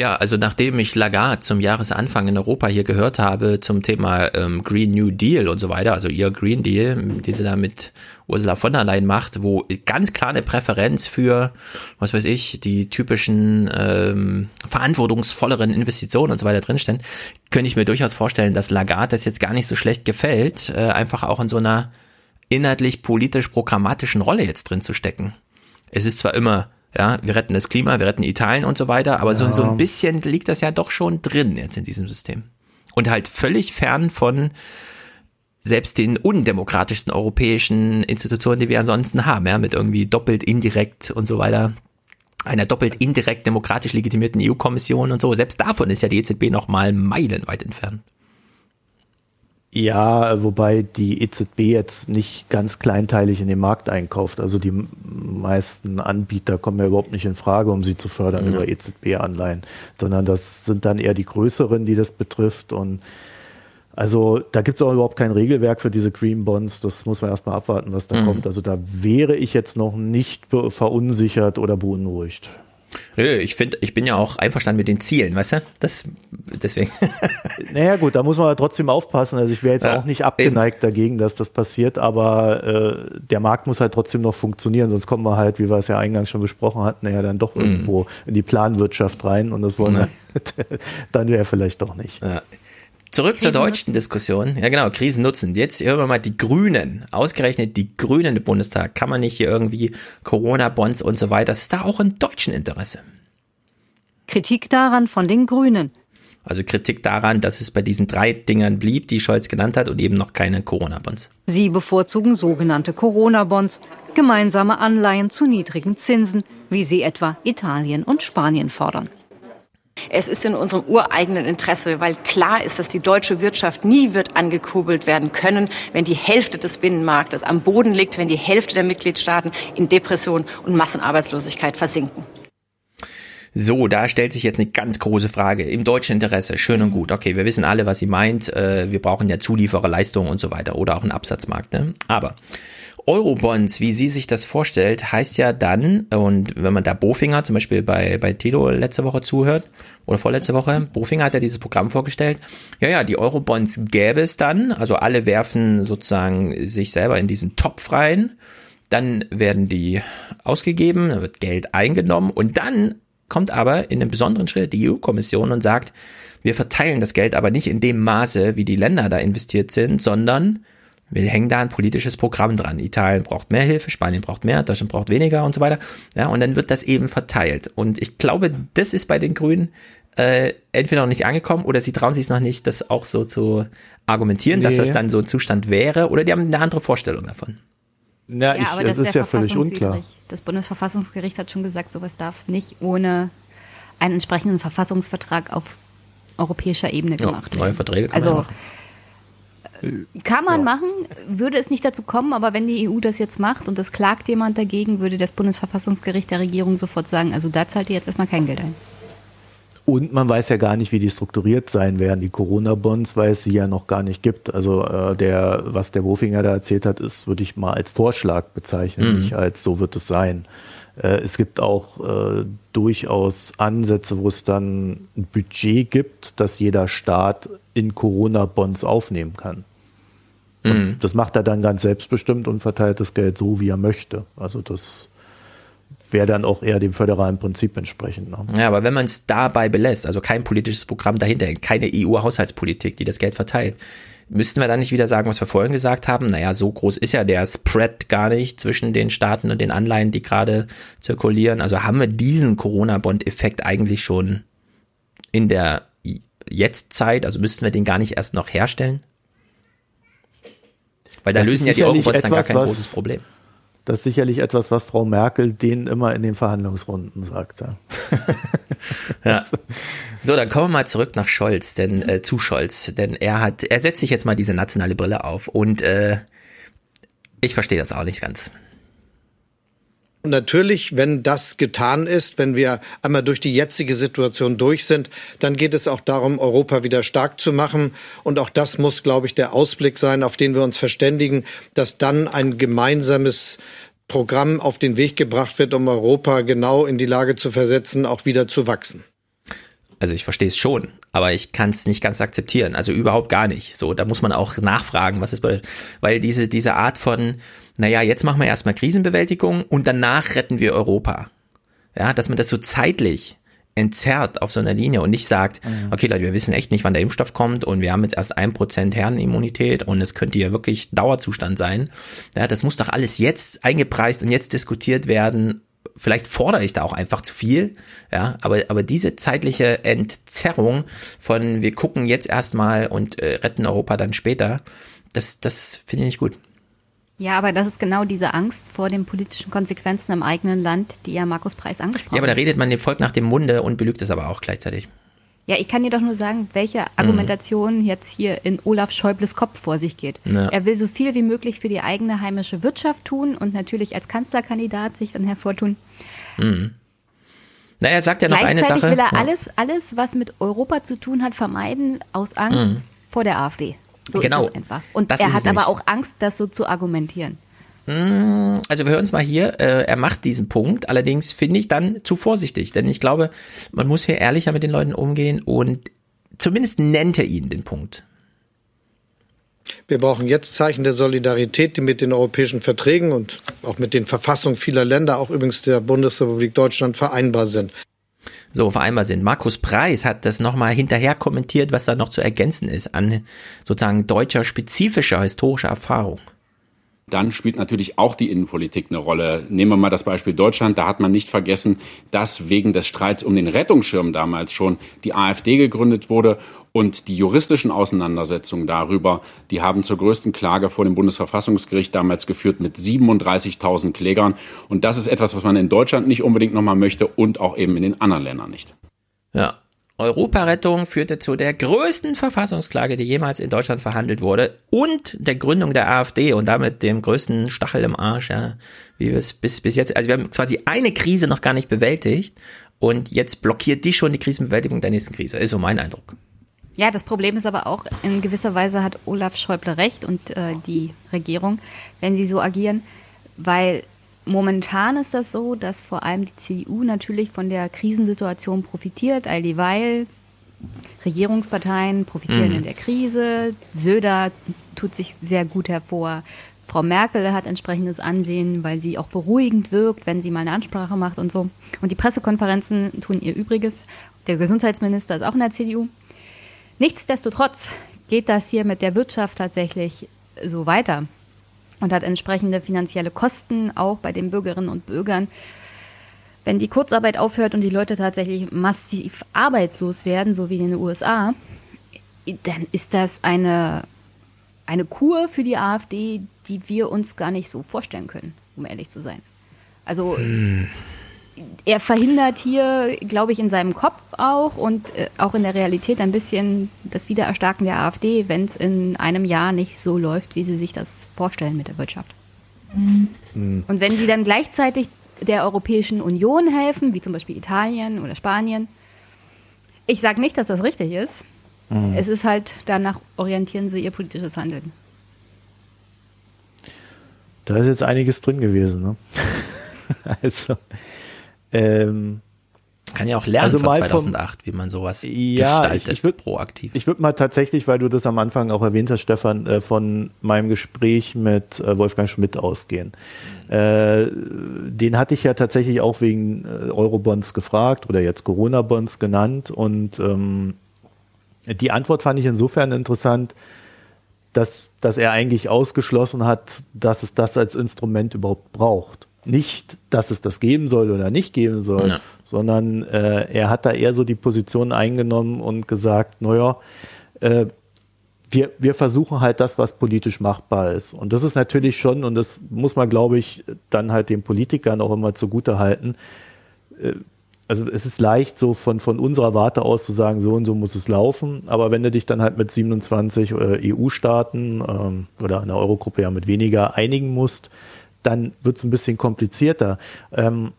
Ja, also nachdem ich Lagarde zum Jahresanfang in Europa hier gehört habe zum Thema ähm, Green New Deal und so weiter, also ihr Green Deal, den sie da mit Ursula von der Leyen macht, wo ganz klar eine Präferenz für, was weiß ich, die typischen ähm, verantwortungsvolleren Investitionen und so weiter drinstehen, könnte ich mir durchaus vorstellen, dass Lagarde das jetzt gar nicht so schlecht gefällt, äh, einfach auch in so einer inhaltlich politisch-programmatischen Rolle jetzt drin zu stecken. Es ist zwar immer ja, wir retten das Klima, wir retten Italien und so weiter, aber ja. so, so ein bisschen liegt das ja doch schon drin jetzt in diesem System. Und halt völlig fern von selbst den undemokratischsten europäischen Institutionen, die wir ansonsten haben, ja, mit irgendwie doppelt indirekt und so weiter, einer doppelt indirekt demokratisch legitimierten EU-Kommission und so. Selbst davon ist ja die EZB noch mal meilenweit entfernt. Ja, wobei die EZB jetzt nicht ganz kleinteilig in den Markt einkauft. Also die meisten Anbieter kommen ja überhaupt nicht in Frage, um sie zu fördern ja. über EZB-Anleihen, sondern das sind dann eher die größeren, die das betrifft. Und also da gibt es auch überhaupt kein Regelwerk für diese Green Bonds. Das muss man erstmal abwarten, was da mhm. kommt. Also da wäre ich jetzt noch nicht verunsichert oder beunruhigt. Nö, ich finde, ich bin ja auch einverstanden mit den Zielen, weißt du? Das, deswegen. naja, gut, da muss man trotzdem aufpassen. Also ich wäre jetzt ja, auch nicht abgeneigt eben. dagegen, dass das passiert, aber äh, der Markt muss halt trotzdem noch funktionieren, sonst kommen wir halt, wie wir es ja eingangs schon besprochen hatten, ja dann doch mhm. irgendwo in die Planwirtschaft rein und das wollen wir, dann wäre vielleicht doch nicht. Ja. Zurück Krisen zur deutschen nutzen. Diskussion. Ja, genau, Krisen nutzen. Jetzt hören wir mal die Grünen. Ausgerechnet die Grünen im Bundestag. Kann man nicht hier irgendwie Corona-Bonds und so weiter. Das ist da auch im deutschen Interesse. Kritik daran von den Grünen. Also Kritik daran, dass es bei diesen drei Dingern blieb, die Scholz genannt hat und eben noch keine Corona-Bonds. Sie bevorzugen sogenannte Corona-Bonds, gemeinsame Anleihen zu niedrigen Zinsen, wie sie etwa Italien und Spanien fordern. Es ist in unserem ureigenen Interesse, weil klar ist, dass die deutsche Wirtschaft nie wird angekurbelt werden können, wenn die Hälfte des Binnenmarktes am Boden liegt, wenn die Hälfte der Mitgliedstaaten in Depression und Massenarbeitslosigkeit versinken. So, da stellt sich jetzt eine ganz große Frage. Im deutschen Interesse, schön und gut. Okay, wir wissen alle, was sie meint. Äh, wir brauchen ja Zuliefererleistungen und so weiter oder auch einen Absatzmarkt. Ne? Aber Eurobonds, wie sie sich das vorstellt, heißt ja dann, und wenn man da Bofinger zum Beispiel bei, bei Tilo letzte Woche zuhört, oder vorletzte Woche, Bofinger hat ja dieses Programm vorgestellt, ja, ja, die Eurobonds gäbe es dann, also alle werfen sozusagen sich selber in diesen Topf rein, dann werden die ausgegeben, dann wird Geld eingenommen und dann kommt aber in einem besonderen Schritt die EU-Kommission und sagt, wir verteilen das Geld aber nicht in dem Maße, wie die Länder da investiert sind, sondern wir hängen da ein politisches Programm dran. Italien braucht mehr Hilfe, Spanien braucht mehr, Deutschland braucht weniger und so weiter. Ja, und dann wird das eben verteilt. Und ich glaube, das ist bei den Grünen äh, entweder noch nicht angekommen oder sie trauen sich noch nicht, das auch so zu argumentieren, nee. dass das dann so ein Zustand wäre, oder die haben eine andere Vorstellung davon. Ja, ich, aber das, das ist ja völlig unklar. Das Bundesverfassungsgericht hat schon gesagt, sowas darf nicht ohne einen entsprechenden Verfassungsvertrag auf europäischer Ebene gemacht ja, neue Verträge kann also, kann man ja. machen, würde es nicht dazu kommen, aber wenn die EU das jetzt macht und das klagt jemand dagegen, würde das Bundesverfassungsgericht der Regierung sofort sagen, also da zahlt ihr jetzt erstmal kein Geld ein. Und man weiß ja gar nicht, wie die strukturiert sein werden. Die Corona-Bonds, weil es sie ja noch gar nicht gibt. Also äh, der, was der Wofinger da erzählt hat, ist, würde ich mal als Vorschlag bezeichnen, mhm. nicht als so wird es sein. Äh, es gibt auch äh, durchaus Ansätze, wo es dann ein Budget gibt, das jeder Staat in Corona-Bonds aufnehmen kann. Mhm. Das macht er dann ganz selbstbestimmt und verteilt das Geld so, wie er möchte. Also das wäre dann auch eher dem föderalen Prinzip entsprechend. Ne? Ja, aber wenn man es dabei belässt, also kein politisches Programm dahinter, keine EU-Haushaltspolitik, die das Geld verteilt, müssten wir dann nicht wieder sagen, was wir vorhin gesagt haben? Naja, so groß ist ja der Spread gar nicht zwischen den Staaten und den Anleihen, die gerade zirkulieren. Also haben wir diesen Corona-Bond-Effekt eigentlich schon in der Jetztzeit, also müssten wir den gar nicht erst noch herstellen? Weil da das lösen ja die Eurobonds dann gar kein großes Problem. Das ist sicherlich etwas, was Frau Merkel denen immer in den Verhandlungsrunden sagte. ja. So, dann kommen wir mal zurück nach Scholz, denn äh, zu Scholz, denn er hat, er setzt sich jetzt mal diese nationale Brille auf und äh, ich verstehe das auch nicht ganz. Und natürlich, wenn das getan ist, wenn wir einmal durch die jetzige Situation durch sind, dann geht es auch darum, Europa wieder stark zu machen. Und auch das muss, glaube ich, der Ausblick sein, auf den wir uns verständigen, dass dann ein gemeinsames Programm auf den Weg gebracht wird, um Europa genau in die Lage zu versetzen, auch wieder zu wachsen. Also ich verstehe es schon, aber ich kann es nicht ganz akzeptieren. Also überhaupt gar nicht. So, da muss man auch nachfragen, was es bedeutet. Weil diese, diese Art von naja, jetzt machen wir erstmal Krisenbewältigung und danach retten wir Europa. Ja, dass man das so zeitlich entzerrt auf so einer Linie und nicht sagt, mhm. okay Leute, wir wissen echt nicht, wann der Impfstoff kommt und wir haben jetzt erst ein Prozent Herrenimmunität und es könnte ja wirklich Dauerzustand sein. Ja, das muss doch alles jetzt eingepreist und jetzt diskutiert werden. Vielleicht fordere ich da auch einfach zu viel, ja, aber, aber diese zeitliche Entzerrung von wir gucken jetzt erstmal und äh, retten Europa dann später, das, das finde ich nicht gut. Ja, aber das ist genau diese Angst vor den politischen Konsequenzen im eigenen Land, die ja Markus Preis angesprochen hat. Ja, aber da redet man dem Volk nach dem Munde und belügt es aber auch gleichzeitig. Ja, ich kann dir doch nur sagen, welche Argumentation mhm. jetzt hier in Olaf Schäubles Kopf vor sich geht. Ja. Er will so viel wie möglich für die eigene heimische Wirtschaft tun und natürlich als Kanzlerkandidat sich dann hervortun. Mhm. Na, er sagt ja noch eine Sache. will er ja. alles, alles, was mit Europa zu tun hat, vermeiden aus Angst mhm. vor der AfD. So genau. ist es einfach. Und das er hat aber auch Angst, das so zu argumentieren. Hm, also wir hören es mal hier, äh, er macht diesen Punkt, allerdings finde ich dann zu vorsichtig, denn ich glaube, man muss hier ehrlicher mit den Leuten umgehen und zumindest nennt er ihn den Punkt. Wir brauchen jetzt Zeichen der Solidarität, die mit den europäischen Verträgen und auch mit den Verfassungen vieler Länder, auch übrigens der Bundesrepublik Deutschland, vereinbar sind so vereinbar sind. Markus Preis hat das nochmal hinterher kommentiert, was da noch zu ergänzen ist an sozusagen deutscher spezifischer historischer Erfahrung. Dann spielt natürlich auch die Innenpolitik eine Rolle. Nehmen wir mal das Beispiel Deutschland. Da hat man nicht vergessen, dass wegen des Streits um den Rettungsschirm damals schon die AfD gegründet wurde und die juristischen Auseinandersetzungen darüber, die haben zur größten Klage vor dem Bundesverfassungsgericht damals geführt mit 37.000 Klägern. Und das ist etwas, was man in Deutschland nicht unbedingt nochmal möchte und auch eben in den anderen Ländern nicht. Ja. Europarettung führte zu der größten Verfassungsklage, die jemals in Deutschland verhandelt wurde und der Gründung der AfD und damit dem größten Stachel im Arsch, ja, wie wir es bis, bis jetzt, also wir haben quasi eine Krise noch gar nicht bewältigt und jetzt blockiert die schon die Krisenbewältigung der nächsten Krise. Ist so mein Eindruck. Ja, das Problem ist aber auch, in gewisser Weise hat Olaf Schäuble recht und äh, die Regierung, wenn sie so agieren, weil momentan ist das so, dass vor allem die CDU natürlich von der Krisensituation profitiert, all dieweil Regierungsparteien profitieren Mhm. in der Krise, Söder tut sich sehr gut hervor. Frau Merkel hat entsprechendes Ansehen, weil sie auch beruhigend wirkt, wenn sie mal eine Ansprache macht und so. Und die Pressekonferenzen tun ihr Übriges. Der Gesundheitsminister ist auch in der CDU. Nichtsdestotrotz geht das hier mit der Wirtschaft tatsächlich so weiter und hat entsprechende finanzielle Kosten auch bei den Bürgerinnen und Bürgern. Wenn die Kurzarbeit aufhört und die Leute tatsächlich massiv arbeitslos werden, so wie in den USA, dann ist das eine, eine Kur für die AfD, die wir uns gar nicht so vorstellen können, um ehrlich zu sein. Also er verhindert hier, glaube ich, in seinem Kopf auch und äh, auch in der Realität ein bisschen das Wiedererstarken der AfD, wenn es in einem Jahr nicht so läuft, wie sie sich das vorstellen mit der Wirtschaft. Und wenn sie dann gleichzeitig der Europäischen Union helfen, wie zum Beispiel Italien oder Spanien, ich sage nicht, dass das richtig ist. Mhm. Es ist halt, danach orientieren sie ihr politisches Handeln. Da ist jetzt einiges drin gewesen. Ne? also, ähm, Kann ja auch lernen Also von mal vom- 2008, wie man sowas ja, gestaltet, ich, ich würd, proaktiv. Ich würde mal tatsächlich, weil du das am Anfang auch erwähnt hast, Stefan, äh, von meinem Gespräch mit äh, Wolfgang Schmidt ausgehen. Äh, den hatte ich ja tatsächlich auch wegen äh, Eurobonds gefragt oder jetzt Corona-Bonds genannt und ähm, die Antwort fand ich insofern interessant, dass, dass er eigentlich ausgeschlossen hat, dass es das als Instrument überhaupt braucht. Nicht, dass es das geben soll oder nicht geben soll, Ja. sondern äh, er hat da eher so die Position eingenommen und gesagt, naja, äh, wir, wir versuchen halt das, was politisch machbar ist. Und das ist natürlich schon, und das muss man, glaube ich, dann halt den Politikern auch immer zugute halten, äh, also es ist leicht, so von, von unserer Warte aus zu sagen, so und so muss es laufen. Aber wenn du dich dann halt mit 27 äh, EU-Staaten ähm, oder einer Eurogruppe ja mit weniger einigen musst, dann wird es ein bisschen komplizierter. Ähm,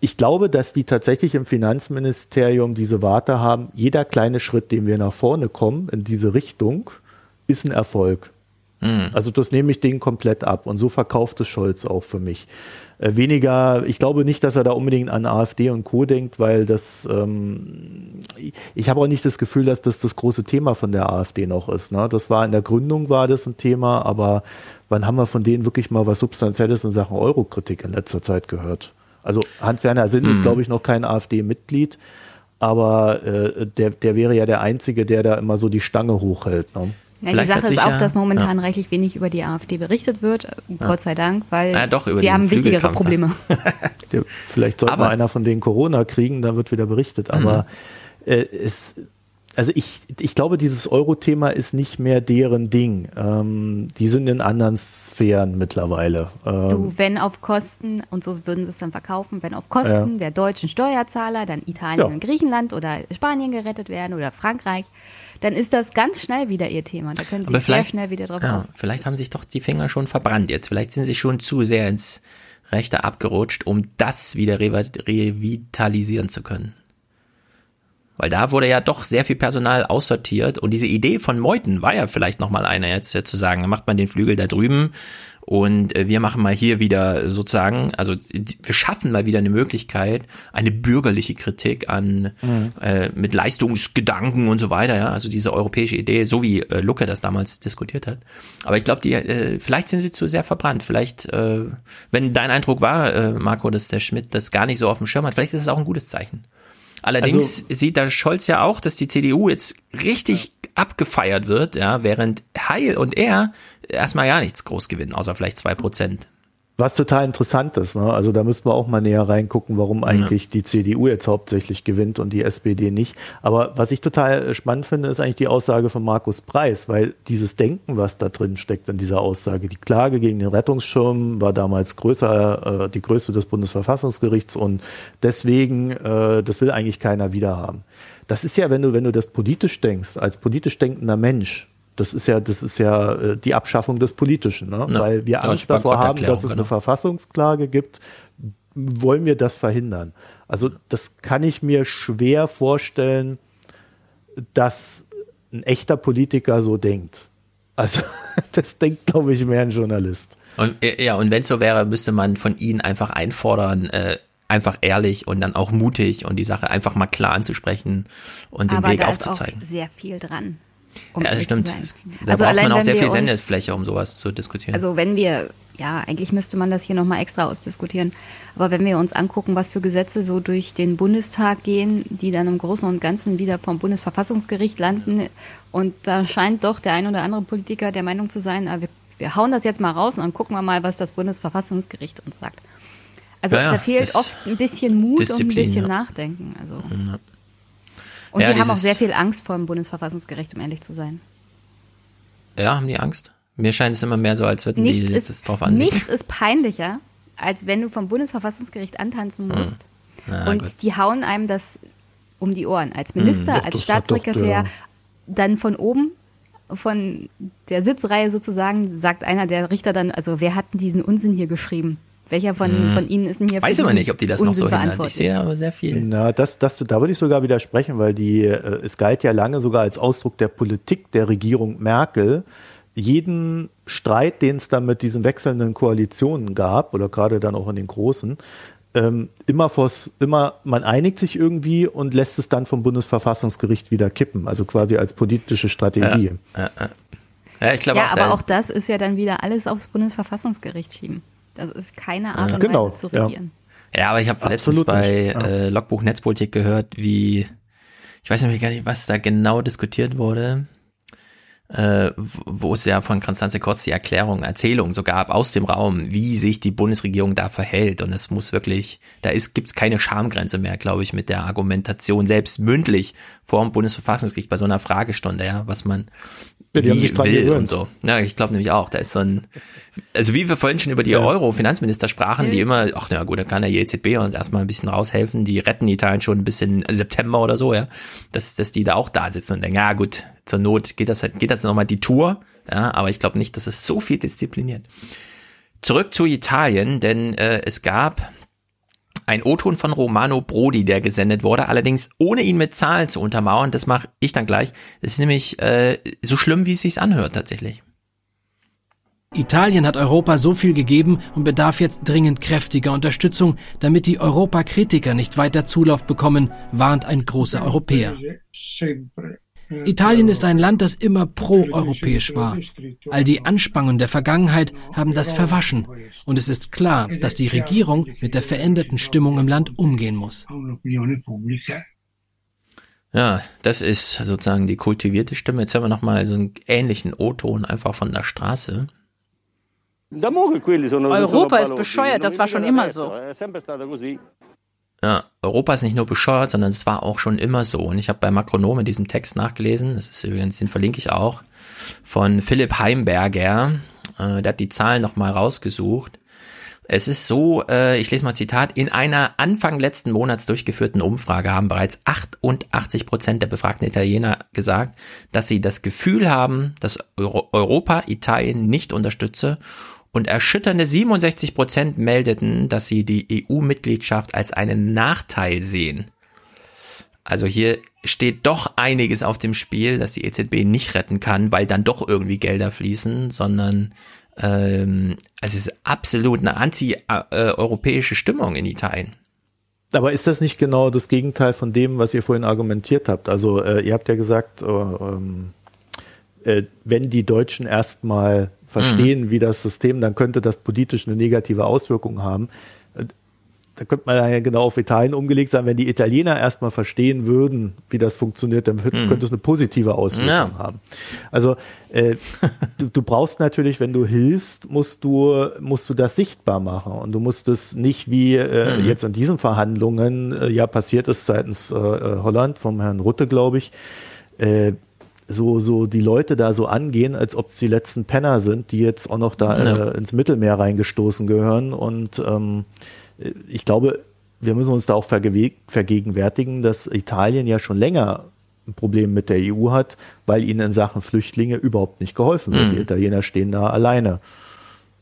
ich glaube, dass die tatsächlich im Finanzministerium diese Warte haben, jeder kleine Schritt, den wir nach vorne kommen in diese Richtung, ist ein Erfolg. Also das nehme ich denen komplett ab. Und so verkauft es Scholz auch für mich. Äh, weniger, ich glaube nicht, dass er da unbedingt an AfD und Co. denkt, weil das, ähm, ich habe auch nicht das Gefühl, dass das das große Thema von der AfD noch ist. Ne? Das war in der Gründung war das ein Thema, aber wann haben wir von denen wirklich mal was Substanzielles in Sachen Eurokritik in letzter Zeit gehört? Also Hans-Werner Sinn ist, Mhm. glaube ich, noch kein AfD-Mitglied, aber äh, der, der wäre ja der Einzige, der da immer so die Stange hochhält. Ne? Ja, die Sache ist auch, dass momentan rechtlich wenig über die AfD berichtet wird, Gott sei Dank, weil Ja, doch, über wir haben wichtigere Probleme. Vielleicht sollte Aber- mal einer von denen Corona kriegen, da wird wieder berichtet. Aber äh, es, also ich, ich glaube, dieses Euro-Thema ist nicht mehr deren Ding. Ähm, die sind in anderen Sphären mittlerweile. Ähm, Du, wenn auf Kosten, und so würden sie es dann verkaufen, wenn auf Kosten Ja. der deutschen Steuerzahler dann Italien Ja. und Griechenland oder Spanien gerettet werden oder Frankreich, dann ist das ganz schnell wieder ihr Thema. Da können sie sehr vielleicht, schnell wieder drauf ja, auf. vielleicht haben sich doch die Finger schon verbrannt jetzt. Vielleicht sind sie schon zu sehr ins Rechte abgerutscht, um das wieder revi- revitalisieren zu können. Weil da wurde ja doch sehr viel Personal aussortiert und diese Idee von Meuthen war ja vielleicht nochmal eine jetzt zu sagen, dann macht man den Flügel da drüben und äh, wir machen mal hier wieder sozusagen, also wir schaffen mal wieder eine Möglichkeit, eine bürgerliche Kritik an Mhm. äh, mit Leistungsgedanken und so weiter, ja, also diese europäische Idee, so wie äh, Lucke das damals diskutiert hat. Aber ich glaube, die äh, vielleicht sind sie zu sehr verbrannt. Vielleicht, äh, wenn dein Eindruck war, äh, Marco, dass der Schmidt das gar nicht so auf dem Schirm hat, vielleicht ist es auch ein gutes Zeichen. Allerdings Also- sieht da Scholz ja auch, dass die CDU jetzt richtig abgefeiert wird, ja, während Heil und er erstmal gar nichts groß gewinnen, außer vielleicht zwei Prozent. Was total interessant ist, ne? also da müssten wir auch mal näher reingucken, warum eigentlich die CDU jetzt hauptsächlich gewinnt und die SPD nicht. Aber was ich total spannend finde, ist eigentlich die Aussage von Markus Preis, weil dieses Denken, was da drin steckt in dieser Aussage, die Klage gegen den Rettungsschirm war damals größer, äh, die größte des Bundesverfassungsgerichts und deswegen, äh, das will eigentlich keiner wiederhaben. Das ist ja, wenn du, wenn du das politisch denkst, als politisch denkender Mensch, das ist ja, das ist ja äh, die Abschaffung des Politischen, ne? Ja, weil wir Angst davor haben, dass es Bankrotterklärung, eine genau. Verfassungsklage gibt, wollen wir das verhindern? Also das kann ich mir schwer vorstellen, dass ein echter Politiker so denkt. Also das denkt, glaube ich, mehr ein Journalist. Und, ja, und wenn es so wäre, müsste man von ihnen einfach einfordern, äh, einfach ehrlich und dann auch mutig und die Sache einfach mal klar anzusprechen und den Aber Weg da aufzuzeigen. Ist auch sehr viel dran. Um ja, stimmt. Da Also braucht man auch sehr viel Sendefläche, um sowas zu diskutieren. Also wenn wir, ja, eigentlich müsste man das hier nochmal extra ausdiskutieren. Aber wenn wir uns angucken, was für Gesetze so durch den Bundestag gehen, die dann im Großen und Ganzen wieder vom Bundesverfassungsgericht landen, und da scheint doch der ein oder andere Politiker der Meinung zu sein, ah, wir, wir hauen das jetzt mal raus und dann gucken wir mal, was das Bundesverfassungsgericht uns sagt. Also Ja, ja, da fehlt oft ein bisschen Mut und ein Disziplin, bisschen ja. Nachdenken. Also. Und Ja, die haben auch sehr viel Angst vor dem Bundesverfassungsgericht, um ehrlich zu sein. ja, haben die Angst? Mir scheint es immer mehr so, als würden die Nichts jetzt ist, es drauf anlegen. nichts ist peinlicher, als wenn du vom Bundesverfassungsgericht antanzen musst. Hm. Na, und gut. die hauen einem das um die Ohren. Als Hm, Minister, doch, als Staatssekretär, dann von oben, von der Sitzreihe sozusagen, sagt einer der Richter dann, also wer hat denn diesen Unsinn hier geschrieben? Welcher von, Hm. von Ihnen ist denn hier Weiß diesen nicht, ob die das noch so hindern. Ich sehe aber sehr viel. Na, das, das, da würde ich sogar widersprechen, weil die, äh, es galt ja lange sogar als Ausdruck der Politik der Regierung Merkel, jeden Streit, den es dann mit diesen wechselnden Koalitionen gab, oder gerade dann auch in den großen, ähm, immer vors, immer, man einigt sich irgendwie und lässt es dann vom Bundesverfassungsgericht wieder kippen, also quasi als politische Strategie. Ja, ja. ja ich glaube ja, auch, aber auch das ist ja dann wieder alles aufs Bundesverfassungsgericht schieben. Das ist keine Art Ja. und Genau, Weise zu ja. regieren. Ja, aber ich habe letztens bei ja. äh, Logbuch Netzpolitik gehört, wie, ich weiß nämlich gar nicht, was da genau diskutiert wurde, äh, wo es ja von Konstanze Kurz die Erklärung, Erzählung so gab aus dem Raum, wie sich die Bundesregierung da verhält. Und es muss wirklich, da ist, gibt's keine Schamgrenze mehr, glaube ich, mit der Argumentation, selbst mündlich vor dem Bundesverfassungsgericht bei so einer Fragestunde, ja, was man Ja, die wie will und so. Ja, ich glaube nämlich auch, da ist so ein, also wie wir vorhin schon über die Euro-Finanzminister sprachen, die immer, ach na gut, da kann der EZB uns erstmal ein bisschen raushelfen, die retten Italien schon bis in September oder so, ja, dass, dass die da auch da sitzen und denken, ja gut, zur Not geht das halt, geht das nochmal die Tour, ja, aber ich glaube nicht, dass es so viel diszipliniert. Zurück zu Italien, denn äh, es gab ein O-Ton von Romano Brodi, der gesendet wurde, allerdings ohne ihn mit Zahlen zu untermauern. Das mache ich dann gleich. Das ist nämlich äh, so schlimm, wie es sich anhört tatsächlich. Italien hat Europa so viel gegeben und bedarf jetzt dringend kräftiger Unterstützung, damit die Europakritiker nicht weiter Zulauf bekommen, warnt ein großer Europäer. Italien ist ein Land, das immer pro-europäisch war. All die Anspannungen der Vergangenheit haben das verwaschen. Und es ist klar, dass die Regierung mit der veränderten Stimmung im Land umgehen muss. Ja, das ist sozusagen die kultivierte Stimme. Jetzt hören wir nochmal so einen ähnlichen O-Ton einfach von der Straße. Europa ist bescheuert, das war schon immer so. Ja, Europa ist nicht nur bescheuert, sondern es war auch schon immer so. Und ich habe bei Makronome diesen Text nachgelesen, das ist übrigens, den verlinke ich auch, von Philipp Heimberger. Äh, der hat die Zahlen nochmal rausgesucht. Es ist so, äh, ich lese mal Zitat, in einer Anfang letzten Monats durchgeführten Umfrage haben bereits 88 Prozent der befragten Italiener gesagt, dass sie das Gefühl haben, dass Euro Europa Italien nicht unterstütze und erschütternde 67 Prozent meldeten, dass sie die EU-Mitgliedschaft als einen Nachteil sehen. Also hier steht doch einiges auf dem Spiel, dass die EZB nicht retten kann, weil dann doch irgendwie Gelder fließen, sondern ähm, also es ist absolut eine anti-europäische Stimmung in Italien. Aber ist das nicht genau das Gegenteil von dem, was ihr vorhin argumentiert habt? Also äh, ihr habt ja gesagt, äh, ähm, äh, wenn die Deutschen erstmal verstehen, wie das System, dann könnte das politisch eine negative Auswirkung haben. Da könnte man ja genau auf Italien umgelegt sein, wenn die Italiener erstmal verstehen würden, wie das funktioniert, dann Mhm. könnte es eine positive Auswirkung Ja. haben. Also äh, du, du brauchst natürlich, wenn du hilfst, musst du musst du das sichtbar machen und du musst es nicht wie äh, Mhm. jetzt in diesen Verhandlungen äh, ja passiert ist seitens äh, äh, Holland vom Herrn Rutte, glaube ich. Äh, so, so die Leute da so angehen, als ob es die letzten Penner sind, die jetzt auch noch da Ja. äh, ins Mittelmeer reingestoßen gehören. Und ähm, ich glaube, wir müssen uns da auch vergegenwärtigen, dass Italien ja schon länger ein Problem mit der EU hat, weil ihnen in Sachen Flüchtlinge überhaupt nicht geholfen wird. Mhm. Die Italiener stehen da alleine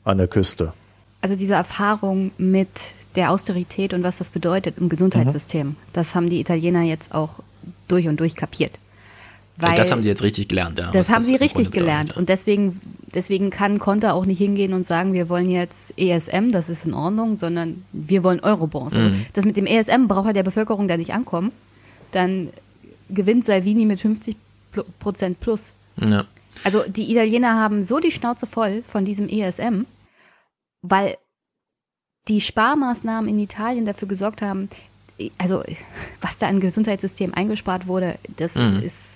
an der Küste. Also diese Erfahrung mit der Austerität und was das bedeutet im Gesundheitssystem. Mhm. Das haben die Italiener jetzt auch durch und durch kapiert. Weil das haben sie jetzt richtig gelernt, ja. Das haben das sie richtig gelernt. Und deswegen, deswegen kann Konter auch nicht hingehen und sagen, wir wollen jetzt ESM, das ist in Ordnung, sondern wir wollen Eurobonds. Also mhm. Also das mit dem ESM braucht halt der Bevölkerung da nicht ankommen. Dann gewinnt Salvini mit 50 Prozent plus. Ja. Also die Italiener haben so die Schnauze voll von diesem ESM, weil die Sparmaßnahmen in Italien dafür gesorgt haben, also was da an Gesundheitssystem eingespart wurde, das mhm. ist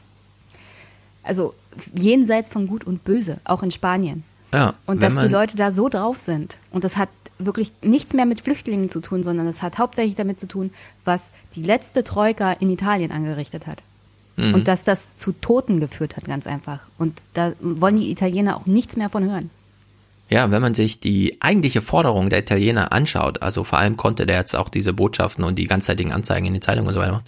also jenseits von Gut und Böse, auch in Spanien. Ja, und dass die Leute da so drauf sind. Und das hat wirklich nichts mehr mit Flüchtlingen zu tun, sondern das hat hauptsächlich damit zu tun, was die letzte Troika in Italien angerichtet hat. Mhm. Und dass das zu Toten geführt hat, ganz einfach. Und da wollen die Italiener auch nichts mehr von hören. Ja, wenn man sich die eigentliche Forderung der Italiener anschaut, also vor allem konnte der jetzt auch diese Botschaften und die ganzzeitigen Anzeigen in den Zeitungen und so weiter,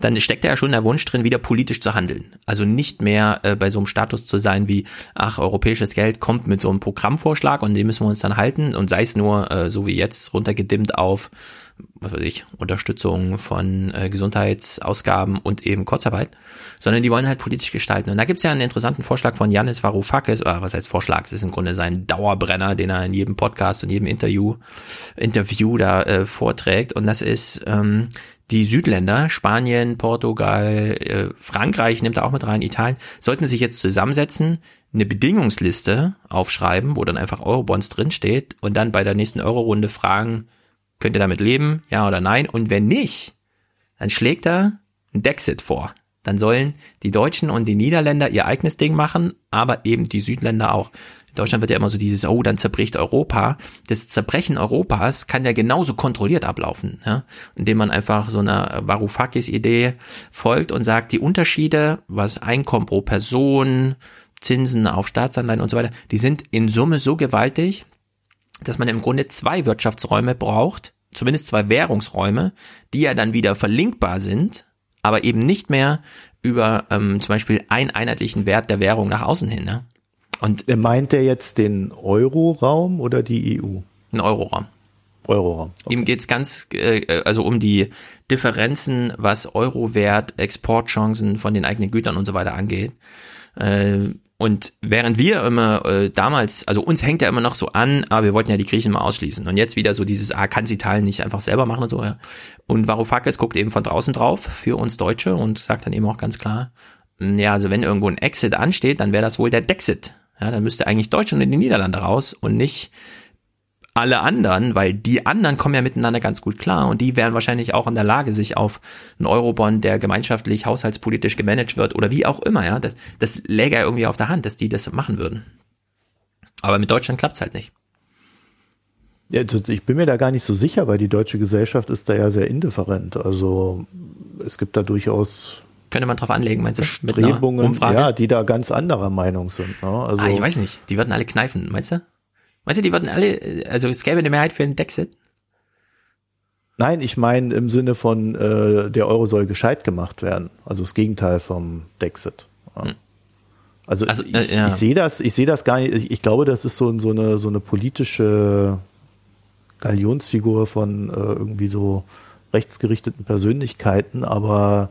dann steckt da ja schon der Wunsch drin, wieder politisch zu handeln. Also nicht mehr äh, bei so einem Status zu sein wie, ach, europäisches Geld kommt mit so einem Programmvorschlag und den müssen wir uns dann halten und sei es nur, äh, so wie jetzt, runtergedimmt auf was weiß ich, Unterstützung von äh, Gesundheitsausgaben und eben Kurzarbeit, sondern die wollen halt politisch gestalten. Und da gibt's ja einen interessanten Vorschlag von Janis Varoufakis, oder was heißt Vorschlag, es ist im Grunde sein Dauerbrenner, den er in jedem Podcast und jedem Interview, Interview da äh, vorträgt. Und das ist ähm, die Südländer, Spanien, Portugal, äh, Frankreich nimmt er auch mit rein, Italien, sollten sich jetzt zusammensetzen, eine Bedingungsliste aufschreiben, wo dann einfach Eurobonds drinsteht und dann bei der nächsten Euro-Runde fragen, Könnt ihr damit leben? Ja oder nein? Und wenn nicht, dann schlägt er ein Dexit vor. Dann sollen die Deutschen und die Niederländer ihr eigenes Ding machen, aber eben die Südländer auch. In Deutschland wird ja immer so dieses, oh, dann zerbricht Europa. Das Zerbrechen Europas kann ja genauso kontrolliert ablaufen, ja? indem man einfach so einer Varoufakis-Idee folgt und sagt, die Unterschiede, was Einkommen pro Person, Zinsen auf Staatsanleihen und so weiter, die sind in Summe so gewaltig, dass man im Grunde zwei Wirtschaftsräume braucht, zumindest zwei Währungsräume, die ja dann wieder verlinkbar sind, aber eben nicht mehr über ähm, zum Beispiel einen einheitlichen Wert der Währung nach außen hin. Ne? Und meint er jetzt den Euroraum oder die EU? Den Euroraum. Euroraum. Okay. Ihm geht's ganz, äh, also um die Differenzen, was Eurowert, Exportchancen von den eigenen Gütern und so weiter angeht. Äh, und während wir immer äh, damals, also uns hängt ja immer noch so an, aber wir wollten ja die Griechen mal ausschließen. Und jetzt wieder so dieses, ah, kann sie Italien nicht einfach selber machen und so, ja. Und Varoufakis guckt eben von draußen drauf für uns Deutsche und sagt dann eben auch ganz klar, ja, also wenn irgendwo ein Exit ansteht, dann wäre das wohl der Dexit. Ja, dann müsste eigentlich Deutschland in die Niederlande raus und nicht alle anderen, weil die anderen kommen ja miteinander ganz gut klar und die wären wahrscheinlich auch in der Lage, sich auf einen Eurobond, der gemeinschaftlich haushaltspolitisch gemanagt wird oder wie auch immer, ja, das, das läge ja irgendwie auf der Hand, dass die das machen würden. Aber mit Deutschland klappt's halt nicht. Ja, ich bin mir da gar nicht so sicher, weil die deutsche Gesellschaft ist da ja sehr indifferent. Also es gibt da durchaus könnte man drauf anlegen, meinst du? Bestrebungen, ja, die da ganz anderer Meinung sind. Ne? Also, ah, ich weiß nicht. Die würden alle kneifen, meinst du? Weißt du, die würden alle, also es gäbe eine Mehrheit für einen Dexit. Nein, ich meine im Sinne von, äh, der Euro soll gescheit gemacht werden. Also das Gegenteil vom Dexit. Ja. Hm. Also, also ich, äh, ja. ich sehe das, ich sehe das gar nicht. Ich, ich, glaube, das ist so, so, eine, so eine politische Galionsfigur von äh, irgendwie so rechtsgerichteten Persönlichkeiten, aber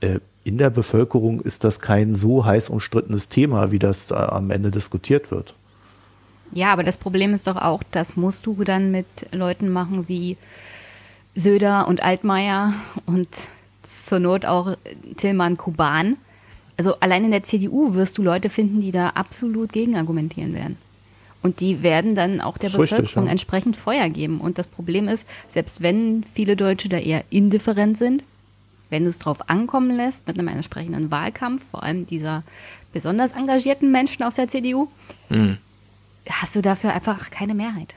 äh, in der Bevölkerung ist das kein so heiß umstrittenes Thema, wie das am Ende diskutiert wird. Ja, aber das Problem ist doch auch, das musst du dann mit Leuten machen wie Söder und Altmaier und zur Not auch Tillmann Kuban. Also allein in der CDU wirst du Leute finden, die da absolut gegen argumentieren werden. Und die werden dann auch der Bevölkerung richtig, ja. entsprechend Feuer geben. Und das Problem ist, selbst wenn viele Deutsche da eher indifferent sind, wenn du es drauf ankommen lässt, mit einem entsprechenden Wahlkampf, vor allem dieser besonders engagierten Menschen aus der CDU, mhm hast du dafür einfach keine Mehrheit.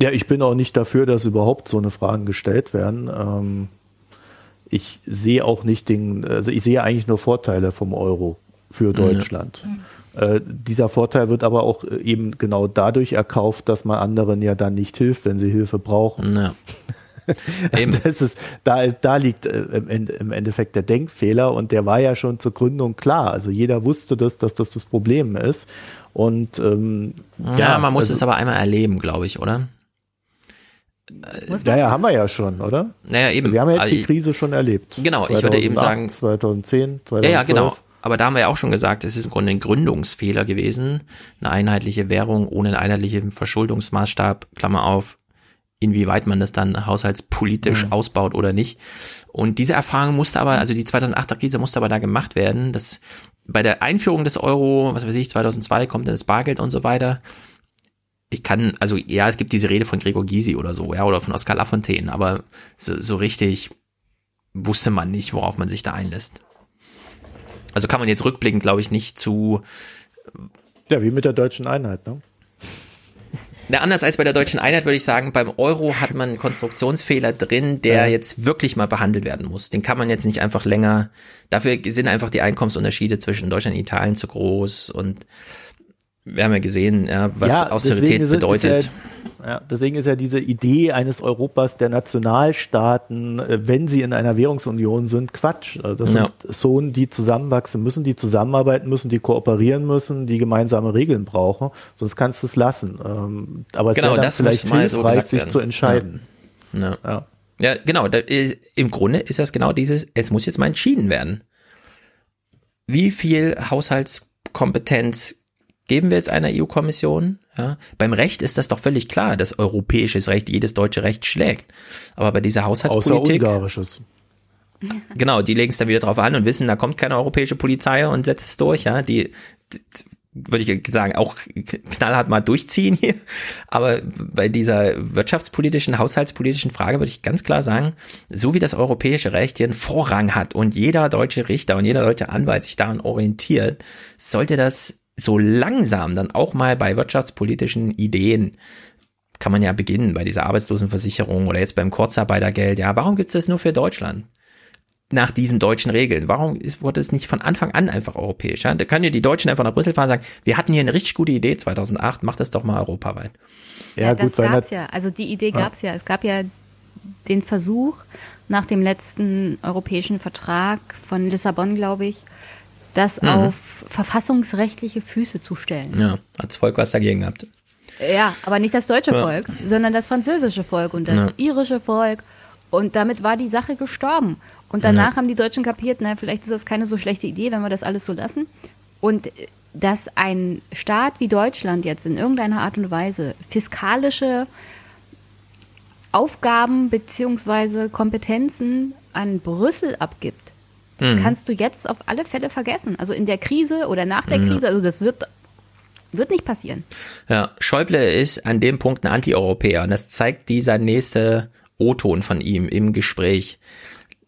Ja, ich bin auch nicht dafür, dass überhaupt so eine Fragen gestellt werden. Ähm, ich sehe auch nicht den, also ich sehe eigentlich nur Vorteile vom Euro für Deutschland. Mhm. Äh, dieser Vorteil wird aber auch eben genau dadurch erkauft, dass man anderen ja dann nicht hilft, wenn sie Hilfe brauchen. Ja. das ist, da, da liegt äh, im Endeffekt der Denkfehler und der war ja schon zur Gründung klar. Also jeder wusste das, dass das das Problem ist. Und ähm, ja, ja, man muss also, es aber einmal erleben, glaube ich, oder? Naja, haben wir ja schon, oder? Naja, eben. Wir haben ja jetzt Also die Krise schon erlebt. Genau, ich würde eben 2008, sagen- 2010, 2012. Ja, ja, genau. Aber da haben wir ja auch schon gesagt, es ist im Grunde ein Gründungsfehler gewesen. Eine einheitliche Währung ohne einen einheitlichen Verschuldungsmaßstab, Klammer auf, inwieweit man das dann haushaltspolitisch Mhm. ausbaut oder nicht. Und diese Erfahrung musste aber, also die 2008er Krise musste aber da gemacht werden, dass bei der Einführung des Euro, was weiß ich, 2002 kommt dann das Bargeld und so weiter. Ich kann, also ja, es gibt diese Rede von Gregor Gysi oder so, ja, oder von Oskar Lafontaine, aber so, so richtig wusste man nicht, worauf man sich da einlässt. Also kann man jetzt rückblickend, glaube ich, nicht zu. Ja, wie mit der deutschen Einheit, ne? Na, anders als bei der deutschen Einheit würde ich sagen, beim Euro hat man einen Konstruktionsfehler drin, der Ja. jetzt wirklich mal behandelt werden muss. Den kann man jetzt nicht einfach länger. Dafür sind einfach die Einkommensunterschiede zwischen Deutschland und Italien zu groß und wir haben ja gesehen, ja, was ja, Austerität ist- bedeutet. Ist ja, ja, deswegen ist ja diese Idee eines Europas der Nationalstaaten, äh, wenn sie in einer Währungsunion sind, Quatsch. Also Das sind Zonen, die zusammenwachsen müssen, die zusammenarbeiten müssen, die kooperieren müssen, die gemeinsame Regeln brauchen. Sonst kannst du es lassen. Ähm, Aber es Genau, das vielleicht so hilfreich, gesagt sich werden. zu entscheiden. Ja. Genau. Ist, Im Grunde ist das genau dieses, es muss jetzt mal entschieden werden. Wie viel Haushaltskompetenz geben wir jetzt einer EU-Kommission? Ja, beim Recht ist das doch völlig klar, dass europäisches Recht jedes deutsche Recht schlägt. Aber bei dieser Außer Haushaltspolitik, ungarisches. genau, die legen es dann wieder drauf an und wissen, da kommt keine europäische Polizei und setzt es durch. Ja, die, die würde ich sagen, auch knallhart mal durchziehen hier. Aber bei dieser wirtschaftspolitischen, haushaltspolitischen Frage würde ich ganz klar sagen, so wie das europäische Recht hier einen Vorrang hat und jeder deutsche Richter und jeder deutsche Anwalt sich daran orientiert, sollte das so langsam dann auch mal bei wirtschaftspolitischen Ideen kann man ja beginnen bei dieser Arbeitslosenversicherung oder jetzt beim Kurzarbeitergeld. Ja, warum gibt es das nur für Deutschland? Nach diesen deutschen Regeln. Warum ist, wurde es nicht von Anfang an einfach europäisch? Ja? Da können ja die Deutschen einfach nach Brüssel fahren und sagen, wir hatten hier eine richtig gute Idee 2008, macht das doch mal europaweit. Ja, das gut, gab's ja. Also die Idee Ja. gab's ja. Es gab ja den Versuch nach dem letzten europäischen Vertrag von Lissabon, glaube ich, das Mhm. auf verfassungsrechtliche Füße zu stellen. Ja, das Volk was dagegen gehabt. Ja, aber nicht das deutsche Ja. Volk, sondern das französische Volk und das Ja. irische Volk. Und damit war die Sache gestorben. Und danach Ja. haben die Deutschen kapiert, na, vielleicht ist das keine so schlechte Idee, wenn wir das alles so lassen. Und äh, dass ein Staat wie Deutschland jetzt in irgendeiner Art und Weise fiskalische Aufgaben beziehungsweise Kompetenzen an Brüssel abgibt, das Mhm. kannst du jetzt auf alle Fälle vergessen. Also in der Krise oder nach der. Krise, also das wird, wird nicht passieren. Ja, Schäuble ist an dem Punkt ein Anti-Europäer und das zeigt dieser nächste O-Ton von ihm im Gespräch.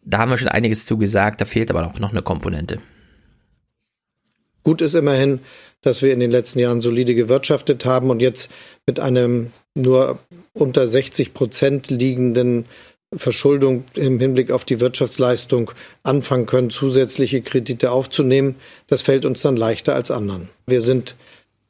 Da haben wir schon einiges zugesagt, da fehlt aber auch noch eine Komponente. Gut ist immerhin, dass wir in den letzten Jahren solide gewirtschaftet haben und jetzt mit einem nur unter 60 Prozent liegenden Verschuldung im Hinblick auf die Wirtschaftsleistung anfangen können, zusätzliche Kredite aufzunehmen. Das fällt uns dann leichter als anderen. Wir sind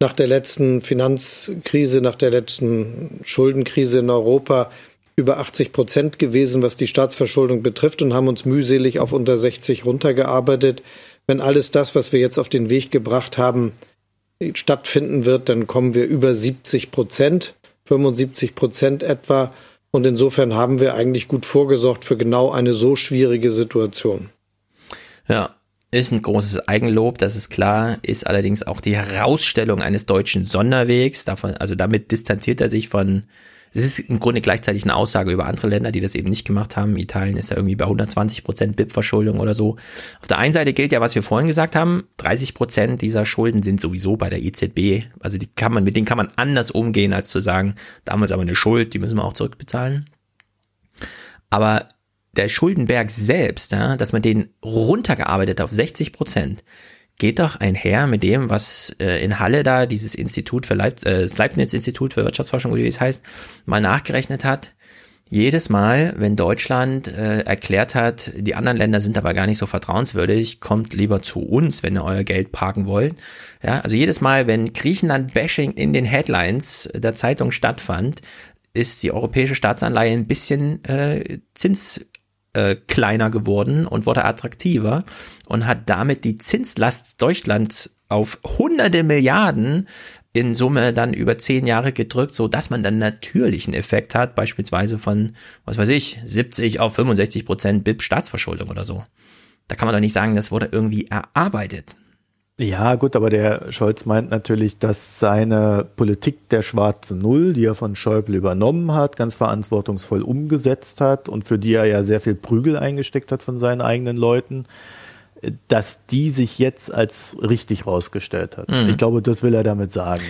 nach der letzten Finanzkrise, nach der letzten Schuldenkrise in Europa über 80 Prozent gewesen, was die Staatsverschuldung betrifft und haben uns mühselig auf unter 60 runtergearbeitet. Wenn alles das, was wir jetzt auf den Weg gebracht haben, stattfinden wird, dann kommen wir über 70 Prozent, 75 Prozent etwa. Und insofern haben wir eigentlich gut vorgesorgt für genau eine so schwierige Situation. Ja, ist ein großes Eigenlob, das ist klar, ist allerdings auch die Herausstellung eines deutschen Sonderwegs. Davon, also damit distanziert er sich von, es ist im Grunde gleichzeitig eine Aussage über andere Länder, die das eben nicht gemacht haben. Italien ist ja irgendwie bei 120 Prozent BIP-Verschuldung oder so. Auf der einen Seite gilt ja, was wir vorhin gesagt haben, 30 Prozent dieser Schulden sind sowieso bei der EZB. Also die kann man, mit denen kann man anders umgehen, als zu sagen, da haben wir jetzt aber eine Schuld, die müssen wir auch zurückbezahlen. Aber der Schuldenberg selbst, ja, dass man den runtergearbeitet auf 60 Prozent, geht doch einher mit dem, was äh, in Halle da dieses Institut für Leib äh, das Leibniz-Institut für Wirtschaftsforschung, wie es heißt, mal nachgerechnet hat. Jedes Mal, wenn Deutschland äh, erklärt hat, die anderen Länder sind aber gar nicht so vertrauenswürdig, kommt lieber zu uns, wenn ihr euer Geld parken wollt. Ja, also jedes Mal, wenn Griechenland-Bashing in den Headlines der Zeitung stattfand, ist die europäische Staatsanleihe ein bisschen äh, Zins äh, kleiner geworden und wurde attraktiver und hat damit die Zinslast Deutschlands auf hunderte Milliarden in Summe dann über zehn Jahre gedrückt, so dass man dann natürlichen Effekt hat, beispielsweise von, was weiß ich, 70 auf 65 Prozent BIP Staatsverschuldung oder so. Da kann man doch nicht sagen, das wurde irgendwie erarbeitet. Ja, gut, aber der Scholz meint natürlich, dass seine Politik der schwarzen Null, die er von Schäuble übernommen hat, ganz verantwortungsvoll umgesetzt hat und für die er ja sehr viel Prügel eingesteckt hat von seinen eigenen Leuten, dass die sich jetzt als richtig rausgestellt hat. Mhm. Ich glaube, das will er damit sagen.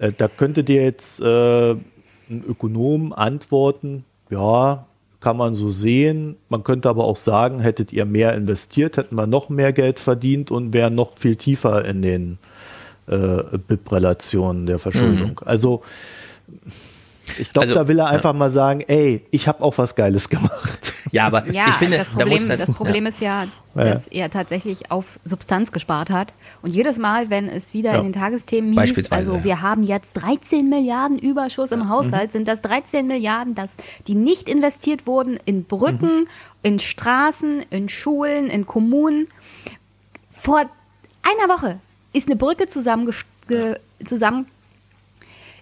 Äh, da könnte dir jetzt äh, ein Ökonom antworten, ja, kann man so sehen. Man könnte aber auch sagen, hättet ihr mehr investiert, hätten wir noch mehr Geld verdient und wären noch viel tiefer in den äh, BIP-Relationen der Verschuldung. Mhm. Also ich glaube, also, da will er einfach ja. mal sagen, ey, ich habe auch was Geiles gemacht. Ja, aber ja, ich finde, das Problem, da muss dann, das Problem ja. ist ja, dass er tatsächlich auf Substanz gespart hat. Und jedes Mal, wenn es wieder in den Tagesthemen hieß, also wir haben jetzt 13 Milliarden Überschuss im Haushalt, mhm. sind das 13 Milliarden, dass die nicht investiert wurden in Brücken, mhm. in Straßen, in Schulen, in Kommunen. Vor einer Woche ist eine Brücke zusammen, zusammen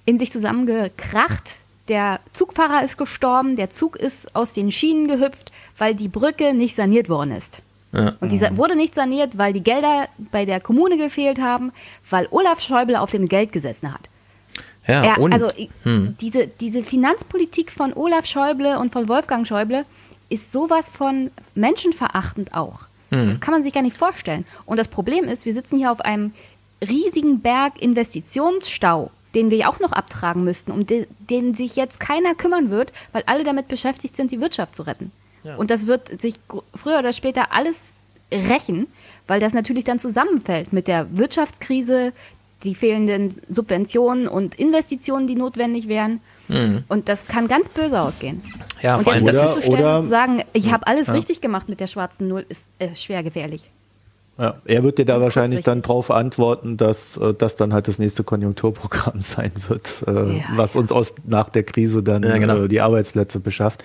in sich zusammengekracht. Der Zugfahrer ist gestorben, der Zug ist aus den Schienen gehüpft, weil die Brücke nicht saniert worden ist. Ja. Und die wurde nicht saniert, weil die Gelder bei der Kommune gefehlt haben, weil Olaf Schäuble auf dem Geld gesessen hat. Ja, er, und, also hm. diese, diese Finanzpolitik von Olaf Schäuble und von Wolfgang Schäuble ist sowas von menschenverachtend auch. Hm. Das kann man sich gar nicht vorstellen. Und das Problem ist, wir sitzen hier auf einem riesigen Berg Investitionsstau den wir ja auch noch abtragen müssten, um de den sich jetzt keiner kümmern wird, weil alle damit beschäftigt sind, die Wirtschaft zu retten. Ja. Und das wird sich früher oder später alles rächen, weil das natürlich dann zusammenfällt mit der Wirtschaftskrise, die fehlenden Subventionen und Investitionen, die notwendig wären. Mhm. Und das kann ganz böse ausgehen. Ja, und vor allem das ist, oder, zu sagen, ich habe alles ja. richtig gemacht mit der schwarzen Null, ist äh, schwer gefährlich. Ja, er wird dir da wahrscheinlich dann darauf antworten, dass äh, das dann halt das nächste Konjunkturprogramm sein wird, äh, ja, was ja. uns aus, nach der Krise dann ja, genau. äh, die Arbeitsplätze beschafft.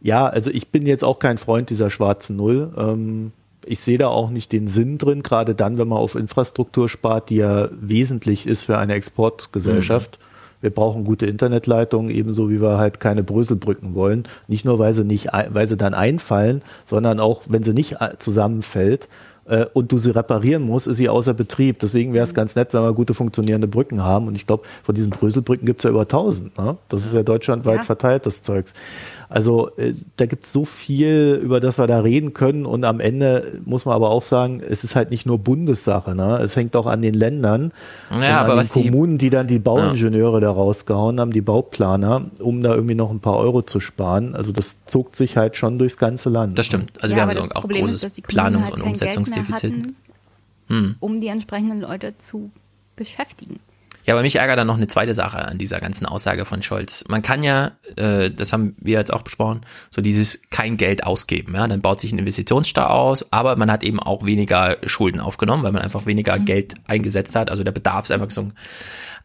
Ja, also ich bin jetzt auch kein Freund dieser schwarzen Null. Ähm, ich sehe da auch nicht den Sinn drin, gerade dann, wenn man auf Infrastruktur spart, die ja wesentlich ist für eine Exportgesellschaft. Mhm. Wir brauchen gute Internetleitungen, ebenso wie wir halt keine Bröselbrücken wollen. Nicht nur, weil sie nicht, weil sie dann einfallen, sondern auch, wenn sie nicht zusammenfällt äh, und du sie reparieren musst, ist sie außer Betrieb. Deswegen wäre es mhm. ganz nett, wenn wir gute funktionierende Brücken haben. Und ich glaube, von diesen Bröselbrücken gibt es ja über 1000. Ne? Das ist ja deutschlandweit ja. verteilt, das Zeugs. Also äh, da gibt es so viel, über das wir da reden können und am Ende muss man aber auch sagen, es ist halt nicht nur Bundessache, ne? es hängt auch an den Ländern ja, aber an den Kommunen, die, die dann die Bauingenieure ja. da rausgehauen haben, die Bauplaner, um da irgendwie noch ein paar Euro zu sparen. Also das zog sich halt schon durchs ganze Land. Das stimmt. Also ja, wir haben auch Problem großes ist, Planungs- halt und Umsetzungsdefizit. Hatten, hm. Um die entsprechenden Leute zu beschäftigen. Ja, aber mich ärgert dann noch eine zweite Sache an dieser ganzen Aussage von Scholz. Man kann ja, äh, das haben wir jetzt auch besprochen, so dieses kein Geld ausgeben. Ja, dann baut sich ein Investitionsstau aus, aber man hat eben auch weniger Schulden aufgenommen, weil man einfach weniger mhm. Geld eingesetzt hat. Also der Bedarf ist einfach so.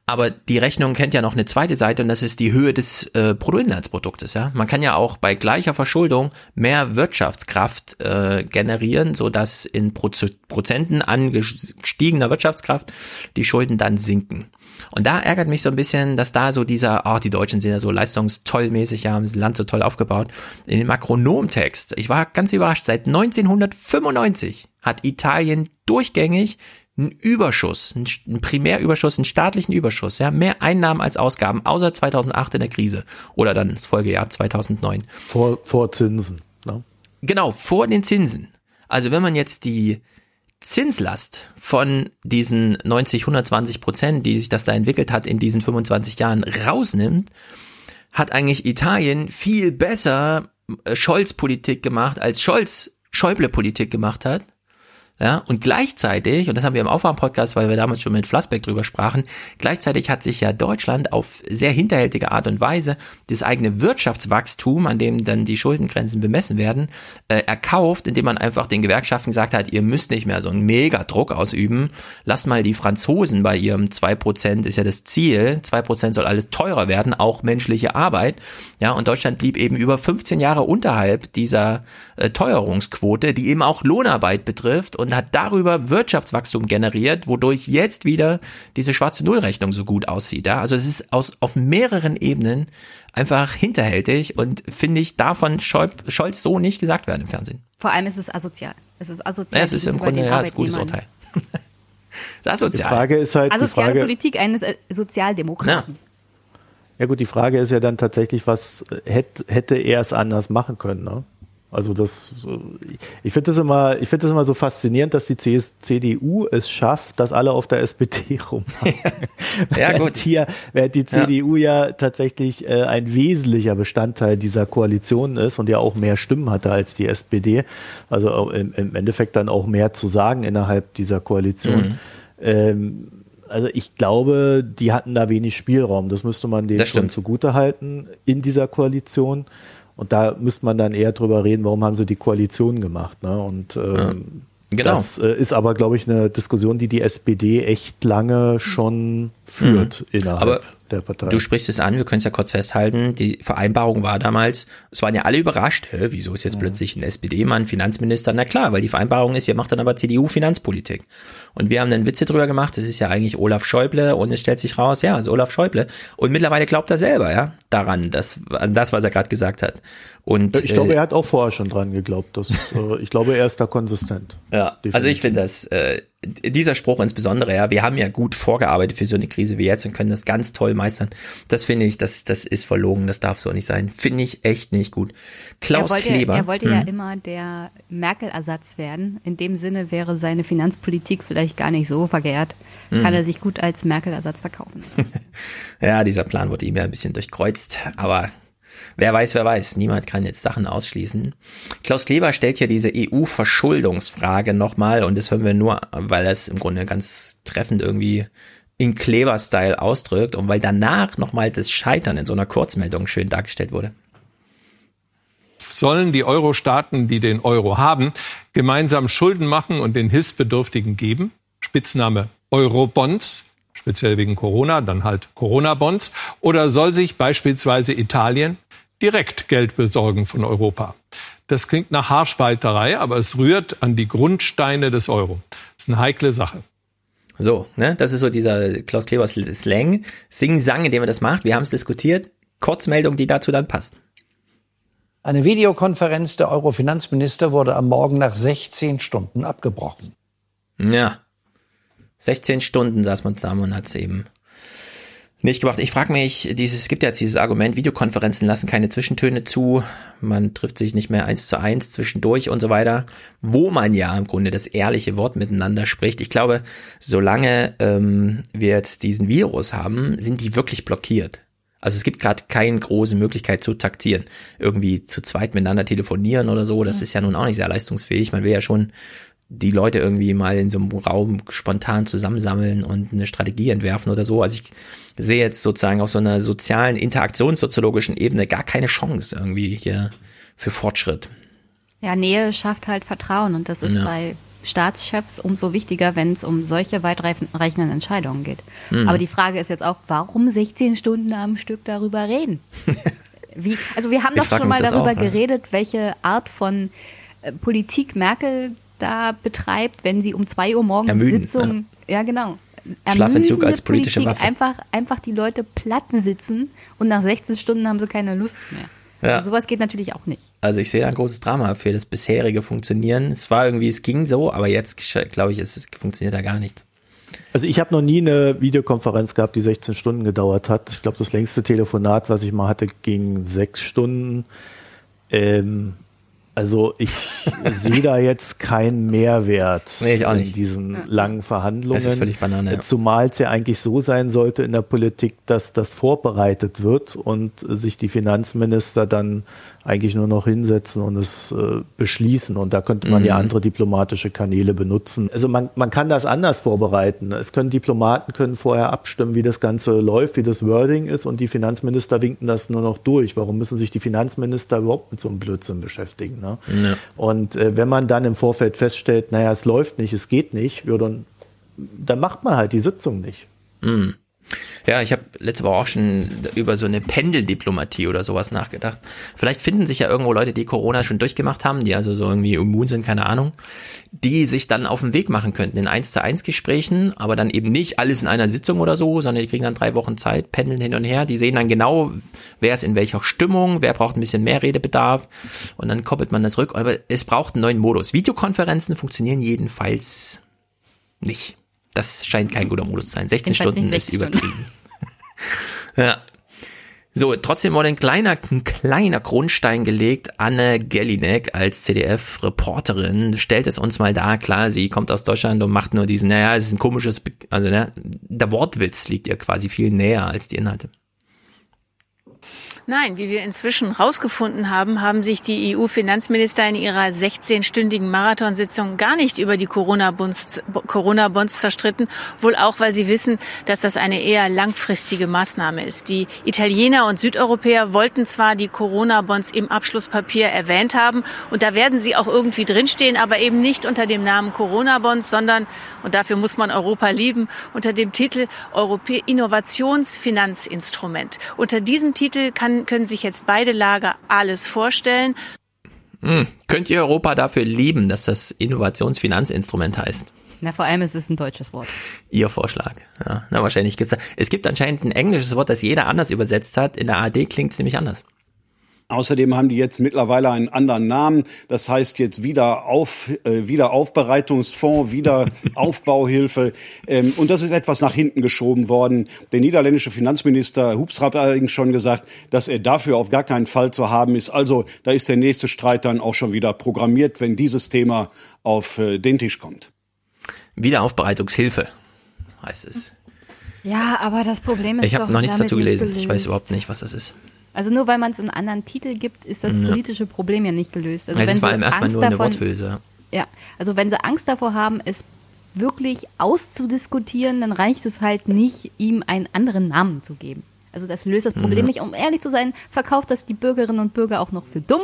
Aber die Rechnung kennt ja noch eine zweite Seite und das ist die Höhe des äh, Bruttoinlandsproduktes. Ja, man kann ja auch bei gleicher Verschuldung mehr Wirtschaftskraft äh, generieren, so dass in Prozenten angestiegener Wirtschaftskraft die Schulden dann sinken. Und da ärgert mich so ein bisschen, dass da so dieser, oh, die Deutschen sind ja so leistungstollmäßig, ja, haben das Land so toll aufgebaut. In dem Akronomtext, ich war ganz überrascht, seit 1995 hat Italien durchgängig einen Überschuss, einen Primärüberschuss, einen staatlichen Überschuss, ja, mehr Einnahmen als Ausgaben, außer 2008 in der Krise oder dann das Folgejahr 2009. Vor, vor Zinsen, ne? Genau, vor den Zinsen. Also wenn man jetzt die Zinslast von diesen 90, 120 Prozent, die sich das da entwickelt hat in diesen 25 Jahren rausnimmt, hat eigentlich Italien viel besser äh, Scholz-Politik gemacht, als Scholz Schäuble-Politik gemacht hat. Ja, und gleichzeitig, und das haben wir im Aufwärm-Podcast, weil wir damals schon mit Flassbeck drüber sprachen, gleichzeitig hat sich ja Deutschland auf sehr hinterhältige Art und Weise das eigene Wirtschaftswachstum, an dem dann die Schuldengrenzen bemessen werden, äh, erkauft, indem man einfach den Gewerkschaften gesagt hat, ihr müsst nicht mehr so einen Megadruck ausüben, lasst mal die Franzosen bei ihrem zwei Prozent ist ja das Ziel, zwei Prozent soll alles teurer werden, auch menschliche Arbeit, ja, und Deutschland blieb eben über 15 Jahre unterhalb dieser äh, Teuerungsquote, die eben auch Lohnarbeit betrifft und und hat darüber Wirtschaftswachstum generiert, wodurch jetzt wieder diese schwarze Nullrechnung so gut aussieht. Ja? Also es ist aus, auf mehreren Ebenen einfach hinterhältig und finde ich, davon Scholz so nicht gesagt werden im Fernsehen. Vor allem ist es asozial. Es ist asozial. Ja, es ist im Grunde ja, ein gutes Urteil. das ist asozial. Die Frage ist halt Asoziale die Frage, Politik eines äh, Sozialdemokraten. Ja. Ja gut, die Frage ist ja dann tatsächlich, was hätte, hätte er es anders machen können? Ne? Also das, ich finde das immer, ich finde das immer so faszinierend, dass die CDU es schafft, dass alle auf der SPD rummachen. ja, gut. Hier, während die CDU ja, ja tatsächlich äh, ein wesentlicher Bestandteil dieser Koalition ist und ja auch mehr Stimmen hatte als die SPD. Also im, im Endeffekt dann auch mehr zu sagen innerhalb dieser Koalition. Mhm. Ähm, also ich glaube, die hatten da wenig Spielraum. Das müsste man denen schon zugute halten in dieser Koalition. Und da müsste man dann eher drüber reden, warum haben sie die Koalition gemacht. Ne? Und ähm, ja. Genau. Das äh, ist aber, glaube ich, eine Diskussion, die die SPD echt lange schon führt mhm. innerhalb aber der Partei. Du sprichst es an, wir können es ja kurz festhalten. Die Vereinbarung war damals, es waren ja alle überrascht, hä, wieso ist jetzt mhm. plötzlich ein SPD-Mann Finanzminister? Na klar, weil die Vereinbarung ist, ihr macht dann aber CDU-Finanzpolitik. Und wir haben dann Witze drüber gemacht, das ist ja eigentlich Olaf Schäuble und es stellt sich raus, ja, also Olaf Schäuble. Und mittlerweile glaubt er selber, ja, daran, dass, an das, was er gerade gesagt hat. Und, ich glaube, äh, er hat auch vorher schon dran geglaubt. Dass, äh, ich glaube, er ist da konsistent. Ja, definitiv. also ich finde das, äh, dieser Spruch insbesondere, ja, wir haben ja gut vorgearbeitet für so eine Krise wie jetzt und können das ganz toll meistern. Das finde ich, das, das ist verlogen, das darf so nicht sein. Finde ich echt nicht gut. Klaus er wollte, Kleber. Er wollte hm. ja immer der Merkel-Ersatz werden. In dem Sinne wäre seine Finanzpolitik vielleicht gar nicht so verkehrt. Hm. Kann er sich gut als Merkel-Ersatz verkaufen. ja, dieser Plan wurde ihm ja ein bisschen durchkreuzt, aber Wer weiß, wer weiß. Niemand kann jetzt Sachen ausschließen. Klaus Kleber stellt hier diese EU-Verschuldungsfrage nochmal und das hören wir nur, weil er es im Grunde ganz treffend irgendwie in Kleber-Style ausdrückt und weil danach nochmal das Scheitern in so einer Kurzmeldung schön dargestellt wurde. Sollen die Euro-Staaten, die den Euro haben, gemeinsam Schulden machen und den Hilfsbedürftigen geben? Spitzname Eurobonds speziell wegen Corona, dann halt Corona-Bonds? Oder soll sich beispielsweise Italien direkt Geld besorgen von Europa. Das klingt nach Haarspalterei, aber es rührt an die Grundsteine des Euro. Das ist eine heikle Sache. So, ne, das ist so dieser Klaus Kleber Slang, Sing-Sang, in dem er das macht. Wir haben es diskutiert. Kurzmeldung, die dazu dann passt. Eine Videokonferenz der Euro-Finanzminister wurde am Morgen nach 16 Stunden abgebrochen. Ja. 16 Stunden saß man zusammen und hat es eben nicht gemacht. Ich frage mich, dieses, es gibt ja jetzt dieses Argument, Videokonferenzen lassen keine Zwischentöne zu, man trifft sich nicht mehr eins zu eins zwischendurch und so weiter, wo man ja im Grunde das ehrliche Wort miteinander spricht. Ich glaube, solange ähm, wir jetzt diesen Virus haben, sind die wirklich blockiert. Also es gibt gerade keine große Möglichkeit zu taktieren, irgendwie zu zweit miteinander telefonieren oder so. Das ist ja nun auch nicht sehr leistungsfähig. Man will ja schon die Leute irgendwie mal in so einem Raum spontan zusammensammeln und eine Strategie entwerfen oder so. Also ich sehe jetzt sozusagen auf so einer sozialen, interaktionssoziologischen Ebene gar keine Chance irgendwie hier für Fortschritt. Ja, Nähe schafft halt Vertrauen und das ist ja. bei Staatschefs umso wichtiger, wenn es um solche weitreichenden Entscheidungen geht. Mhm. Aber die Frage ist jetzt auch, warum 16 Stunden am Stück darüber reden? Wie, also wir haben doch schon mal darüber auch, geredet, welche Art von äh, Politik Merkel da betreibt, wenn sie um zwei Uhr morgens Ermüden, Sitzung, ja, ja genau, Schlafentzug als politische Politik, Waffe. Einfach, einfach die Leute platt sitzen und nach 16 Stunden haben sie keine Lust mehr. Ja. Also sowas geht natürlich auch nicht. Also ich sehe da ein großes Drama für das bisherige Funktionieren. Es war irgendwie, es ging so, aber jetzt glaube ich, es, es funktioniert da gar nichts. Also ich habe noch nie eine Videokonferenz gehabt, die 16 Stunden gedauert hat. Ich glaube, das längste Telefonat, was ich mal hatte, ging sechs Stunden. Ähm, also ich sehe da jetzt keinen Mehrwert nee, ich auch in diesen ja. langen Verhandlungen. Das ist völlig Banane, ja. Zumal es ja eigentlich so sein sollte in der Politik, dass das vorbereitet wird und sich die Finanzminister dann eigentlich nur noch hinsetzen und es äh, beschließen. Und da könnte man mhm. ja andere diplomatische Kanäle benutzen. Also man, man kann das anders vorbereiten. Es können Diplomaten können vorher abstimmen, wie das Ganze läuft, wie das Wording ist und die Finanzminister winken das nur noch durch. Warum müssen sich die Finanzminister überhaupt mit so einem Blödsinn beschäftigen? Ne? Ja. Und äh, wenn man dann im Vorfeld feststellt, naja, es läuft nicht, es geht nicht, ja, dann, dann macht man halt die Sitzung nicht. Mhm. Ja, ich habe letzte Woche auch schon über so eine Pendeldiplomatie oder sowas nachgedacht. Vielleicht finden sich ja irgendwo Leute, die Corona schon durchgemacht haben, die also so irgendwie immun sind, keine Ahnung, die sich dann auf den Weg machen könnten in eins zu eins Gesprächen, aber dann eben nicht alles in einer Sitzung oder so, sondern die kriegen dann drei Wochen Zeit, pendeln hin und her, die sehen dann genau, wer ist in welcher Stimmung, wer braucht ein bisschen mehr Redebedarf und dann koppelt man das rück. Aber es braucht einen neuen Modus. Videokonferenzen funktionieren jedenfalls nicht. Das scheint kein guter Modus zu sein. 16 Stunden ist übertrieben. ja. So, trotzdem wurde ein kleiner, ein kleiner Grundstein gelegt. Anne Gellinek als CDF-Reporterin stellt es uns mal dar. Klar, sie kommt aus Deutschland und macht nur diesen, naja, es ist ein komisches, also ne, der Wortwitz liegt ihr quasi viel näher als die Inhalte. Nein, wie wir inzwischen herausgefunden haben, haben sich die EU-Finanzminister in ihrer 16-stündigen Marathonsitzung gar nicht über die Corona-Bonds Corona zerstritten, wohl auch, weil sie wissen, dass das eine eher langfristige Maßnahme ist. Die Italiener und Südeuropäer wollten zwar die Corona-Bonds im Abschlusspapier erwähnt haben und da werden sie auch irgendwie drinstehen, aber eben nicht unter dem Namen Corona-Bonds, sondern, und dafür muss man Europa lieben, unter dem Titel Europä Innovationsfinanzinstrument. Unter diesem Titel kann können sich jetzt beide Lager alles vorstellen. Hm. Könnt ihr Europa dafür lieben, dass das Innovationsfinanzinstrument heißt? Na, vor allem ist es ein deutsches Wort. Ihr Vorschlag. Ja, na, wahrscheinlich gibt's da. Es gibt anscheinend ein englisches Wort, das jeder anders übersetzt hat. In der AD klingt es nämlich anders. Außerdem haben die jetzt mittlerweile einen anderen Namen. Das heißt jetzt wieder auf, äh, Wiederaufbereitungsfonds, Wiederaufbauhilfe. ähm, und das ist etwas nach hinten geschoben worden. Der niederländische Finanzminister Hubs hat allerdings schon gesagt, dass er dafür auf gar keinen Fall zu haben ist. Also da ist der nächste Streit dann auch schon wieder programmiert, wenn dieses Thema auf äh, den Tisch kommt. Wiederaufbereitungshilfe heißt es. Ja, aber das Problem ist Ich habe noch nichts dazu gelesen. Ich weiß überhaupt nicht, was das ist. Also nur weil man es einen anderen Titel gibt, ist das politische Problem ja nicht gelöst. Also es wenn ist vor sie allem erstmal Angst nur eine davon- Worthülse. Ja, also wenn sie Angst davor haben, es wirklich auszudiskutieren, dann reicht es halt nicht, ihm einen anderen Namen zu geben. Also das löst das Problem Ja. nicht. Um ehrlich zu sein, verkauft das die Bürgerinnen und Bürger auch noch für dumm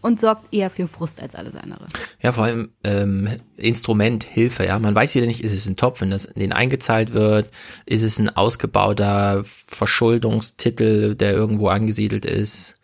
und sorgt eher für Frust als alles andere. Ja, vor allem ähm, Instrument, Hilfe, ja. Man weiß wieder nicht, ist es ein Topf, wenn das in den eingezahlt wird, ist es ein ausgebauter Verschuldungstitel, der irgendwo angesiedelt ist.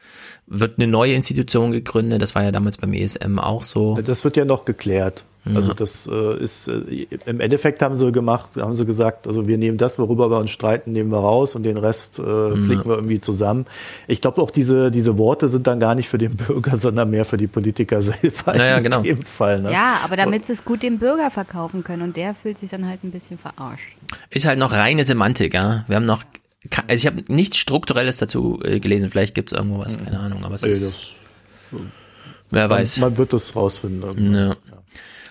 Wird eine neue Institution gegründet, das war ja damals beim ESM auch so. Das wird ja noch geklärt. Ja. Also das äh, ist äh, im Endeffekt haben sie gemacht, haben sie gesagt, also wir nehmen das, worüber wir uns streiten, nehmen wir raus und den Rest äh, flicken wir irgendwie zusammen. Ich glaube auch diese diese Worte sind dann gar nicht für den Bürger, sondern mehr für die Politiker selber Naja, in genau. dem Fall. Ne? Ja, aber damit sie es gut dem Bürger verkaufen können und der fühlt sich dann halt ein bisschen verarscht. Ist halt noch reine Semantik, ja. Wir haben noch, also ich habe nichts Strukturelles dazu äh, gelesen, vielleicht gibt's irgendwo was, keine Ahnung, aber es Nee, ist, wer weiß. Man, man wird das rausfinden. irgendwann. Ja.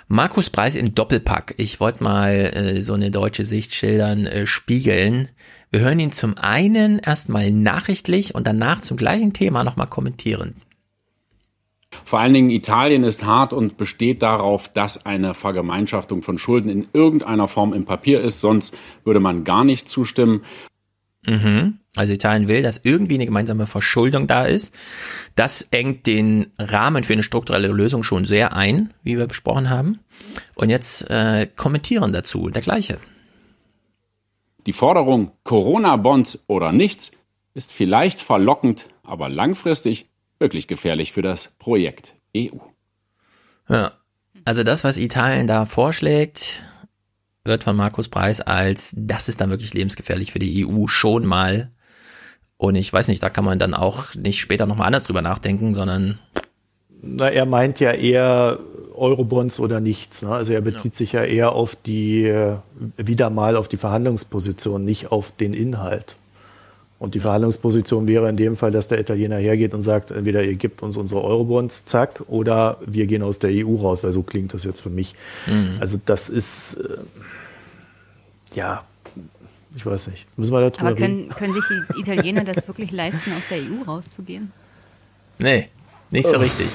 Markus Preis im Doppelpack. Ich wollte mal äh, so eine deutsche Sicht schildern, äh, spiegeln. Wir hören ihn zum einen erstmal nachrichtlich und danach zum gleichen Thema nochmal kommentieren. Vor allen Dingen Italien ist hart und besteht darauf, dass eine Vergemeinschaftung von Schulden in irgendeiner Form im Papier ist, sonst würde man gar nicht zustimmen. Mhm. Also Italien will, dass irgendwie eine gemeinsame Verschuldung da ist. Das engt den Rahmen für eine strukturelle Lösung schon sehr ein, wie wir besprochen haben. Und jetzt äh, kommentieren dazu der gleiche. Die Forderung Corona-Bonds oder nichts ist vielleicht verlockend, aber langfristig wirklich gefährlich für das Projekt EU. Ja. Also das, was Italien da vorschlägt, wird von Markus Preis als, das ist dann wirklich lebensgefährlich für die EU schon mal. Und ich weiß nicht, da kann man dann auch nicht später nochmal anders drüber nachdenken, sondern Na, er meint ja eher Eurobonds oder nichts. Ne? Also er bezieht sich ja eher auf die, äh, wieder mal auf die Verhandlungsposition, nicht auf den Inhalt. Und die Verhandlungsposition wäre in dem Fall, dass der Italiener hergeht und sagt, entweder ihr gebt uns unsere Eurobonds, zack, oder wir gehen aus der EU raus, weil so klingt das jetzt für mich. Mhm. Also das ist, äh, ja, ich weiß nicht. Müssen wir darüber Aber reden? können, können sich die Italiener das wirklich leisten, aus der EU rauszugehen? nee, nicht so Oh. richtig.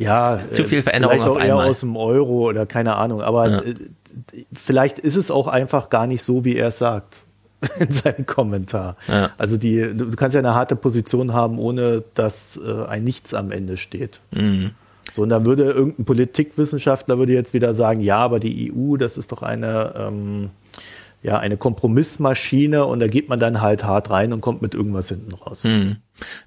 ja, zu äh, viel Veränderung vielleicht auf auch eher einmal. aus dem Euro oder keine Ahnung. Aber Ja. äh, vielleicht ist es auch einfach gar nicht so, wie er es sagt in seinem Kommentar. Ja. Also die, du kannst ja eine harte Position haben, ohne dass äh, ein Nichts am Ende steht. Mhm. So, und da würde irgendein Politikwissenschaftler würde jetzt wieder sagen, ja, aber die EU, das ist doch eine, ähm, ja eine Kompromissmaschine und da geht man dann halt hart rein und kommt mit irgendwas hinten raus. Hm.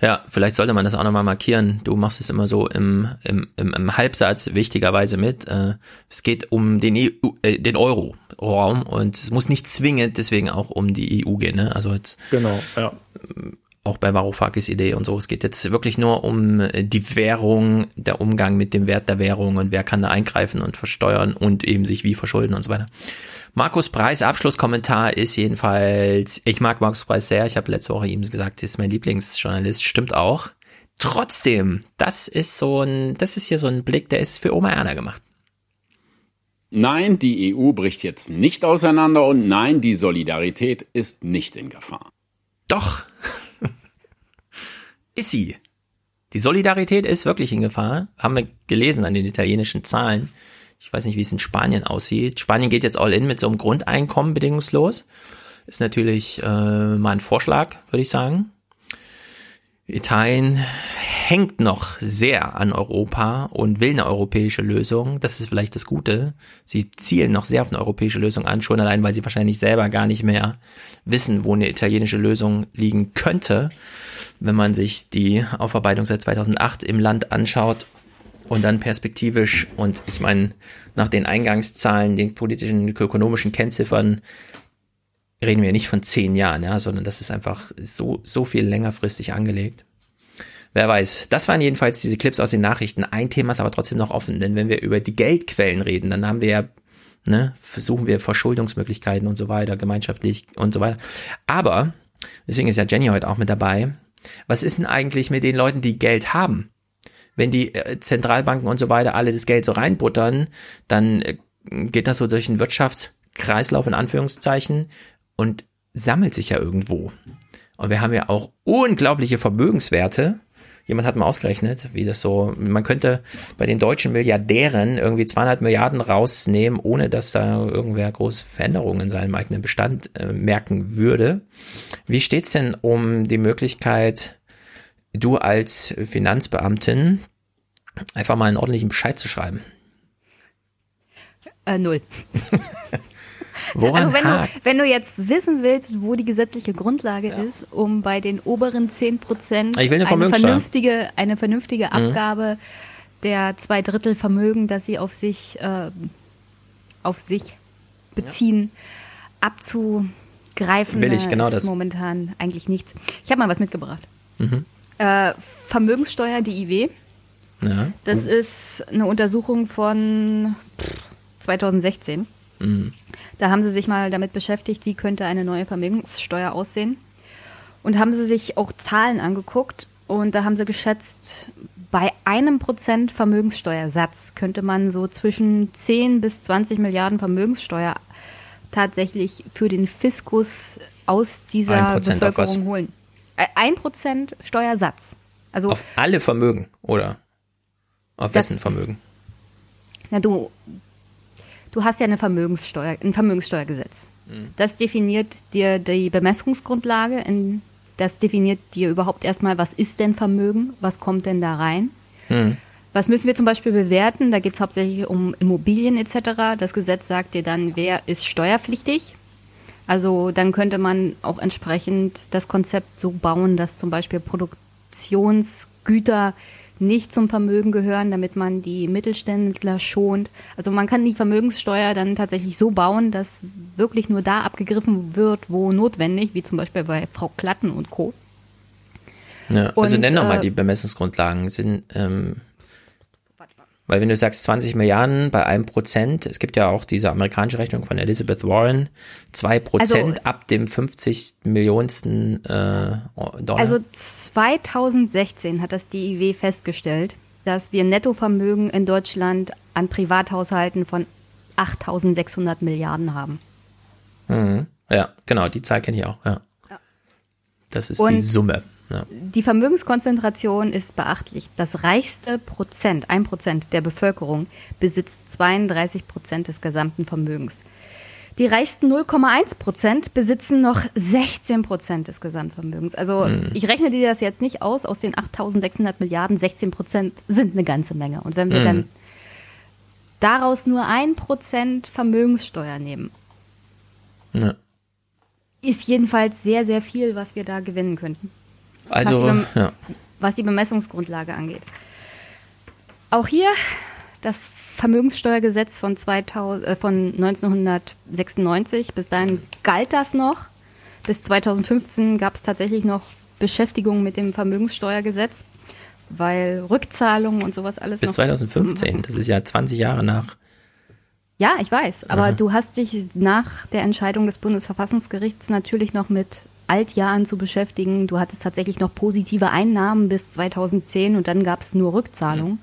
Ja, vielleicht sollte man das auch nochmal markieren. Du machst es immer so im, im, im, im Halbsatz wichtigerweise mit. Äh, es geht um den, EU, äh, den Euro-Raum und es muss nicht zwingend deswegen auch um die EU gehen. Ne? Also jetzt genau, ja. auch bei Varoufakis Idee und so. Es geht jetzt wirklich nur um äh, die Währung, der Umgang mit dem Wert der Währung und wer kann da eingreifen und versteuern und eben sich wie verschulden und so weiter. Markus Preis Abschlusskommentar ist jedenfalls, ich mag Markus Preis sehr, ich habe letzte Woche ihm gesagt, ist mein Lieblingsjournalist, stimmt auch. Trotzdem, das ist so ein, das ist hier so ein Blick, der ist für Oma Erna gemacht. Nein, die EU bricht jetzt nicht auseinander und nein, die Solidarität ist nicht in Gefahr. Doch. ist sie. Die Solidarität ist wirklich in Gefahr. Haben wir gelesen an den italienischen Zahlen. Ich weiß nicht, wie es in Spanien aussieht. Spanien geht jetzt all in mit so einem Grundeinkommen bedingungslos. Ist natürlich äh, mal ein Vorschlag, würde ich sagen. Italien hängt noch sehr an Europa und will eine europäische Lösung. Das ist vielleicht das Gute. Sie zielen noch sehr auf eine europäische Lösung an, schon allein, weil sie wahrscheinlich selber gar nicht mehr wissen, wo eine italienische Lösung liegen könnte. Wenn man sich die Aufarbeitung seit 2008 im Land anschaut und dann perspektivisch und ich meine, nach den Eingangszahlen, den politischen, ökonomischen Kennziffern, reden wir nicht von zehn Jahren, ja, sondern das ist einfach so, so viel längerfristig angelegt. Wer weiß. Das waren jedenfalls diese Clips aus den Nachrichten. Ein Thema ist aber trotzdem noch offen, denn wenn wir über die Geldquellen reden, dann haben wir ja, ne, versuchen wir Verschuldungsmöglichkeiten und so weiter, gemeinschaftlich und so weiter. Aber, deswegen ist ja Jenny heute auch mit dabei. Was ist denn eigentlich mit den Leuten, die Geld haben? Wenn die äh, Zentralbanken und so weiter alle das Geld so reinbuttern, dann äh, geht das so durch einen Wirtschaftskreislauf in Anführungszeichen und sammelt sich ja irgendwo. Und wir haben ja auch unglaubliche Vermögenswerte. Jemand hat mal ausgerechnet, wie das so, man könnte bei den deutschen Milliardären irgendwie 200 Milliarden rausnehmen, ohne dass da irgendwer große Veränderungen in seinem eigenen Bestand äh, merken würde. Wie steht's denn um die Möglichkeit, du als Finanzbeamtin einfach mal einen ordentlichen Bescheid zu schreiben? Äh, null. Woran also wenn du, wenn du jetzt wissen willst, wo die gesetzliche Grundlage ist, um bei den oberen 10 Prozent eine eine vernünftige, eine vernünftige Mhm. Abgabe der zwei Drittel Vermögen, das sie auf sich, äh, auf sich beziehen, abzugreifen, Will ich, genau ist das. momentan eigentlich nichts. Ich habe mal was mitgebracht. Mhm. Äh, Vermögenssteuer, die IW. Ja. Das ist eine Untersuchung von 2016. Mhm. Da haben sie sich mal damit beschäftigt, wie könnte eine neue Vermögenssteuer aussehen. Und haben sie sich auch Zahlen angeguckt. Und da haben sie geschätzt, bei einem Prozent Vermögenssteuersatz könnte man so zwischen 10 bis 20 Milliarden Vermögenssteuer tatsächlich für den Fiskus aus dieser 1% auf was? Bevölkerung holen. Äh, Ein Prozent Steuersatz. Also Auf alle Vermögen, oder? Auf Das- wessen Vermögen? Na, du, du hast ja eine Vermögenssteuer, ein Vermögenssteuergesetz. Mhm. Das definiert dir die Bemessungsgrundlage, in, das definiert dir überhaupt erstmal, was ist denn Vermögen, was kommt denn da rein. Hm. Was müssen wir zum Beispiel bewerten? Da geht es hauptsächlich um Immobilien etc. Das Gesetz sagt dir dann, wer ist steuerpflichtig. Also dann könnte man auch entsprechend das Konzept so bauen, dass zum Beispiel Produktionsgüter nicht zum Vermögen gehören, damit man die Mittelständler schont. Also man kann die Vermögenssteuer dann tatsächlich so bauen, dass wirklich nur da abgegriffen wird, wo notwendig, wie zum Beispiel bei Frau Klatten und Co. Ja, also Und, nenn doch mal äh, die Bemessungsgrundlagen. Sind, ähm, weil wenn du sagst 20 Milliarden bei einem Prozent, es gibt ja auch diese amerikanische Rechnung von Elizabeth Warren, zwei Prozent Also- ab dem 50 Millionsten äh, Dollar. Also 2016 hat das DIW festgestellt, dass wir Nettovermögen in Deutschland an Privathaushalten von 8.600 Milliarden haben. mhm. Ja, genau, die Zahl kenne ich auch. Ja. Das ist die Und- Summe. Ja. Die Vermögenskonzentration ist beachtlich. Das reichste Prozent, ein Prozent der Bevölkerung besitzt 32 Prozent des gesamten Vermögens. Die reichsten 0,1 Prozent besitzen noch 16 Prozent des Gesamtvermögens. Also Mhm. ich rechne dir das jetzt nicht aus, aus den 8.600 Milliarden, 16 Prozent sind eine ganze Menge. Und wenn wir Mhm. dann daraus nur ein Prozent Vermögenssteuer nehmen, Ja. ist jedenfalls sehr, sehr viel, was wir da gewinnen könnten. Also, was die, ja. was die Bemessungsgrundlage angeht. Auch hier das Vermögenssteuergesetz von, 2000, äh, von 1996. Bis dahin galt das noch. Bis 2015 gab es tatsächlich noch Beschäftigung mit dem Vermögenssteuergesetz, weil Rückzahlungen und sowas alles Bis noch 2015, das ist ja 20 Jahre nach. Ja, ich weiß. Aber Aha. du hast dich nach der Entscheidung des Bundesverfassungsgerichts natürlich noch mit Altjahren zu beschäftigen. Du hattest tatsächlich noch positive Einnahmen bis 2010 und dann gab es nur Rückzahlungen.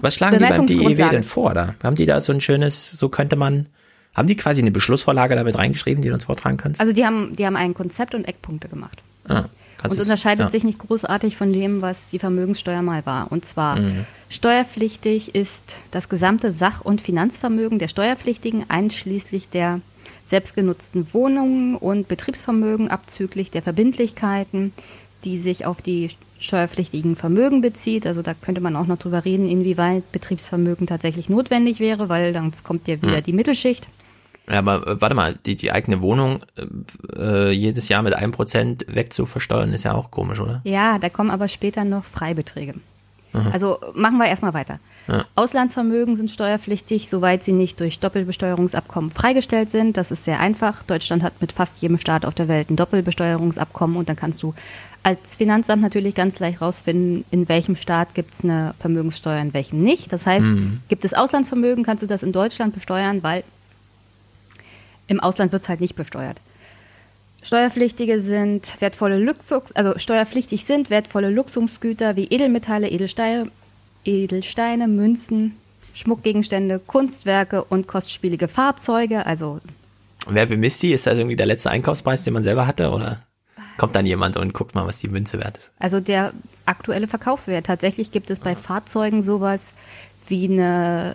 Was schlagen die beim DEW denn vor? Da? Haben die da so ein schönes, so könnte man, haben die quasi eine Beschlussvorlage damit reingeschrieben, die du uns vortragen kannst? Also die haben, die haben ein Konzept und Eckpunkte gemacht. Ah, und unterscheidet ja. sich nicht großartig von dem, was die Vermögenssteuer mal war. Und zwar Mhm. steuerpflichtig ist das gesamte Sach- und Finanzvermögen der Steuerpflichtigen einschließlich der selbstgenutzten Wohnungen und Betriebsvermögen abzüglich der Verbindlichkeiten, die sich auf die steuerpflichtigen Vermögen bezieht. Also da könnte man auch noch drüber reden, inwieweit Betriebsvermögen tatsächlich notwendig wäre, weil dann kommt ja wieder Mhm. die Mittelschicht. Ja, aber äh, warte mal, die, die eigene Wohnung äh, jedes Jahr mit einem Prozent wegzuversteuern, ist ja auch komisch, oder? Ja, da kommen aber später noch Freibeträge. Aha. Also machen wir erstmal weiter. Ja. Auslandsvermögen sind steuerpflichtig, soweit sie nicht durch Doppelbesteuerungsabkommen freigestellt sind. Das ist sehr einfach. Deutschland hat mit fast jedem Staat auf der Welt ein Doppelbesteuerungsabkommen und dann kannst du als Finanzamt natürlich ganz leicht rausfinden, in welchem Staat gibt es eine Vermögenssteuer, in welchem nicht. Das heißt, Mhm. gibt es Auslandsvermögen, kannst du das in Deutschland besteuern, weil im Ausland wird es halt nicht besteuert. Steuerpflichtige sind wertvolle Luxus, also steuerpflichtig sind wertvolle Luxusgüter wie Edelmetalle, Edelsteine, Edelsteine, Münzen, Schmuckgegenstände, Kunstwerke und kostspielige Fahrzeuge. Also Wer bemisst die? Ist das irgendwie der letzte Einkaufspreis, den man selber hatte? Oder kommt dann jemand und guckt mal, was die Münze wert ist? Also der aktuelle Verkaufswert. Tatsächlich gibt es bei Fahrzeugen sowas wie eine,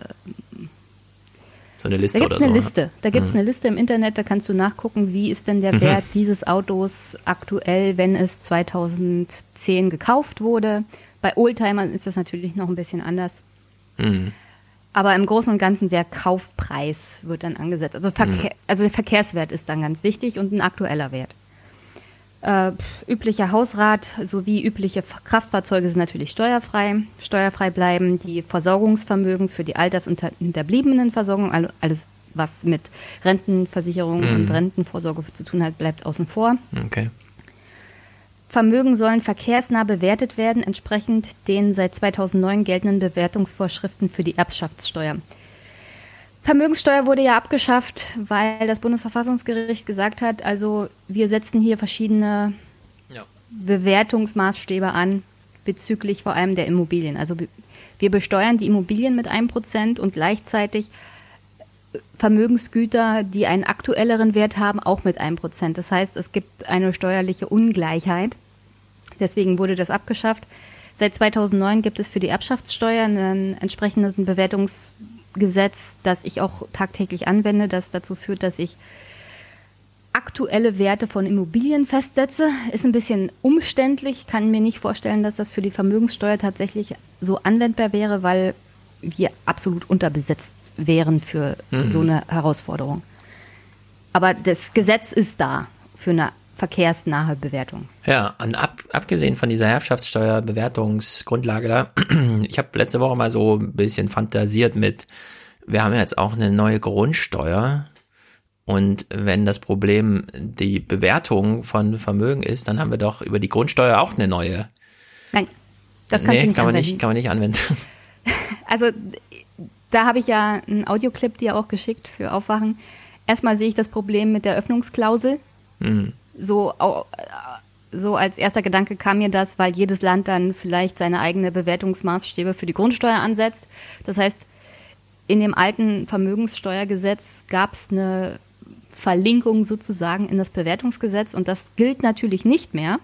So eine Liste da gibt oder es eine so. Liste. Da gibt es Mhm. eine Liste im Internet, da kannst du nachgucken, wie ist denn der Mhm. Wert dieses Autos aktuell, wenn es 2010 gekauft wurde. Bei Oldtimern ist das natürlich noch ein bisschen anders. Mhm. Aber im Großen und Ganzen der Kaufpreis wird dann angesetzt. Also, Verkehr, Mhm. also der Verkehrswert ist dann ganz wichtig und ein aktueller Wert. Äh, üblicher Hausrat sowie übliche Kraftfahrzeuge sind natürlich steuerfrei. Steuerfrei bleiben die Versorgungsvermögen für die alters- und hinterbliebenen Versorgung. Also alles, was mit Rentenversicherung Mhm. und Rentenvorsorge zu tun hat, bleibt außen vor. Okay. Vermögen sollen verkehrsnah bewertet werden, entsprechend den seit 2009 geltenden Bewertungsvorschriften für die Erbschaftssteuer. Vermögenssteuer wurde ja abgeschafft, weil das Bundesverfassungsgericht gesagt hat, also wir setzen hier verschiedene Ja. Bewertungsmaßstäbe an bezüglich vor allem der Immobilien. Also wir besteuern die Immobilien mit einem Prozent und gleichzeitig Vermögensgüter, die einen aktuelleren Wert haben, auch mit einem Prozent. Das heißt, es gibt eine steuerliche Ungleichheit. Deswegen wurde das abgeschafft. Seit 2009 gibt es für die Erbschaftssteuer ein entsprechendes Bewertungsgesetz, das ich auch tagtäglich anwende, das dazu führt, dass ich aktuelle Werte von Immobilien festsetze. Ist ein bisschen umständlich, kann mir nicht vorstellen, dass das für die Vermögenssteuer tatsächlich so anwendbar wäre, weil wir absolut unterbesetzt wären für Mhm. so eine Herausforderung. Aber das Gesetz ist da für eine verkehrsnahe Bewertung. Ja, und ab, abgesehen von dieser Erbschaftssteuerbewertungsgrundlage da, ich habe letzte Woche mal so ein bisschen fantasiert mit, wir haben jetzt auch eine neue Grundsteuer und wenn das Problem die Bewertung von Vermögen ist, dann haben wir doch über die Grundsteuer auch eine neue. Nein, das kannst nee, nicht kann man anwenden. nicht, kann man nicht anwenden. Also da habe ich ja einen Audioclip dir auch geschickt für Aufwachen. Erstmal sehe ich das Problem mit der Öffnungsklausel. Hm. So, au- so als erster Gedanke kam mir das, weil jedes Land dann vielleicht seine eigene Bewertungsmaßstäbe für die Grundsteuer ansetzt. Das heißt, in dem alten Vermögenssteuergesetz gab es eine Verlinkung sozusagen in das Bewertungsgesetz und das gilt natürlich nicht mehr,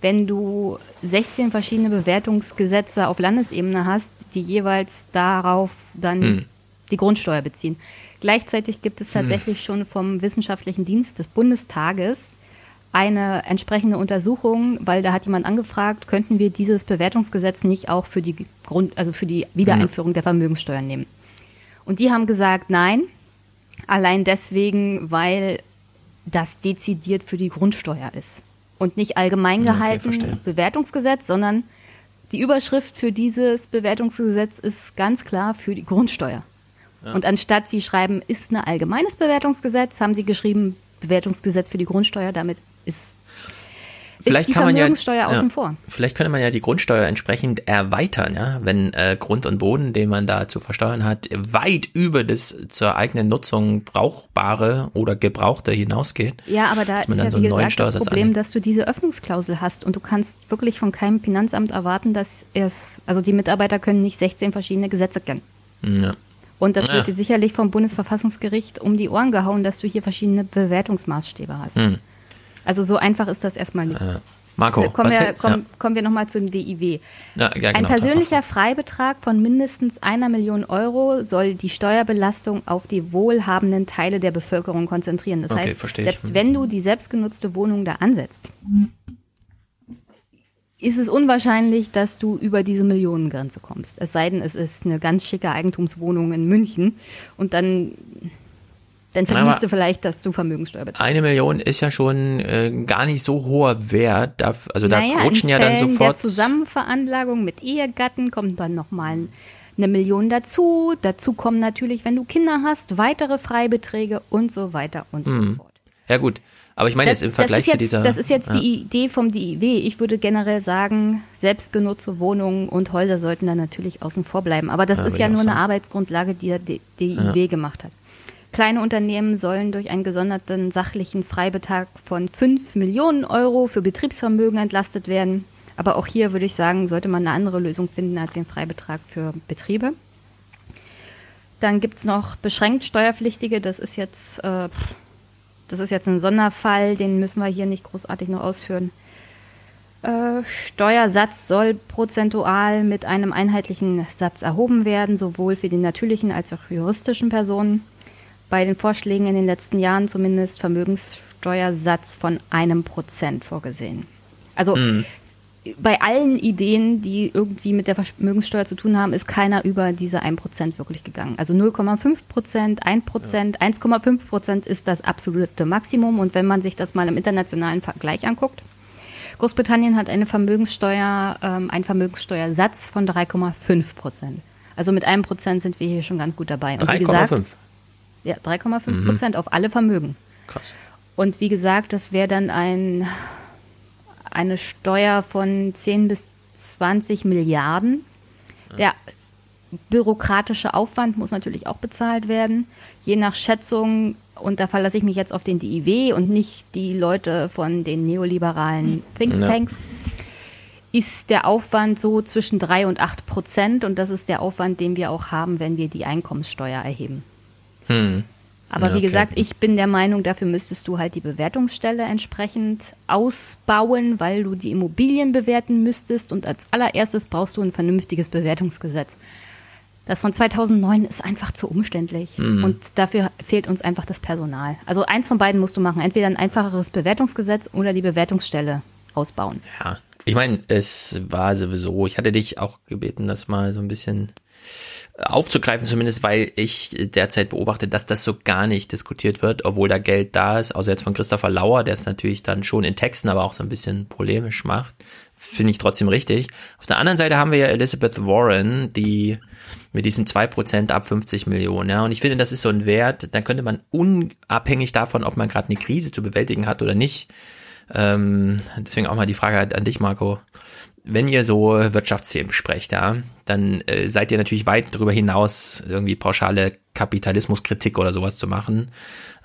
wenn du 16 verschiedene Bewertungsgesetze auf Landesebene hast, die jeweils darauf dann Hm. die Grundsteuer beziehen. Gleichzeitig gibt es Hm. tatsächlich schon vom Wissenschaftlichen Dienst des Bundestages eine entsprechende Untersuchung, weil da hat jemand angefragt, könnten wir dieses Bewertungsgesetz nicht auch für die Grund, also für die Wiedereinführung der Vermögenssteuer nehmen. Und die haben gesagt, nein, allein deswegen, weil das dezidiert für die Grundsteuer ist. Und nicht allgemein Okay, gehalten verstehe. Bewertungsgesetz, sondern die Überschrift für dieses Bewertungsgesetz ist ganz klar für die Grundsteuer. Ja. Und anstatt sie schreiben, ist ein allgemeines Bewertungsgesetz, haben sie geschrieben, Bewertungsgesetz für die Grundsteuer, damit Vielleicht ist die kann man ja, außen vor. vielleicht könnte man ja die Grundsteuer entsprechend erweitern, ja, wenn äh, Grund und Boden, den man da zu versteuern hat, weit über das zur eigenen Nutzung brauchbare oder gebrauchte hinausgeht. Ja, aber da ist man ja so wie gesagt das Problem, einlegt. dass du diese Öffnungsklausel hast und du kannst wirklich von keinem Finanzamt erwarten, dass es, also die Mitarbeiter können nicht 16 verschiedene Gesetze kennen. Ja. Und das Ja. wird dir sicherlich vom Bundesverfassungsgericht um die Ohren gehauen, dass du hier verschiedene Bewertungsmaßstäbe hast. Hm. Also so einfach ist das erstmal nicht. Äh, Marco, kommen, was wir, hätt- kommen, kommen wir nochmal zum DIW. ja. Ja, ja, Ein genau, persönlicher Freibetrag von mindestens einer Million Euro soll die Steuerbelastung auf die wohlhabenden Teile der Bevölkerung konzentrieren. Das Okay, heißt, verstehe ich. selbst wenn du die selbstgenutzte Wohnung da ansetzt, ist es unwahrscheinlich, dass du über diese Millionengrenze kommst. Es sei denn, es ist eine ganz schicke Eigentumswohnung in München und dann, dann Aber- verdienst du vielleicht, dass du Vermögenssteuer bezahlst. Eine Million ist ja schon äh, gar nicht so hoher Wert. Da, also da naja, rutschen ja dann Fällen sofort. der Zusammenveranlagung mit Ehegatten kommt dann nochmal eine Million dazu. Dazu kommen natürlich, wenn du Kinder hast, weitere Freibeträge und so weiter und so Hm. Ja gut, aber ich meine jetzt im Vergleich das jetzt, zu dieser. Das ist jetzt ja. die Idee vom DIW. Ich würde generell sagen, selbstgenutzte Wohnungen und Häuser sollten da natürlich außen vor bleiben. Aber das Ja, ist ja nur eine. Arbeitsgrundlage, die der DIW Ja. gemacht hat. Kleine Unternehmen sollen durch einen gesonderten sachlichen Freibetrag von 5 Millionen Euro für Betriebsvermögen entlastet werden. Aber auch hier würde ich sagen, sollte man eine andere Lösung finden als den Freibetrag für Betriebe. Dann gibt es noch beschränkt Steuerpflichtige. Das ist jetzt, äh, das ist jetzt ein Sonderfall, den müssen wir hier nicht großartig noch ausführen. Äh, Steuersatz soll prozentual mit einem einheitlichen Satz erhoben werden, sowohl für die natürlichen als auch für juristischen Personen. Bei den Vorschlägen in den letzten Jahren zumindest Vermögenssteuersatz von einem Prozent vorgesehen. Also Mhm. bei allen Ideen, die irgendwie mit der Vermögenssteuer zu tun haben, ist keiner über diese 1% wirklich gegangen. Also 0,5 Prozent, 1 Prozent, 1,5 Prozent ist das absolute Maximum. Und wenn man sich das mal im internationalen Vergleich anguckt, Großbritannien hat eine Vermögenssteuer, ähm, einen Vermögenssteuersatz von 3,5 Prozent. Also mit einem Prozent sind wir hier schon ganz gut dabei. Und wie gesagt, 3,5. Ja, 3,5 Mhm. Prozent auf alle Vermögen. Krass. Und wie gesagt, das wäre dann ein, eine Steuer von 10 bis 20 Milliarden. Der bürokratische Aufwand muss natürlich auch bezahlt werden. Je nach Schätzung, und da verlasse ich mich jetzt auf den DIW und nicht die Leute von den neoliberalen Thinktanks, ist der Aufwand so zwischen 3 und 8 Prozent. Und das ist der Aufwand, den wir auch haben, wenn wir die Einkommenssteuer erheben. Hm. Aber Ja, wie okay. gesagt, ich bin der Meinung, dafür müsstest du halt die Bewertungsstelle entsprechend ausbauen, weil du die Immobilien bewerten müsstest. Und als allererstes brauchst du ein vernünftiges Bewertungsgesetz. Das von 2009 ist einfach zu umständlich. Mhm. Und dafür fehlt uns einfach das Personal. Also eins von beiden musst du machen. Entweder ein einfacheres Bewertungsgesetz oder die Bewertungsstelle ausbauen. Ja, ich meine, es war sowieso, ich hatte dich auch gebeten, das mal so ein bisschen aufzugreifen, zumindest weil ich derzeit beobachte, dass das so gar nicht diskutiert wird, obwohl da Geld da ist, außer jetzt von Christopher Lauer, der es natürlich dann schon in Texten, aber auch so ein bisschen polemisch macht, finde ich trotzdem richtig. Auf der anderen Seite haben wir ja Elizabeth Warren, die mit diesen 2% ab 50 Millionen, ja, und ich finde, das ist so ein Wert, da könnte man unabhängig davon, ob man gerade eine Krise zu bewältigen hat oder nicht, ähm, deswegen auch mal die Frage an dich, Marco. Wenn ihr so Wirtschaftsthemen besprecht, ja, dann äh, seid ihr natürlich weit darüber hinaus, irgendwie pauschale Kapitalismuskritik oder sowas zu machen.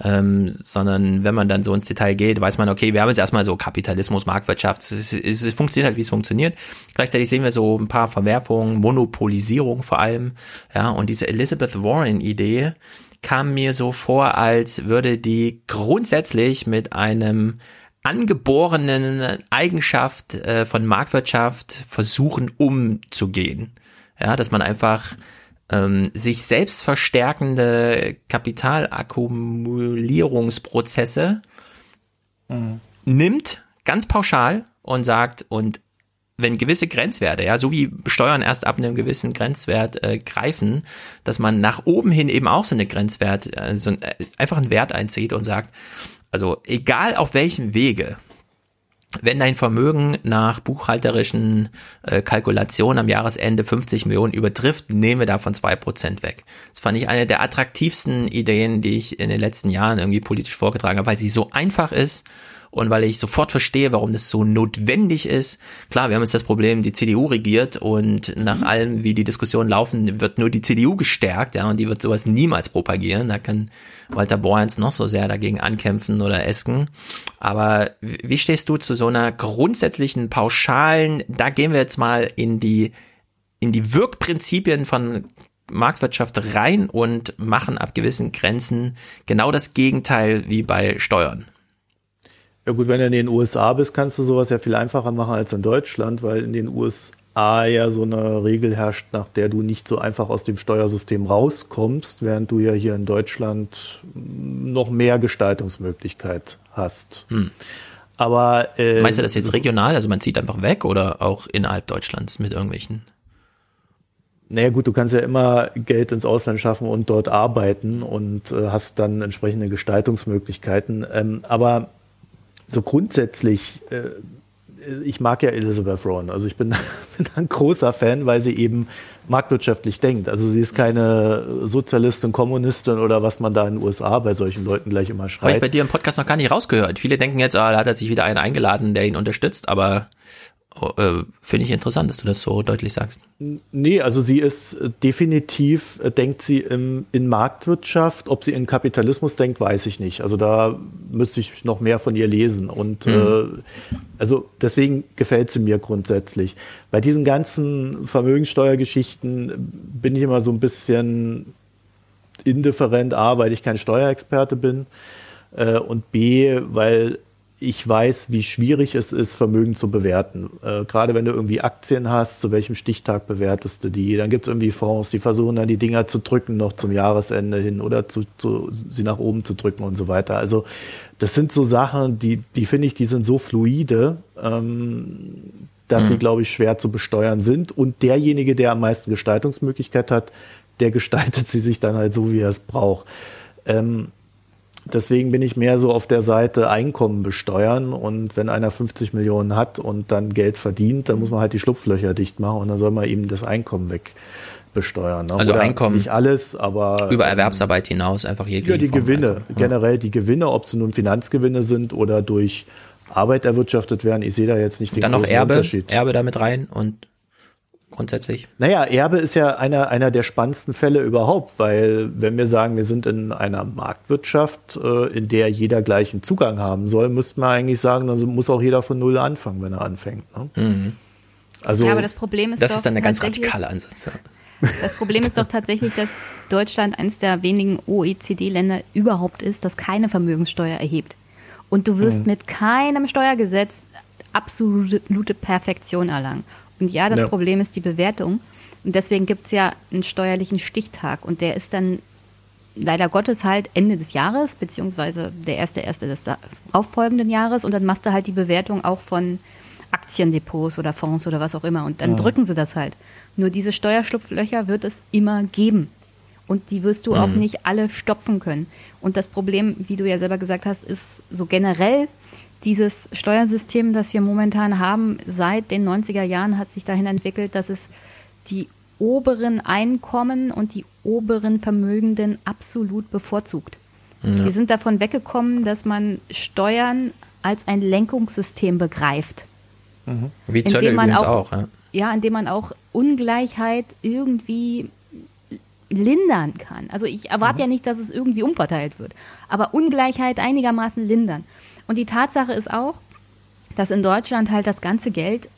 Ähm, sondern wenn man dann so ins Detail geht, weiß man, okay, wir haben jetzt erstmal so Kapitalismus, Marktwirtschaft, es, ist- es funktioniert halt, wie es funktioniert. Gleichzeitig sehen wir so ein paar Verwerfungen, Monopolisierung vor allem, ja, und diese Elizabeth Warren-Idee kam mir so vor, als würde die grundsätzlich mit einem angeborenen Eigenschaft äh, von Marktwirtschaft versuchen umzugehen. Ja, dass man einfach ähm, sich selbst verstärkende Kapitalakkumulierungsprozesse nimmt, ganz pauschal und sagt, und wenn gewisse Grenzwerte, ja, so wie Steuern erst ab einem gewissen Grenzwert äh, greifen, dass man nach oben hin eben auch so eine Grenzwert, äh, so ein, äh, einfach einen Wert einzieht und sagt, Also egal auf welchem Wege, wenn dein Vermögen nach buchhalterischen äh, Kalkulationen am Jahresende 50 Millionen übertrifft, nehmen wir davon zwei Prozent weg. Das fand ich eine der attraktivsten Ideen, die ich in den letzten Jahren irgendwie politisch vorgetragen habe, weil sie so einfach ist und weil ich sofort verstehe, warum das so notwendig ist. Klar, wir haben jetzt das Problem, die CDU regiert und nach allem, wie die Diskussionen laufen, wird nur die CDU gestärkt, ja, und die wird sowas niemals propagieren. Da kann Walter Borjans noch so sehr dagegen ankämpfen oder esken. Aber wie stehst du zu so einer grundsätzlichen pauschalen, da gehen wir jetzt mal in die, in die Wirkprinzipien von Marktwirtschaft rein und machen ab gewissen Grenzen genau das Gegenteil wie bei Steuern. Ja gut, wenn du in den USA bist, kannst du sowas ja viel einfacher machen als in Deutschland, weil in den USA ja so eine Regel herrscht, nach der du nicht so einfach aus dem Steuersystem rauskommst, während du ja hier in Deutschland noch mehr Gestaltungsmöglichkeit hast. Hm. Aber äh, meinst du das jetzt regional? Also man zieht einfach weg oder auch innerhalb Deutschlands mit irgendwelchen? Naja gut, du kannst ja immer Geld ins Ausland schaffen und dort arbeiten und äh, hast dann entsprechende Gestaltungsmöglichkeiten. Ähm, aber so grundsätzlich, äh, ich mag ja Elizabeth Warren. Also ich bin, bin ein großer Fan, weil sie eben marktwirtschaftlich denkt. Also sie ist keine Sozialistin, Kommunistin oder was man da in den USA bei solchen Leuten gleich immer schreit. Habe ich bei dir im Podcast noch gar nicht rausgehört. Viele denken jetzt, ah, da hat er sich wieder einen eingeladen, der ihn unterstützt, aber äh, Finde ich interessant, dass du das so deutlich sagst. Nee, also sie ist äh, definitiv, äh, denkt sie im, in Marktwirtschaft. Ob sie in Kapitalismus denkt, weiß ich nicht. Also da müsste ich noch mehr von ihr lesen. Und mhm. äh, also deswegen gefällt sie mir grundsätzlich. Bei diesen ganzen Vermögenssteuergeschichten bin ich immer so ein bisschen indifferent, A, weil ich kein Steuerexperte bin und B, weil ich weiß, wie schwierig es ist, Vermögen zu bewerten. Äh, gerade wenn du irgendwie Aktien hast, zu welchem Stichtag bewertest du die? Dann gibt es irgendwie Fonds, die versuchen dann die Dinger zu drücken noch zum Jahresende hin oder zu, zu, sie nach oben zu drücken und so weiter. Also das sind so Sachen, die, die finde ich, die sind so fluide, ähm, dass mhm. sie, glaube ich, schwer zu besteuern sind. Und derjenige, der am meisten Gestaltungsmöglichkeit hat, der gestaltet sie sich dann halt so, wie er es braucht. Ähm, Deswegen bin ich mehr so auf der Seite Einkommen besteuern und wenn einer 50 Millionen hat und dann Geld verdient, dann muss man halt die Schlupflöcher dicht machen und dann soll man ihm das Einkommen wegbesteuern. Ne? Also Oder Einkommen. Nicht alles, aber. Über Erwerbsarbeit hinaus einfach jegliche. Ja, die Gewinne. Generell die Gewinne, ob sie nun Finanzgewinne sind oder durch Arbeit erwirtschaftet werden. Ich sehe da jetzt nicht den dann noch Erbe, Unterschied. Erbe damit rein und grundsätzlich? Naja, Erbe ist ja einer, einer der spannendsten Fälle überhaupt, weil wenn wir sagen, wir sind in einer Marktwirtschaft, äh, in der jeder gleichen Zugang haben soll, müsste man eigentlich sagen, dann muss auch jeder von Null anfangen, wenn er anfängt. Ne? Mhm. Also, ja, aber das Problem ist Das ist dann der ganz radikale Ansatz. Ja. Das Problem ist doch tatsächlich, dass Deutschland eines der wenigen OECD-Länder überhaupt ist, das keine Vermögenssteuer erhebt. Und du wirst mhm. mit keinem Steuergesetz absolute Perfektion erlangen. Und ja, das ja. Problem ist die Bewertung. Und deswegen gibt es ja einen steuerlichen Stichtag. Und der ist dann leider Gottes halt Ende des Jahres, beziehungsweise der erste, erste des auffolgenden Jahres. Und dann machst du halt die Bewertung auch von Aktiendepots oder Fonds oder was auch immer. Und dann ja. drücken sie das halt. Nur diese Steuerschlupflöcher wird es immer geben. Und die wirst du mhm. auch nicht alle stopfen können. Und das Problem, wie du ja selber gesagt hast, ist so generell dieses Steuersystem, das wir momentan haben, seit den 90er Jahren hat sich dahin entwickelt, dass es die oberen Einkommen und die oberen Vermögenden absolut bevorzugt. Ja. Wir sind davon weggekommen, dass man Steuern als ein Lenkungssystem begreift. Mhm. Wie Zölle übrigens auch. auch ja. ja, indem man auch Ungleichheit irgendwie lindern kann. Also ich erwarte mhm. ja nicht, dass es irgendwie umverteilt wird, aber Ungleichheit einigermaßen lindern. Und die Tatsache ist auch, dass in Deutschland halt das ganze Geld,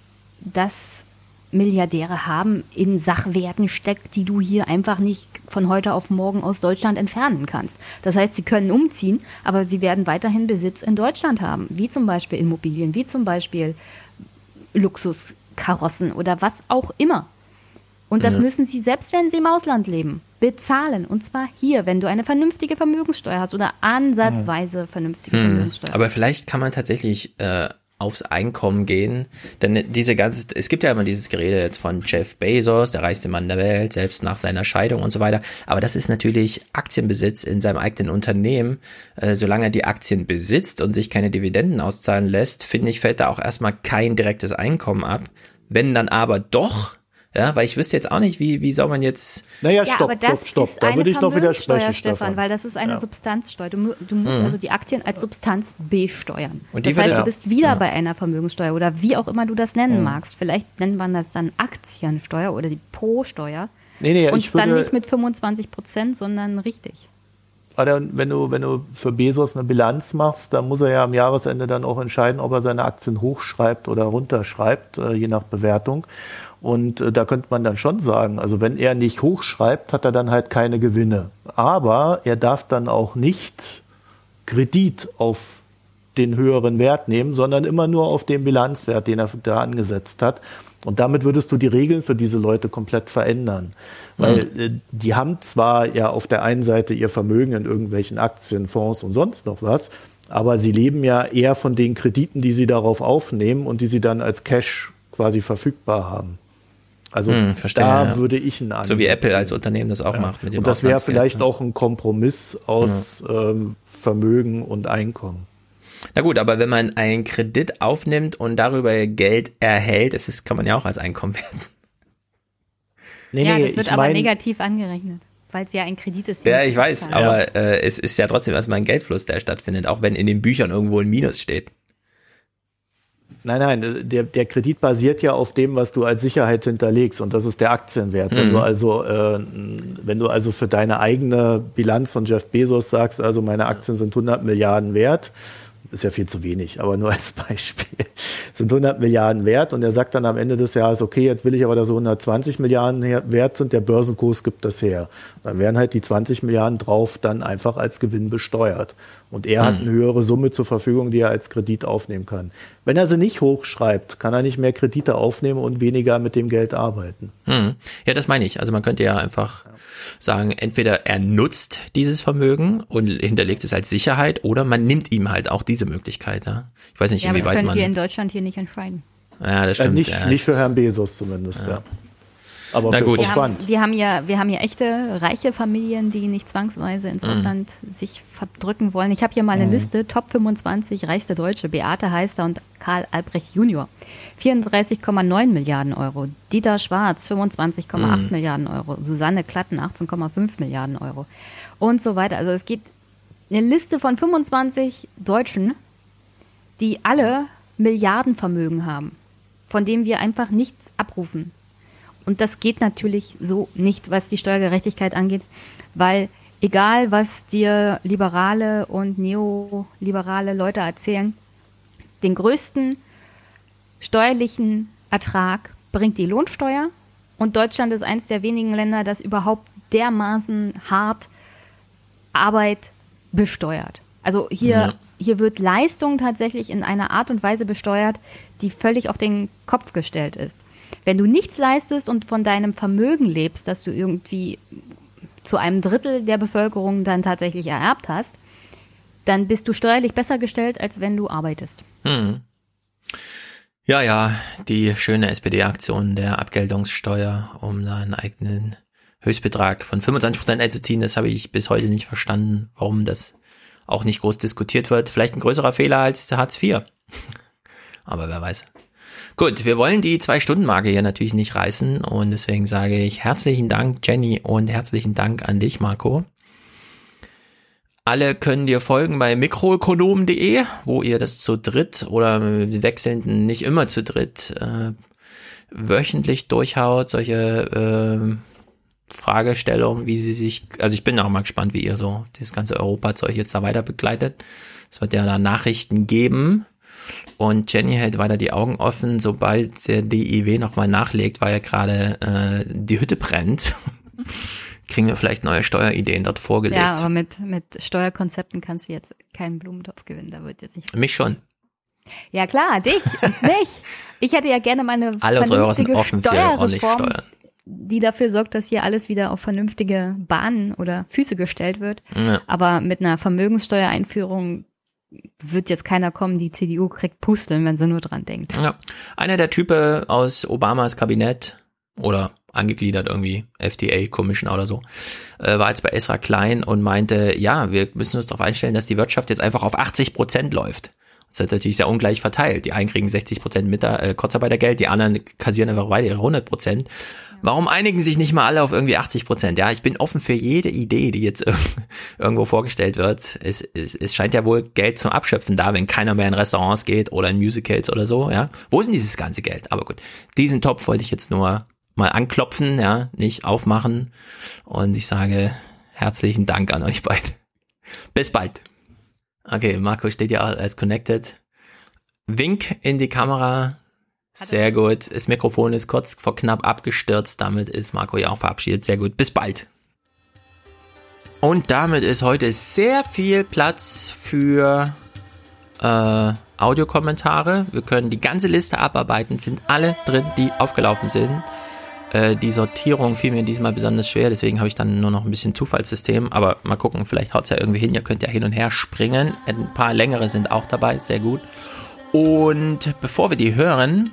das Milliardäre haben, in Sachwerten steckt, die du hier einfach nicht von heute auf morgen aus Deutschland entfernen kannst. Das heißt, sie können umziehen, aber sie werden weiterhin Besitz in Deutschland haben, wie zum Beispiel Immobilien, wie zum Beispiel Luxuskarossen oder was auch immer. Und das ja. müssen sie, selbst wenn sie im Ausland leben, bezahlen. Und zwar hier, wenn du eine vernünftige Vermögenssteuer hast oder ansatzweise vernünftige hm. Vermögenssteuer. Aber vielleicht kann man tatsächlich äh, aufs Einkommen gehen. Denn diese ganze, es gibt ja immer dieses Gerede jetzt von Jeff Bezos, der reichste Mann der Welt, selbst nach seiner Scheidung und so weiter. Aber das ist natürlich Aktienbesitz in seinem eigenen Unternehmen. Äh, solange er die Aktien besitzt und sich keine Dividenden auszahlen lässt, finde ich, fällt da auch erstmal kein direktes Einkommen ab. Wenn dann aber doch ja, weil ich wüsste jetzt auch nicht, wie, wie soll man jetzt. Naja, stopp, ja, stopp, stopp. Da würde ich noch widersprechen, Stefan. Stefan. Weil das ist eine ja. Substanzsteuer. Du, du musst mhm. also die Aktien als Substanz besteuern. Und die das heißt, du bist wieder ja. bei einer Vermögenssteuer oder wie auch immer du das nennen mhm. magst. Vielleicht nennt man das dann Aktiensteuer oder die Po-Steuer. Nee, nee, Und dann nicht mit 25 Prozent, sondern richtig. Wenn du, wenn du für Bezos eine Bilanz machst, dann muss er ja am Jahresende dann auch entscheiden, ob er seine Aktien hochschreibt oder runterschreibt, äh, je nach Bewertung. Und äh, da könnte man dann schon sagen, also wenn er nicht hochschreibt, hat er dann halt keine Gewinne. Aber er darf dann auch nicht Kredit auf den höheren Wert nehmen, sondern immer nur auf den Bilanzwert, den er da angesetzt hat. Und damit würdest du die Regeln für diese Leute komplett verändern. Weil mhm. äh, die haben zwar ja auf der einen Seite ihr Vermögen in irgendwelchen Aktien, Fonds und sonst noch was, aber sie leben ja eher von den Krediten, die sie darauf aufnehmen und die sie dann als Cash quasi verfügbar haben. Also hm, verstehe, da ja. würde ich einen Ansatz So wie Apple als Unternehmen das auch ja. macht. Mit dem und das wäre vielleicht ne? auch ein Kompromiss aus ja. ähm, Vermögen und Einkommen. Na gut, aber wenn man einen Kredit aufnimmt und darüber Geld erhält, das ist, kann man ja auch als Einkommen werden. Nee, ja, das wird aber mein, negativ angerechnet, weil es ja ein Kredit ist. Ja, ich weiß, aber äh, es ist ja trotzdem erstmal ein Geldfluss, der stattfindet, auch wenn in den Büchern irgendwo ein Minus steht. Nein, nein, der, der Kredit basiert ja auf dem, was du als Sicherheit hinterlegst und das ist der Aktienwert. Mhm. Wenn du also, äh, wenn du also für deine eigene Bilanz von Jeff Bezos sagst, also meine Aktien sind 100 Milliarden wert, ist ja viel zu wenig, aber nur als Beispiel, sind 100 Milliarden wert und er sagt dann am Ende des Jahres, okay, jetzt will ich aber, dass so 120 Milliarden wert sind, der Börsenkurs gibt das her. Dann werden halt die 20 Milliarden drauf dann einfach als Gewinn besteuert. Und er hm. hat eine höhere Summe zur Verfügung, die er als Kredit aufnehmen kann. Wenn er sie nicht hochschreibt, kann er nicht mehr Kredite aufnehmen und weniger mit dem Geld arbeiten. Hm. Ja, das meine ich. Also man könnte ja einfach ja. sagen, entweder er nutzt dieses Vermögen und hinterlegt es als Sicherheit oder man nimmt ihm halt auch diese Möglichkeit. Ne? Ich weiß nicht, ja, inwieweit man... das können wir in Deutschland hier nicht entscheiden. Ja, das stimmt. Äh, nicht, ja, nicht für Herrn Bezos zumindest, ja. Aber Na gut. Wir haben, wir haben, ja, wir haben ja echte reiche Familien, die nicht zwangsweise ins mhm. Ausland sich verdrücken wollen. Ich habe hier mal eine mhm. Liste, Top 25 reichste Deutsche. Beate Heister und Karl Albrecht Junior. 34,9 Milliarden Euro. Dieter Schwarz 25,8 mhm. Milliarden Euro. Susanne Klatten 18,5 Milliarden Euro. Und so weiter. Also es geht eine Liste von 25 Deutschen, die alle Milliardenvermögen haben, von dem wir einfach nichts abrufen. Und das geht natürlich so nicht, was die Steuergerechtigkeit angeht, weil egal, was dir liberale und neoliberale Leute erzählen, den größten steuerlichen Ertrag bringt die Lohnsteuer. Und Deutschland ist eines der wenigen Länder, das überhaupt dermaßen hart Arbeit besteuert. Also hier, ja. hier wird Leistung tatsächlich in einer Art und Weise besteuert, die völlig auf den Kopf gestellt ist. Wenn du nichts leistest und von deinem Vermögen lebst, das du irgendwie zu einem Drittel der Bevölkerung dann tatsächlich ererbt hast, dann bist du steuerlich besser gestellt, als wenn du arbeitest. Hm. Ja, ja, die schöne SPD-Aktion der Abgeltungssteuer, um da einen eigenen Höchstbetrag von 25% einzuziehen, das habe ich bis heute nicht verstanden, warum das auch nicht groß diskutiert wird. Vielleicht ein größerer Fehler als Hartz IV. Aber wer weiß. Gut, wir wollen die Zwei-Stunden-Marke hier natürlich nicht reißen und deswegen sage ich herzlichen Dank, Jenny, und herzlichen Dank an dich, Marco. Alle können dir folgen bei mikroökonomen.de, wo ihr das zu dritt oder wechselnden nicht immer zu dritt äh, wöchentlich durchhaut, solche äh, Fragestellungen, wie sie sich, also ich bin auch mal gespannt, wie ihr so dieses ganze Europa-Zeug jetzt da weiter begleitet. Es wird ja da Nachrichten geben und Jenny hält weiter die Augen offen, sobald der DIW nochmal nachlegt, weil ja gerade äh, die Hütte brennt. Kriegen wir vielleicht neue Steuerideen dort vorgelegt. Ja, aber mit, mit Steuerkonzepten kannst du jetzt keinen Blumentopf gewinnen. Da wird jetzt nicht. Mich schon. Ja klar, dich mich. Ich hätte ja gerne meine Alle unsere Hörer sind offen für ordentlich Steuern. Die dafür sorgt, dass hier alles wieder auf vernünftige Bahnen oder Füße gestellt wird. Ja. Aber mit einer Vermögenssteuereinführung wird jetzt keiner kommen, die CDU kriegt Pusteln, wenn sie nur dran denkt. Ja. Einer der Typen aus Obamas Kabinett oder angegliedert irgendwie, FDA Commissioner oder so, äh, war jetzt bei Esra Klein und meinte, ja, wir müssen uns darauf einstellen, dass die Wirtschaft jetzt einfach auf 80 Prozent läuft. Das ist natürlich sehr ungleich verteilt. Die einen kriegen 60 Prozent mit äh, Kurzarbeitergeld, die anderen kassieren einfach weiter ihre 100 Prozent. Warum einigen sich nicht mal alle auf irgendwie 80 Prozent? Ja, ich bin offen für jede Idee, die jetzt irgendwo vorgestellt wird. Es, es, es scheint ja wohl Geld zum Abschöpfen da, wenn keiner mehr in Restaurants geht oder in Musicals oder so. Ja, wo ist denn dieses ganze Geld? Aber gut, diesen Topf wollte ich jetzt nur mal anklopfen, ja, nicht aufmachen. Und ich sage herzlichen Dank an euch beide. Bis bald. Okay, Marco steht ja als connected. Wink in die Kamera. Sehr gut. Das Mikrofon ist kurz vor knapp abgestürzt. Damit ist Marco ja auch verabschiedet. Sehr gut. Bis bald. Und damit ist heute sehr viel Platz für äh, Audiokommentare. Wir können die ganze Liste abarbeiten. Sind alle drin, die aufgelaufen sind. Äh, die Sortierung fiel mir diesmal besonders schwer, deswegen habe ich dann nur noch ein bisschen Zufallssystem. Aber mal gucken, vielleicht haut es ja irgendwie hin. Ihr könnt ja hin und her springen. Ein paar längere sind auch dabei, sehr gut. Und bevor wir die hören,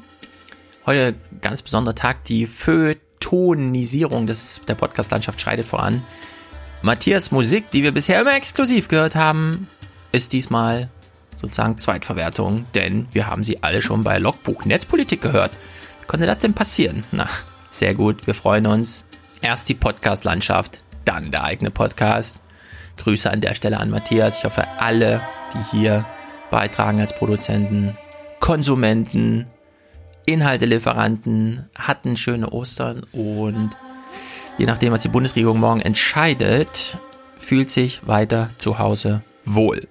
heute ganz besonderer Tag, die Feuilletonisierung des, der Podcast-Landschaft schreitet voran. Matthias Musik, die wir bisher immer exklusiv gehört haben, ist diesmal sozusagen Zweitverwertung, denn wir haben sie alle schon bei Logbuch Netzpolitik gehört. Wie konnte das denn passieren? Na, sehr gut, wir freuen uns. Erst die Podcast-Landschaft, dann der eigene Podcast. Grüße an der Stelle an Matthias. Ich hoffe, alle, die hier beitragen als Produzenten, Konsumenten, Inhaltelieferanten, hatten schöne Ostern und je nachdem, was die Bundesregierung morgen entscheidet, fühlt sich weiter zu Hause wohl.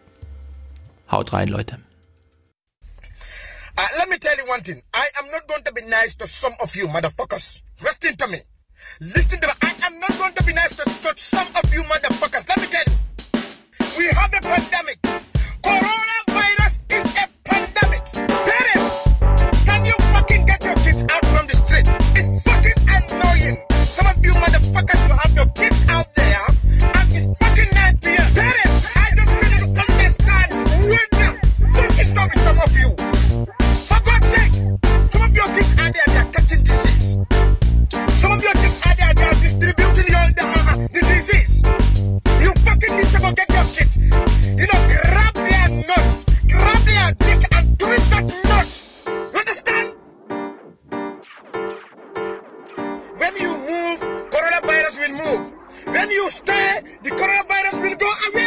Haut rein, Leute. Uh, let me tell you one thing. I am not going to be nice to some of you motherfuckers. Listen to me. Listen to me. I am not going to be nice to, to some of you motherfuckers. Let me tell you. We have a pandemic. Coronavirus motherfuckers will have Stay, the coronavirus will go away.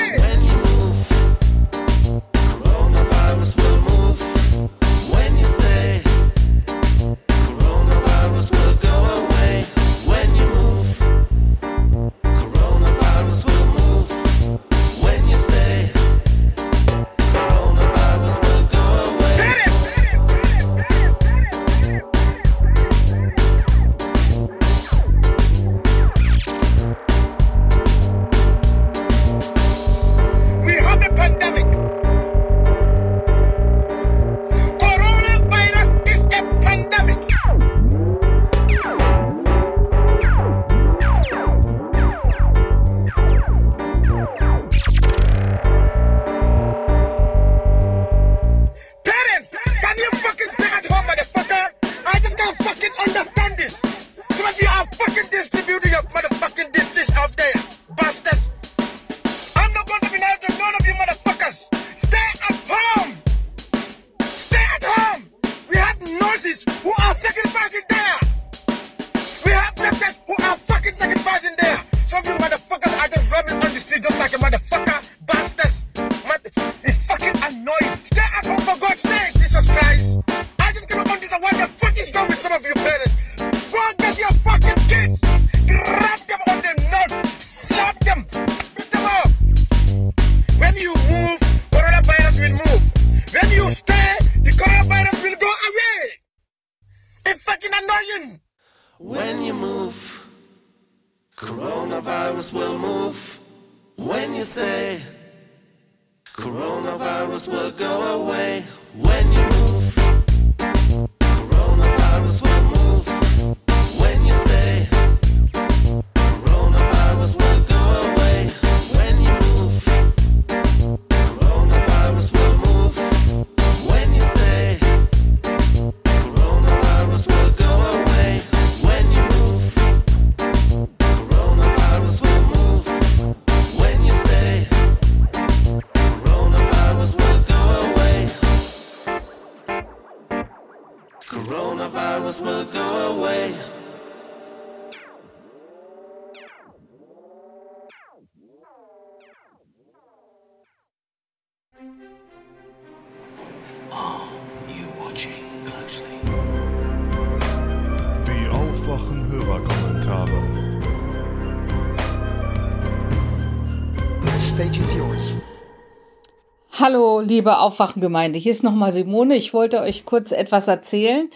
Liebe Aufwachengemeinde. Hier ist nochmal Simone. Ich wollte euch kurz etwas erzählen.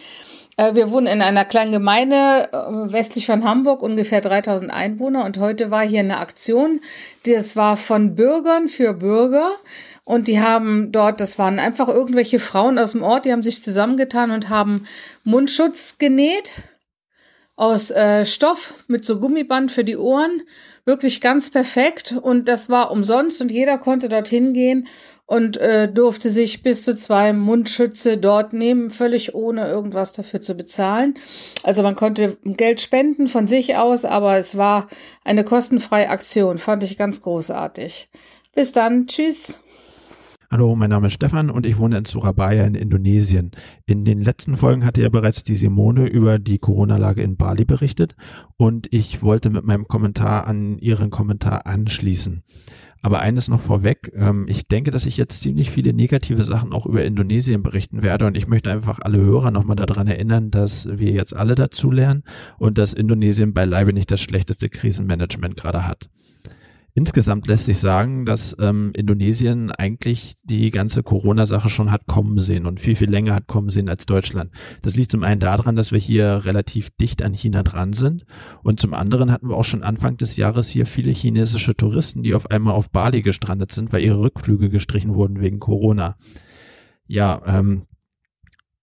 Äh, Wir wohnen in einer kleinen Gemeinde äh, westlich von Hamburg, ungefähr 3000 Einwohner. Und heute war hier eine Aktion. Das war von Bürgern für Bürger. Und die haben dort, das waren einfach irgendwelche Frauen aus dem Ort, die haben sich zusammengetan und haben Mundschutz genäht aus äh, Stoff mit so Gummiband für die Ohren. Wirklich ganz perfekt. Und das war umsonst und jeder konnte dorthin gehen und äh, durfte sich bis zu zwei Mundschütze dort nehmen, völlig ohne irgendwas dafür zu bezahlen. Also man konnte Geld spenden von sich aus, aber es war eine kostenfreie Aktion. Fand ich ganz großartig. Bis dann. Tschüss. Hallo, mein Name ist Stefan und ich wohne in Surabaya in Indonesien. In den letzten Folgen hatte ja bereits die Simone über die Corona-Lage in Bali berichtet und ich wollte mit meinem Kommentar an ihren Kommentar anschließen. Aber eines noch vorweg, ähm, ich denke, dass ich jetzt ziemlich viele negative Sachen auch über Indonesien berichten werde und ich möchte einfach alle Hörer nochmal daran erinnern, dass wir jetzt alle dazulernen und dass Indonesien beileibe nicht das schlechteste Krisenmanagement gerade hat. Insgesamt lässt sich sagen, dass ähm, Indonesien eigentlich die ganze Corona-Sache schon hat kommen sehen und viel, viel länger hat kommen sehen als Deutschland. Das liegt zum einen daran, dass wir hier relativ dicht an China dran sind und zum anderen hatten wir auch schon Anfang des Jahres hier viele chinesische Touristen, die auf einmal auf Bali gestrandet sind, weil ihre Rückflüge gestrichen wurden wegen Corona. Ja, ähm,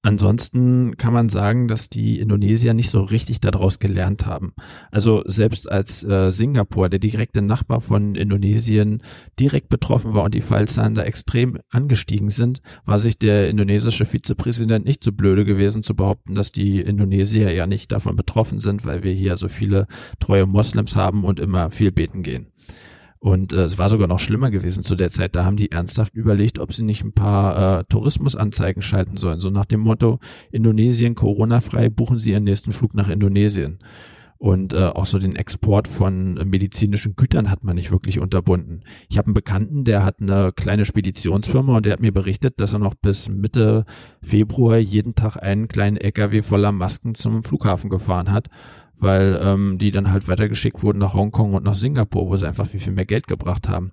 Ansonsten kann man sagen, dass die Indonesier nicht so richtig daraus gelernt haben. Also selbst als äh, Singapur, der direkte Nachbar von Indonesien, direkt betroffen war und die Fallzahlen da extrem angestiegen sind, war sich der indonesische Vizepräsident nicht so blöde gewesen zu behaupten, dass die Indonesier ja nicht davon betroffen sind, weil wir hier so viele treue Moslems haben und immer viel beten gehen. Und äh, es war sogar noch schlimmer gewesen zu der Zeit. Da haben die ernsthaft überlegt, ob sie nicht ein paar äh, Tourismusanzeigen schalten sollen. So nach dem Motto, Indonesien Corona-frei, buchen Sie Ihren nächsten Flug nach Indonesien. Und äh, auch so den Export von medizinischen Gütern hat man nicht wirklich unterbunden. Ich habe einen Bekannten, der hat eine kleine Speditionsfirma und der hat mir berichtet, dass er noch bis Mitte Februar jeden Tag einen kleinen LKW voller Masken zum Flughafen gefahren hat weil ähm, die dann halt weitergeschickt wurden nach Hongkong und nach Singapur, wo sie einfach viel, viel mehr Geld gebracht haben.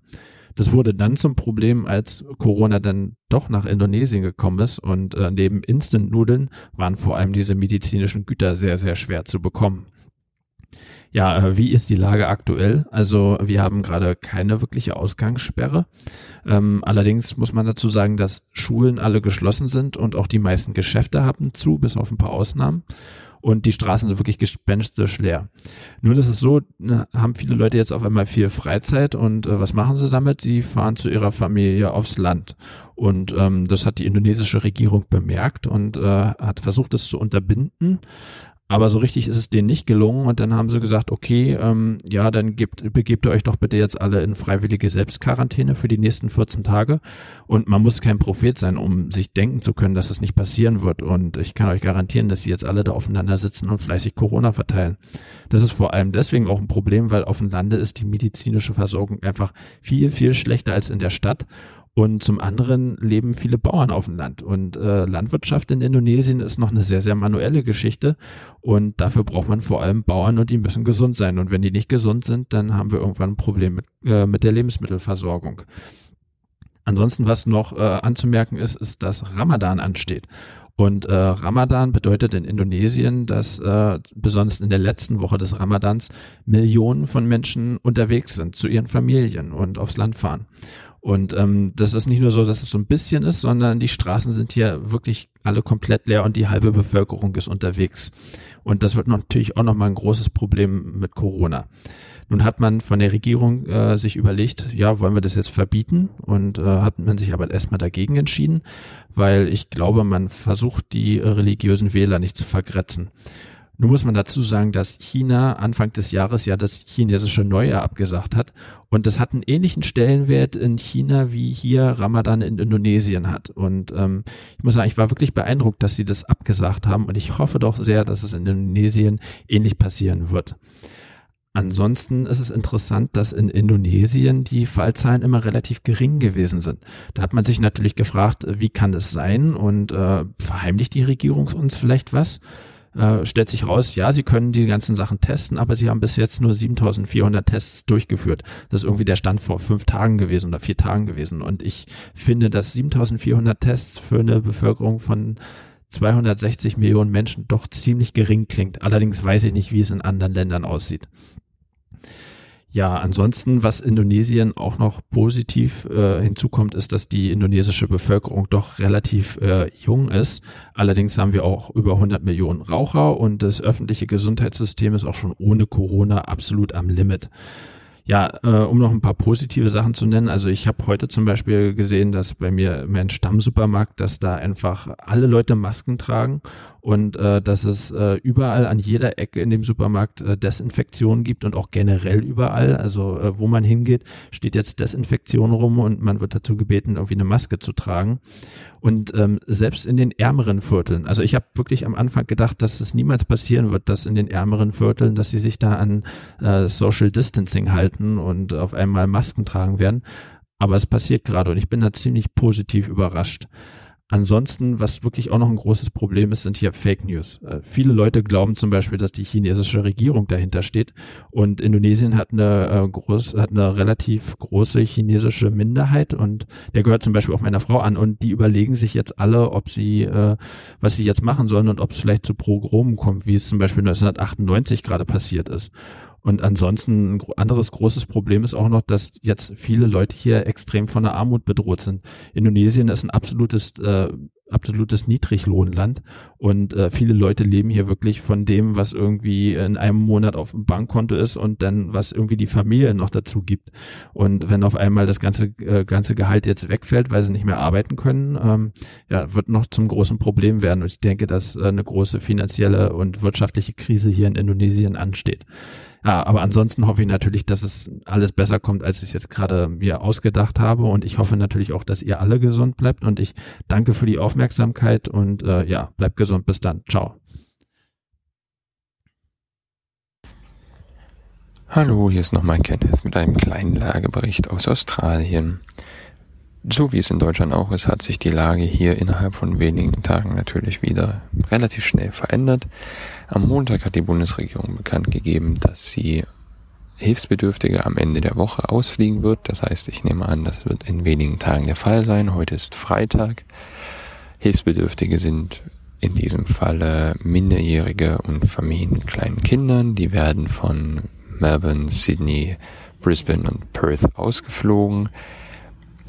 Das wurde dann zum Problem, als Corona dann doch nach Indonesien gekommen ist und äh, neben Instant-Nudeln waren vor allem diese medizinischen Güter sehr, sehr schwer zu bekommen. Ja, äh, wie ist die Lage aktuell? Also wir haben gerade keine wirkliche Ausgangssperre. Ähm, allerdings muss man dazu sagen, dass Schulen alle geschlossen sind und auch die meisten Geschäfte haben zu, bis auf ein paar Ausnahmen und die Straßen sind wirklich gespenstisch leer. Nur das ist so, ne, haben viele Leute jetzt auf einmal viel Freizeit und äh, was machen sie damit? Sie fahren zu ihrer Familie aufs Land. Und ähm, das hat die indonesische Regierung bemerkt und äh, hat versucht, das zu unterbinden. Aber so richtig ist es denen nicht gelungen und dann haben sie gesagt, okay, ähm, ja, dann gebt, begebt ihr euch doch bitte jetzt alle in freiwillige Selbstquarantäne für die nächsten 14 Tage. Und man muss kein Prophet sein, um sich denken zu können, dass es nicht passieren wird. Und ich kann euch garantieren, dass sie jetzt alle da aufeinander sitzen und fleißig Corona verteilen. Das ist vor allem deswegen auch ein Problem, weil auf dem Lande ist die medizinische Versorgung einfach viel, viel schlechter als in der Stadt und zum anderen leben viele Bauern auf dem Land. Und äh, Landwirtschaft in Indonesien ist noch eine sehr, sehr manuelle Geschichte. Und dafür braucht man vor allem Bauern und die müssen gesund sein. Und wenn die nicht gesund sind, dann haben wir irgendwann ein Problem mit, äh, mit der Lebensmittelversorgung. Ansonsten, was noch äh, anzumerken ist, ist, dass Ramadan ansteht. Und äh, Ramadan bedeutet in Indonesien, dass äh, besonders in der letzten Woche des Ramadans Millionen von Menschen unterwegs sind zu ihren Familien und aufs Land fahren. Und ähm, das ist nicht nur so, dass es so ein bisschen ist, sondern die Straßen sind hier wirklich alle komplett leer und die halbe Bevölkerung ist unterwegs. Und das wird natürlich auch nochmal ein großes Problem mit Corona. Nun hat man von der Regierung äh, sich überlegt, ja, wollen wir das jetzt verbieten? Und äh, hat man sich aber erstmal dagegen entschieden, weil ich glaube, man versucht, die religiösen Wähler nicht zu vergrätzen. Nun muss man dazu sagen, dass China Anfang des Jahres ja das chinesische Neujahr abgesagt hat. Und das hat einen ähnlichen Stellenwert in China, wie hier Ramadan in Indonesien hat. Und ähm, ich muss sagen, ich war wirklich beeindruckt, dass sie das abgesagt haben. Und ich hoffe doch sehr, dass es in Indonesien ähnlich passieren wird. Ansonsten ist es interessant, dass in Indonesien die Fallzahlen immer relativ gering gewesen sind. Da hat man sich natürlich gefragt, wie kann das sein und äh, verheimlicht die Regierung uns vielleicht was? Äh, stellt sich raus, ja, sie können die ganzen Sachen testen, aber sie haben bis jetzt nur 7400 Tests durchgeführt. Das ist irgendwie der Stand vor fünf Tagen gewesen oder vier Tagen gewesen. Und ich finde, dass 7400 Tests für eine Bevölkerung von 260 Millionen Menschen doch ziemlich gering klingt. Allerdings weiß ich nicht, wie es in anderen Ländern aussieht. Ja, ansonsten, was Indonesien auch noch positiv äh, hinzukommt, ist, dass die indonesische Bevölkerung doch relativ äh, jung ist. Allerdings haben wir auch über 100 Millionen Raucher und das öffentliche Gesundheitssystem ist auch schon ohne Corona absolut am Limit. Ja, äh, um noch ein paar positive Sachen zu nennen. Also ich habe heute zum Beispiel gesehen, dass bei mir im Stammsupermarkt, dass da einfach alle Leute Masken tragen und äh, dass es äh, überall an jeder Ecke in dem Supermarkt äh, Desinfektion gibt und auch generell überall. Also äh, wo man hingeht, steht jetzt Desinfektion rum und man wird dazu gebeten, irgendwie eine Maske zu tragen. Und ähm, selbst in den ärmeren Vierteln, also ich habe wirklich am Anfang gedacht, dass es niemals passieren wird, dass in den ärmeren Vierteln, dass sie sich da an äh, Social Distancing halten und auf einmal Masken tragen werden. Aber es passiert gerade und ich bin da ziemlich positiv überrascht. Ansonsten, was wirklich auch noch ein großes Problem ist, sind hier Fake News. Äh, viele Leute glauben zum Beispiel, dass die chinesische Regierung dahinter steht. Und Indonesien hat eine, äh, groß, hat eine relativ große chinesische Minderheit und der gehört zum Beispiel auch meiner Frau an. Und die überlegen sich jetzt alle, ob sie, äh, was sie jetzt machen sollen und ob es vielleicht zu Progromen kommt, wie es zum Beispiel 1998 gerade passiert ist. Und ansonsten ein anderes großes Problem ist auch noch, dass jetzt viele Leute hier extrem von der Armut bedroht sind. Indonesien ist ein absolutes äh, absolutes Niedriglohnland und äh, viele Leute leben hier wirklich von dem, was irgendwie in einem Monat auf dem Bankkonto ist und dann was irgendwie die Familie noch dazu gibt. Und wenn auf einmal das ganze äh, ganze Gehalt jetzt wegfällt, weil sie nicht mehr arbeiten können, ähm, ja, wird noch zum großen Problem werden. Und ich denke, dass äh, eine große finanzielle und wirtschaftliche Krise hier in Indonesien ansteht. Ja, aber ansonsten hoffe ich natürlich, dass es alles besser kommt, als ich es jetzt gerade mir ausgedacht habe. Und ich hoffe natürlich auch, dass ihr alle gesund bleibt. Und ich danke für die Aufmerksamkeit und äh, ja, bleibt gesund. Bis dann. Ciao. Hallo, hier ist nochmal Kenneth mit einem kleinen Lagebericht aus Australien. So wie es in Deutschland auch ist, hat sich die Lage hier innerhalb von wenigen Tagen natürlich wieder relativ schnell verändert. Am Montag hat die Bundesregierung bekannt gegeben, dass sie Hilfsbedürftige am Ende der Woche ausfliegen wird. Das heißt, ich nehme an, das wird in wenigen Tagen der Fall sein. Heute ist Freitag. Hilfsbedürftige sind in diesem Falle Minderjährige und Familien mit kleinen Kindern. Die werden von Melbourne, Sydney, Brisbane und Perth ausgeflogen.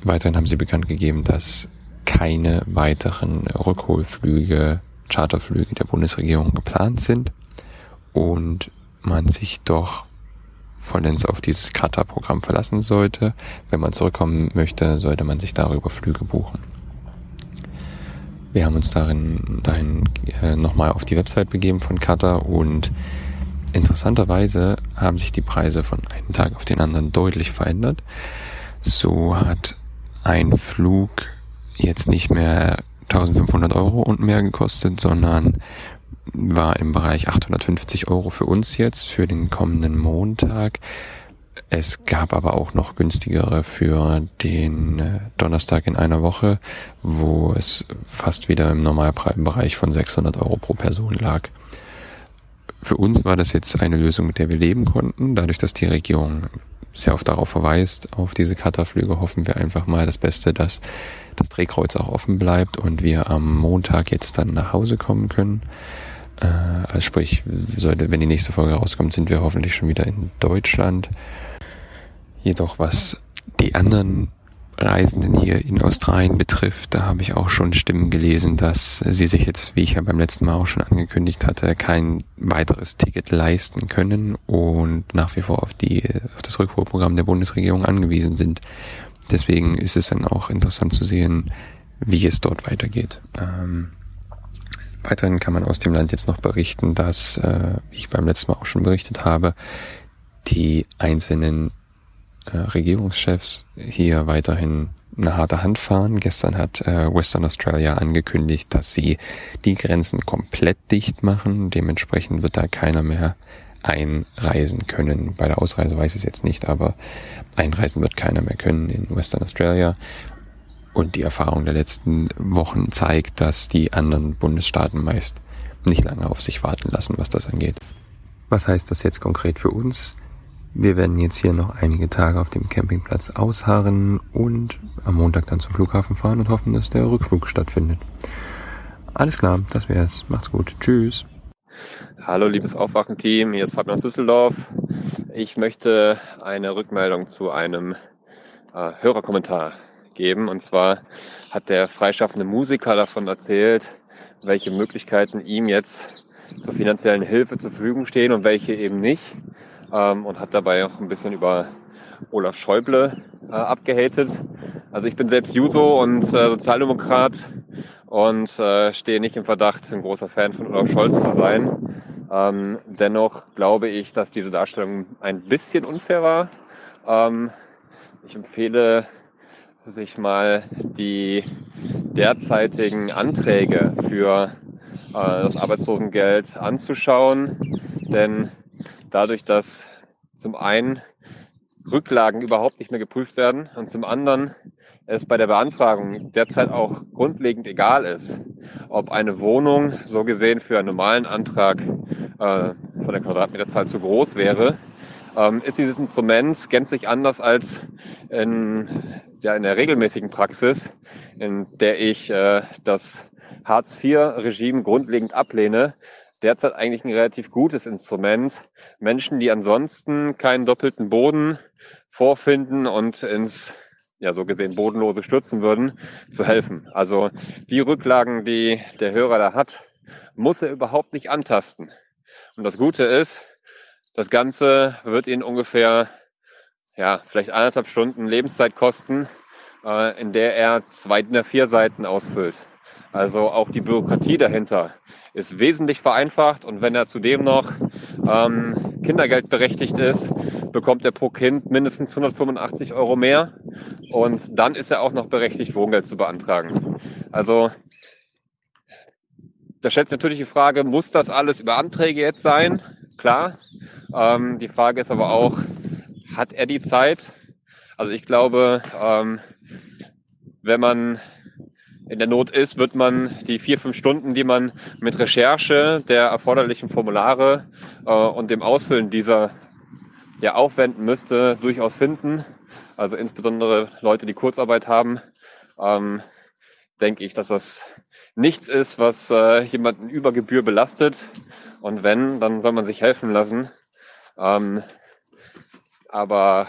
Weiterhin haben sie bekannt gegeben, dass keine weiteren Rückholflüge, Charterflüge der Bundesregierung geplant sind und man sich doch vollends auf dieses Qatar-Programm verlassen sollte. Wenn man zurückkommen möchte, sollte man sich darüber Flüge buchen. Wir haben uns darin, dahin äh, nochmal auf die Website begeben von Qatar und interessanterweise haben sich die Preise von einem Tag auf den anderen deutlich verändert. So hat ein Flug jetzt nicht mehr 1500 Euro und mehr gekostet, sondern war im Bereich 850 Euro für uns jetzt für den kommenden Montag. Es gab aber auch noch günstigere für den äh, Donnerstag in einer Woche, wo es fast wieder im Normalbereich von 600 Euro pro Person lag. Für uns war das jetzt eine Lösung, mit der wir leben konnten, dadurch, dass die Regierung sehr oft darauf verweist, auf diese Katerflüge, hoffen wir einfach mal das Beste, dass das Drehkreuz auch offen bleibt und wir am Montag jetzt dann nach Hause kommen können. Äh, also sprich, sollte, wenn die nächste Folge rauskommt, sind wir hoffentlich schon wieder in Deutschland. Jedoch was die anderen Reisenden hier in Australien betrifft, da habe ich auch schon Stimmen gelesen, dass sie sich jetzt, wie ich ja beim letzten Mal auch schon angekündigt hatte, kein weiteres Ticket leisten können und nach wie vor auf die, auf das Rückholprogramm der Bundesregierung angewiesen sind. Deswegen ist es dann auch interessant zu sehen, wie es dort weitergeht. Ähm, Weiterhin kann man aus dem Land jetzt noch berichten, dass, äh, wie ich beim letzten Mal auch schon berichtet habe, die einzelnen äh, Regierungschefs hier weiterhin eine harte Hand fahren. Gestern hat äh, Western Australia angekündigt, dass sie die Grenzen komplett dicht machen. Dementsprechend wird da keiner mehr einreisen können. Bei der Ausreise weiß ich es jetzt nicht, aber einreisen wird keiner mehr können in Western Australia. Und die Erfahrung der letzten Wochen zeigt, dass die anderen Bundesstaaten meist nicht lange auf sich warten lassen, was das angeht. Was heißt das jetzt konkret für uns? Wir werden jetzt hier noch einige Tage auf dem Campingplatz ausharren und am Montag dann zum Flughafen fahren und hoffen, dass der Rückflug stattfindet. Alles klar, das wär's. Macht's gut. Tschüss. Hallo liebes Aufwachenteam, hier ist Fabian aus Düsseldorf. Ich möchte eine Rückmeldung zu einem äh, Hörerkommentar geben. Und zwar hat der freischaffende Musiker davon erzählt, welche Möglichkeiten ihm jetzt zur finanziellen Hilfe zur Verfügung stehen und welche eben nicht ähm, und hat dabei auch ein bisschen über Olaf Schäuble äh, abgehatet. Also ich bin selbst Juso und äh, Sozialdemokrat und äh, stehe nicht im Verdacht, ein großer Fan von Olaf Scholz zu sein. Ähm, dennoch glaube ich, dass diese Darstellung ein bisschen unfair war. Ähm, ich empfehle, sich mal die derzeitigen Anträge für äh, das Arbeitslosengeld anzuschauen, denn dadurch, dass zum einen Rücklagen überhaupt nicht mehr geprüft werden und zum anderen es bei der Beantragung derzeit auch grundlegend egal ist, ob eine Wohnung so gesehen für einen normalen Antrag äh, von der Quadratmeterzahl zu groß wäre, ähm, ist dieses Instrument gänzlich anders als in, ja, in der regelmäßigen Praxis, in der ich äh, das Hartz-IV-Regime grundlegend ablehne, derzeit eigentlich ein relativ gutes Instrument, Menschen, die ansonsten keinen doppelten Boden vorfinden und ins ja so gesehen bodenlose stürzen würden, zu helfen. Also die Rücklagen, die der Hörer da hat, muss er überhaupt nicht antasten. Und das Gute ist, das Ganze wird ihn ungefähr ja vielleicht eineinhalb Stunden Lebenszeit kosten, äh, in der er zwei der vier Seiten ausfüllt. Also auch die Bürokratie dahinter ist wesentlich vereinfacht und wenn er zudem noch ähm, Kindergeld berechtigt ist, bekommt er pro Kind mindestens 185 Euro mehr und dann ist er auch noch berechtigt, Wohngeld zu beantragen. Also da stellt sich natürlich die Frage, muss das alles über Anträge jetzt sein? Klar. Ähm, die Frage ist aber auch, hat er die Zeit? Also ich glaube, ähm, wenn man in der Not ist, wird man die vier, fünf Stunden, die man mit Recherche der erforderlichen Formulare äh, und dem Ausfüllen dieser ja, aufwenden müsste, durchaus finden. Also insbesondere Leute, die Kurzarbeit haben, ähm, denke ich, dass das nichts ist, was äh, jemanden über Gebühr belastet. Und wenn, dann soll man sich helfen lassen. Ähm, aber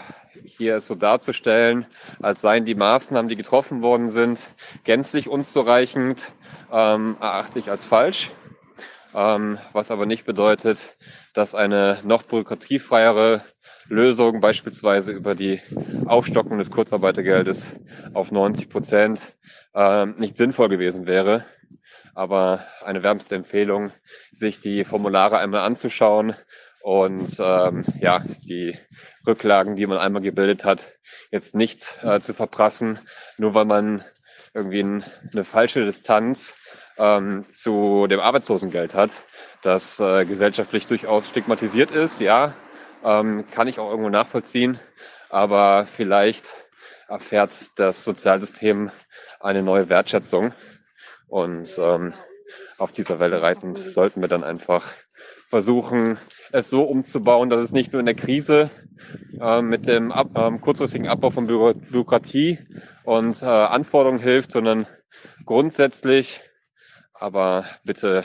hier so darzustellen, als seien die Maßnahmen, die getroffen worden sind, gänzlich unzureichend, ähm, erachte ich als falsch. Ähm, was aber nicht bedeutet, dass eine noch bürokratiefreiere Lösung, beispielsweise über die Aufstockung des Kurzarbeitergeldes auf 90 Prozent, ähm, nicht sinnvoll gewesen wäre. Aber eine wärmste Empfehlung, sich die Formulare einmal anzuschauen, und ähm, ja, die Rücklagen, die man einmal gebildet hat, jetzt nicht äh, zu verprassen, nur weil man irgendwie ein, eine falsche Distanz ähm, zu dem Arbeitslosengeld hat, das äh, gesellschaftlich durchaus stigmatisiert ist, ja, ähm, kann ich auch irgendwo nachvollziehen, aber vielleicht erfährt das Sozialsystem eine neue Wertschätzung und ähm, auf dieser Welle reitend sollten wir dann einfach versuchen, es so umzubauen, dass es nicht nur in der Krise äh, mit dem ab, äh, kurzfristigen Abbau von Bü Bürokratie und äh, Anforderungen hilft, sondern grundsätzlich, aber bitte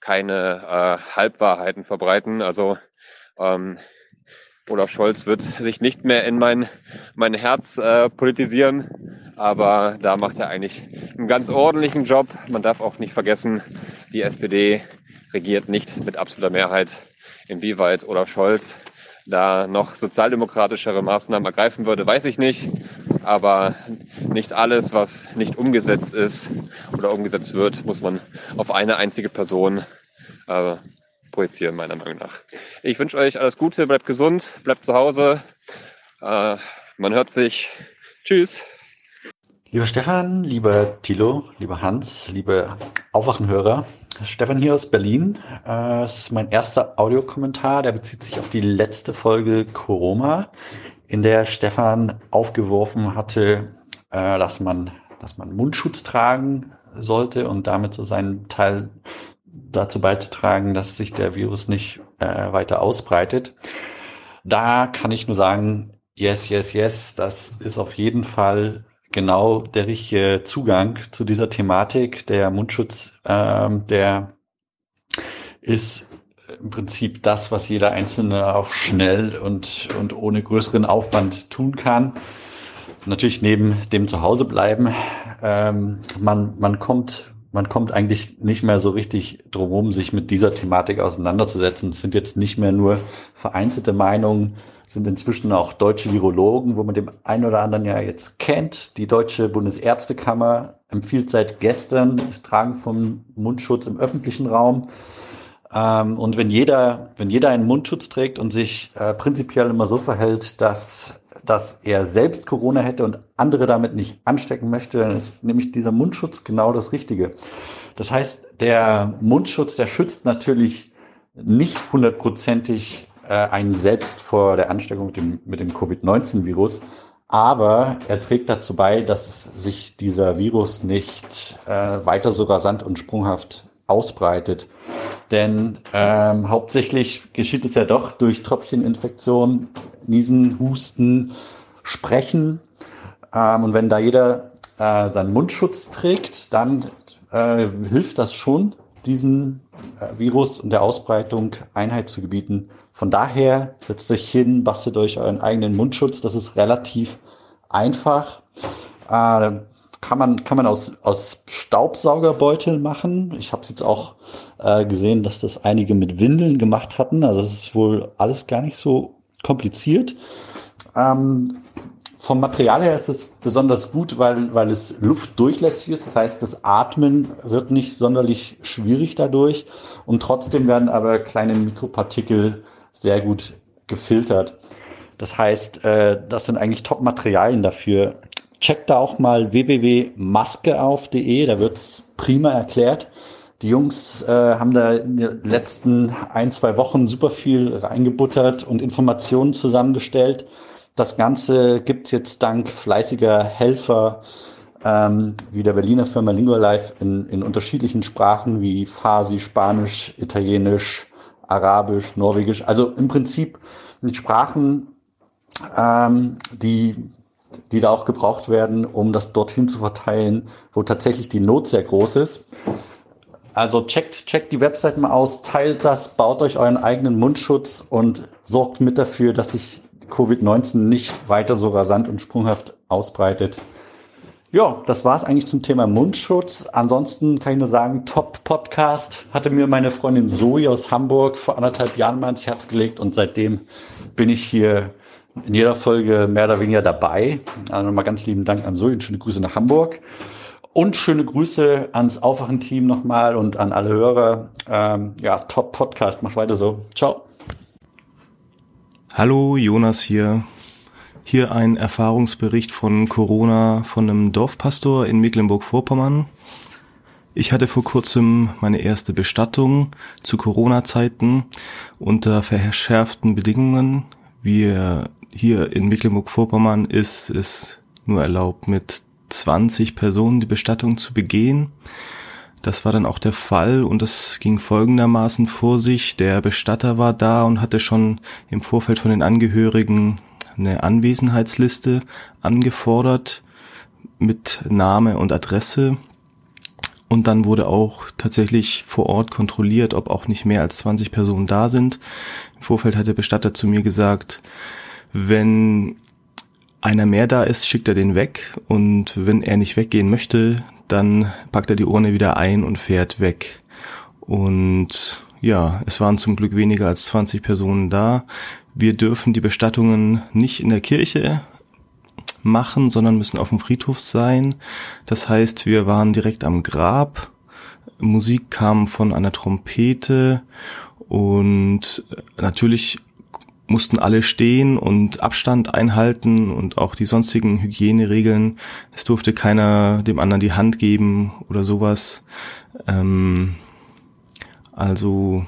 keine äh, Halbwahrheiten verbreiten. Also ähm, Olaf Scholz wird sich nicht mehr in mein, mein Herz äh, politisieren, aber da macht er eigentlich einen ganz ordentlichen Job. Man darf auch nicht vergessen, die SPD regiert nicht mit absoluter Mehrheit Inwieweit Olaf Scholz da noch sozialdemokratischere Maßnahmen ergreifen würde, weiß ich nicht. Aber nicht alles, was nicht umgesetzt ist oder umgesetzt wird, muss man auf eine einzige Person äh, projizieren, meiner Meinung nach. Ich wünsche euch alles Gute, bleibt gesund, bleibt zu Hause. Äh, man hört sich. Tschüss. Lieber Stefan, lieber Thilo, lieber Hans, liebe Aufwachenhörer. Stefan hier aus Berlin. Äh, Das ist mein erster Audiokommentar, der bezieht sich auf die letzte Folge Corona, in der Stefan aufgeworfen hatte, äh, dass man, dass man Mundschutz tragen sollte und damit so seinen Teil dazu beizutragen, dass sich der Virus nicht äh, weiter ausbreitet. Da kann ich nur sagen, yes, yes, yes, das ist auf jeden Fall genau der richtige Zugang zu dieser Thematik. Der Mundschutz, ähm, der ist im Prinzip das, was jeder Einzelne auch schnell und, und ohne größeren Aufwand tun kann. Natürlich neben dem Zuhause bleiben. Ähm, man, man kommt man kommt eigentlich nicht mehr so richtig drumherum, sich mit dieser Thematik auseinanderzusetzen. Es sind jetzt nicht mehr nur vereinzelte Meinungen, sind inzwischen auch deutsche Virologen, wo man dem einen oder anderen ja jetzt kennt. Die Deutsche Bundesärztekammer empfiehlt seit gestern das Tragen von Mundschutz im öffentlichen Raum. Ähm, und wenn jeder, wenn jeder einen Mundschutz trägt und sich äh, prinzipiell immer so verhält, dass, dass er selbst Corona hätte und andere damit nicht anstecken möchte, dann ist nämlich dieser Mundschutz genau das Richtige. Das heißt, der Mundschutz, der schützt natürlich nicht hundertprozentig äh, einen selbst vor der Ansteckung mit dem, mit dem Covid-19-Virus, aber er trägt dazu bei, dass sich dieser Virus nicht äh, weiter so rasant und sprunghaft ausbreitet. Denn ähm, hauptsächlich geschieht es ja doch durch Tröpfcheninfektion, Niesen, Husten, Sprechen. Ähm, und wenn da jeder äh, seinen Mundschutz trägt, dann äh, hilft das schon, diesem äh, Virus und der Ausbreitung Einheit zu gebieten. Von daher setzt euch hin, bastelt euch euren eigenen Mundschutz. Das ist relativ einfach. Äh, kann man, kann man aus, aus Staubsaugerbeuteln machen. Ich habe es jetzt auch äh, gesehen, dass das einige mit Windeln gemacht hatten. Also es ist wohl alles gar nicht so kompliziert. Ähm, vom Material her ist es besonders gut, weil, weil es luftdurchlässig ist. Das heißt, das Atmen wird nicht sonderlich schwierig dadurch. Und trotzdem werden aber kleine Mikropartikel sehr gut gefiltert. Das heißt, äh, das sind eigentlich Top-Materialien dafür. Checkt da auch mal www.maskeauf.de, da wird's prima erklärt. Die Jungs äh, haben da in den letzten ein, zwei Wochen super viel reingebuttert und Informationen zusammengestellt. Das Ganze gibt jetzt dank fleißiger Helfer ähm, wie der Berliner Firma Lingua Life in, in unterschiedlichen Sprachen wie Farsi, Spanisch, Italienisch, Arabisch, Norwegisch. Also im Prinzip mit Sprachen, ähm, die die da auch gebraucht werden, um das dorthin zu verteilen, wo tatsächlich die Not sehr groß ist. Also checkt, checkt die Website mal aus, teilt das, baut euch euren eigenen Mundschutz und sorgt mit dafür, dass sich Covid-19 nicht weiter so rasant und sprunghaft ausbreitet. Ja, das war es eigentlich zum Thema Mundschutz. Ansonsten kann ich nur sagen, Top-Podcast hatte mir meine Freundin Zoe aus Hamburg vor anderthalb Jahren mal ans Herz gelegt und seitdem bin ich hier in jeder Folge mehr oder weniger dabei. Also nochmal ganz lieben Dank an Zoe und schöne Grüße nach Hamburg. Und schöne Grüße ans Aufwachen-Team nochmal und an alle Hörer. Ähm, ja, top Podcast. Macht weiter so. Ciao. Hallo, Jonas hier. Hier ein Erfahrungsbericht von Corona von einem Dorfpastor in Mecklenburg-Vorpommern. Ich hatte vor kurzem meine erste Bestattung zu Corona-Zeiten unter verschärften Bedingungen. Wir hier in Mecklenburg-Vorpommern ist es nur erlaubt, mit 20 Personen die Bestattung zu begehen. Das war dann auch der Fall und das ging folgendermaßen vor sich. Der Bestatter war da und hatte schon im Vorfeld von den Angehörigen eine Anwesenheitsliste angefordert mit Name und Adresse. Und dann wurde auch tatsächlich vor Ort kontrolliert, ob auch nicht mehr als 20 Personen da sind. Im Vorfeld hat der Bestatter zu mir gesagt, wenn einer mehr da ist, schickt er den weg und wenn er nicht weggehen möchte, dann packt er die Urne wieder ein und fährt weg. Und ja, es waren zum Glück weniger als 20 Personen da. Wir dürfen die Bestattungen nicht in der Kirche machen, sondern müssen auf dem Friedhof sein. Das heißt, wir waren direkt am Grab. Musik kam von einer Trompete und natürlich mussten alle stehen und Abstand einhalten und auch die sonstigen Hygieneregeln. Es durfte keiner dem anderen die Hand geben oder sowas. Ähm, also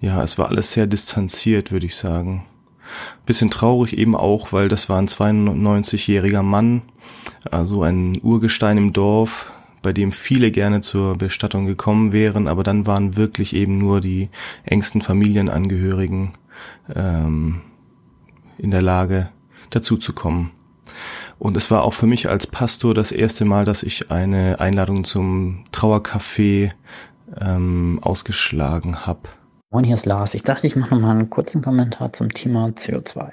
ja, es war alles sehr distanziert, würde ich sagen. Bisschen traurig eben auch, weil das war ein 92-jähriger Mann, also ein Urgestein im Dorf, bei dem viele gerne zur Bestattung gekommen wären, aber dann waren wirklich eben nur die engsten Familienangehörigen ähm, in der Lage, dazu zu kommen. Und es war auch für mich als Pastor das erste Mal, dass ich eine Einladung zum Trauercafé ähm, ausgeschlagen habe. Moin, hier ist Lars. Ich dachte, ich mache noch mal einen kurzen Kommentar zum Thema CO2.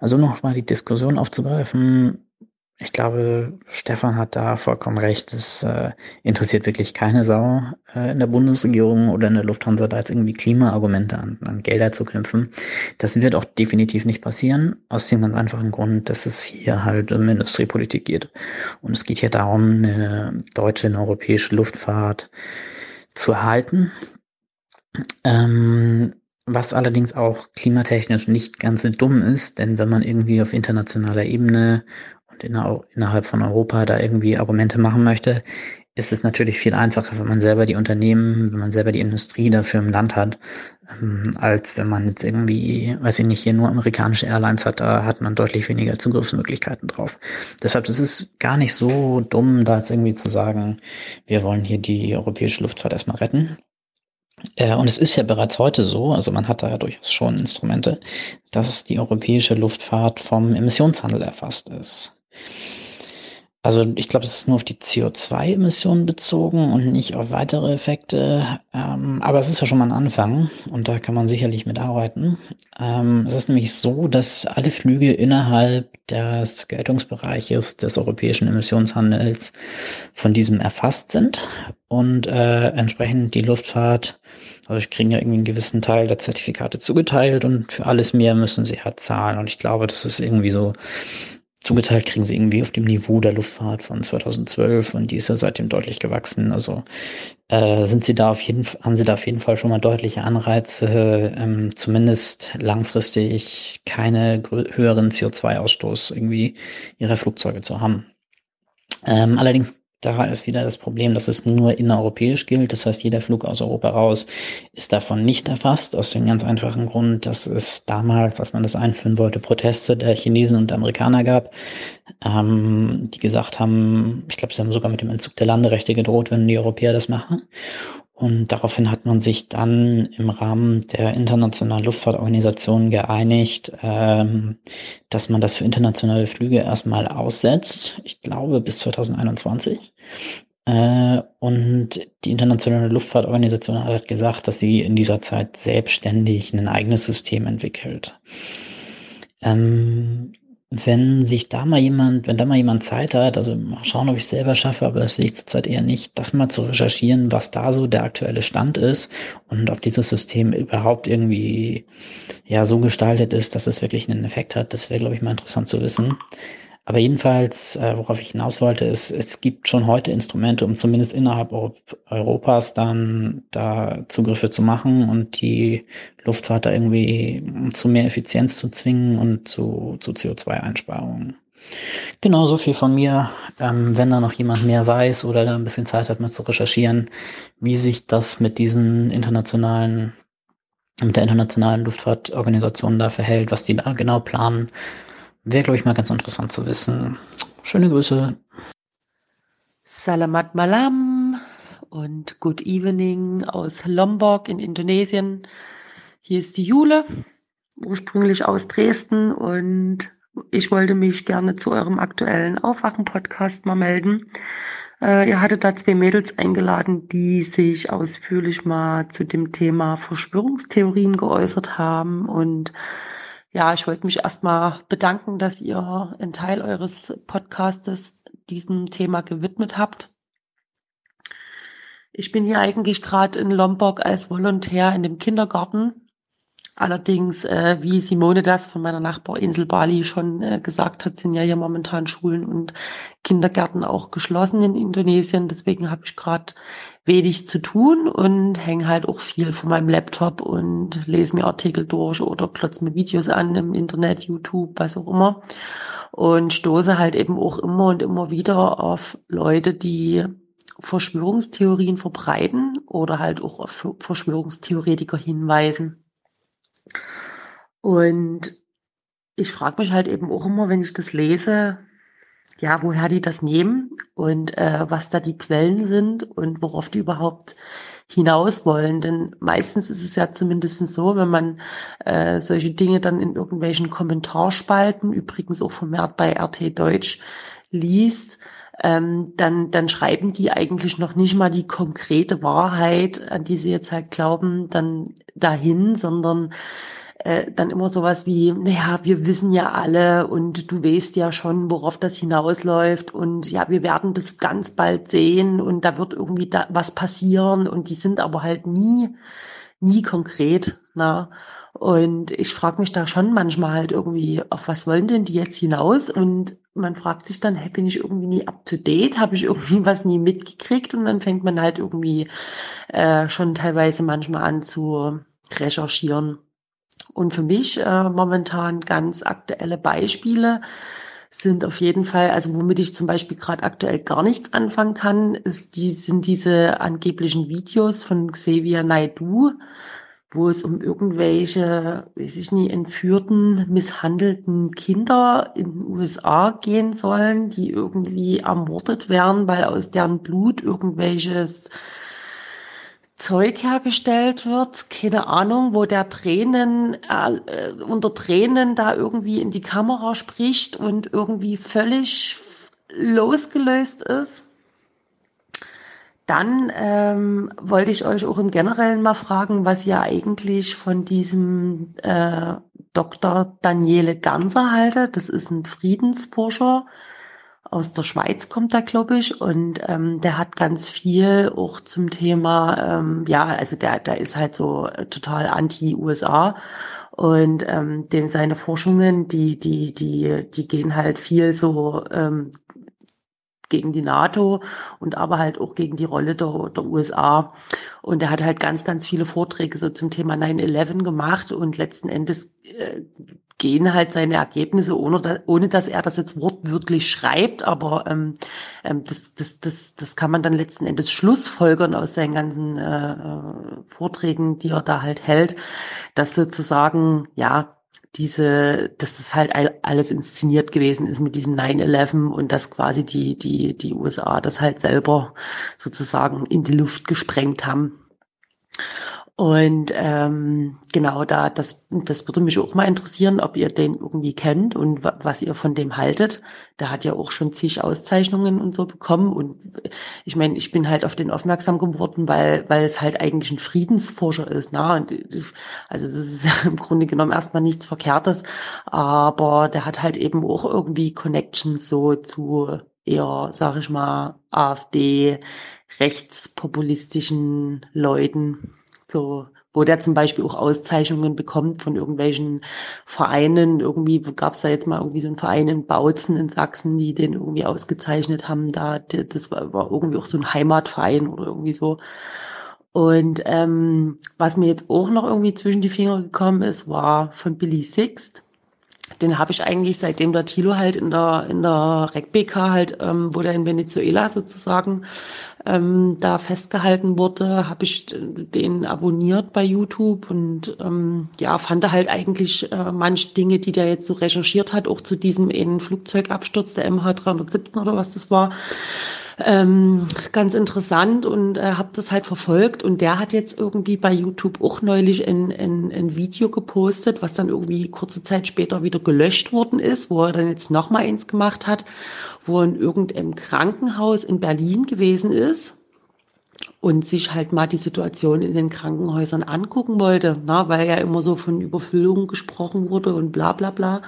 Also noch mal die Diskussion aufzugreifen, ich glaube, Stefan hat da vollkommen recht. Es äh, interessiert wirklich keine Sau äh, in der Bundesregierung oder in der Lufthansa, da jetzt irgendwie Klimaargumente an, an Gelder zu knüpfen. Das wird auch definitiv nicht passieren, aus dem ganz einfachen Grund, dass es hier halt um Industriepolitik geht. Und es geht hier darum, eine deutsche, eine europäische Luftfahrt zu erhalten. Ähm, was allerdings auch klimatechnisch nicht ganz so dumm ist, denn wenn man irgendwie auf internationaler Ebene und innerhalb von Europa da irgendwie Argumente machen möchte, ist es natürlich viel einfacher, wenn man selber die Unternehmen, wenn man selber die Industrie dafür im Land hat, ähm, als wenn man jetzt irgendwie, weiß ich nicht, hier nur amerikanische Airlines hat, da hat man deutlich weniger Zugriffsmöglichkeiten drauf. Deshalb ist es gar nicht so dumm, da jetzt irgendwie zu sagen, wir wollen hier die europäische Luftfahrt erstmal retten. Äh, und es ist ja bereits heute so, also man hat da ja durchaus schon Instrumente, dass die europäische Luftfahrt vom Emissionshandel erfasst ist. Also ich glaube, es ist nur auf die CO2-Emissionen bezogen und nicht auf weitere Effekte. Ähm, aber es ist ja schon mal ein Anfang und da kann man sicherlich mitarbeiten. Ähm, es ist nämlich so, dass alle Flüge innerhalb des Geltungsbereiches des europäischen Emissionshandels von diesem erfasst sind und äh, entsprechend die Luftfahrt, also ich kriege ja irgendwie einen gewissen Teil der Zertifikate zugeteilt und für alles mehr müssen sie halt zahlen. Und ich glaube, das ist irgendwie so zugeteilt kriegen sie irgendwie auf dem Niveau der Luftfahrt von 2012 und die ist ja seitdem deutlich gewachsen. Also äh, sind sie da auf jeden haben sie da auf jeden Fall schon mal deutliche Anreize, ähm, zumindest langfristig keine höheren CO2-Ausstoß irgendwie ihrer Flugzeuge zu haben. Ähm, allerdings da ist wieder das Problem, dass es nur innereuropäisch gilt. Das heißt, jeder Flug aus Europa raus ist davon nicht erfasst, aus dem ganz einfachen Grund, dass es damals, als man das einführen wollte, Proteste der Chinesen und Amerikaner gab, ähm, die gesagt haben, ich glaube, sie haben sogar mit dem Entzug der Landerechte gedroht, wenn die Europäer das machen. Und daraufhin hat man sich dann im Rahmen der internationalen Luftfahrtorganisation geeinigt, ähm, dass man das für internationale Flüge erstmal aussetzt. Ich glaube bis 2021. Äh, und die internationale Luftfahrtorganisation hat gesagt, dass sie in dieser Zeit selbstständig ein eigenes System entwickelt. Ähm, wenn sich da mal jemand, wenn da mal jemand Zeit hat, also mal schauen, ob ich es selber schaffe, aber das sehe ich zurzeit eher nicht, das mal zu recherchieren, was da so der aktuelle Stand ist und ob dieses System überhaupt irgendwie ja so gestaltet ist, dass es wirklich einen Effekt hat, das wäre, glaube ich, mal interessant zu wissen. Aber jedenfalls, äh, worauf ich hinaus wollte, ist, es gibt schon heute Instrumente, um zumindest innerhalb Europas dann da Zugriffe zu machen und die Luftfahrt da irgendwie zu mehr Effizienz zu zwingen und zu, zu CO2-Einsparungen. Genau so viel von mir. Ähm, wenn da noch jemand mehr weiß oder da ein bisschen Zeit hat, mal zu recherchieren, wie sich das mit diesen internationalen, mit der internationalen Luftfahrtorganisation da verhält, was die da genau planen, Wäre, glaube ich, mal ganz interessant zu wissen. Schöne Grüße. Salamat Malam und Good Evening aus Lombok in Indonesien. Hier ist die Jule, ursprünglich aus Dresden und ich wollte mich gerne zu eurem aktuellen Aufwachen-Podcast mal melden. Äh, ihr hattet da zwei Mädels eingeladen, die sich ausführlich mal zu dem Thema Verschwörungstheorien geäußert haben und ja, ich wollte mich erstmal bedanken, dass ihr einen Teil eures Podcastes diesem Thema gewidmet habt. Ich bin hier eigentlich gerade in Lombok als Volontär in dem Kindergarten Allerdings, äh, wie Simone das von meiner Nachbarinsel Bali schon äh, gesagt hat, sind ja hier momentan Schulen und Kindergärten auch geschlossen in Indonesien. Deswegen habe ich gerade wenig zu tun und hänge halt auch viel von meinem Laptop und lese mir Artikel durch oder klotze mir Videos an im Internet, YouTube, was auch immer. Und stoße halt eben auch immer und immer wieder auf Leute, die Verschwörungstheorien verbreiten oder halt auch auf Verschwörungstheoretiker hinweisen. Und ich frage mich halt eben auch immer, wenn ich das lese, ja, woher die das nehmen und äh, was da die Quellen sind und worauf die überhaupt hinaus wollen. Denn meistens ist es ja zumindest so, wenn man äh, solche Dinge dann in irgendwelchen Kommentarspalten, übrigens auch vermehrt bei RT Deutsch, liest, ähm, dann, dann schreiben die eigentlich noch nicht mal die konkrete Wahrheit, an die sie jetzt halt glauben, dann dahin, sondern äh, dann immer sowas wie, naja, wir wissen ja alle und du weißt ja schon, worauf das hinausläuft und ja, wir werden das ganz bald sehen und da wird irgendwie da was passieren und die sind aber halt nie, nie konkret. Na? Und ich frage mich da schon manchmal halt irgendwie, auf was wollen denn die jetzt hinaus? Und man fragt sich dann, hey, bin ich irgendwie nie up to date? Habe ich irgendwie was nie mitgekriegt? Und dann fängt man halt irgendwie äh, schon teilweise manchmal an zu recherchieren. Und für mich äh, momentan ganz aktuelle Beispiele sind auf jeden Fall, also womit ich zum Beispiel gerade aktuell gar nichts anfangen kann, ist die, sind diese angeblichen Videos von Xavier Naidu, wo es um irgendwelche, weiß ich nie, entführten, misshandelten Kinder in den USA gehen sollen, die irgendwie ermordet werden, weil aus deren Blut irgendwelches Zeug hergestellt wird, keine Ahnung, wo der Tränen, äh, unter Tränen da irgendwie in die Kamera spricht und irgendwie völlig losgelöst ist. Dann ähm, wollte ich euch auch im Generellen mal fragen, was ihr eigentlich von diesem äh, Dr. Daniele Ganser haltet. Das ist ein Friedensforscher, aus der Schweiz kommt er, glaube ich, und ähm, der hat ganz viel auch zum Thema, ähm, ja, also der, der ist halt so äh, total anti-USA und ähm, dem seine Forschungen, die, die, die, die gehen halt viel so ähm, gegen die NATO und aber halt auch gegen die Rolle der, der USA. Und er hat halt ganz, ganz viele Vorträge so zum Thema 9-11 gemacht und letzten Endes äh, gehen halt seine Ergebnisse, ohne, ohne dass er das jetzt wortwörtlich schreibt, aber ähm, ähm, das, das, das, das kann man dann letzten Endes schlussfolgern aus seinen ganzen äh, äh Vorträgen, die er da halt hält, dass sozusagen, ja, diese, dass das halt alles inszeniert gewesen ist mit diesem 9-11 und dass quasi die, die, die USA das halt selber sozusagen in die Luft gesprengt haben. Und ähm, genau da, das, das würde mich auch mal interessieren, ob ihr den irgendwie kennt und was ihr von dem haltet. Der hat ja auch schon zig Auszeichnungen und so bekommen. Und ich meine, ich bin halt auf den aufmerksam geworden, weil, weil es halt eigentlich ein Friedensforscher ist. Ne? Und, also das ist im Grunde genommen erstmal nichts Verkehrtes, aber der hat halt eben auch irgendwie Connections so zu eher, sag ich mal, AfD, rechtspopulistischen Leuten so, wo der zum Beispiel auch Auszeichnungen bekommt von irgendwelchen Vereinen. Irgendwie gab es da jetzt mal irgendwie so einen Verein in Bautzen in Sachsen, die den irgendwie ausgezeichnet haben. Da, das war, irgendwie auch so ein Heimatverein oder irgendwie so. Und ähm, was mir jetzt auch noch irgendwie zwischen die Finger gekommen ist, war von Billy Sixt. Den habe ich eigentlich seitdem der Tilo halt in der in der RecBK halt, ähm, wo der in Venezuela sozusagen ähm, da festgehalten wurde, habe ich den abonniert bei YouTube und ähm, ja, fand halt eigentlich äh, manche Dinge, die der jetzt so recherchiert hat, auch zu diesem einen Flugzeugabsturz der MH317 oder was das war, ähm, ganz interessant und äh, habe das halt verfolgt und der hat jetzt irgendwie bei YouTube auch neulich ein, ein, ein Video gepostet, was dann irgendwie kurze Zeit später wieder gelöscht worden ist, wo er dann jetzt nochmal eins gemacht hat, wo er in irgendeinem Krankenhaus in Berlin gewesen ist und sich halt mal die Situation in den Krankenhäusern angucken wollte, na, weil ja immer so von Überfüllung gesprochen wurde und bla bla bla.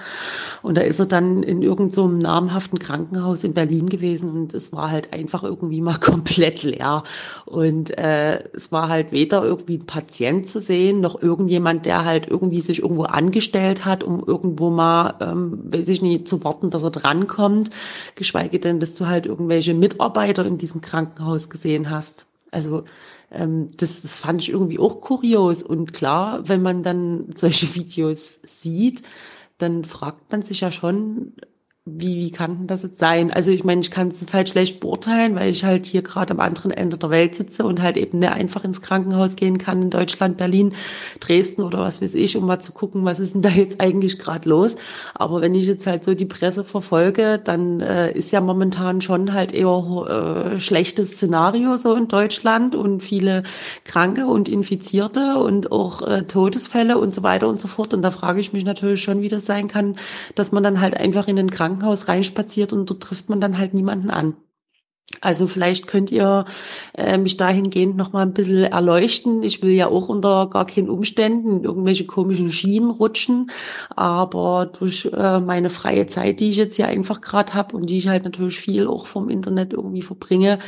Und da ist er dann in irgendeinem so namhaften Krankenhaus in Berlin gewesen und es war halt einfach irgendwie mal komplett leer. Und äh, es war halt weder irgendwie ein Patient zu sehen, noch irgendjemand, der halt irgendwie sich irgendwo angestellt hat, um irgendwo mal, ähm, weiß ich nicht, zu warten, dass er drankommt, geschweige denn, dass du halt irgendwelche Mitarbeiter in diesem Krankenhaus gesehen hast. Also ähm, das, das fand ich irgendwie auch kurios. Und klar, wenn man dann solche Videos sieht, dann fragt man sich ja schon, wie, wie kann denn das jetzt sein? Also ich meine, ich kann es halt schlecht beurteilen, weil ich halt hier gerade am anderen Ende der Welt sitze und halt eben nicht einfach ins Krankenhaus gehen kann in Deutschland, Berlin, Dresden oder was weiß ich, um mal zu gucken, was ist denn da jetzt eigentlich gerade los. Aber wenn ich jetzt halt so die Presse verfolge, dann äh, ist ja momentan schon halt eher äh, schlechtes Szenario so in Deutschland und viele Kranke und Infizierte und auch äh, Todesfälle und so weiter und so fort. Und da frage ich mich natürlich schon, wie das sein kann, dass man dann halt einfach in den Krankenhaus Krankenhaus reinspaziert und dort trifft man dann halt niemanden an. Also vielleicht könnt ihr äh, mich dahingehend noch mal ein bisschen erleuchten. Ich will ja auch unter gar keinen Umständen irgendwelche komischen Schienen rutschen, aber durch äh, meine freie Zeit, die ich jetzt hier einfach gerade habe und die ich halt natürlich viel auch vom Internet irgendwie verbringe,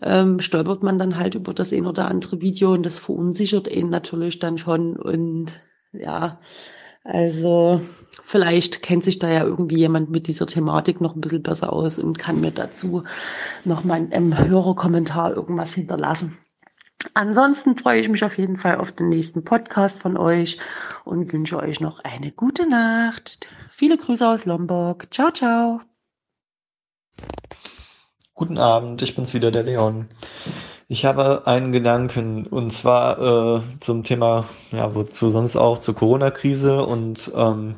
ähm, stolpert man dann halt über das ein oder andere Video und das verunsichert ihn natürlich dann schon und ja, also vielleicht kennt sich da ja irgendwie jemand mit dieser Thematik noch ein bisschen besser aus und kann mir dazu noch mal im Hörerkommentar irgendwas hinterlassen. Ansonsten freue ich mich auf jeden Fall auf den nächsten Podcast von euch und wünsche euch noch eine gute Nacht. Viele Grüße aus Lombok. Ciao, ciao. Guten Abend, ich bin's wieder, der Leon. Ich habe einen Gedanken und zwar äh, zum Thema, ja, wozu sonst auch zur Corona-Krise und ähm,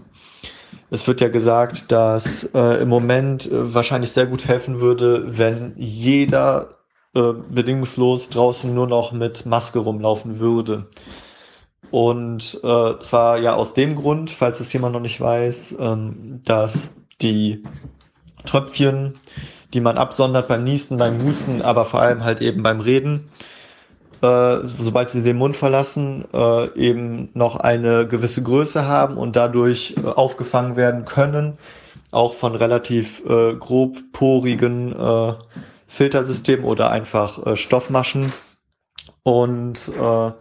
es wird ja gesagt, dass äh, im Moment äh, wahrscheinlich sehr gut helfen würde, wenn jeder äh, bedingungslos draußen nur noch mit Maske rumlaufen würde. Und äh, zwar ja aus dem Grund, falls es jemand noch nicht weiß, ähm, dass die Tröpfchen die man absondert beim Niesten, beim Husten, aber vor allem halt eben beim Reden, äh, sobald sie den Mund verlassen, äh, eben noch eine gewisse Größe haben und dadurch äh, aufgefangen werden können, auch von relativ äh, grobporigen äh, Filtersystemen oder einfach äh, Stoffmaschen. Und äh,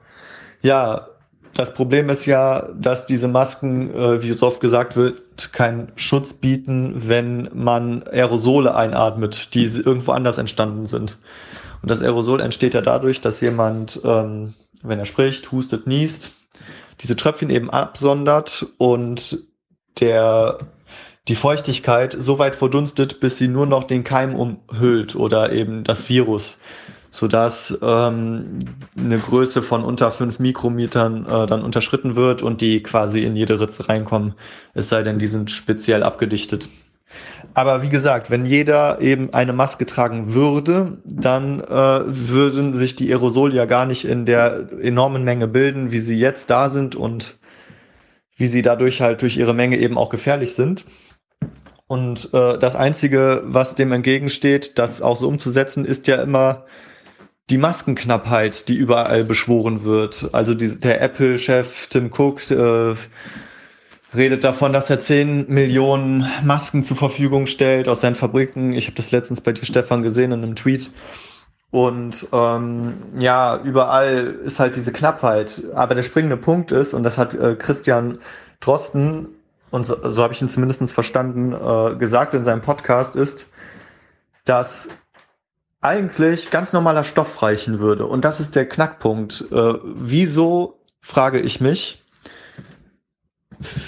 ja, das Problem ist ja, dass diese Masken, äh, wie so oft gesagt wird, keinen Schutz bieten, wenn man Aerosole einatmet, die irgendwo anders entstanden sind. Und das Aerosol entsteht ja dadurch, dass jemand, ähm, wenn er spricht, hustet, niest, diese Tröpfchen eben absondert und der die Feuchtigkeit so weit verdunstet, bis sie nur noch den Keim umhüllt oder eben das Virus sodass ähm, eine Größe von unter fünf Mikrometern äh, dann unterschritten wird und die quasi in jede Ritze reinkommen, es sei denn, die sind speziell abgedichtet. Aber wie gesagt, wenn jeder eben eine Maske tragen würde, dann äh, würden sich die Aerosole ja gar nicht in der enormen Menge bilden, wie sie jetzt da sind und wie sie dadurch halt durch ihre Menge eben auch gefährlich sind. Und äh, das Einzige, was dem entgegensteht, das auch so umzusetzen, ist ja immer die Maskenknappheit, die überall beschworen wird. Also die, der Apple-Chef Tim Cook äh, redet davon, dass er 10 Millionen Masken zur Verfügung stellt aus seinen Fabriken. Ich habe das letztens bei dir, Stefan, gesehen in einem Tweet. Und ähm, ja, überall ist halt diese Knappheit. Aber der springende Punkt ist, und das hat äh, Christian Drosten, und so, so habe ich ihn zumindest verstanden, äh, gesagt in seinem Podcast, ist, dass eigentlich ganz normaler Stoff reichen würde. Und das ist der Knackpunkt. Äh, wieso, frage ich mich,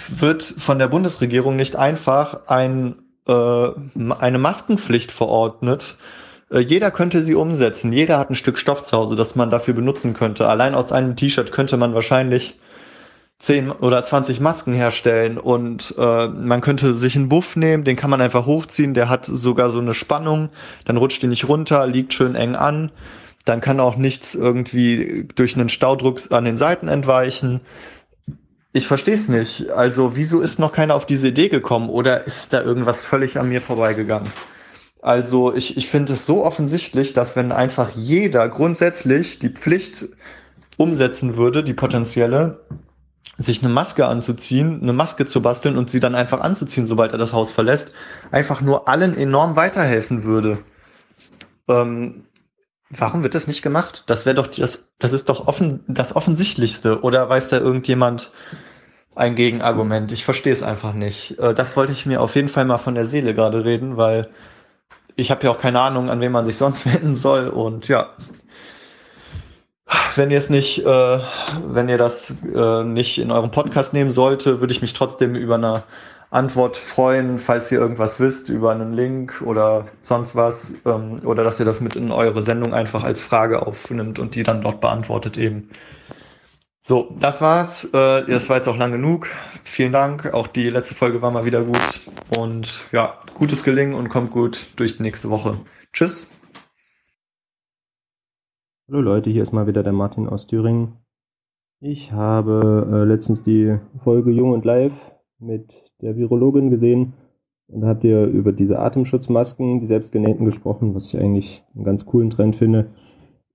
wird von der Bundesregierung nicht einfach ein, äh, eine Maskenpflicht verordnet? Äh, jeder könnte sie umsetzen. Jeder hat ein Stück Stoff zu Hause, das man dafür benutzen könnte. Allein aus einem T-Shirt könnte man wahrscheinlich 10 oder 20 Masken herstellen und äh, man könnte sich einen Buff nehmen, den kann man einfach hochziehen, der hat sogar so eine Spannung, dann rutscht die nicht runter, liegt schön eng an, dann kann auch nichts irgendwie durch einen Staudruck an den Seiten entweichen. Ich verstehe es nicht. Also wieso ist noch keiner auf diese Idee gekommen oder ist da irgendwas völlig an mir vorbeigegangen? Also ich, ich finde es so offensichtlich, dass wenn einfach jeder grundsätzlich die Pflicht umsetzen würde, die potenzielle, sich eine Maske anzuziehen, eine Maske zu basteln und sie dann einfach anzuziehen, sobald er das Haus verlässt, einfach nur allen enorm weiterhelfen würde. Ähm, warum wird das nicht gemacht? Das wäre doch das, das ist doch offen, das Offensichtlichste. Oder weiß da irgendjemand ein Gegenargument? Ich verstehe es einfach nicht. Äh, das wollte ich mir auf jeden Fall mal von der Seele gerade reden, weil ich habe ja auch keine Ahnung, an wen man sich sonst wenden soll. Und ja, wenn ihr es nicht, äh, wenn ihr das äh, nicht in eurem Podcast nehmen sollte, würde ich mich trotzdem über eine Antwort freuen, falls ihr irgendwas wisst über einen Link oder sonst was. Ähm, oder dass ihr das mit in eure Sendung einfach als Frage aufnimmt und die dann dort beantwortet eben. So, das war's. Äh, das war jetzt auch lang genug. Vielen Dank. Auch die letzte Folge war mal wieder gut. Und ja, gutes Gelingen und kommt gut durch die nächste Woche. Tschüss. Hallo Leute, hier ist mal wieder der Martin aus Thüringen. Ich habe äh, letztens die Folge Jung und Live mit der Virologin gesehen und da habt ihr über diese Atemschutzmasken, die selbstgenähten gesprochen, was ich eigentlich einen ganz coolen Trend finde.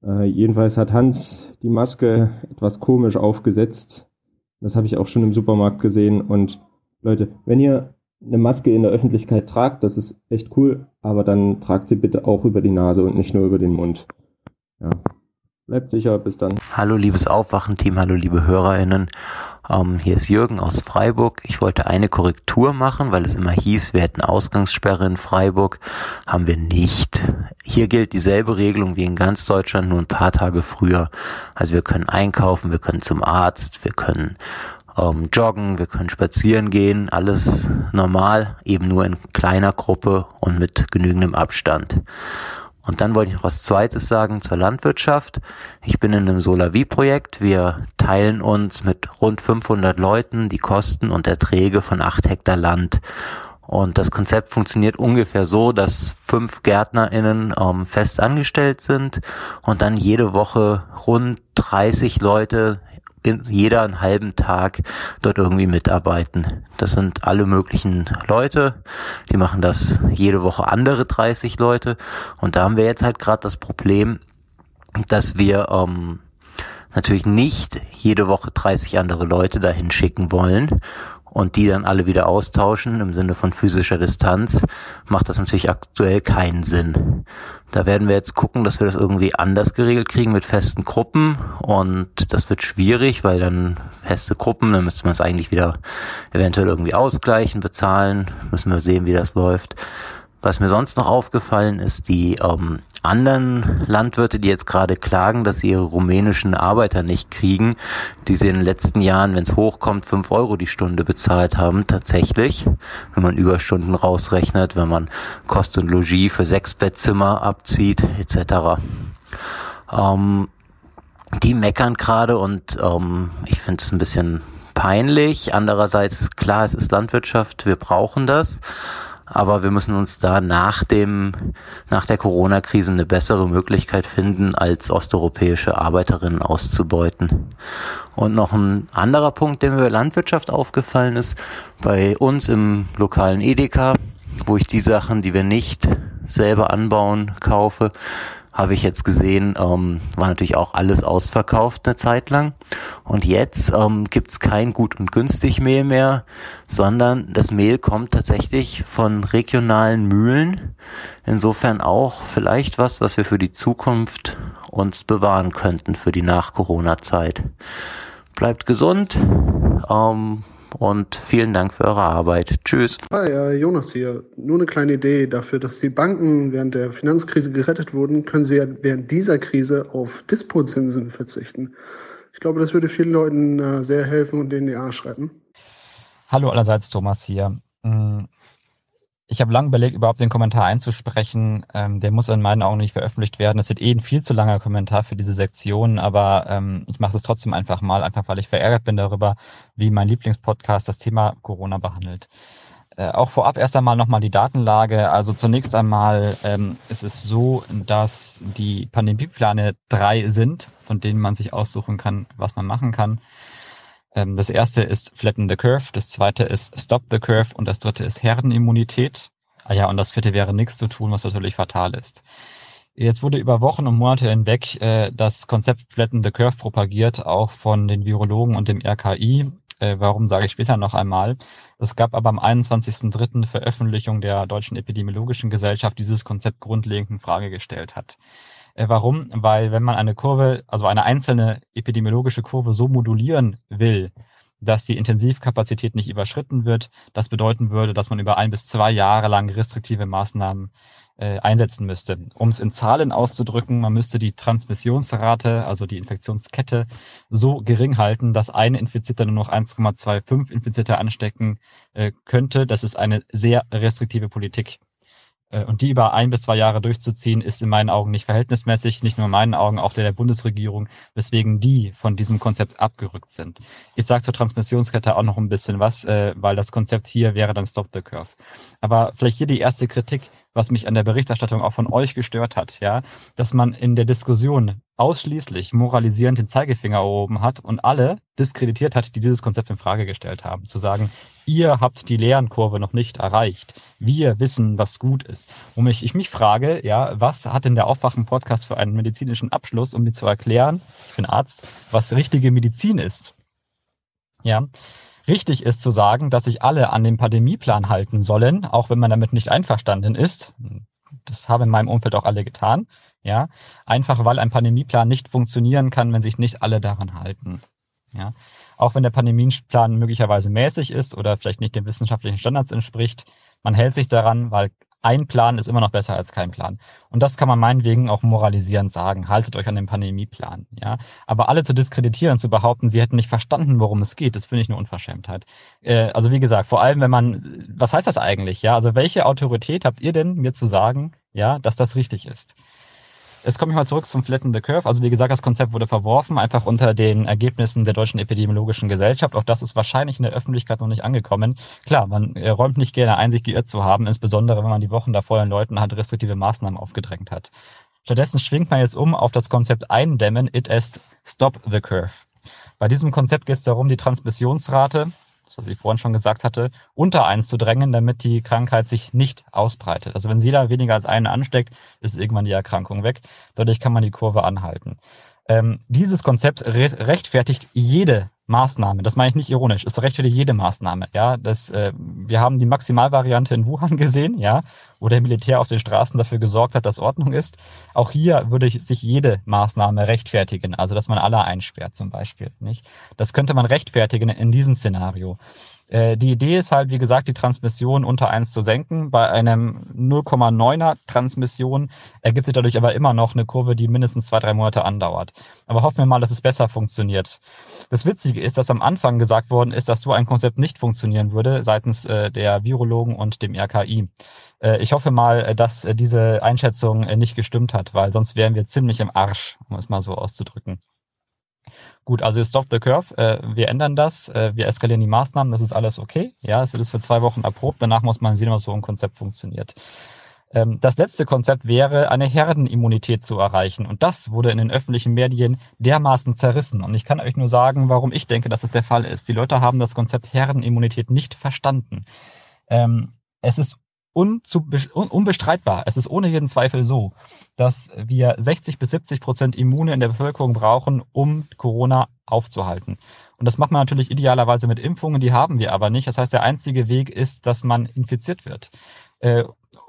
Äh, jedenfalls hat Hans die Maske etwas komisch aufgesetzt. Das habe ich auch schon im Supermarkt gesehen und Leute, wenn ihr eine Maske in der Öffentlichkeit tragt, das ist echt cool, aber dann tragt sie bitte auch über die Nase und nicht nur über den Mund. Ja, Bleibt sicher, bis dann. Hallo liebes Aufwachen-Team, hallo liebe HörerInnen. Ähm, hier ist Jürgen aus Freiburg. Ich wollte eine Korrektur machen, weil es immer hieß, wir hätten Ausgangssperre in Freiburg. Haben wir nicht. Hier gilt dieselbe Regelung wie in ganz Deutschland, nur ein paar Tage früher. Also wir können einkaufen, wir können zum Arzt, wir können ähm, joggen, wir können spazieren gehen, alles normal, eben nur in kleiner Gruppe und mit genügendem Abstand. Und dann wollte ich noch was Zweites sagen zur Landwirtschaft. Ich bin in einem Solavi-Projekt. Wir teilen uns mit rund 500 Leuten die Kosten und Erträge von acht Hektar Land. Und das Konzept funktioniert ungefähr so, dass fünf GärtnerInnen ähm, fest angestellt sind und dann jede Woche rund 30 Leute jeder einen halben Tag dort irgendwie mitarbeiten. Das sind alle möglichen Leute, die machen das jede Woche andere 30 Leute und da haben wir jetzt halt gerade das Problem, dass wir ähm, natürlich nicht jede Woche 30 andere Leute dahin schicken wollen und die dann alle wieder austauschen im Sinne von physischer Distanz, macht das natürlich aktuell keinen Sinn. Da werden wir jetzt gucken, dass wir das irgendwie anders geregelt kriegen mit festen Gruppen und das wird schwierig, weil dann feste Gruppen, dann müsste man es eigentlich wieder eventuell irgendwie ausgleichen, bezahlen, müssen wir sehen, wie das läuft. Was mir sonst noch aufgefallen ist, die ähm, anderen Landwirte, die jetzt gerade klagen, dass sie ihre rumänischen Arbeiter nicht kriegen, die sie in den letzten Jahren, wenn es hochkommt, fünf Euro die Stunde bezahlt haben, tatsächlich, wenn man Überstunden rausrechnet, wenn man Kost und Logis für sechs Bettzimmer abzieht, etc. Ähm, die meckern gerade und ähm, ich finde es ein bisschen peinlich. Andererseits, klar, es ist Landwirtschaft, wir brauchen das aber wir müssen uns da nach dem, nach der Corona-Krise eine bessere Möglichkeit finden, als osteuropäische Arbeiterinnen auszubeuten. Und noch ein anderer Punkt, der mir bei Landwirtschaft aufgefallen ist, bei uns im lokalen Edeka, wo ich die Sachen, die wir nicht selber anbauen, kaufe, habe ich jetzt gesehen, ähm, war natürlich auch alles ausverkauft eine Zeit lang. Und jetzt ähm, gibt es kein gut und günstig Mehl mehr, sondern das Mehl kommt tatsächlich von regionalen Mühlen. Insofern auch vielleicht was, was wir für die Zukunft uns bewahren könnten für die Nach-Corona-Zeit. Bleibt gesund. Ähm, und vielen Dank für eure Arbeit. Tschüss. Hi, äh, Jonas hier. Nur eine kleine Idee dafür, dass die Banken während der Finanzkrise gerettet wurden, können sie ja während dieser Krise auf Dispozinsen verzichten. Ich glaube, das würde vielen Leuten äh, sehr helfen und denen die Arsch retten. Hallo allerseits, Thomas hier. Ich habe lange überlegt, überhaupt den Kommentar einzusprechen. Ähm, der muss in meinen Augen nicht veröffentlicht werden. Das wird eh ein viel zu langer Kommentar für diese Sektion, aber ähm, ich mache es trotzdem einfach mal, einfach weil ich verärgert bin darüber, wie mein Lieblingspodcast das Thema Corona behandelt. Äh, auch vorab erst einmal nochmal die Datenlage. Also zunächst einmal ähm, ist es so, dass die Pandemiepläne drei sind, von denen man sich aussuchen kann, was man machen kann. Ähm, das erste ist Flatten the Curve, das zweite ist Stop the Curve und das dritte ist Herdenimmunität. Ah ja, und das vierte wäre nichts zu tun, was natürlich fatal ist. Jetzt wurde über Wochen und Monate hinweg äh, das Konzept Flatten the Curve propagiert, auch von den Virologen und dem RKI. Äh, warum sage ich später noch einmal. Es gab aber am 21.03. Veröffentlichung der Deutschen Epidemiologischen Gesellschaft, die dieses Konzept grundlegend in Frage gestellt hat. Äh, warum? Weil wenn man eine Kurve, also eine einzelne epidemiologische Kurve so modulieren will, dass die Intensivkapazität nicht überschritten wird. Das bedeuten würde, dass man über ein bis zwei Jahre lang restriktive Maßnahmen äh, einsetzen müsste. Um es in Zahlen auszudrücken, man müsste die Transmissionsrate, also die Infektionskette, so gering halten, dass ein Infizierter nur noch 1,25 Infizierte anstecken äh, könnte. Das ist eine sehr restriktive Politik. Äh, und die über ein bis zwei Jahre durchzuziehen, ist in meinen Augen nicht verhältnismäßig, nicht nur in meinen Augen, auch der der Bundesregierung, weswegen die von diesem Konzept abgerückt sind. Ich sage zur Transmissionskette auch noch ein bisschen was, äh, weil das Konzept hier wäre dann Stop the Curve. Aber vielleicht hier die erste Kritik was mich an der Berichterstattung auch von euch gestört hat, ja, dass man in der Diskussion ausschließlich moralisierend den Zeigefinger erhoben hat und alle diskreditiert hat, die dieses Konzept in Frage gestellt haben. Zu sagen, ihr habt die Lernkurve noch nicht erreicht. Wir wissen, was gut ist. Und mich, ich mich frage, ja, was hat denn der Aufwachen-Podcast für einen medizinischen Abschluss, um mir zu erklären, ich bin Arzt, was richtige Medizin ist? Ja, Richtig ist zu sagen, dass sich alle an den Pandemieplan halten sollen, auch wenn man damit nicht einverstanden ist. Das haben in meinem Umfeld auch alle getan. Ja, einfach weil ein Pandemieplan nicht funktionieren kann, wenn sich nicht alle daran halten. Ja, auch wenn der Pandemieplan möglicherweise mäßig ist oder vielleicht nicht den wissenschaftlichen Standards entspricht, man hält sich daran, weil ein Plan ist immer noch besser als kein Plan. Und das kann man meinetwegen auch moralisierend sagen. Haltet euch an den Pandemieplan. Ja? Aber alle zu diskreditieren zu behaupten, sie hätten nicht verstanden, worum es geht, das finde ich eine Unverschämtheit. Äh, also wie gesagt, vor allem, wenn man, was heißt das eigentlich? Ja, also welche Autorität habt ihr denn, mir zu sagen, ja, dass das richtig ist? Jetzt komme ich mal zurück zum Flatten the Curve. Also wie gesagt, das Konzept wurde verworfen, einfach unter den Ergebnissen der Deutschen Epidemiologischen Gesellschaft. Auch das ist wahrscheinlich in der Öffentlichkeit noch nicht angekommen. Klar, man äh, räumt nicht gerne ein, sich geirrt zu haben, insbesondere wenn man die Wochen davor den Leuten halt restriktive Maßnahmen aufgedrängt hat. Stattdessen schwingt man jetzt um auf das Konzept eindämmen, it as stop the curve. Bei diesem Konzept geht es darum, die Transmissionsrate was ich vorhin schon gesagt hatte, unter eins zu drängen, damit die Krankheit sich nicht ausbreitet. Also wenn jeder weniger als einen ansteckt, ist irgendwann die Erkrankung weg. Dadurch kann man die Kurve anhalten. Ähm, dieses Konzept re rechtfertigt jede Maßnahme. Das meine ich nicht ironisch. Es rechtfertigt jede Maßnahme. Ja, das, äh, wir haben die Maximalvariante in Wuhan gesehen, ja, wo der Militär auf den Straßen dafür gesorgt hat, dass Ordnung ist. Auch hier würde sich jede Maßnahme rechtfertigen. Also, dass man alle einsperrt zum Beispiel, nicht? Das könnte man rechtfertigen in diesem Szenario. Äh, die Idee ist halt, wie gesagt, die Transmission unter eins zu senken. Bei einem 0,9er Transmission ergibt sich dadurch aber immer noch eine Kurve, die mindestens zwei, drei Monate andauert. Aber hoffen wir mal, dass es besser funktioniert. Das Witzige ist, dass am Anfang gesagt worden ist, dass so ein Konzept nicht funktionieren würde seitens äh, der Virologen und dem RKI. Äh, ich hoffe mal, dass diese Einschätzung nicht gestimmt hat, weil sonst wären wir ziemlich im Arsch, um es mal so auszudrücken. Gut, also Stop the Curve, äh, wir ändern das, äh, wir eskalieren die Maßnahmen, das ist alles okay. Ja, es wird für zwei Wochen erprobt, danach muss man sehen, was so ein Konzept funktioniert. Ähm, das letzte Konzept wäre, eine Herdenimmunität zu erreichen. Und das wurde in den öffentlichen Medien dermaßen zerrissen. Und ich kann euch nur sagen, warum ich denke, dass es der Fall ist. Die Leute haben das Konzept Herdenimmunität nicht verstanden. Ähm, es ist unbestreitbar. Es ist ohne jeden Zweifel so, dass wir 60 bis 70 Prozent Immune in der Bevölkerung brauchen, um Corona aufzuhalten. Und das macht man natürlich idealerweise mit Impfungen, die haben wir aber nicht. Das heißt, der einzige Weg ist, dass man infiziert wird.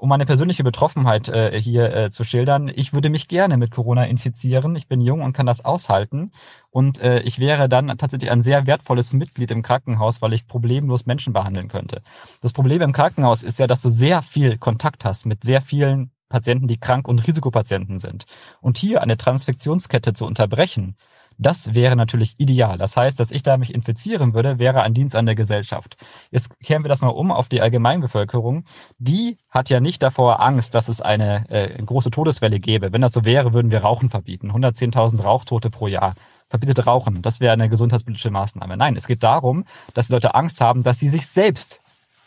Um meine persönliche Betroffenheit äh, hier äh, zu schildern, ich würde mich gerne mit Corona infizieren. Ich bin jung und kann das aushalten. Und äh, ich wäre dann tatsächlich ein sehr wertvolles Mitglied im Krankenhaus, weil ich problemlos Menschen behandeln könnte. Das Problem im Krankenhaus ist ja, dass du sehr viel Kontakt hast mit sehr vielen Patienten, die krank und Risikopatienten sind. Und hier eine Transfektionskette zu unterbrechen, das wäre natürlich ideal. Das heißt, dass ich da mich infizieren würde, wäre ein Dienst an der Gesellschaft. Jetzt kehren wir das mal um auf die Allgemeinbevölkerung. Die hat ja nicht davor Angst, dass es eine äh, große Todeswelle gäbe. Wenn das so wäre, würden wir Rauchen verbieten. 110.000 Rauchtote pro Jahr. Verbietet Rauchen. Das wäre eine gesundheitspolitische Maßnahme. Nein, es geht darum, dass die Leute Angst haben, dass sie sich selbst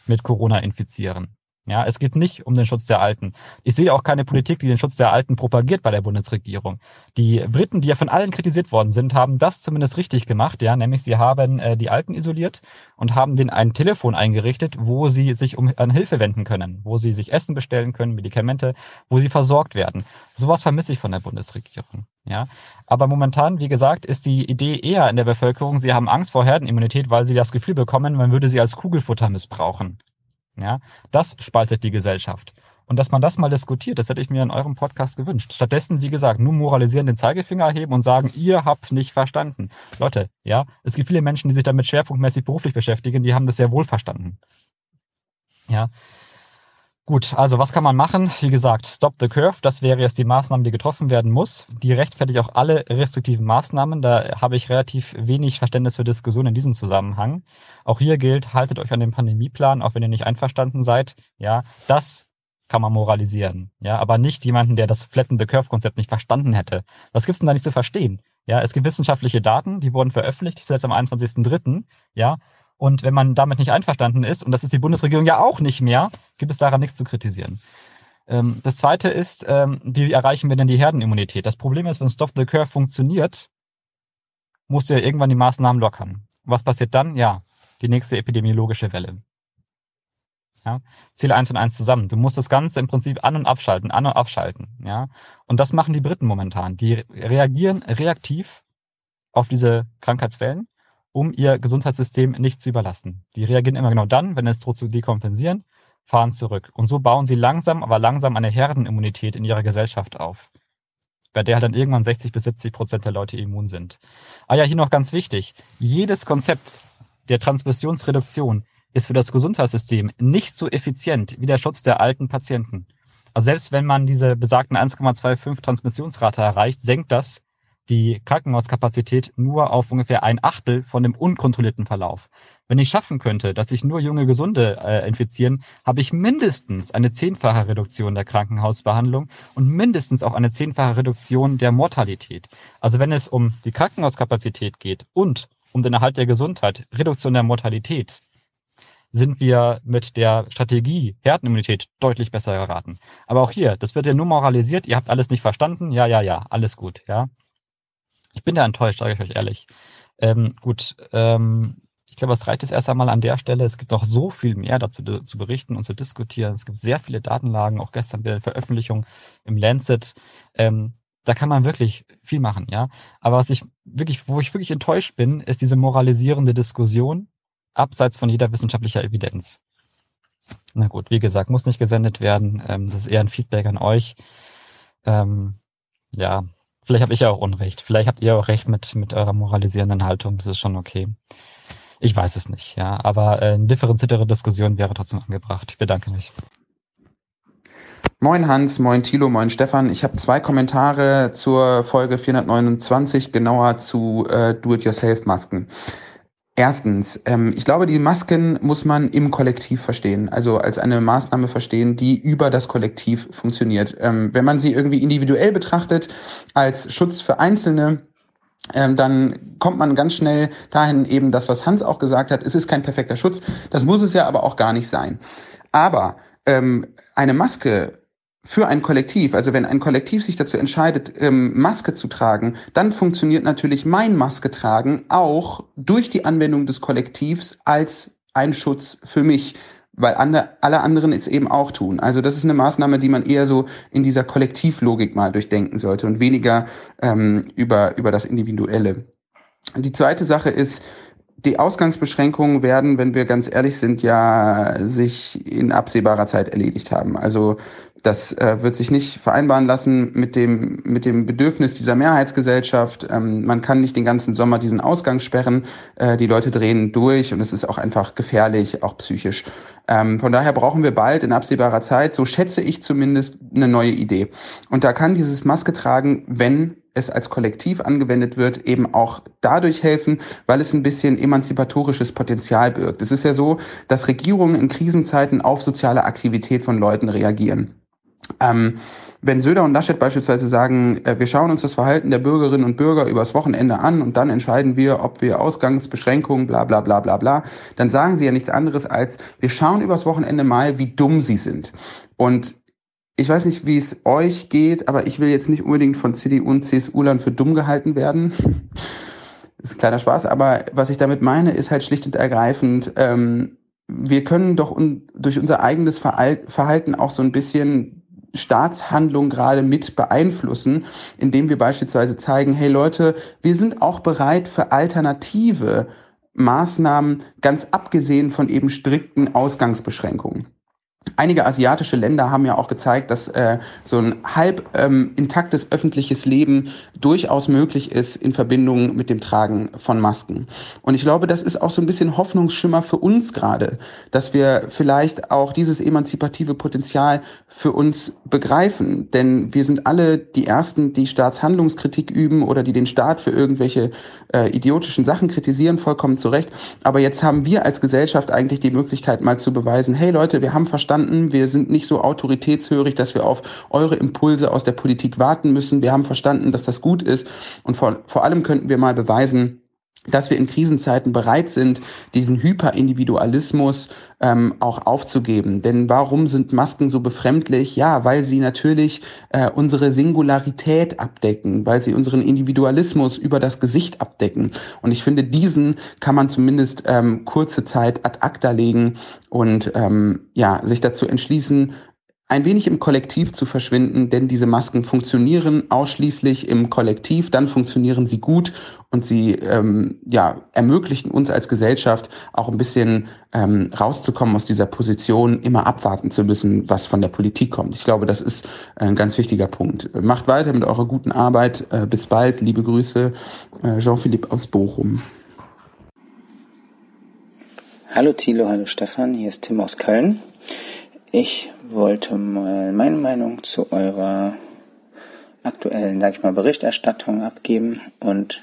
mit Corona infizieren. Ja, es geht nicht um den Schutz der Alten. Ich sehe auch keine Politik, die den Schutz der Alten propagiert bei der Bundesregierung. Die Briten, die ja von allen kritisiert worden sind, haben das zumindest richtig gemacht, ja, nämlich sie haben äh, die Alten isoliert und haben denen ein Telefon eingerichtet, wo sie sich um an Hilfe wenden können, wo sie sich Essen bestellen können, Medikamente, wo sie versorgt werden. Sowas vermisse ich von der Bundesregierung. Ja, aber momentan, wie gesagt, ist die Idee eher in der Bevölkerung, sie haben Angst vor Herdenimmunität, weil sie das Gefühl bekommen, man würde sie als Kugelfutter missbrauchen. Ja, das spaltet die Gesellschaft. Und dass man das mal diskutiert, das hätte ich mir in eurem Podcast gewünscht. Stattdessen, wie gesagt, nur moralisieren, den Zeigefinger erheben und sagen, ihr habt nicht verstanden. Leute, ja, es gibt viele Menschen, die sich damit schwerpunktmäßig beruflich beschäftigen, die haben das sehr wohl verstanden. Ja. Gut, also was kann man machen? Wie gesagt, Stop the Curve, das wäre jetzt die Maßnahme, die getroffen werden muss. Die rechtfertigt auch alle restriktiven Maßnahmen. Da habe ich relativ wenig Verständnis für Diskussionen in diesem Zusammenhang. Auch hier gilt, haltet euch an den Pandemieplan, auch wenn ihr nicht einverstanden seid. Ja, das kann man moralisieren. Ja, aber nicht jemanden, der das Flatten the Curve Konzept nicht verstanden hätte. Was gibt's denn da nicht zu verstehen? Ja, es gibt wissenschaftliche Daten, die wurden veröffentlicht, zuletzt am 21.03. Ja, und wenn man damit nicht einverstanden ist, und das ist die Bundesregierung ja auch nicht mehr, gibt es daran nichts zu kritisieren. Ähm, das zweite ist, ähm, wie erreichen wir denn die Herdenimmunität? Das Problem ist, wenn Stop the Curve funktioniert, musst du ja irgendwann die Maßnahmen lockern. Was passiert dann? Ja, die nächste epidemiologische Welle. Ja, Ziele eins und eins zusammen. Du musst das Ganze im Prinzip an- und abschalten, an- und abschalten. Ja, und das machen die Briten momentan. Die reagieren reaktiv auf diese Krankheitswellen um ihr Gesundheitssystem nicht zu überlasten. Die reagieren immer genau dann, wenn es droht zu dekompensieren, fahren zurück. Und so bauen sie langsam, aber langsam eine Herdenimmunität in ihrer Gesellschaft auf, bei der halt dann irgendwann 60 bis 70 Prozent der Leute immun sind. Ah ja, hier noch ganz wichtig. Jedes Konzept der Transmissionsreduktion ist für das Gesundheitssystem nicht so effizient wie der Schutz der alten Patienten. Also selbst wenn man diese besagten 1,25 Transmissionsrate erreicht, senkt das die Krankenhauskapazität nur auf ungefähr ein Achtel von dem unkontrollierten Verlauf. Wenn ich schaffen könnte, dass sich nur junge Gesunde äh, infizieren, habe ich mindestens eine zehnfache Reduktion der Krankenhausbehandlung und mindestens auch eine zehnfache Reduktion der Mortalität. Also wenn es um die Krankenhauskapazität geht und um den Erhalt der Gesundheit, Reduktion der Mortalität, sind wir mit der Strategie Herdenimmunität deutlich besser geraten. Aber auch hier, das wird ja nur moralisiert, ihr habt alles nicht verstanden, ja, ja, ja, alles gut, ja. Ich bin da enttäuscht, sage ich euch ehrlich. Ähm, gut, ähm, ich glaube, es reicht jetzt erst einmal an der Stelle. Es gibt noch so viel mehr dazu zu berichten und zu diskutieren. Es gibt sehr viele Datenlagen, auch gestern bei der Veröffentlichung im Lancet. Ähm, da kann man wirklich viel machen, ja. Aber was ich wirklich, wo ich wirklich enttäuscht bin, ist diese moralisierende Diskussion abseits von jeder wissenschaftlicher Evidenz. Na gut, wie gesagt, muss nicht gesendet werden. Ähm, das ist eher ein Feedback an euch. Ähm, ja, Vielleicht habe ich ja auch Unrecht. Vielleicht habt ihr auch recht mit, mit eurer moralisierenden Haltung. Das ist schon okay. Ich weiß es nicht, ja. Aber äh, eine differenziertere Diskussion wäre trotzdem angebracht. Ich bedanke mich. Moin Hans, moin Thilo, moin Stefan. Ich habe zwei Kommentare zur Folge 429, genauer zu äh, Do-it-yourself-Masken. Erstens, ähm, ich glaube, die Masken muss man im Kollektiv verstehen, also als eine Maßnahme verstehen, die über das Kollektiv funktioniert. Ähm, wenn man sie irgendwie individuell betrachtet, als Schutz für Einzelne, ähm, dann kommt man ganz schnell dahin eben das, was Hans auch gesagt hat, es ist kein perfekter Schutz, das muss es ja aber auch gar nicht sein. Aber ähm, eine Maske für ein Kollektiv, also wenn ein Kollektiv sich dazu entscheidet, ähm, Maske zu tragen, dann funktioniert natürlich mein Maske tragen auch durch die Anwendung des Kollektivs als ein Schutz für mich, weil andere, alle anderen es eben auch tun. Also das ist eine Maßnahme, die man eher so in dieser Kollektivlogik mal durchdenken sollte und weniger ähm, über, über das Individuelle. Die zweite Sache ist, die Ausgangsbeschränkungen werden, wenn wir ganz ehrlich sind, ja sich in absehbarer Zeit erledigt haben. Also das äh, wird sich nicht vereinbaren lassen mit dem, mit dem Bedürfnis dieser Mehrheitsgesellschaft. Ähm, man kann nicht den ganzen Sommer diesen Ausgang sperren. Äh, die Leute drehen durch und es ist auch einfach gefährlich, auch psychisch. Ähm, von daher brauchen wir bald in absehbarer Zeit, so schätze ich zumindest, eine neue Idee. Und da kann dieses Maske tragen, wenn es als Kollektiv angewendet wird, eben auch dadurch helfen, weil es ein bisschen emanzipatorisches Potenzial birgt. Es ist ja so, dass Regierungen in Krisenzeiten auf soziale Aktivität von Leuten reagieren. Ähm, wenn Söder und Laschet beispielsweise sagen, äh, wir schauen uns das Verhalten der Bürgerinnen und Bürger übers Wochenende an und dann entscheiden wir, ob wir Ausgangsbeschränkungen, bla bla bla bla bla, dann sagen sie ja nichts anderes als, wir schauen übers Wochenende mal, wie dumm sie sind. Und ich weiß nicht, wie es euch geht, aber ich will jetzt nicht unbedingt von CDU und CSU-Lern für dumm gehalten werden. Das ist ein kleiner Spaß, aber was ich damit meine, ist halt schlicht und ergreifend, ähm, wir können doch un durch unser eigenes Verhalten auch so ein bisschen Staatshandlung gerade mit beeinflussen, indem wir beispielsweise zeigen, hey Leute, wir sind auch bereit für alternative Maßnahmen, ganz abgesehen von eben strikten Ausgangsbeschränkungen. Einige asiatische Länder haben ja auch gezeigt, dass äh, so ein halb ähm, intaktes öffentliches Leben durchaus möglich ist in Verbindung mit dem Tragen von Masken. Und ich glaube, das ist auch so ein bisschen Hoffnungsschimmer für uns gerade, dass wir vielleicht auch dieses emanzipative Potenzial für uns begreifen. Denn wir sind alle die Ersten, die Staatshandlungskritik üben oder die den Staat für irgendwelche äh, idiotischen Sachen kritisieren, vollkommen zu Recht. Aber jetzt haben wir als Gesellschaft eigentlich die Möglichkeit, mal zu beweisen, hey Leute, wir haben verstanden, verstanden. Wir sind nicht so autoritätshörig, dass wir auf eure Impulse aus der Politik warten müssen. Wir haben verstanden, dass das gut ist. Und vor, vor allem könnten wir mal beweisen, dass wir in Krisenzeiten bereit sind, diesen Hyperindividualismus ähm, auch aufzugeben. Denn warum sind Masken so befremdlich? Ja, weil sie natürlich äh, unsere Singularität abdecken, weil sie unseren Individualismus über das Gesicht abdecken. Und ich finde, diesen kann man zumindest ähm, kurze Zeit ad acta legen und ähm, ja, sich dazu entschließen, ein wenig im Kollektiv zu verschwinden, denn diese Masken funktionieren ausschließlich im Kollektiv, dann funktionieren sie gut und sie ähm, ja, ermöglichen uns als Gesellschaft auch ein bisschen ähm, rauszukommen aus dieser Position, immer abwarten zu müssen, was von der Politik kommt. Ich glaube, das ist ein ganz wichtiger Punkt. Macht weiter mit eurer guten Arbeit. Äh, bis bald. Liebe Grüße. Äh, Jean-Philippe aus Bochum. Hallo Thilo, hallo Stefan, hier ist Tim aus Köln. Ich wollte mal meine Meinung zu eurer aktuellen, sag ich mal, Berichterstattung abgeben und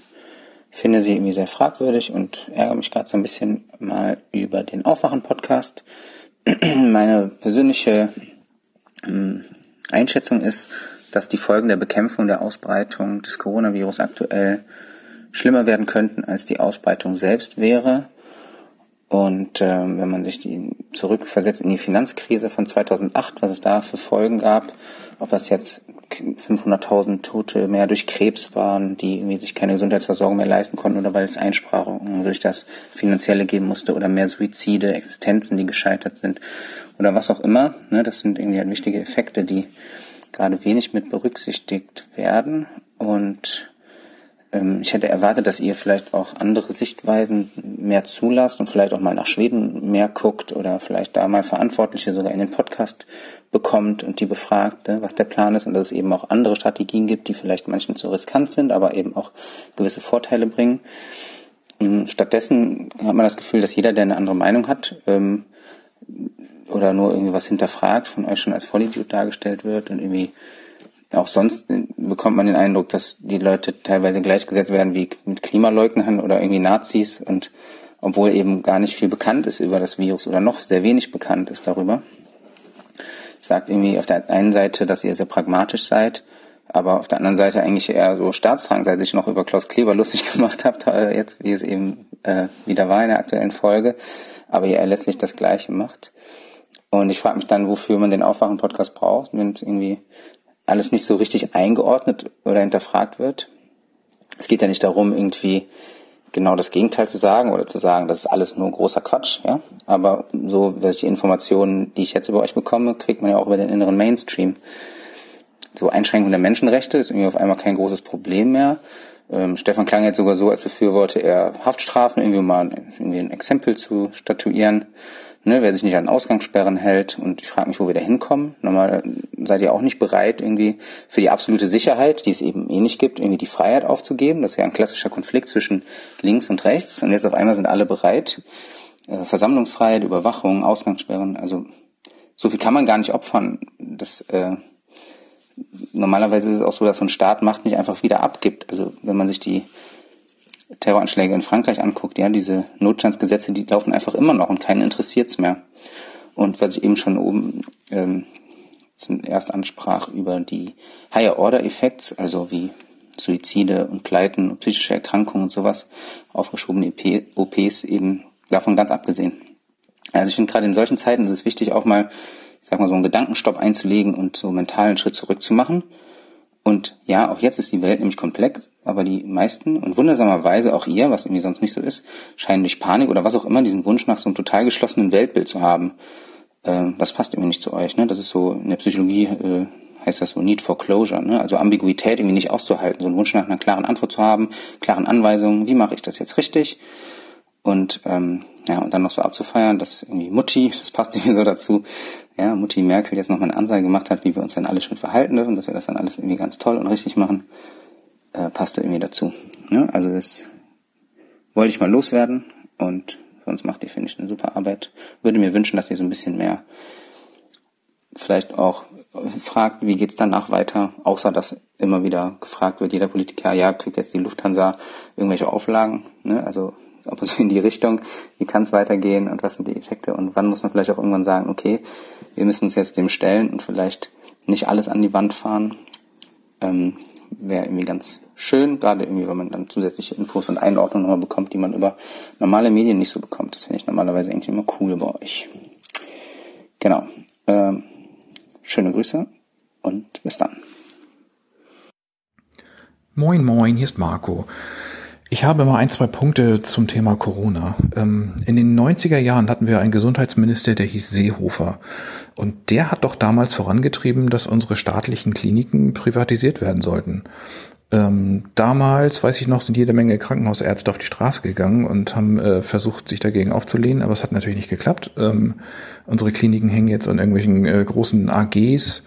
finde sie irgendwie sehr fragwürdig und ärgere mich gerade so ein bisschen mal über den Aufwachen-Podcast. Meine persönliche ähm, Einschätzung ist, dass die Folgen der Bekämpfung der Ausbreitung des Coronavirus aktuell schlimmer werden könnten, als die Ausbreitung selbst wäre. Und ähm, wenn man sich die zurückversetzt in die Finanzkrise von 2008, was es da für Folgen gab, ob das jetzt 500.000 Tote mehr durch Krebs waren, die irgendwie sich keine Gesundheitsversorgung mehr leisten konnten oder weil es Einsparungen durch das Finanzielle geben musste oder mehr Suizide, Existenzen, die gescheitert sind oder was auch immer. Ne, das sind irgendwie halt wichtige Effekte, die gerade wenig mit berücksichtigt werden und ich hätte erwartet, dass ihr vielleicht auch andere Sichtweisen mehr zulasst und vielleicht auch mal nach Schweden mehr guckt oder vielleicht da mal Verantwortliche sogar in den Podcast bekommt und die befragt, ne, was der Plan ist und dass es eben auch andere Strategien gibt, die vielleicht manchen zu riskant sind, aber eben auch gewisse Vorteile bringen. Ähm, stattdessen hat man das Gefühl, dass jeder, der eine andere Meinung hat, ähm, oder nur irgendwie was hinterfragt, von euch schon als Vollidiot dargestellt wird und irgendwie auch sonst bekommt man den Eindruck, dass die Leute teilweise gleichgesetzt werden wie mit Klimaleugnern oder irgendwie Nazis und obwohl eben gar nicht viel bekannt ist über das Virus oder noch sehr wenig bekannt ist darüber. Sagt irgendwie auf der einen Seite, dass ihr sehr pragmatisch seid, aber auf der anderen Seite eigentlich eher so staatstragend, seit ich noch über Klaus Kleber lustig gemacht habt, äh, jetzt wie es eben äh, wieder war in der aktuellen Folge, aber ihr letztlich das Gleiche macht. Und ich frage mich dann, wofür man den Aufwachen-Podcast braucht, wenn es irgendwie alles nicht so richtig eingeordnet oder hinterfragt wird. Es geht ja nicht darum, irgendwie genau das Gegenteil zu sagen oder zu sagen, das ist alles nur großer Quatsch, ja. Aber so, welche Informationen, die ich jetzt über euch bekomme, kriegt man ja auch über den inneren Mainstream. So Einschränkung der Menschenrechte ist irgendwie auf einmal kein großes Problem mehr. Ähm, Stefan klang jetzt sogar so, als befürworte er Haftstrafen, irgendwie mal irgendwie ein Exempel zu statuieren ne, wer sich nicht an Ausgangssperren hält. Und ich frage mich, wo wir da hinkommen. Normal seid ihr auch nicht bereit, irgendwie für die absolute Sicherheit, die es eben eh nicht gibt, irgendwie die Freiheit aufzugeben. Das ist ja ein klassischer Konflikt zwischen links und rechts. Und jetzt auf einmal sind alle bereit. Äh, Versammlungsfreiheit, Überwachung, Ausgangssperren, also so viel kann man gar nicht opfern. Das äh, normalerweise ist es auch so, dass so ein Staat Macht nicht einfach wieder abgibt. Also wenn man sich die Terroranschläge in Frankreich anguckt, ja, diese Notstandsgesetze, die laufen einfach immer noch und keinen interessiert's mehr. Und was ich eben schon oben ähm, zuerst ansprach über die Higher Order Effects, also wie Suizide und Pleiten und psychische Erkrankungen und sowas, aufgeschobene EP OPs eben davon ganz abgesehen. Also ich finde gerade in solchen Zeiten ist es wichtig, auch mal, ich sag mal, so einen Gedankenstopp einzulegen und so mentalen Schritt zurück zu machen. Und ja, auch jetzt ist die Welt nämlich komplex, aber die meisten und wundersamerweise auch ihr, was irgendwie sonst nicht so ist, scheinen durch Panik oder was auch immer diesen Wunsch nach so einem total geschlossenen Weltbild zu haben. Ähm, das passt irgendwie nicht zu euch. Ne? Das ist so in der Psychologie äh, heißt das so Need for Closure, ne? also Ambiguität irgendwie nicht auszuhalten, so einen Wunsch nach einer klaren Antwort zu haben, klaren Anweisungen, wie mache ich das jetzt richtig? Und ähm, ja, und dann noch so abzufeiern, dass irgendwie Mutti, das passt irgendwie so dazu, ja, Mutti Merkel jetzt nochmal eine Ansage gemacht hat, wie wir uns dann alle schön verhalten dürfen, dass wir das dann alles irgendwie ganz toll und richtig machen, äh, passt irgendwie dazu. Ne? Also das wollte ich mal loswerden und sonst macht ihr, finde ich, eine super Arbeit. Würde mir wünschen, dass ihr so ein bisschen mehr vielleicht auch fragt, wie geht's danach weiter, außer dass immer wieder gefragt wird, jeder Politiker, ja, kriegt jetzt die Lufthansa irgendwelche Auflagen, ne? also aber so in die Richtung, wie kann es weitergehen und was sind die Effekte und wann muss man vielleicht auch irgendwann sagen, okay, wir müssen uns jetzt dem stellen und vielleicht nicht alles an die Wand fahren. Ähm, Wäre irgendwie ganz schön, gerade irgendwie, wenn man dann zusätzliche Infos und Einordnungen nochmal bekommt, die man über normale Medien nicht so bekommt. Das finde ich normalerweise irgendwie immer cool bei euch. Genau. Ähm, schöne Grüße und bis dann. Moin, moin, hier ist Marco. Ich habe mal ein, zwei Punkte zum Thema Corona. Ähm, in den 90er Jahren hatten wir einen Gesundheitsminister, der hieß Seehofer. Und der hat doch damals vorangetrieben, dass unsere staatlichen Kliniken privatisiert werden sollten. Ähm, damals, weiß ich noch, sind jede Menge Krankenhausärzte auf die Straße gegangen und haben äh, versucht, sich dagegen aufzulehnen, aber es hat natürlich nicht geklappt. Ähm, unsere Kliniken hängen jetzt an irgendwelchen äh, großen AGs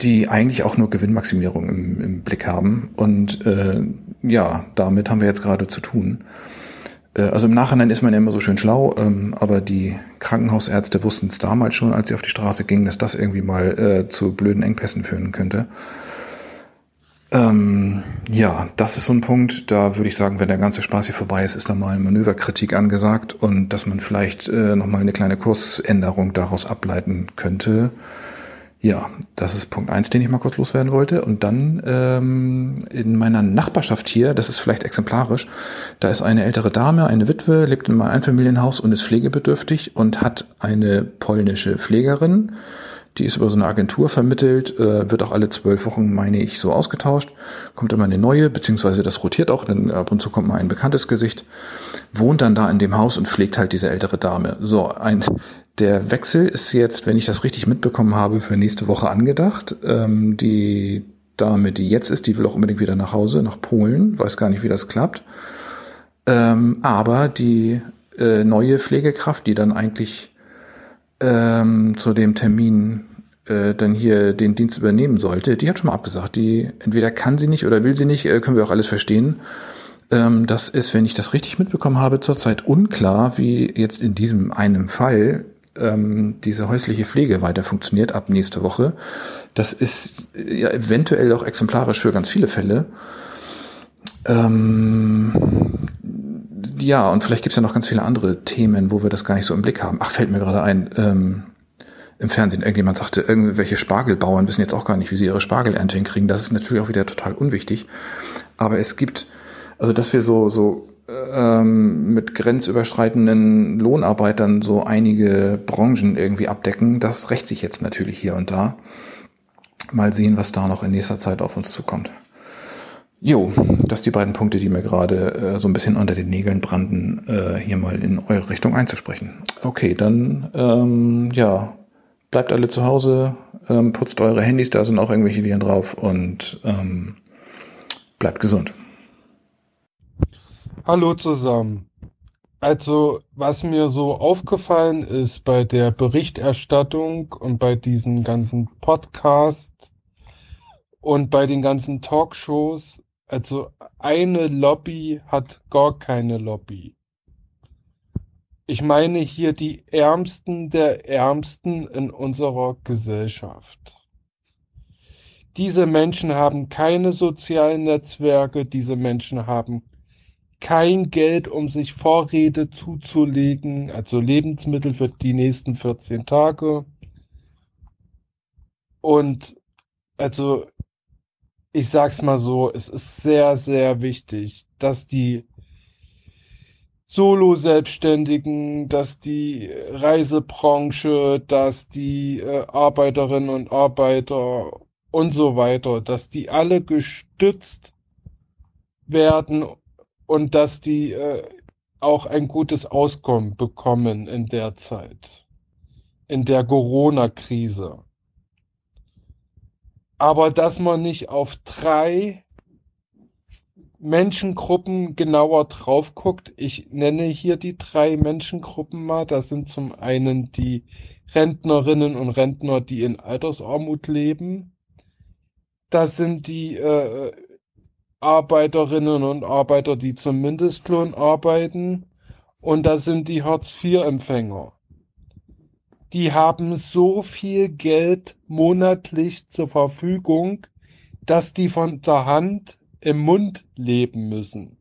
die eigentlich auch nur Gewinnmaximierung im, im Blick haben. Und äh, ja, damit haben wir jetzt gerade zu tun. Äh, also im Nachhinein ist man ja immer so schön schlau, ähm, aber die Krankenhausärzte wussten es damals schon, als sie auf die Straße gingen, dass das irgendwie mal äh, zu blöden Engpässen führen könnte. Ähm, ja, das ist so ein Punkt, da würde ich sagen, wenn der ganze Spaß hier vorbei ist, ist da mal Manöverkritik angesagt und dass man vielleicht äh, nochmal eine kleine Kursänderung daraus ableiten könnte. Ja, das ist Punkt eins, den ich mal kurz loswerden wollte. Und dann ähm, in meiner Nachbarschaft hier, das ist vielleicht exemplarisch, da ist eine ältere Dame, eine Witwe, lebt in einem Einfamilienhaus und ist pflegebedürftig und hat eine polnische Pflegerin. Die ist über so eine Agentur vermittelt, äh, wird auch alle zwölf Wochen, meine ich, so ausgetauscht. Kommt immer eine neue, beziehungsweise das rotiert auch, denn ab und zu kommt mal ein bekanntes Gesicht. Wohnt dann da in dem Haus und pflegt halt diese ältere Dame. So, ein der Wechsel ist jetzt, wenn ich das richtig mitbekommen habe, für nächste Woche angedacht. Ähm, die Dame, die jetzt ist, die will auch unbedingt wieder nach Hause, nach Polen. Weiß gar nicht, wie das klappt. Ähm, aber die äh, neue Pflegekraft, die dann eigentlich ähm, zu dem Termin äh, dann hier den Dienst übernehmen sollte, die hat schon mal abgesagt. Die entweder kann sie nicht oder will sie nicht, äh, können wir auch alles verstehen. Ähm, das ist, wenn ich das richtig mitbekommen habe, zurzeit unklar, wie jetzt in diesem einen Fall ähm, diese häusliche Pflege weiter funktioniert ab nächste Woche. Das ist ja eventuell auch exemplarisch für ganz viele Fälle. Ähm, ja, und vielleicht gibt es ja noch ganz viele andere Themen, wo wir das gar nicht so im Blick haben. Ach, fällt mir gerade ein. Ähm, im Fernsehen irgendjemand sagte, irgendwelche Spargelbauern wissen jetzt auch gar nicht, wie sie ihre Spargelernte hinkriegen. Das ist natürlich auch wieder total unwichtig. Aber es gibt, also dass wir so, so ähm, mit grenzüberschreitenden Lohnarbeitern so einige Branchen irgendwie abdecken. Das rächt sich jetzt natürlich hier und da. Mal sehen, was da noch in nächster Zeit auf uns zukommt. Jo, das die beiden Punkte, die mir gerade äh, so ein bisschen unter den Nägeln brannten, äh, hier mal in eure Richtung einzusprechen. Okay, dann ähm, ja, bleibt alle zu Hause, ähm, putzt eure Handys, da sind auch irgendwelche Viren drauf und ähm, bleibt gesund. Hallo zusammen. Also, was mir so aufgefallen ist bei der Berichterstattung und bei diesen ganzen Podcasts und bei den ganzen Talkshows, also eine Lobby hat gar keine Lobby. Ich meine hier die Ärmsten der Ärmsten in unserer Gesellschaft. Diese Menschen haben keine sozialen Netzwerke, diese Menschen haben kein Geld, um sich Vorräte zuzulegen, also Lebensmittel für die nächsten 14 Tage. Und also, ich sag's mal so, es ist sehr, sehr wichtig, dass die Solo-Selbstständigen, dass die Reisebranche, dass die äh, Arbeiterinnen und Arbeiter und so weiter, dass die alle gestützt werden und dass die äh, auch ein gutes Auskommen bekommen in der Zeit, in der Corona-Krise. Aber dass man nicht auf drei Menschengruppen genauer drauf guckt. Ich nenne hier die drei Menschengruppen mal. Das sind zum einen die Rentnerinnen und Rentner, die in Altersarmut leben. Das sind die äh, Arbeiterinnen und Arbeiter, die zum Mindestlohn arbeiten. Und das sind die Hartz-IV-Empfänger. Die haben so viel Geld monatlich zur Verfügung, dass die von der Hand im Mund leben müssen.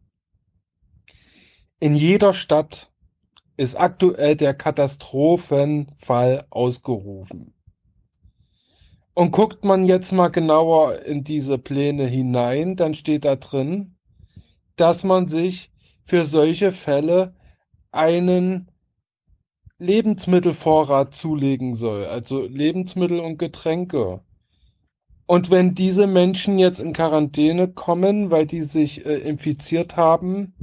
In jeder Stadt ist aktuell der Katastrophenfall ausgerufen. Und guckt man jetzt mal genauer in diese Pläne hinein, dann steht da drin, dass man sich für solche Fälle einen Lebensmittelvorrat zulegen soll, also Lebensmittel und Getränke. Und wenn diese Menschen jetzt in Quarantäne kommen, weil die sich äh, infiziert haben,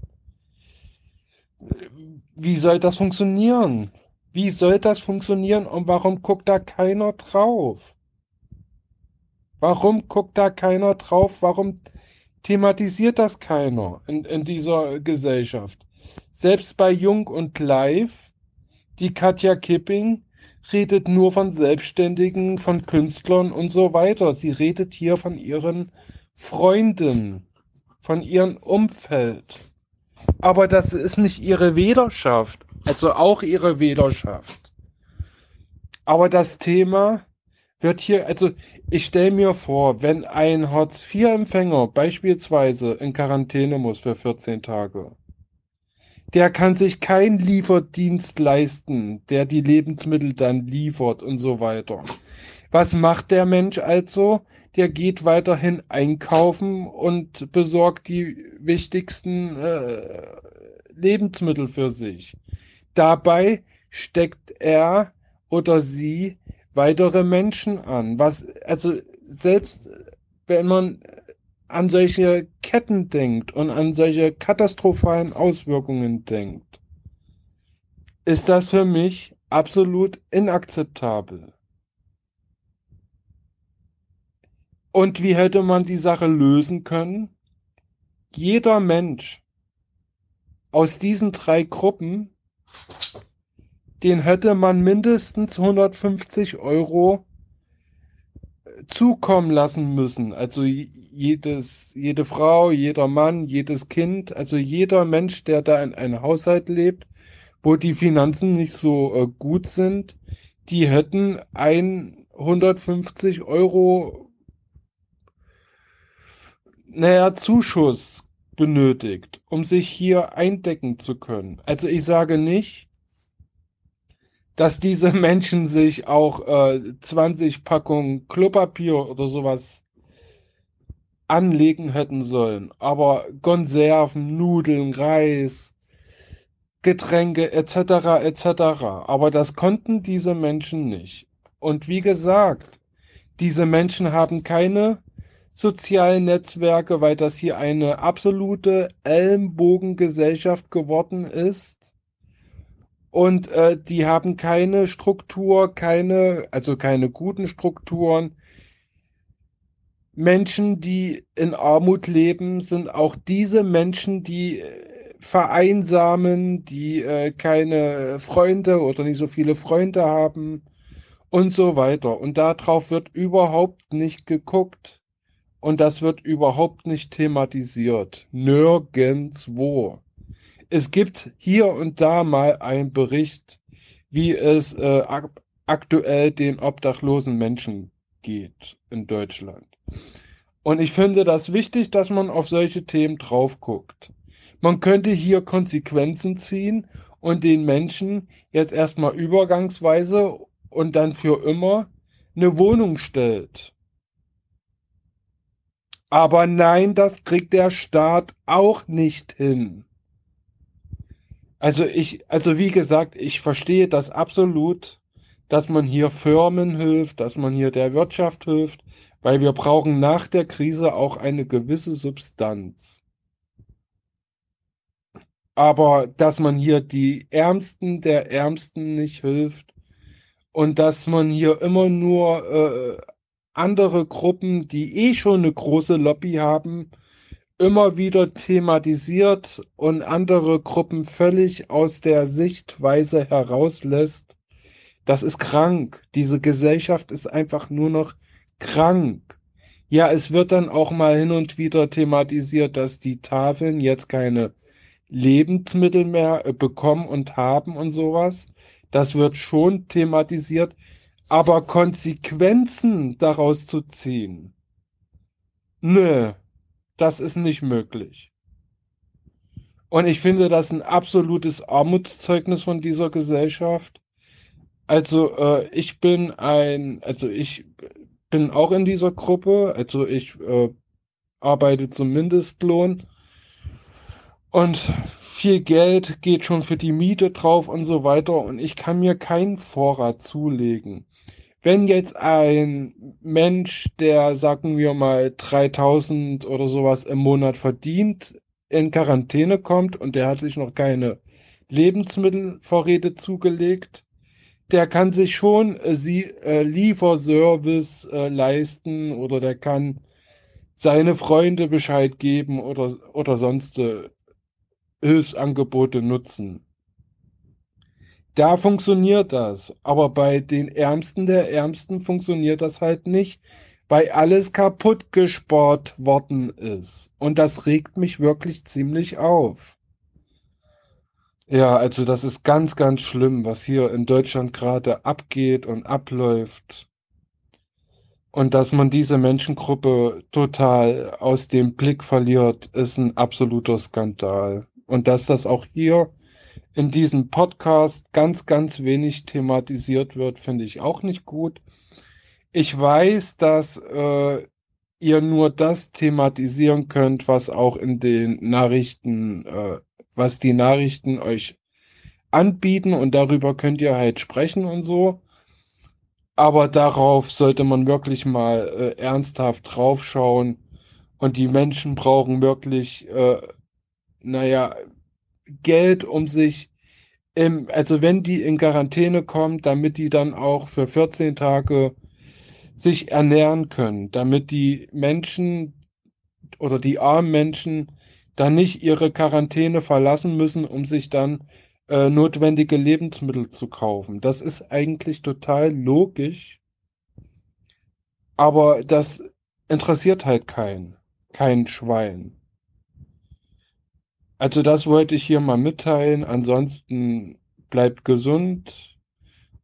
wie soll das funktionieren? Wie soll das funktionieren und warum guckt da keiner drauf? Warum guckt da keiner drauf? Warum thematisiert das keiner in, in dieser Gesellschaft? Selbst bei Jung und Live, die Katja Kipping, redet nur von Selbstständigen, von Künstlern und so weiter. Sie redet hier von ihren Freunden, von ihrem Umfeld. Aber das ist nicht ihre Wählerschaft, also auch ihre Wählerschaft. Aber das Thema wird hier, also ich stelle mir vor, wenn ein Hartz-IV-Empfänger beispielsweise in Quarantäne muss für 14 Tage, der kann sich keinen Lieferdienst leisten, der die Lebensmittel dann liefert und so weiter. Was macht der Mensch also? Der geht weiterhin einkaufen und besorgt die wichtigsten äh, Lebensmittel für sich. Dabei steckt er oder sie weitere Menschen an. Was, also selbst wenn man an solche Ketten denkt und an solche katastrophalen Auswirkungen denkt, ist das für mich absolut inakzeptabel. Und wie hätte man die Sache lösen können? Jeder Mensch aus diesen drei Gruppen, den hätte man mindestens 150 Euro zukommen lassen müssen. Also jedes, jede Frau, jeder Mann, jedes Kind, also jeder Mensch, der da in einem Haushalt lebt, wo die Finanzen nicht so äh, gut sind, die hätten 150 Euro, naja, Zuschuss benötigt, um sich hier eindecken zu können. Also ich sage nicht, dass diese Menschen sich auch äh, 20 Packungen Klopapier oder sowas anlegen hätten sollen. Aber Konserven, Nudeln, Reis, Getränke etc. etc. Aber das konnten diese Menschen nicht. Und wie gesagt, diese Menschen haben keine sozialen Netzwerke, weil das hier eine absolute Ellenbogengesellschaft geworden ist und äh, die haben keine Struktur, keine, also keine guten Strukturen. Menschen, die in Armut leben, sind auch diese Menschen, die äh, vereinsamen, die äh, keine Freunde oder nicht so viele Freunde haben und so weiter. Und darauf wird überhaupt nicht geguckt. Und das wird überhaupt nicht thematisiert. Nirgendwo. Es gibt hier und da mal einen Bericht, wie es äh, ak aktuell den obdachlosen Menschen geht in Deutschland. Und ich finde das wichtig, dass man auf solche Themen drauf guckt. Man könnte hier Konsequenzen ziehen und den Menschen jetzt erstmal übergangsweise und dann für immer eine Wohnung stellt. Aber nein, das kriegt der Staat auch nicht hin. Also ich, also wie gesagt, ich verstehe das absolut, dass man hier Firmen hilft, dass man hier der Wirtschaft hilft, weil wir brauchen nach der Krise auch eine gewisse Substanz. Aber dass man hier die Ärmsten der Ärmsten nicht hilft und dass man hier immer nur äh, andere Gruppen, die eh schon eine große Lobby haben, immer wieder thematisiert und andere Gruppen völlig aus der Sichtweise herauslässt, das ist krank. Diese Gesellschaft ist einfach nur noch krank. Ja, es wird dann auch mal hin und wieder thematisiert, dass die Tafeln jetzt keine Lebensmittel mehr äh, bekommen und haben und sowas. Das wird schon thematisiert, aber Konsequenzen daraus zu ziehen, nö, das ist nicht möglich. Und ich finde das ein absolutes Armutszeugnis von dieser Gesellschaft. Also äh, ich bin ein, also ich bin auch in dieser Gruppe, also ich äh, arbeite zum Mindestlohn und viel Geld geht schon für die Miete drauf und so weiter und ich kann mir keinen Vorrat zulegen. Wenn jetzt ein Mensch, der sagen wir mal 3000 oder sowas im Monat verdient, in Quarantäne kommt und der hat sich noch keine Lebensmittelvorräte zugelegt, der kann sich schon äh, sie, äh, Lieferservice äh, leisten oder der kann seine Freunde Bescheid geben oder, oder sonst äh, Hilfsangebote nutzen. Da funktioniert das, aber bei den Ärmsten der Ärmsten funktioniert das halt nicht, weil alles kaputt gespart worden ist. Und das regt mich wirklich ziemlich auf. Ja, also das ist ganz, ganz schlimm, was hier in Deutschland gerade abgeht und abläuft. Und dass man diese Menschengruppe total aus dem Blick verliert, ist ein absoluter Skandal. Und dass das auch hier in diesem Podcast ganz, ganz wenig thematisiert wird, finde ich auch nicht gut. Ich weiß, dass äh, ihr nur das thematisieren könnt, was auch in den Nachrichten, äh, was die Nachrichten euch anbieten und darüber könnt ihr halt sprechen und so. Aber darauf sollte man wirklich mal äh, ernsthaft draufschauen und die Menschen brauchen wirklich, äh, naja, Geld, um sich im, also wenn die in Quarantäne kommen, damit die dann auch für 14 Tage sich ernähren können, damit die Menschen oder die armen Menschen dann nicht ihre Quarantäne verlassen müssen, um sich dann äh, notwendige Lebensmittel zu kaufen. Das ist eigentlich total logisch, aber das interessiert halt keinen, kein Schwein. Also das wollte ich hier mal mitteilen. Ansonsten bleibt gesund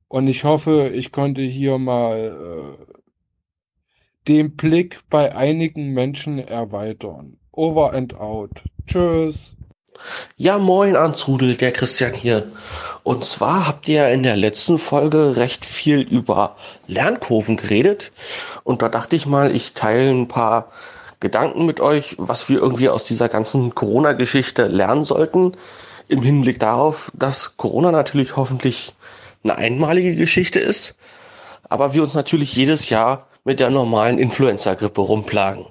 und ich hoffe, ich konnte hier mal äh, den Blick bei einigen Menschen erweitern. Over and out. Tschüss. Ja, moin Anzrudel, der Christian hier. Und zwar habt ihr in der letzten Folge recht viel über Lernkurven geredet. Und da dachte ich mal, ich teile ein paar Gedanken mit euch, was wir irgendwie aus dieser ganzen Corona-Geschichte lernen sollten. Im Hinblick darauf, dass Corona natürlich hoffentlich eine einmalige Geschichte ist, aber wir uns natürlich jedes Jahr mit der normalen Influenza-Grippe rumplagen.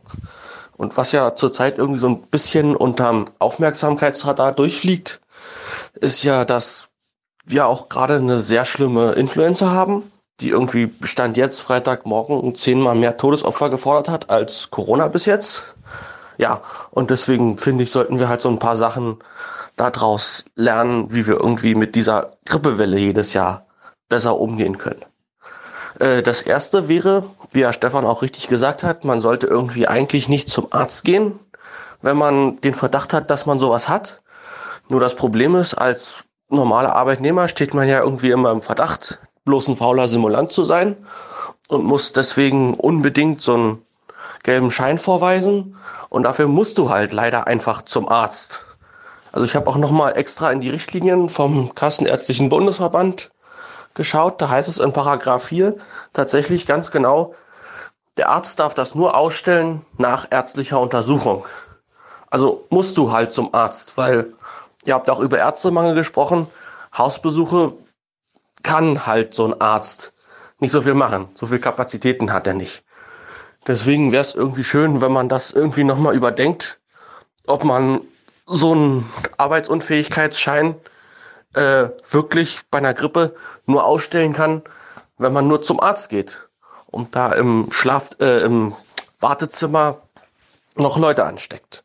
Und was ja zurzeit irgendwie so ein bisschen unterm Aufmerksamkeitsradar durchfliegt, ist ja, dass wir auch gerade eine sehr schlimme Influenza haben, die irgendwie Stand jetzt Freitagmorgen zehnmal mehr Todesopfer gefordert hat als Corona bis jetzt. Ja, und deswegen finde ich, sollten wir halt so ein paar Sachen daraus lernen, wie wir irgendwie mit dieser Grippewelle jedes Jahr besser umgehen können. Äh, das erste wäre, wie Herr Stefan auch richtig gesagt hat, man sollte irgendwie eigentlich nicht zum Arzt gehen, wenn man den Verdacht hat, dass man sowas hat. Nur das Problem ist, als normaler Arbeitnehmer steht man ja irgendwie immer im Verdacht, bloß ein fauler Simulant zu sein und muss deswegen unbedingt so einen gelben Schein vorweisen und dafür musst du halt leider einfach zum Arzt. Also ich habe auch noch mal extra in die Richtlinien vom Kassenärztlichen Bundesverband geschaut. Da heißt es in Paragraph 4 tatsächlich ganz genau, der Arzt darf das nur ausstellen nach ärztlicher Untersuchung. Also musst du halt zum Arzt, weil ihr habt auch über Ärztemangel gesprochen. Hausbesuche kann halt so ein Arzt nicht so viel machen. So viel Kapazitäten hat er nicht. Deswegen wäre es irgendwie schön, wenn man das irgendwie nochmal überdenkt, ob man so einen Arbeitsunfähigkeitsschein äh, wirklich bei einer Grippe nur ausstellen kann, wenn man nur zum Arzt geht und da im Schlaf, äh, im Wartezimmer noch Leute ansteckt.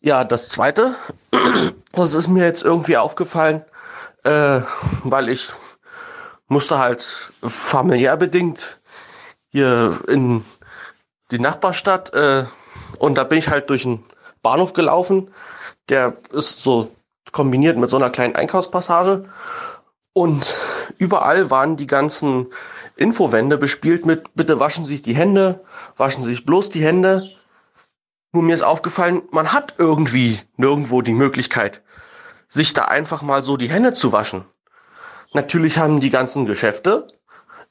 Ja, das zweite, das ist mir jetzt irgendwie aufgefallen, äh, weil ich musste halt familiär bedingt hier in die Nachbarstadt äh, und da bin ich halt durch einen Bahnhof gelaufen. Der ist so kombiniert mit so einer kleinen Einkaufspassage und überall waren die ganzen Infowände bespielt mit bitte waschen Sie sich die Hände, waschen Sie sich bloß die Hände. Nur mir ist aufgefallen, man hat irgendwie nirgendwo die Möglichkeit, sich da einfach mal so die Hände zu waschen. Natürlich haben die ganzen Geschäfte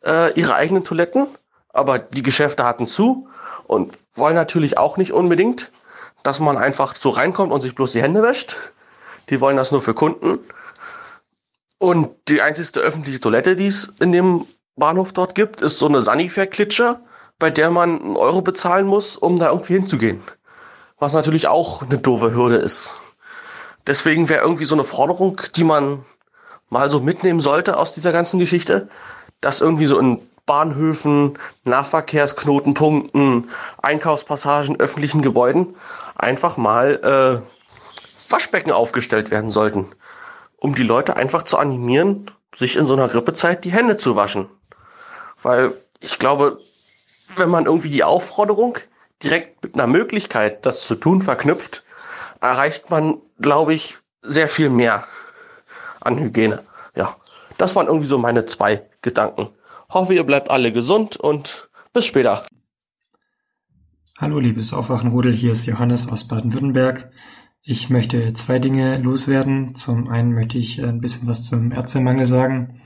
äh, ihre eigenen Toiletten, aber die Geschäfte hatten zu und wollen natürlich auch nicht unbedingt, dass man einfach so reinkommt und sich bloß die Hände wäscht. Die wollen das nur für Kunden. Und die einzigste öffentliche Toilette, die es in dem Bahnhof dort gibt, ist so eine Sanifair-Klitsche, bei der man einen Euro bezahlen muss, um da irgendwie hinzugehen. Was natürlich auch eine doofe Hürde ist. Deswegen wäre irgendwie so eine Forderung, die man mal so mitnehmen sollte aus dieser ganzen Geschichte, dass irgendwie so in Bahnhöfen, Nahverkehrsknotenpunkten, Einkaufspassagen, öffentlichen Gebäuden einfach mal äh, Waschbecken aufgestellt werden sollten, um die Leute einfach zu animieren, sich in so einer Grippezeit die Hände zu waschen. Weil ich glaube, wenn man irgendwie die Aufforderung direkt mit einer Möglichkeit, das zu tun, verknüpft, erreicht man, glaube ich, sehr viel mehr an Hygiene. Ja, das waren irgendwie so meine zwei Gedanken. Hoffe, ihr bleibt alle gesund und bis später. Hallo, liebes Aufwachenrudel, hier ist Johannes aus Baden-Württemberg. Ich möchte zwei Dinge loswerden. Zum einen möchte ich ein bisschen was zum Ärztemangel sagen.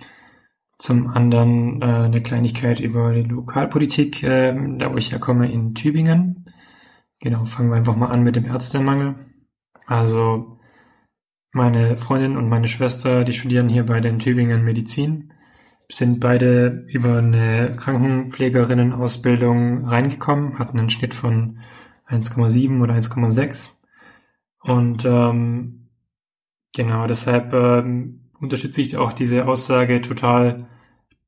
Zum anderen äh, eine Kleinigkeit über die Lokalpolitik, äh, da wo ich herkomme, in Tübingen. Genau, fangen wir einfach mal an mit dem Ärztemangel. Also meine Freundin und meine Schwester, die studieren hier bei den Tübingen Medizin sind beide über eine Krankenpflegerinnen-Ausbildung reingekommen, hatten einen Schnitt von 1,7 oder 1,6. Und ähm, genau, deshalb ähm, unterstütze ich auch diese Aussage total,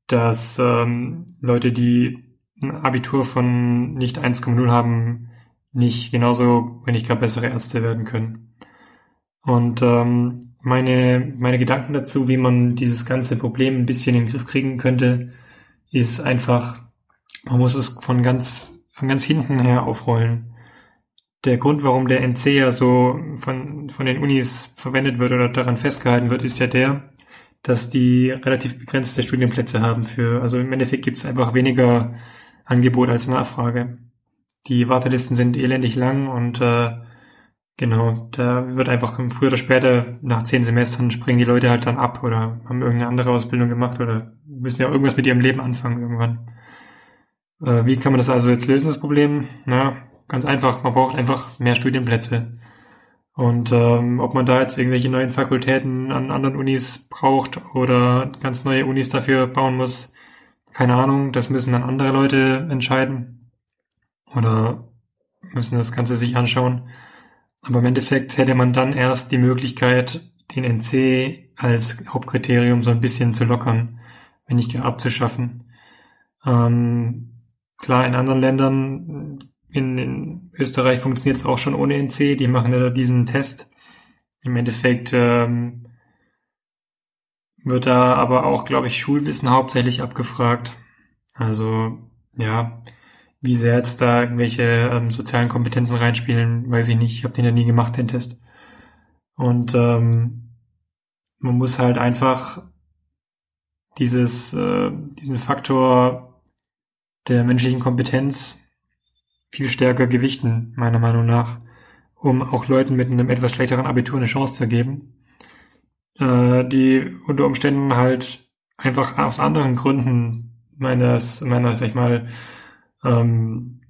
dass ähm, Leute, die ein Abitur von nicht 1,0 haben, nicht genauso, wenn nicht gar bessere Ärzte werden können. Und ähm, meine, meine Gedanken dazu, wie man dieses ganze Problem ein bisschen in den Griff kriegen könnte, ist einfach, man muss es von ganz, von ganz hinten her aufrollen. Der Grund, warum der NC ja so von, von den Unis verwendet wird oder daran festgehalten wird, ist ja der, dass die relativ begrenzte Studienplätze haben für, also im Endeffekt gibt es einfach weniger Angebot als Nachfrage. Die Wartelisten sind elendig lang und äh, Genau, da wird einfach früher oder später nach zehn Semestern springen die Leute halt dann ab oder haben irgendeine andere Ausbildung gemacht oder müssen ja irgendwas mit ihrem Leben anfangen irgendwann. Äh, wie kann man das also jetzt lösen, das Problem? Na, ganz einfach, man braucht einfach mehr Studienplätze. Und ähm, ob man da jetzt irgendwelche neuen Fakultäten an anderen Unis braucht oder ganz neue Unis dafür bauen muss, keine Ahnung, das müssen dann andere Leute entscheiden. Oder müssen das Ganze sich anschauen. Aber im Endeffekt hätte man dann erst die Möglichkeit, den NC als Hauptkriterium so ein bisschen zu lockern, wenn nicht abzuschaffen. Ähm, klar, in anderen Ländern, in, in Österreich funktioniert es auch schon ohne NC, die machen ja diesen Test. Im Endeffekt ähm, wird da aber auch, glaube ich, Schulwissen hauptsächlich abgefragt. Also ja, wie sehr jetzt da irgendwelche ähm, sozialen Kompetenzen reinspielen, weiß ich nicht. Ich habe den ja nie gemacht, den Test. Und ähm, man muss halt einfach dieses, äh, diesen Faktor der menschlichen Kompetenz viel stärker gewichten, meiner Meinung nach, um auch Leuten mit einem etwas schlechteren Abitur eine Chance zu geben, äh, die unter Umständen halt einfach aus anderen Gründen meines, meiner, sag ich mal, ähm,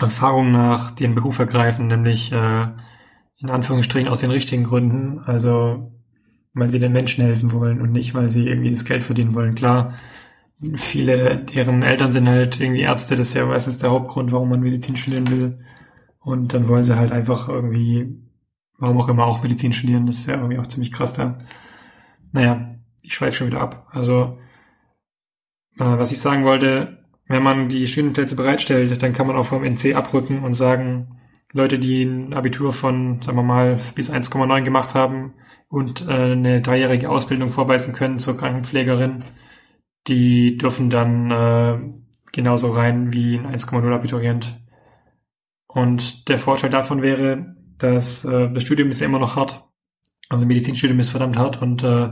Erfahrung nach den Beruf ergreifen, nämlich äh, in Anführungsstrichen aus den richtigen Gründen, also weil sie den Menschen helfen wollen und nicht, weil sie irgendwie das Geld verdienen wollen. Klar, viele, deren Eltern sind halt irgendwie Ärzte, das ist ja meistens der Hauptgrund, warum man Medizin studieren will. Und dann wollen sie halt einfach irgendwie, warum auch immer auch Medizin studieren, das ist ja irgendwie auch ziemlich krass da. Naja, ich schweife schon wieder ab. Also, äh, was ich sagen wollte, wenn man die Studienplätze bereitstellt, dann kann man auch vom NC abrücken und sagen, Leute, die ein Abitur von, sagen wir mal, bis 1,9 gemacht haben und äh, eine dreijährige Ausbildung vorweisen können zur Krankenpflegerin, die dürfen dann äh, genauso rein wie ein 1,0 Abiturient. Und der Vorteil davon wäre, dass äh, das Studium ist ja immer noch hart. Also Medizinstudium ist verdammt hart und äh,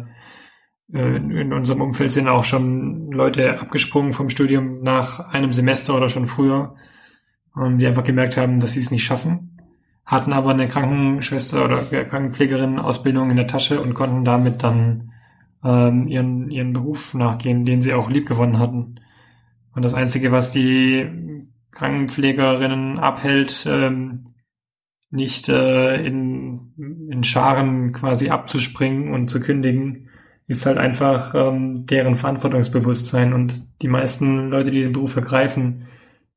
in unserem Umfeld sind auch schon Leute abgesprungen vom Studium nach einem Semester oder schon früher, und die einfach gemerkt haben, dass sie es nicht schaffen, hatten aber eine Krankenschwester oder Krankenpflegerin Ausbildung in der Tasche und konnten damit dann ähm, ihren, ihren Beruf nachgehen, den sie auch lieb gewonnen hatten. Und das Einzige, was die Krankenpflegerinnen abhält, ähm, nicht äh, in, in Scharen quasi abzuspringen und zu kündigen, ist halt einfach ähm, deren Verantwortungsbewusstsein. Und die meisten Leute, die den Beruf ergreifen,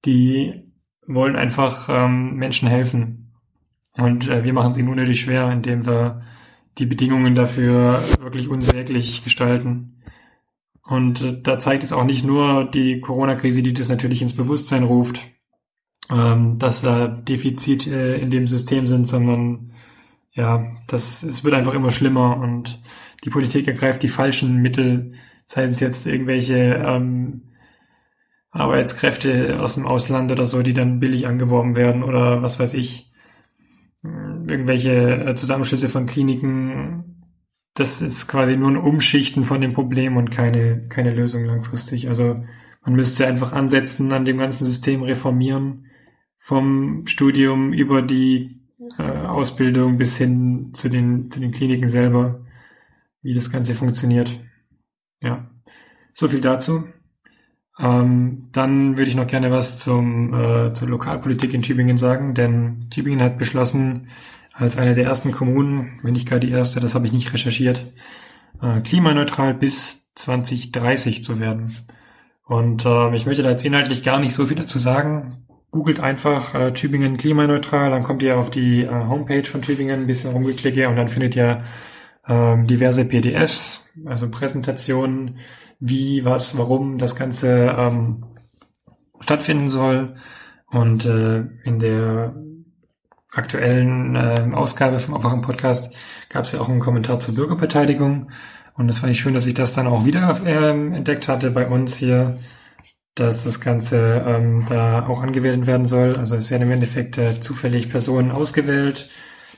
die wollen einfach ähm, Menschen helfen. Und äh, wir machen es ihnen unnötig schwer, indem wir die Bedingungen dafür wirklich unsäglich gestalten. Und äh, da zeigt es auch nicht nur die Corona-Krise, die das natürlich ins Bewusstsein ruft, ähm, dass da Defizite äh, in dem System sind, sondern ja, das es wird einfach immer schlimmer und die Politik ergreift die falschen Mittel, seien es jetzt irgendwelche ähm, Arbeitskräfte aus dem Ausland oder so, die dann billig angeworben werden oder was weiß ich, irgendwelche äh, Zusammenschlüsse von Kliniken. Das ist quasi nur ein Umschichten von dem Problem und keine, keine Lösung langfristig. Also man müsste einfach ansetzen, an dem ganzen System reformieren, vom Studium über die äh, Ausbildung bis hin zu den, zu den Kliniken selber wie das Ganze funktioniert. Ja, so viel dazu. Ähm, dann würde ich noch gerne was zum, äh, zur Lokalpolitik in Tübingen sagen, denn Tübingen hat beschlossen, als eine der ersten Kommunen, wenn nicht gar die erste, das habe ich nicht recherchiert, äh, klimaneutral bis 2030 zu werden. Und äh, ich möchte da jetzt inhaltlich gar nicht so viel dazu sagen. Googelt einfach äh, Tübingen klimaneutral, dann kommt ihr auf die äh, Homepage von Tübingen, ein bisschen rumgeklicke und dann findet ihr ähm, diverse PDFs, also Präsentationen, wie, was, warum das Ganze ähm, stattfinden soll. Und äh, in der aktuellen äh, Ausgabe vom Aufwachen Podcast gab es ja auch einen Kommentar zur Bürgerbeteiligung. Und das fand ich schön, dass ich das dann auch wieder ähm, entdeckt hatte bei uns hier, dass das Ganze ähm, da auch angewählt werden soll. Also es werden im Endeffekt äh, zufällig Personen ausgewählt,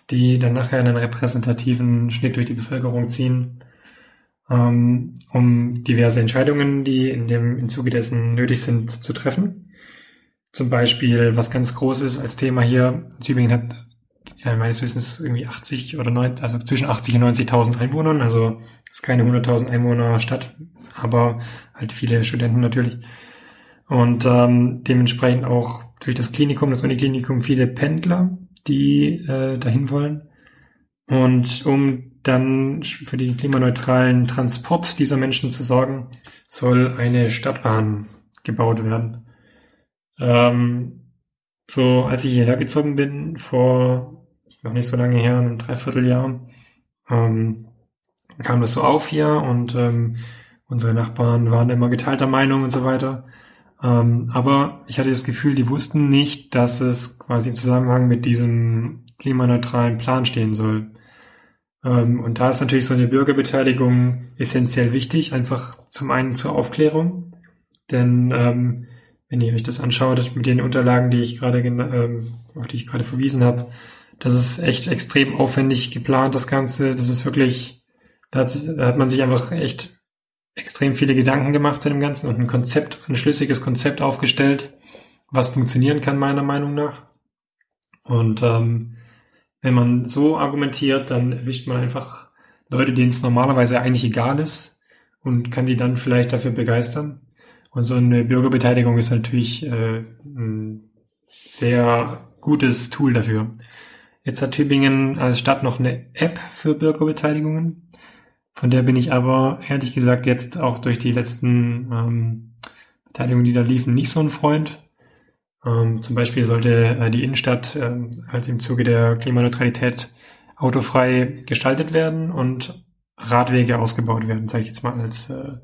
die dann nachher einen repräsentativen Schnitt durch die Bevölkerung ziehen, ähm, um diverse Entscheidungen, die in dem im Zuge dessen nötig sind, zu treffen. Zum Beispiel, was ganz groß ist als Thema hier, Tübingen hat ja, meines Wissens irgendwie 80 oder 90, also zwischen 80 und 90.000 Einwohnern, also ist keine 100.000 Einwohner Stadt, aber halt viele Studenten natürlich. Und ähm, dementsprechend auch durch das Klinikum, das Uniklinikum, viele Pendler, die äh, dahin wollen. Und um dann für den klimaneutralen Transport dieser Menschen zu sorgen, soll eine Stadtbahn gebaut werden. Ähm, so, als ich hierher gezogen bin, vor, ist noch nicht so lange her, einem Dreivierteljahr, ähm, kam das so auf hier und ähm, unsere Nachbarn waren immer geteilter Meinung und so weiter. Ähm, aber ich hatte das Gefühl, die wussten nicht, dass es quasi im Zusammenhang mit diesem klimaneutralen Plan stehen soll. Ähm, und da ist natürlich so eine Bürgerbeteiligung essentiell wichtig, einfach zum einen zur Aufklärung. Denn ähm, wenn ihr euch das anschaut, mit den Unterlagen, die ich gerade ähm, auf die ich gerade verwiesen habe, das ist echt extrem aufwendig geplant, das Ganze. Das ist wirklich, da hat, da hat man sich einfach echt extrem viele Gedanken gemacht zu dem Ganzen und ein Konzept, ein schlüssiges Konzept aufgestellt, was funktionieren kann, meiner Meinung nach. Und ähm, wenn man so argumentiert, dann erwischt man einfach Leute, denen es normalerweise eigentlich egal ist und kann die dann vielleicht dafür begeistern. Und so eine Bürgerbeteiligung ist natürlich äh, ein sehr gutes Tool dafür. Jetzt hat Tübingen als Stadt noch eine App für Bürgerbeteiligungen. Von der bin ich aber ehrlich gesagt jetzt auch durch die letzten ähm, Beteiligungen, die da liefen, nicht so ein Freund. Ähm, zum Beispiel sollte äh, die Innenstadt ähm, als im Zuge der Klimaneutralität autofrei gestaltet werden und Radwege ausgebaut werden, sage ich jetzt mal als äh,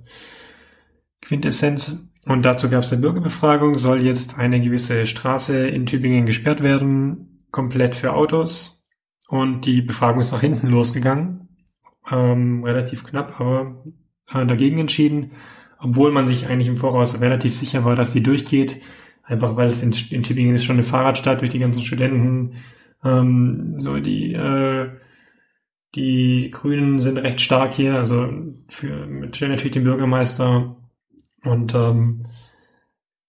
Quintessenz. Und dazu gab es eine Bürgerbefragung, soll jetzt eine gewisse Straße in Tübingen gesperrt werden, komplett für Autos. Und die Befragung ist nach hinten losgegangen, ähm, relativ knapp, aber äh, dagegen entschieden, obwohl man sich eigentlich im Voraus relativ sicher war, dass die durchgeht, einfach weil es in, in Tübingen ist schon eine Fahrradstadt durch die ganzen Studenten, ähm, so die äh, die Grünen sind recht stark hier, also für natürlich den Bürgermeister. Und ähm,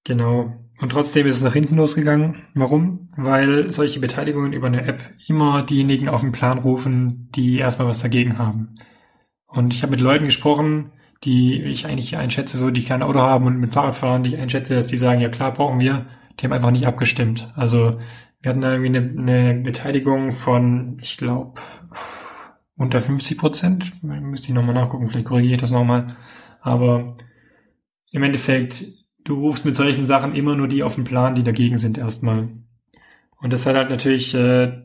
genau. Und trotzdem ist es nach hinten losgegangen. Warum? Weil solche Beteiligungen über eine App immer diejenigen auf den Plan rufen, die erstmal was dagegen haben. Und ich habe mit Leuten gesprochen, die ich eigentlich einschätze, so die kein Auto haben und mit Fahrrad fahren, die ich einschätze, dass die sagen, ja klar, brauchen wir. Die haben einfach nicht abgestimmt. Also wir hatten da irgendwie eine, eine Beteiligung von, ich glaube, unter 50 Prozent. Müsste ich nochmal nachgucken, vielleicht korrigiere ich das nochmal. Aber im Endeffekt, du rufst mit solchen Sachen immer nur die auf den Plan, die dagegen sind erstmal. Und das hat halt natürlich äh,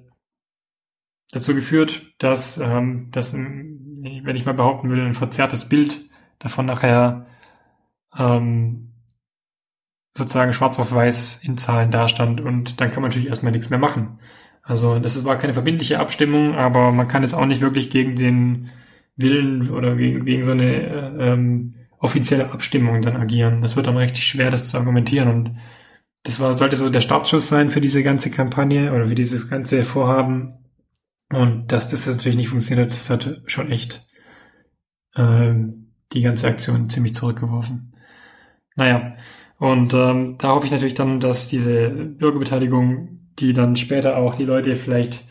dazu geführt, dass, ähm, dass, wenn ich mal behaupten will, ein verzerrtes Bild davon nachher ähm, sozusagen schwarz auf weiß in Zahlen dastand und dann kann man natürlich erstmal nichts mehr machen. Also das war keine verbindliche Abstimmung, aber man kann jetzt auch nicht wirklich gegen den Willen oder gegen, gegen so eine äh, ähm, offizielle Abstimmung dann agieren. Das wird dann richtig schwer, das zu argumentieren. Und das war, sollte so der Startschuss sein für diese ganze Kampagne oder für dieses ganze Vorhaben. Und dass das natürlich nicht funktioniert hat, das hat schon echt ähm, die ganze Aktion ziemlich zurückgeworfen. Naja, und ähm, da hoffe ich natürlich dann, dass diese Bürgerbeteiligung die dann später auch die Leute vielleicht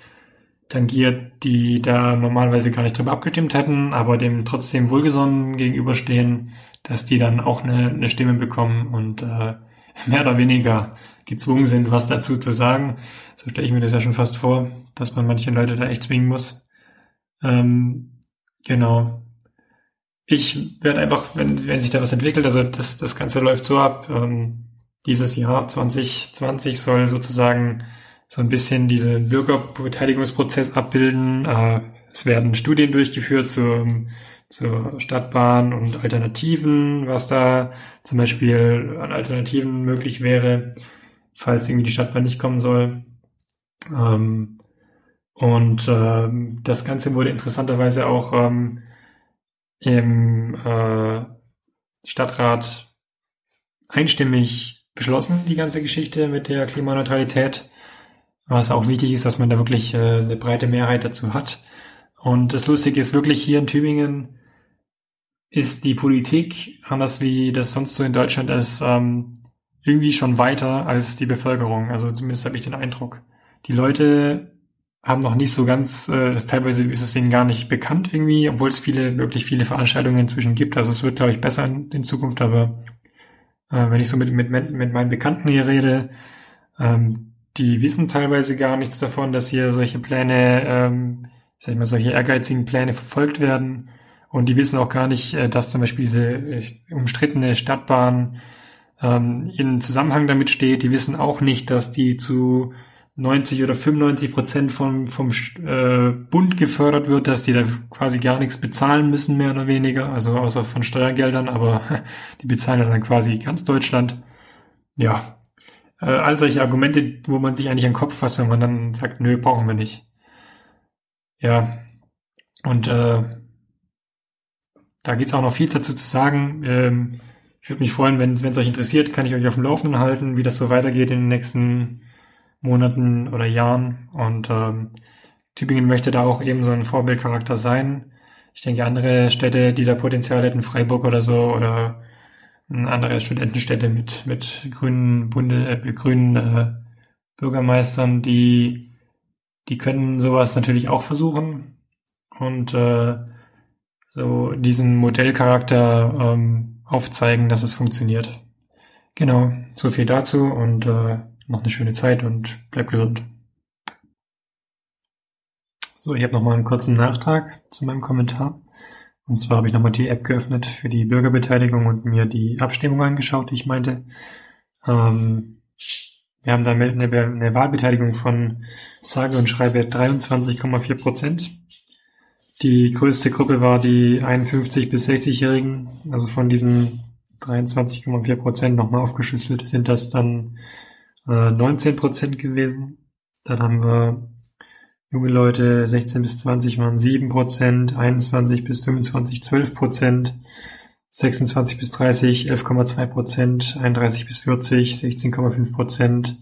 tangiert, die da normalerweise gar nicht drüber abgestimmt hätten, aber dem trotzdem wohlgesonnen gegenüberstehen, dass die dann auch eine, eine Stimme bekommen und äh, mehr oder weniger gezwungen sind, was dazu zu sagen. So stelle ich mir das ja schon fast vor, dass man manche Leute da echt zwingen muss. Ähm, genau. Ich werde einfach, wenn, wenn sich da was entwickelt, also das, das Ganze läuft so ab, ähm, dieses Jahr 2020 soll sozusagen so ein bisschen diesen Bürgerbeteiligungsprozess abbilden. Äh, es werden Studien durchgeführt zur, zur Stadtbahn und Alternativen, was da zum Beispiel an Alternativen möglich wäre, falls irgendwie die Stadtbahn nicht kommen soll. Ähm, und ähm, das Ganze wurde interessanterweise auch ähm, im äh, Stadtrat einstimmig beschlossen, die ganze Geschichte mit der Klimaneutralität. Was auch wichtig ist, dass man da wirklich äh, eine breite Mehrheit dazu hat. Und das Lustige ist wirklich hier in Tübingen ist die Politik, anders wie das sonst so in Deutschland ist, ähm, irgendwie schon weiter als die Bevölkerung. Also zumindest habe ich den Eindruck. Die Leute haben noch nicht so ganz, äh, teilweise ist es denen gar nicht bekannt irgendwie, obwohl es viele, wirklich viele Veranstaltungen inzwischen gibt. Also es wird, glaube ich, besser in, in Zukunft, aber äh, wenn ich so mit, mit, mit meinen Bekannten hier rede, ähm, die wissen teilweise gar nichts davon, dass hier solche Pläne, ähm, sag ich mal, solche ehrgeizigen Pläne verfolgt werden. Und die wissen auch gar nicht, äh, dass zum Beispiel diese äh, umstrittene Stadtbahn ähm, in Zusammenhang damit steht. Die wissen auch nicht, dass die zu 90 oder 95 Prozent vom, vom äh, Bund gefördert wird, dass die da quasi gar nichts bezahlen müssen, mehr oder weniger, also außer von Steuergeldern, aber die bezahlen dann quasi ganz Deutschland. Ja, äh, all solche Argumente, wo man sich eigentlich an den Kopf fasst, wenn man dann sagt, nö, brauchen wir nicht. Ja, und äh, da gibt's auch noch viel dazu zu sagen. Ähm, ich würde mich freuen, wenn es euch interessiert, kann ich euch auf dem Laufenden halten, wie das so weitergeht in den nächsten Monaten oder Jahren. Und ähm, Tübingen möchte da auch eben so ein Vorbildcharakter sein. Ich denke, andere Städte, die da Potenzial hätten, Freiburg oder so, oder andere Studentenstädte mit, mit grünen, Bunde, äh, grünen äh, Bürgermeistern, die, die können sowas natürlich auch versuchen. Und äh, so diesen Modellcharakter ähm, aufzeigen, dass es funktioniert. Genau, so viel dazu und äh, noch eine schöne Zeit und bleib gesund. So, ich habe nochmal einen kurzen Nachtrag zu meinem Kommentar. Und zwar habe ich nochmal die App geöffnet für die Bürgerbeteiligung und mir die Abstimmung angeschaut, die ich meinte. Ähm, wir haben damit eine, eine Wahlbeteiligung von sage und schreibe 23,4 Prozent. Die größte Gruppe war die 51 bis 60-Jährigen. Also von diesen 23,4 Prozent nochmal aufgeschlüsselt sind das dann äh, 19 Prozent gewesen. Dann haben wir junge Leute 16 bis 20 waren 7 Prozent, 21 bis 25 12 Prozent, 26 bis 30 11,2 Prozent, 31 bis 40 16,5 Prozent.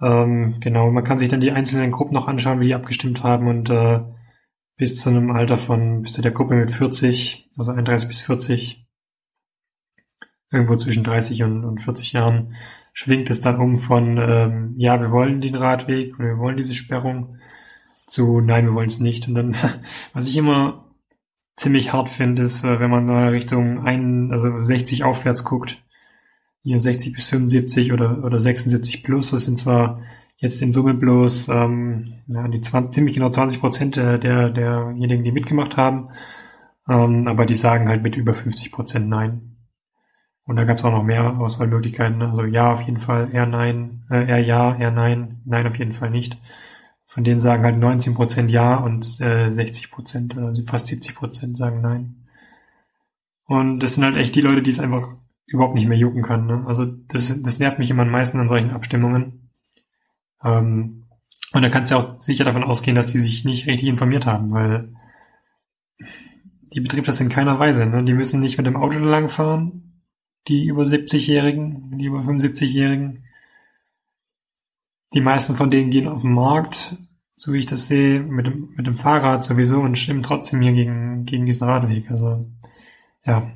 Ähm, genau, man kann sich dann die einzelnen Gruppen noch anschauen, wie die abgestimmt haben und äh, bis zu einem Alter von, bis zu der Gruppe mit 40, also 31 bis 40, irgendwo zwischen 30 und, und 40 Jahren, schwingt es dann um von, ähm, ja, wir wollen den Radweg oder wir wollen diese Sperrung zu, nein, wir wollen es nicht. Und dann, was ich immer ziemlich hart finde, ist, äh, wenn man in Richtung ein, also 60 aufwärts guckt, hier 60 bis 75 oder, oder 76 plus, das sind zwar jetzt in Summe bloß ähm, ja, die 20, ziemlich genau 20 Prozent der, der, derjenigen, die mitgemacht haben, ähm, aber die sagen halt mit über 50 Prozent Nein. Und da gab es auch noch mehr Auswahlmöglichkeiten. Also ja, auf jeden Fall, eher nein, äh, eher ja, eher nein, nein auf jeden Fall nicht. Von denen sagen halt 19 Prozent ja und äh, 60 Prozent oder fast 70 Prozent sagen nein. Und das sind halt echt die Leute, die es einfach überhaupt nicht mehr jucken kann. Ne? Also das, das nervt mich immer am meisten an solchen Abstimmungen. Ähm, und da kannst du auch sicher davon ausgehen, dass die sich nicht richtig informiert haben, weil die betrifft das in keiner Weise. Ne? Die müssen nicht mit dem Auto langfahren, die über 70-Jährigen, die über 75-Jährigen. Die meisten von denen gehen auf den Markt, so wie ich das sehe, mit dem, mit dem Fahrrad sowieso und stimmen trotzdem hier gegen, gegen diesen Radweg. Also, ja.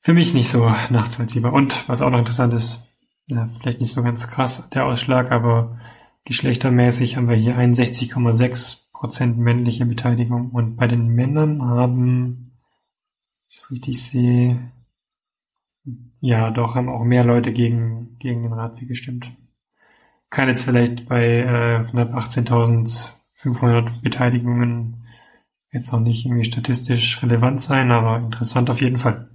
Für mich nicht so nachvollziehbar. Und was auch noch interessant ist, ja, vielleicht nicht so ganz krass der Ausschlag, aber geschlechtermäßig haben wir hier 61,6 Prozent männliche Beteiligung und bei den Männern haben, ich das richtig sehe, ja, doch haben auch mehr Leute gegen, gegen den Radweg gestimmt kann jetzt vielleicht bei äh, knapp 18.500 Beteiligungen jetzt noch nicht irgendwie statistisch relevant sein, aber interessant auf jeden Fall.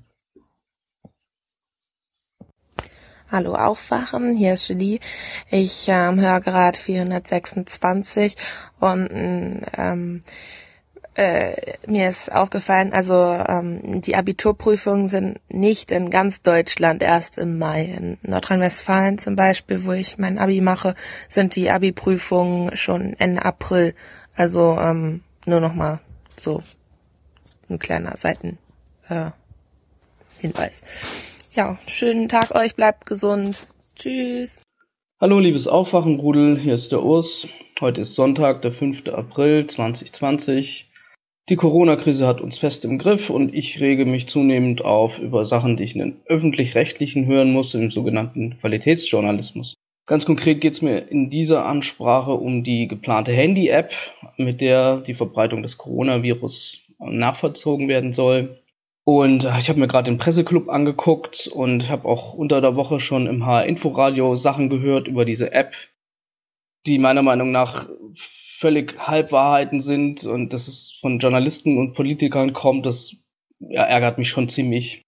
Hallo Aufwachen, hier ist Julie. Ich ähm, höre gerade 426 und ähm, äh, mir ist aufgefallen, also ähm, die Abiturprüfungen sind nicht in ganz Deutschland erst im Mai. In Nordrhein-Westfalen zum Beispiel, wo ich mein Abi mache, sind die Abi-Prüfungen schon Ende April. Also ähm, nur noch mal so ein kleiner Seitenhinweis. Äh, Hinweis. ja, schönen Tag euch, bleibt gesund. Tschüss. Hallo, liebes Aufwachenrudel, hier ist der Urs. Heute ist Sonntag, der 5. April 2020. Die Corona-Krise hat uns fest im Griff und ich rege mich zunehmend auf über Sachen, die ich in den öffentlich-rechtlichen hören muss, im sogenannten Qualitätsjournalismus. Ganz konkret geht es mir in dieser Ansprache um die geplante Handy-App, mit der die Verbreitung des Coronavirus nachvollzogen werden soll. Und ich habe mir gerade den Presseclub angeguckt und habe auch unter der Woche schon im HR-Inforadio Sachen gehört über diese App, die meiner Meinung nach völlig Halbwahrheiten sind und dass es von Journalisten und Politikern kommt, das ja, ärgert mich schon ziemlich.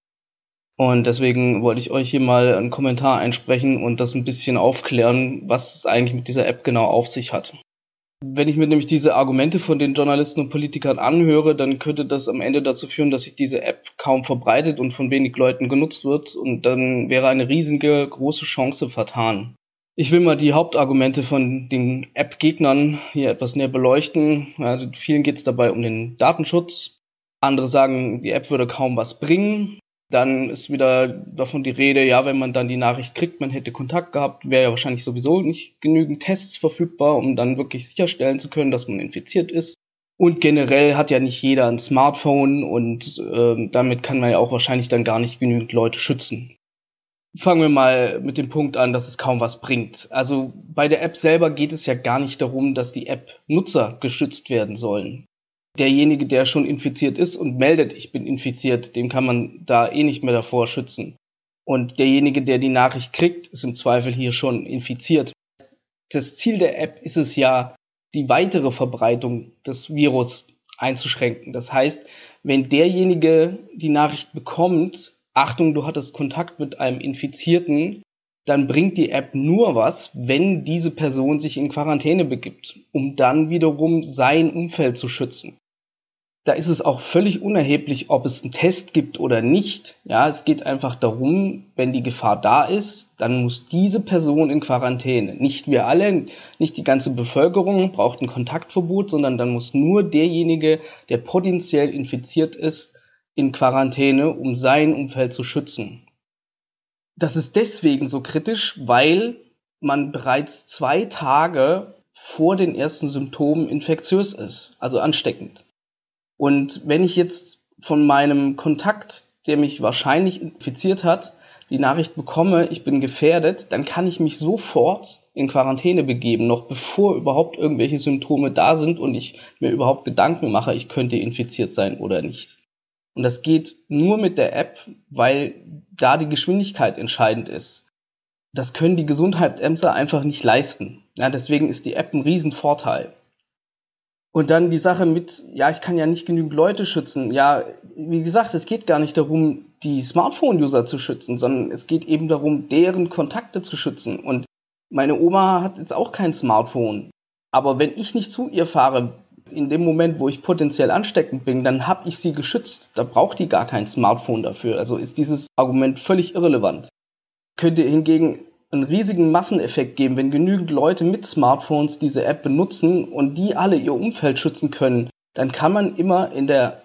Und deswegen wollte ich euch hier mal einen Kommentar einsprechen und das ein bisschen aufklären, was es eigentlich mit dieser App genau auf sich hat. Wenn ich mir nämlich diese Argumente von den Journalisten und Politikern anhöre, dann könnte das am Ende dazu führen, dass sich diese App kaum verbreitet und von wenig Leuten genutzt wird und dann wäre eine riesige große Chance vertan. Ich will mal die Hauptargumente von den App-Gegnern hier etwas näher beleuchten. Also vielen geht es dabei um den Datenschutz. Andere sagen, die App würde kaum was bringen. Dann ist wieder davon die Rede, ja, wenn man dann die Nachricht kriegt, man hätte Kontakt gehabt, wäre ja wahrscheinlich sowieso nicht genügend Tests verfügbar, um dann wirklich sicherstellen zu können, dass man infiziert ist. Und generell hat ja nicht jeder ein Smartphone und äh, damit kann man ja auch wahrscheinlich dann gar nicht genügend Leute schützen. Fangen wir mal mit dem Punkt an, dass es kaum was bringt. Also bei der App selber geht es ja gar nicht darum, dass die App-Nutzer geschützt werden sollen. derjenige, der schon infiziert ist und meldet, ich bin infiziert, dem kann man da eh nicht mehr davor schützen. Und derjenige, der die Nachricht kriegt, ist im Zweifel hier schon infiziert. Das Ziel der App ist es ja, die weitere Verbreitung des Virus einzuschränken. Das heißt, wenn derjenige die Nachricht bekommt, Achtung, du hattest Kontakt mit einem Infizierten, dann bringt die App nur was, wenn diese Person sich in Quarantäne begibt, um dann wiederum sein Umfeld zu schützen da ist es auch völlig unerheblich, ob es einen Test gibt oder nicht. Ja, es geht einfach darum, wenn die Gefahr da ist, dann muss diese Person in Quarantäne. Nicht wir alle, nicht die ganze Bevölkerung braucht ein Kontaktverbot, sondern dann muss nur derjenige, der potenziell infiziert ist, in Quarantäne, um sein Umfeld zu schützen. Das ist deswegen so kritisch, weil man bereits zwei Tage vor den ersten Symptomen infektiös ist, also ansteckend. Und wenn ich jetzt von meinem Kontakt, der mich wahrscheinlich infiziert hat, die Nachricht bekomme, ich bin gefährdet, dann kann ich mich sofort in Quarantäne begeben, noch bevor überhaupt irgendwelche Symptome da sind und ich mir überhaupt Gedanken mache, ich könnte infiziert sein oder nicht. Und das geht nur mit der App, weil da die Geschwindigkeit entscheidend ist. Das können die Gesundheitsämter einfach nicht leisten. Ja, deswegen ist die App ein Riesenvorteil. Und dann die Sache mit, ja, ich kann ja nicht genügend Leute schützen. Ja, wie gesagt, es geht gar nicht darum, die Smartphone-User zu schützen, sondern es geht eben darum, deren Kontakte zu schützen. Und meine Oma hat jetzt auch kein Smartphone. Aber wenn ich nicht zu ihr fahre, in dem Moment, wo ich potenziell ansteckend bin, dann habe ich sie geschützt. Da braucht die gar kein Smartphone dafür. Also ist dieses Argument völlig irrelevant. Könnte hingegen einen riesigen Masseneffekt geben, wenn genügend Leute mit Smartphones diese App benutzen und die alle ihr Umfeld schützen können, dann kann man immer in der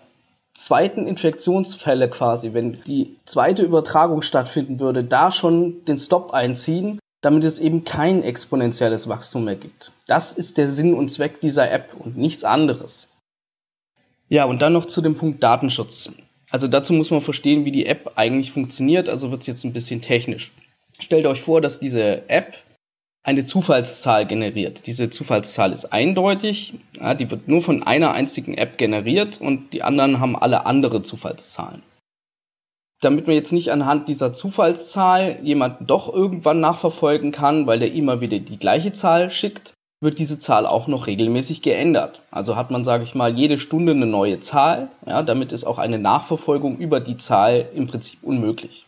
zweiten Infektionsfälle quasi, wenn die zweite Übertragung stattfinden würde, da schon den Stop einziehen, damit es eben kein exponentielles Wachstum mehr gibt. Das ist der Sinn und Zweck dieser App und nichts anderes. Ja, und dann noch zu dem Punkt Datenschutz. Also dazu muss man verstehen, wie die App eigentlich funktioniert, also wird es jetzt ein bisschen technisch. Stellt euch vor, dass diese App eine Zufallszahl generiert. Diese Zufallszahl ist eindeutig, ja, die wird nur von einer einzigen App generiert und die anderen haben alle andere Zufallszahlen. Damit man jetzt nicht anhand dieser Zufallszahl jemanden doch irgendwann nachverfolgen kann, weil der immer wieder die gleiche Zahl schickt, wird diese Zahl auch noch regelmäßig geändert. Also hat man, sage ich mal, jede Stunde eine neue Zahl. Ja, damit ist auch eine Nachverfolgung über die Zahl im Prinzip unmöglich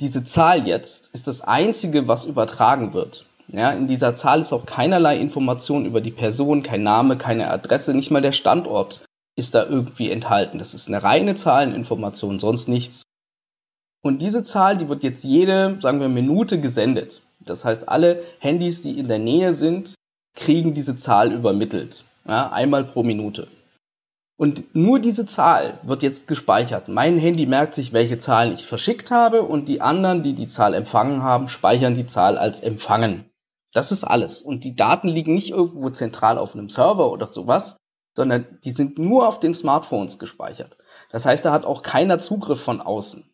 diese Zahl jetzt ist das einzige, was übertragen wird. Ja, in dieser Zahl ist auch keinerlei Information über die Person, kein Name, keine Adresse, nicht mal der Standort ist da irgendwie enthalten. Das ist eine reine Zahleninformation, sonst nichts. Und diese Zahl, die wird jetzt jede, sagen wir, Minute gesendet. Das heißt, alle Handys, die in der Nähe sind, kriegen diese Zahl übermittelt. Ja, einmal pro Minute. Und nur diese Zahl wird jetzt gespeichert. Mein Handy merkt sich, welche Zahlen ich verschickt habe und die anderen, die die Zahl empfangen haben, speichern die Zahl als empfangen. Das ist alles. Und die Daten liegen nicht irgendwo zentral auf einem Server oder sowas, sondern die sind nur auf den Smartphones gespeichert. Das heißt, da hat auch keiner Zugriff von außen.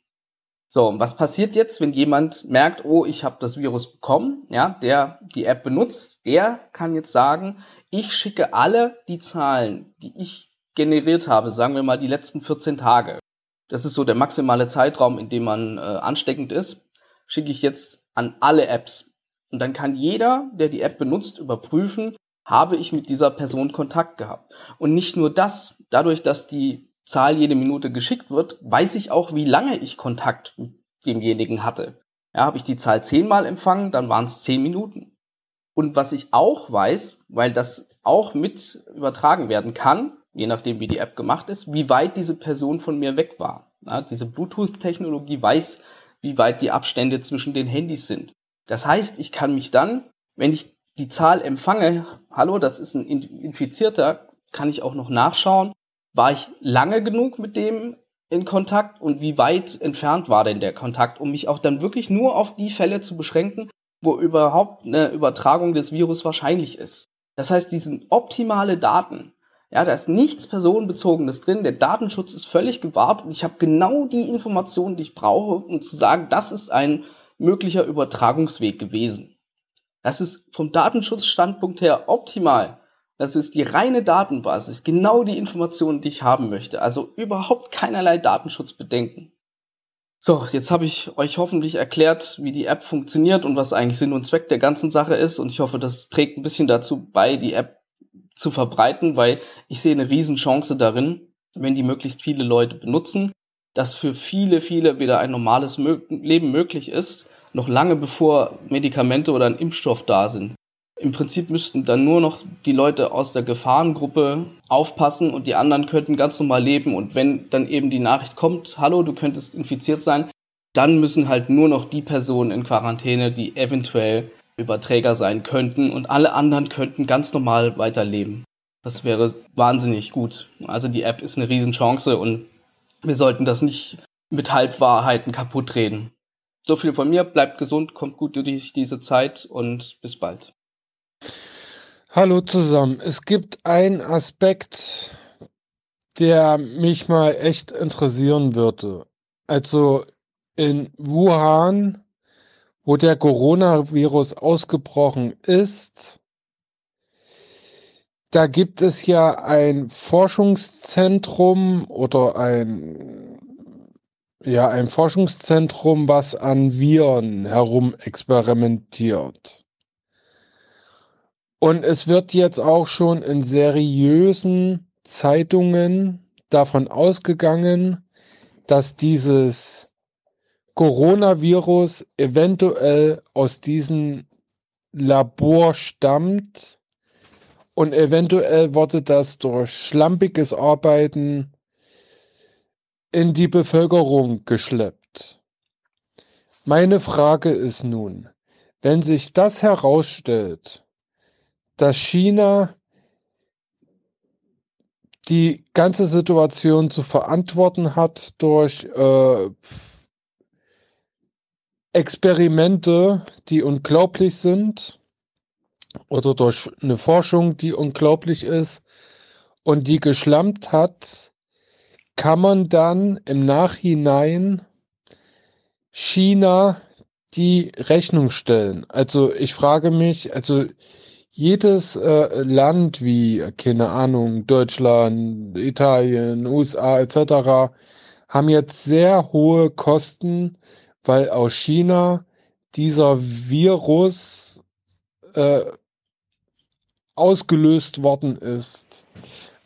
So, und was passiert jetzt, wenn jemand merkt, oh, ich habe das Virus bekommen, ja, der die App benutzt, der kann jetzt sagen, ich schicke alle die Zahlen, die ich generiert habe, sagen wir mal die letzten 14 Tage, das ist so der maximale Zeitraum, in dem man äh, ansteckend ist, schicke ich jetzt an alle Apps. Und dann kann jeder, der die App benutzt, überprüfen, habe ich mit dieser Person Kontakt gehabt. Und nicht nur das, dadurch, dass die Zahl jede Minute geschickt wird, weiß ich auch, wie lange ich Kontakt mit demjenigen hatte. Ja, habe ich die Zahl zehnmal empfangen, dann waren es zehn Minuten. Und was ich auch weiß, weil das auch mit übertragen werden kann, je nachdem wie die App gemacht ist, wie weit diese Person von mir weg war. Ja, diese Bluetooth-Technologie weiß, wie weit die Abstände zwischen den Handys sind. Das heißt, ich kann mich dann, wenn ich die Zahl empfange, hallo, das ist ein Infizierter, kann ich auch noch nachschauen, war ich lange genug mit dem in Kontakt und wie weit entfernt war denn der Kontakt, um mich auch dann wirklich nur auf die Fälle zu beschränken, wo überhaupt eine Übertragung des Virus wahrscheinlich ist. Das heißt, diese optimale Daten, ja, da ist nichts Personenbezogenes drin. Der Datenschutz ist völlig gewahrt und ich habe genau die Informationen, die ich brauche, um zu sagen, das ist ein möglicher Übertragungsweg gewesen. Das ist vom Datenschutzstandpunkt her optimal. Das ist die reine Datenbasis, genau die Informationen, die ich haben möchte. Also überhaupt keinerlei Datenschutzbedenken. So, jetzt habe ich euch hoffentlich erklärt, wie die App funktioniert und was eigentlich Sinn und Zweck der ganzen Sache ist. Und ich hoffe, das trägt ein bisschen dazu bei, die App zu verbreiten, weil ich sehe eine Riesenchance darin, wenn die möglichst viele Leute benutzen, dass für viele, viele wieder ein normales Leben möglich ist, noch lange bevor Medikamente oder ein Impfstoff da sind. Im Prinzip müssten dann nur noch die Leute aus der Gefahrengruppe aufpassen und die anderen könnten ganz normal leben. Und wenn dann eben die Nachricht kommt, hallo, du könntest infiziert sein, dann müssen halt nur noch die Personen in Quarantäne, die eventuell Überträger sein könnten und alle anderen könnten ganz normal weiterleben. Das wäre wahnsinnig gut. Also die App ist eine Riesenchance und wir sollten das nicht mit Halbwahrheiten kaputt reden. So viel von mir, bleibt gesund, kommt gut durch diese Zeit und bis bald. Hallo zusammen. Es gibt einen Aspekt, der mich mal echt interessieren würde. Also in Wuhan, wo der Coronavirus ausgebrochen ist, da gibt es ja ein Forschungszentrum oder ein ja, ein Forschungszentrum, was an Viren herum experimentiert. Und es wird jetzt auch schon in seriösen Zeitungen davon ausgegangen, dass dieses Coronavirus eventuell aus diesem Labor stammt und eventuell wurde das durch schlampiges Arbeiten in die Bevölkerung geschleppt. Meine Frage ist nun, wenn sich das herausstellt, dass China die ganze Situation zu verantworten hat durch äh, Experimente, die unglaublich sind, oder durch eine Forschung, die unglaublich ist und die geschlampt hat, kann man dann im Nachhinein China die Rechnung stellen. Also ich frage mich, also jedes äh, Land wie, keine Ahnung, Deutschland, Italien, USA etc. haben jetzt sehr hohe Kosten, weil aus China dieser Virus äh, ausgelöst worden ist.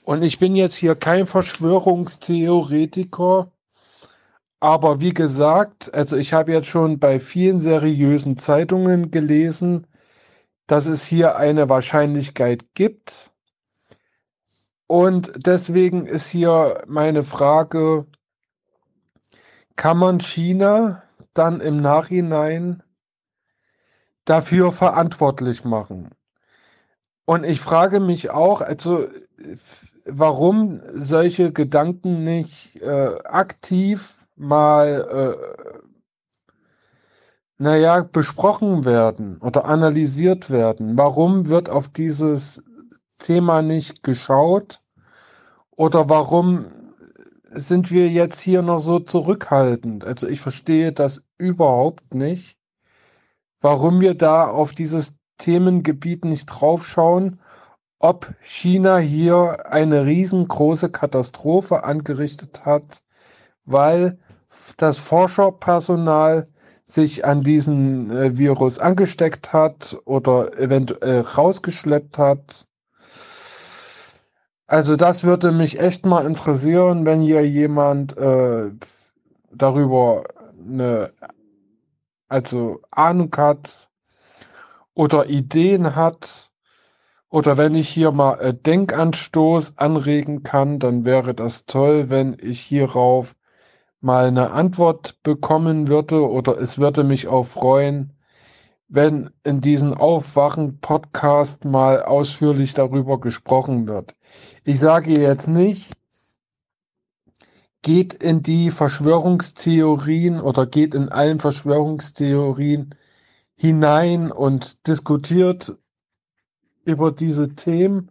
Und ich bin jetzt hier kein Verschwörungstheoretiker, aber wie gesagt, also ich habe jetzt schon bei vielen seriösen Zeitungen gelesen, dass es hier eine Wahrscheinlichkeit gibt. Und deswegen ist hier meine Frage, kann man China dann im Nachhinein dafür verantwortlich machen? Und ich frage mich auch, also warum solche Gedanken nicht äh, aktiv mal äh, naja, besprochen werden oder analysiert werden. Warum wird auf dieses Thema nicht geschaut? Oder warum sind wir jetzt hier noch so zurückhaltend? Also ich verstehe das überhaupt nicht, warum wir da auf dieses Themengebiet nicht draufschauen, ob China hier eine riesengroße Katastrophe angerichtet hat, weil das Forscherpersonal sich an diesen äh, Virus angesteckt hat oder eventuell rausgeschleppt hat. Also das würde mich echt mal interessieren, wenn hier jemand äh, darüber eine also Ahnung hat oder Ideen hat oder wenn ich hier mal äh, Denkanstoß anregen kann, dann wäre das toll, wenn ich hierauf mal eine Antwort bekommen würde oder es würde mich auch freuen, wenn in diesem Aufwachen-Podcast mal ausführlich darüber gesprochen wird. Ich sage jetzt nicht, geht in die Verschwörungstheorien oder geht in allen Verschwörungstheorien hinein und diskutiert über diese Themen,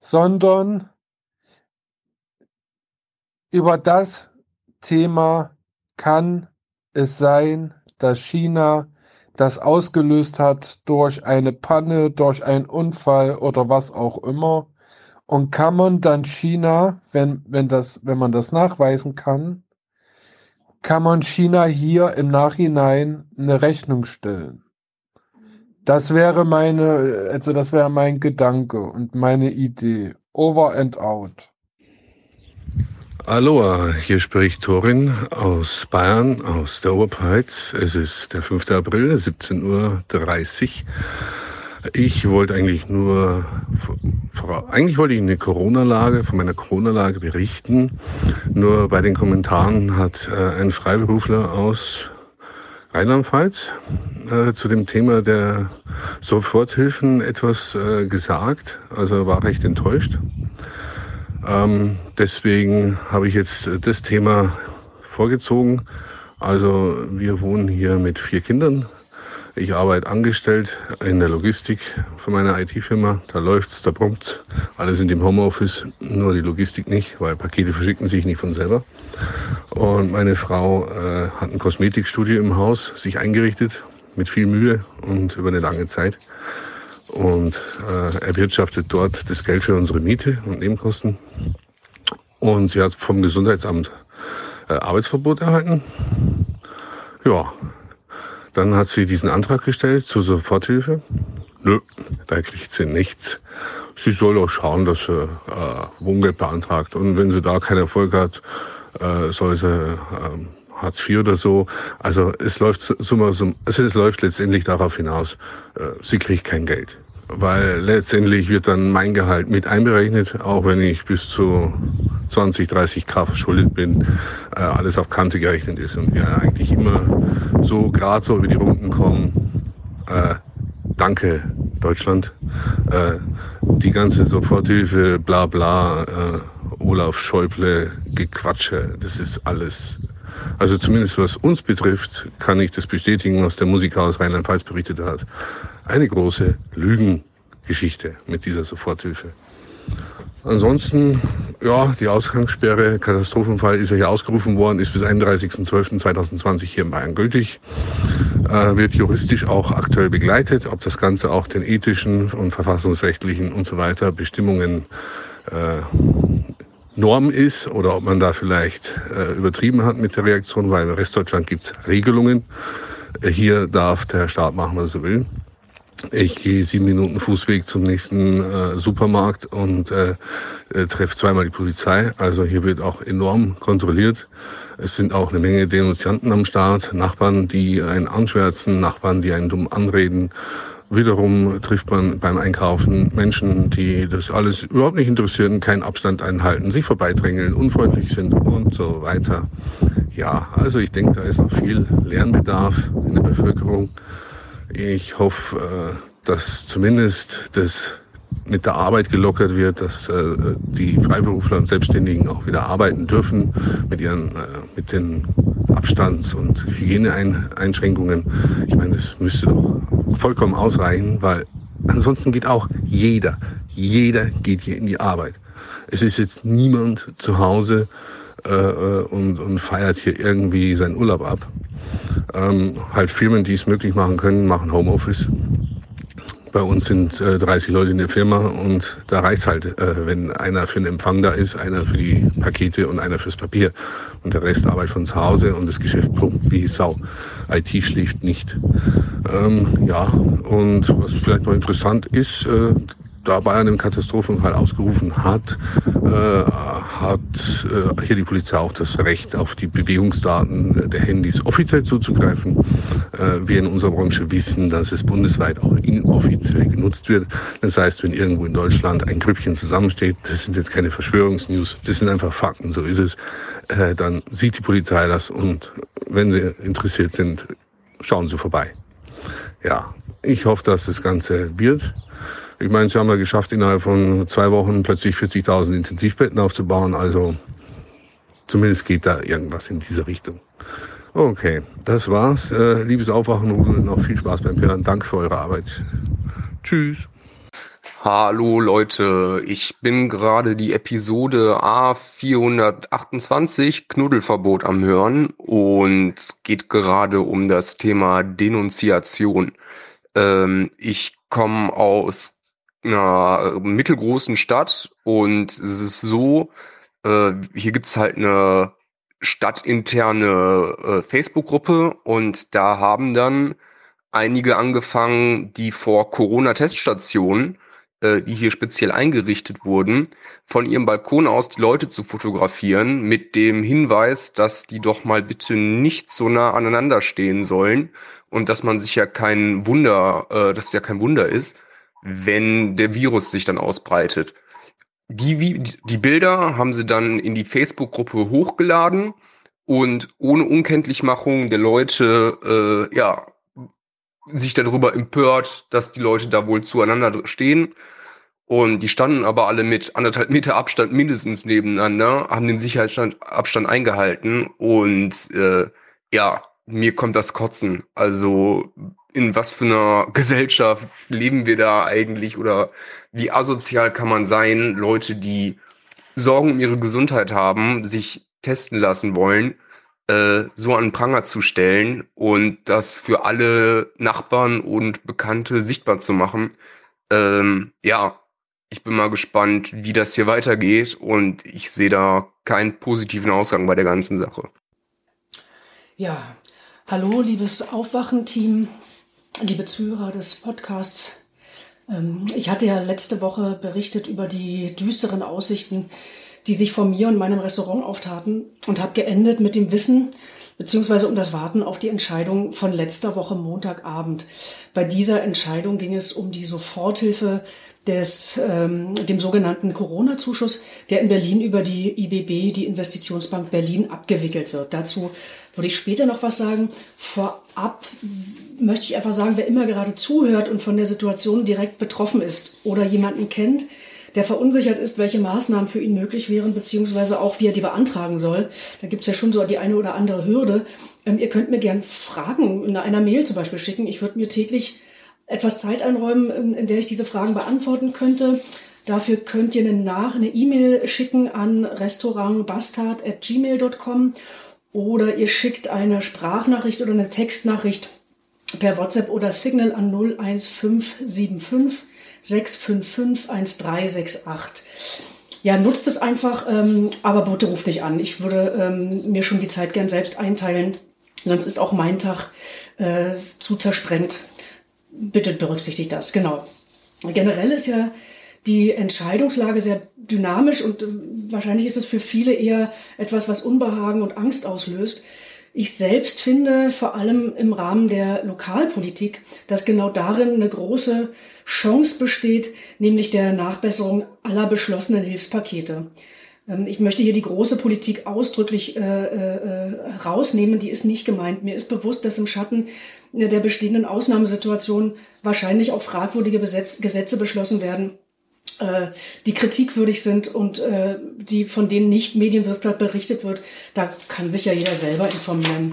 sondern über das, Thema kann es sein, dass China das ausgelöst hat durch eine Panne, durch einen Unfall oder was auch immer. Und kann man dann China, wenn, wenn, das, wenn man das nachweisen kann, kann man China hier im Nachhinein eine Rechnung stellen. Das wäre meine, also das wäre mein Gedanke und meine Idee. Over and out. Aloha, hier spricht Torin aus Bayern, aus der Oberpfalz. Es ist der 5. April, 17.30 Uhr. Ich wollte eigentlich nur, eigentlich wollte ich eine Corona-Lage, von meiner Corona-Lage berichten. Nur bei den Kommentaren hat äh, ein Freiberufler aus Rheinland-Pfalz äh, zu dem Thema der Soforthilfen etwas äh, gesagt. Also war recht enttäuscht. Ähm, deswegen habe ich jetzt das Thema vorgezogen. Also wir wohnen hier mit vier Kindern. Ich arbeite angestellt in der Logistik für meine IT-Firma. Da läuft's, da brummt's. Alle sind im Homeoffice, nur die Logistik nicht, weil Pakete verschicken sich nicht von selber. Und meine Frau äh, hat ein Kosmetikstudio im Haus sich eingerichtet mit viel Mühe und über eine lange Zeit und äh, erwirtschaftet dort das Geld für unsere Miete und Nebenkosten. Und sie hat vom Gesundheitsamt äh, Arbeitsverbot erhalten. Ja, dann hat sie diesen Antrag gestellt zur Soforthilfe. Nö, da kriegt sie nichts. Sie soll auch schauen, dass sie äh, Wohngeld beantragt. Und wenn sie da keinen Erfolg hat, äh, soll sie äh, Hartz IV oder so. Also es läuft so, so, also es läuft letztendlich darauf hinaus, äh, sie kriegt kein Geld. Weil letztendlich wird dann mein Gehalt mit einberechnet, auch wenn ich bis zu 20, 30 K verschuldet bin, äh, alles auf Kante gerechnet ist und wir eigentlich immer so gerade so über die Runden kommen. Äh, danke, Deutschland. Äh, die ganze Soforthilfe, bla bla, äh, Olaf Schäuble, Gequatsche, das ist alles also zumindest was uns betrifft, kann ich das bestätigen, was der Musiker aus Rheinland-Pfalz berichtet hat. Eine große Lügengeschichte mit dieser Soforthilfe. Ansonsten, ja, die Ausgangssperre, Katastrophenfall ist ja hier ausgerufen worden, ist bis 31.12.2020 hier in Bayern gültig, äh, wird juristisch auch aktuell begleitet, ob das Ganze auch den ethischen und verfassungsrechtlichen und so weiter Bestimmungen äh, Norm ist oder ob man da vielleicht äh, übertrieben hat mit der Reaktion, weil in Restdeutschland gibt's Regelungen. Äh, hier darf der Staat machen, was er will. Ich gehe sieben Minuten Fußweg zum nächsten äh, Supermarkt und äh, äh, treffe zweimal die Polizei. Also hier wird auch enorm kontrolliert. Es sind auch eine Menge Denunzianten am Start, Nachbarn, die einen anschwärzen, Nachbarn, die einen dumm anreden. Wiederum trifft man beim Einkaufen Menschen, die das alles überhaupt nicht interessieren, keinen Abstand einhalten, sich vorbeidrängeln, unfreundlich sind und so weiter. Ja, also ich denke, da ist noch viel Lernbedarf in der Bevölkerung. Ich hoffe, äh, dass zumindest das mit der Arbeit gelockert wird, dass äh, die Freiberufler und Selbstständigen auch wieder arbeiten dürfen mit ihren äh, mit den Abstands- und Hygieneeinschränkungen. Ich meine, das müsste doch vollkommen ausreichen, weil ansonsten geht auch jeder, jeder geht hier in die Arbeit. Es ist jetzt niemand zu Hause äh, äh und, und feiert hier irgendwie seinen Urlaub ab. Ähm, halt Firmen, die es möglich machen können, machen Homeoffice. Bei uns sind äh, 30 Leute in der Firma und da reicht's halt, äh, wenn einer für den Empfang da ist, einer für die Pakete und einer fürs Papier. Und der Rest arbeitet von zu Hause und das Geschäft pumpt wie Sau. IT schläft nicht. Ähm, ja, und was vielleicht noch interessant ist, äh, da Bayern einen Katastrophenfall ausgerufen hat, äh, hat äh, hier die Polizei auch das Recht, auf die Bewegungsdaten der Handys offiziell zuzugreifen. Äh, wir in unserer Branche wissen, dass es bundesweit auch inoffiziell genutzt wird. Das heißt, wenn irgendwo in Deutschland ein Grüppchen zusammensteht, das sind jetzt keine Verschwörungsnews, das sind einfach Fakten, so ist es, äh, dann sieht die Polizei das und wenn sie interessiert sind, schauen sie vorbei. Ja, ich hoffe, dass das Ganze wird. Ich meine, sie haben ja geschafft, innerhalb von zwei Wochen plötzlich 40.000 Intensivbetten aufzubauen. Also zumindest geht da irgendwas in diese Richtung. Okay, das war's. Äh, liebes Aufwachen, noch viel Spaß beim Hören. Danke für eure Arbeit. Tschüss. Hallo Leute, ich bin gerade die Episode A428 Knuddelverbot am Hören und es geht gerade um das Thema Denunziation. Ähm, ich komme aus einer mittelgroßen Stadt und es ist so, äh, hier gibt's halt eine stadtinterne äh, Facebook-Gruppe und da haben dann einige angefangen, die vor Corona-Teststationen äh, die hier speziell eingerichtet wurden, von ihrem Balkon aus die Leute zu fotografieren mit dem Hinweis, dass die doch mal bitte nicht so nah aneinander stehen sollen und dass man sich ja kein Wunder, äh, dass es ja kein Wunder ist, wenn der Virus sich dann ausbreitet. Die, die Bilder haben sie dann in die Facebook-Gruppe hochgeladen und ohne Unkenntlichmachung der Leute, äh, ja, sich darüber empört, dass die Leute da wohl zueinander stehen. Und die standen aber alle mit anderthalb Meter Abstand mindestens nebeneinander, haben den Sicherheitsabstand eingehalten und äh, ja, mir kommt das Kotzen. Also in was für einer Gesellschaft leben wir da eigentlich oder wie asozial kann man sein, Leute, die Sorgen um ihre Gesundheit haben, sich testen lassen wollen äh, so an Pranger zu stellen und das für alle Nachbarn und Bekannte sichtbar zu machen. Ähm, ja, ich bin mal gespannt, wie das hier weitergeht und ich sehe da keinen positiven Ausgang bei der ganzen Sache. Ja, hallo, liebes Aufwachen-Team, liebe Zuhörer des Podcasts. Ähm, ich hatte ja letzte Woche berichtet über die düsteren Aussichten die sich vor mir und meinem Restaurant auftaten und habe geendet mit dem Wissen beziehungsweise um das Warten auf die Entscheidung von letzter Woche Montagabend. Bei dieser Entscheidung ging es um die Soforthilfe des, ähm, dem sogenannten Corona-Zuschuss, der in Berlin über die IBB, die Investitionsbank Berlin, abgewickelt wird. Dazu würde ich später noch was sagen. Vorab möchte ich einfach sagen, wer immer gerade zuhört und von der Situation direkt betroffen ist oder jemanden kennt, der verunsichert ist, welche Maßnahmen für ihn möglich wären, beziehungsweise auch, wie er die beantragen soll. Da gibt es ja schon so die eine oder andere Hürde. Ähm, ihr könnt mir gern Fragen in einer Mail zum Beispiel schicken. Ich würde mir täglich etwas Zeit einräumen, in, in der ich diese Fragen beantworten könnte. Dafür könnt ihr eine E-Mail schicken an restaurantbastard.gmail.com oder ihr schickt eine Sprachnachricht oder eine Textnachricht per WhatsApp oder Signal an 01575 6551368. Ja, nutzt es einfach, ähm, aber bitte ruft nicht an. Ich würde ähm, mir schon die Zeit gern selbst einteilen, sonst ist auch mein Tag äh, zu zersprengt. Bitte berücksichtigt das, genau. Generell ist ja die Entscheidungslage sehr dynamisch und äh, wahrscheinlich ist es für viele eher etwas, was Unbehagen und Angst auslöst. Ich selbst finde vor allem im Rahmen der Lokalpolitik, dass genau darin eine große Chance besteht, nämlich der Nachbesserung aller beschlossenen Hilfspakete. Ähm, ich möchte hier die große Politik ausdrücklich äh, äh, rausnehmen, die ist nicht gemeint. Mir ist bewusst, dass im Schatten der bestehenden Ausnahmesituation wahrscheinlich auch fragwürdige Gesetze beschlossen werden, äh, die kritikwürdig sind und äh, die von denen nicht Medienwirtschaft berichtet wird. Da kann sich ja jeder selber informieren.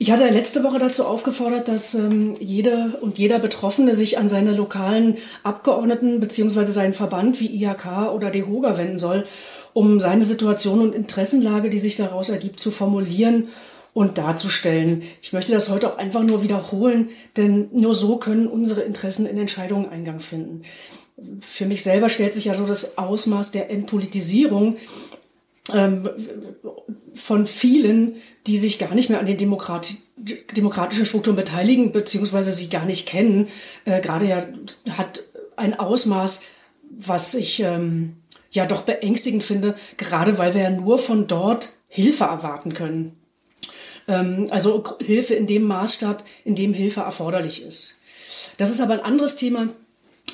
Ich hatte letzte Woche dazu aufgefordert, dass ähm, jede und jeder Betroffene sich an seine lokalen Abgeordneten beziehungsweise seinen Verband wie IHK oder DEHOGA wenden soll, um seine Situation und Interessenlage, die sich daraus ergibt, zu formulieren und darzustellen. Ich möchte das heute auch einfach nur wiederholen, denn nur so können unsere Interessen in Entscheidungen Eingang finden. Für mich selber stellt sich ja so das Ausmaß der Entpolitisierung ähm, von vielen, die sich gar nicht mehr an den Demokrati demokratischen Strukturen beteiligen, beziehungsweise sie gar nicht kennen, äh, gerade ja hat ein Ausmaß, was ich ähm, ja doch beängstigend finde, gerade weil wir ja nur von dort Hilfe erwarten können. Ähm, also Hilfe in dem Maßstab, in dem Hilfe erforderlich ist. Das ist aber ein anderes Thema,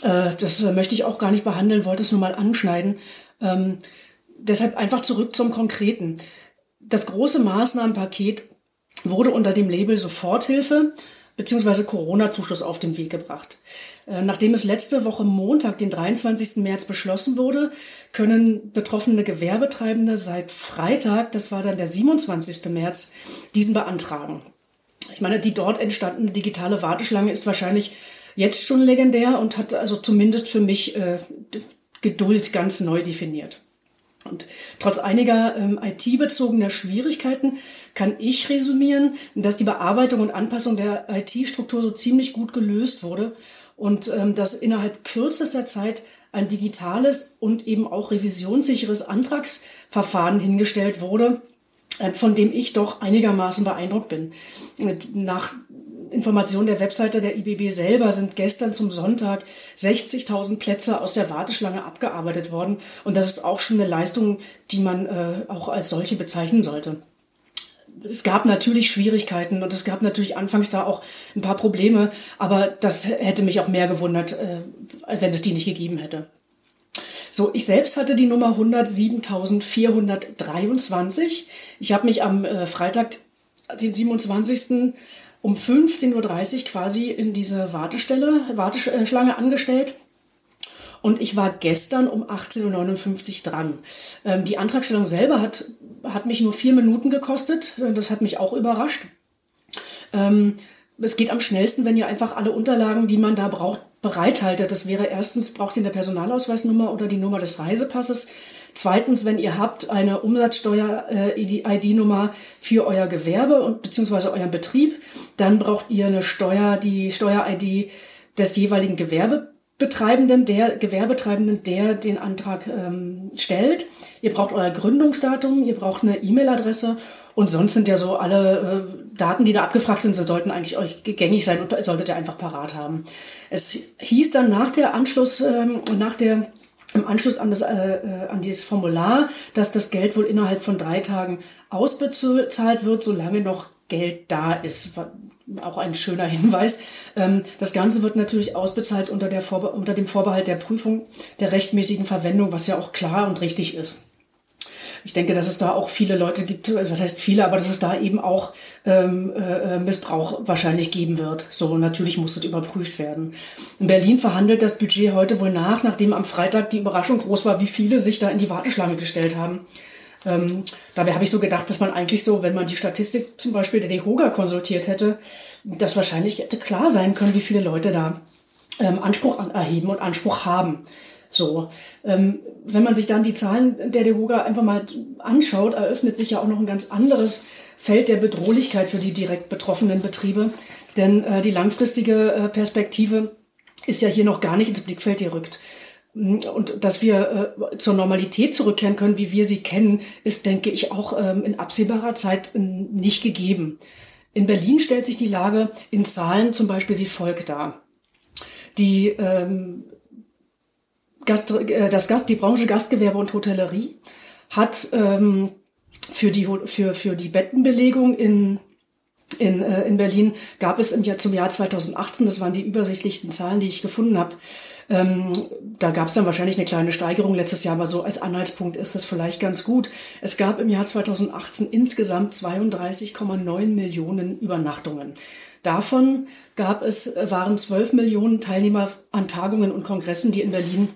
das möchte ich auch gar nicht behandeln, wollte es nur mal anschneiden. Ähm, deshalb einfach zurück zum Konkreten. Das große Maßnahmenpaket wurde unter dem Label Soforthilfe bzw. Corona-Zuschuss auf den Weg gebracht. Äh, nachdem es letzte Woche Montag, den 23. März, beschlossen wurde, können betroffene Gewerbetreibende seit Freitag, das war dann der 27. März, diesen beantragen. Ich meine, die dort entstandene digitale Warteschlange ist wahrscheinlich jetzt schon legendär und hat also zumindest für mich äh, Geduld ganz neu definiert. Und trotz einiger ähm, IT-bezogener Schwierigkeiten kann ich resümieren, dass die Bearbeitung und Anpassung der IT-Struktur so ziemlich gut gelöst wurde und ähm, dass innerhalb kürzester Zeit ein digitales und eben auch revisionssicheres Antragsverfahren hingestellt wurde, äh, von dem ich doch einigermaßen beeindruckt bin. Nach Informationen der Webseite der IBB selber sind gestern zum Sonntag 60.000 Plätze aus der Warteschlange abgearbeitet worden. Und das ist auch schon eine Leistung, die man äh, auch als solche bezeichnen sollte. Es gab natürlich Schwierigkeiten und es gab natürlich anfangs da auch ein paar Probleme, aber das hätte mich auch mehr gewundert, äh, wenn es die nicht gegeben hätte. So, ich selbst hatte die Nummer 107.423. Ich habe mich am äh, Freitag, den 27 um 15.30 Uhr quasi in diese Wartestelle, Warteschlange angestellt. Und ich war gestern um 18.59 Uhr dran. Ähm, die Antragstellung selber hat, hat mich nur vier Minuten gekostet. Das hat mich auch überrascht. Ähm, es geht am schnellsten, wenn ihr einfach alle Unterlagen, die man da braucht, bereithaltet. Das wäre erstens, braucht ihr eine Personalausweisnummer oder die Nummer des Reisepasses. Zweitens, wenn ihr habt eine Umsatzsteuer-ID-Nummer äh, für euer Gewerbe und beziehungsweise euren Betrieb, dann braucht ihr eine Steuer, die Steuer-ID des jeweiligen Gewerbebetreibenden, der Gewerbetreibenden, der den Antrag ähm, stellt. Ihr braucht euer Gründungsdatum, ihr braucht eine E-Mail-Adresse und sonst sind ja so alle äh, Daten, die da abgefragt sind, sollten eigentlich euch gängig sein und solltet ihr einfach parat haben. Es hieß dann nach der Anschluss, ähm, nach der im Anschluss an, das, äh, äh, an dieses Formular, dass das Geld wohl innerhalb von drei Tagen ausbezahlt wird, solange noch Geld da ist. Auch ein schöner Hinweis. Ähm, das Ganze wird natürlich ausbezahlt unter, der Vorbe unter dem Vorbehalt der Prüfung der rechtmäßigen Verwendung, was ja auch klar und richtig ist ich denke, dass es da auch viele Leute gibt, äh, was heißt viele, aber dass es da eben auch ähm, äh, Missbrauch wahrscheinlich geben wird. So, natürlich muss das überprüft werden. In Berlin verhandelt das Budget heute wohl nach, nachdem am Freitag die Überraschung groß war, wie viele sich da in die Warteschlange gestellt haben. Ähm, dabei habe ich so gedacht, dass man eigentlich so, wenn man die Statistik zum Beispiel der DEHOGA konsultiert hätte, dass wahrscheinlich hätte klar sein können, wie viele Leute da ähm, Anspruch erheben und Anspruch haben. So, ähm, wenn man sich dann die Zahlen der DEHOGA einfach mal anschaut, eröffnet sich ja auch noch ein ganz anderes Feld der Bedrohlichkeit für die direkt betroffenen Betriebe. Denn äh, die langfristige äh, Perspektive ist ja hier noch gar nicht ins Blickfeld gerückt. Und dass wir äh, zur Normalität zurückkehren können, wie wir sie kennen, ist, denke ich, auch ähm, in absehbarer Zeit äh, nicht gegeben. In Berlin stellt sich die Lage in Zahlen zum Beispiel wie folgt dar. Die ähm, Gast, äh, das Gast, die Branche Gastgewerbe und Hotellerie hat ähm, für, die, für, für die Bettenbelegung in, in, äh, in Berlin gab es im Jahr, zum Jahr 2018, das waren die übersichtlichsten Zahlen, die ich gefunden habe, ähm, da gab es dann wahrscheinlich eine kleine Steigerung letztes Jahr, aber so als Anhaltspunkt ist das vielleicht ganz gut. Es gab im Jahr 2018 insgesamt 32,9 Millionen Übernachtungen. Davon gab es, waren 12 Millionen Teilnehmer an Tagungen und Kongressen, die in Berlin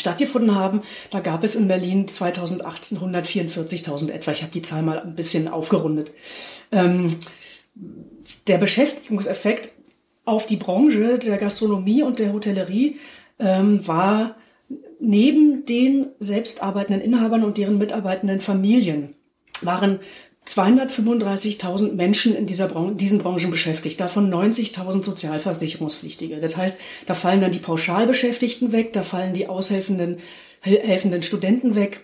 stattgefunden haben. Da gab es in Berlin 2018 144.000 etwa. Ich habe die Zahl mal ein bisschen aufgerundet. Ähm, der Beschäftigungseffekt auf die Branche der Gastronomie und der Hotellerie ähm, war neben den selbst arbeitenden Inhabern und deren mitarbeitenden Familien waren 235.000 Menschen in dieser Bran diesen Branchen beschäftigt, davon 90.000 Sozialversicherungspflichtige. Das heißt, da fallen dann die Pauschalbeschäftigten weg, da fallen die aushelfenden helfenden Studenten weg.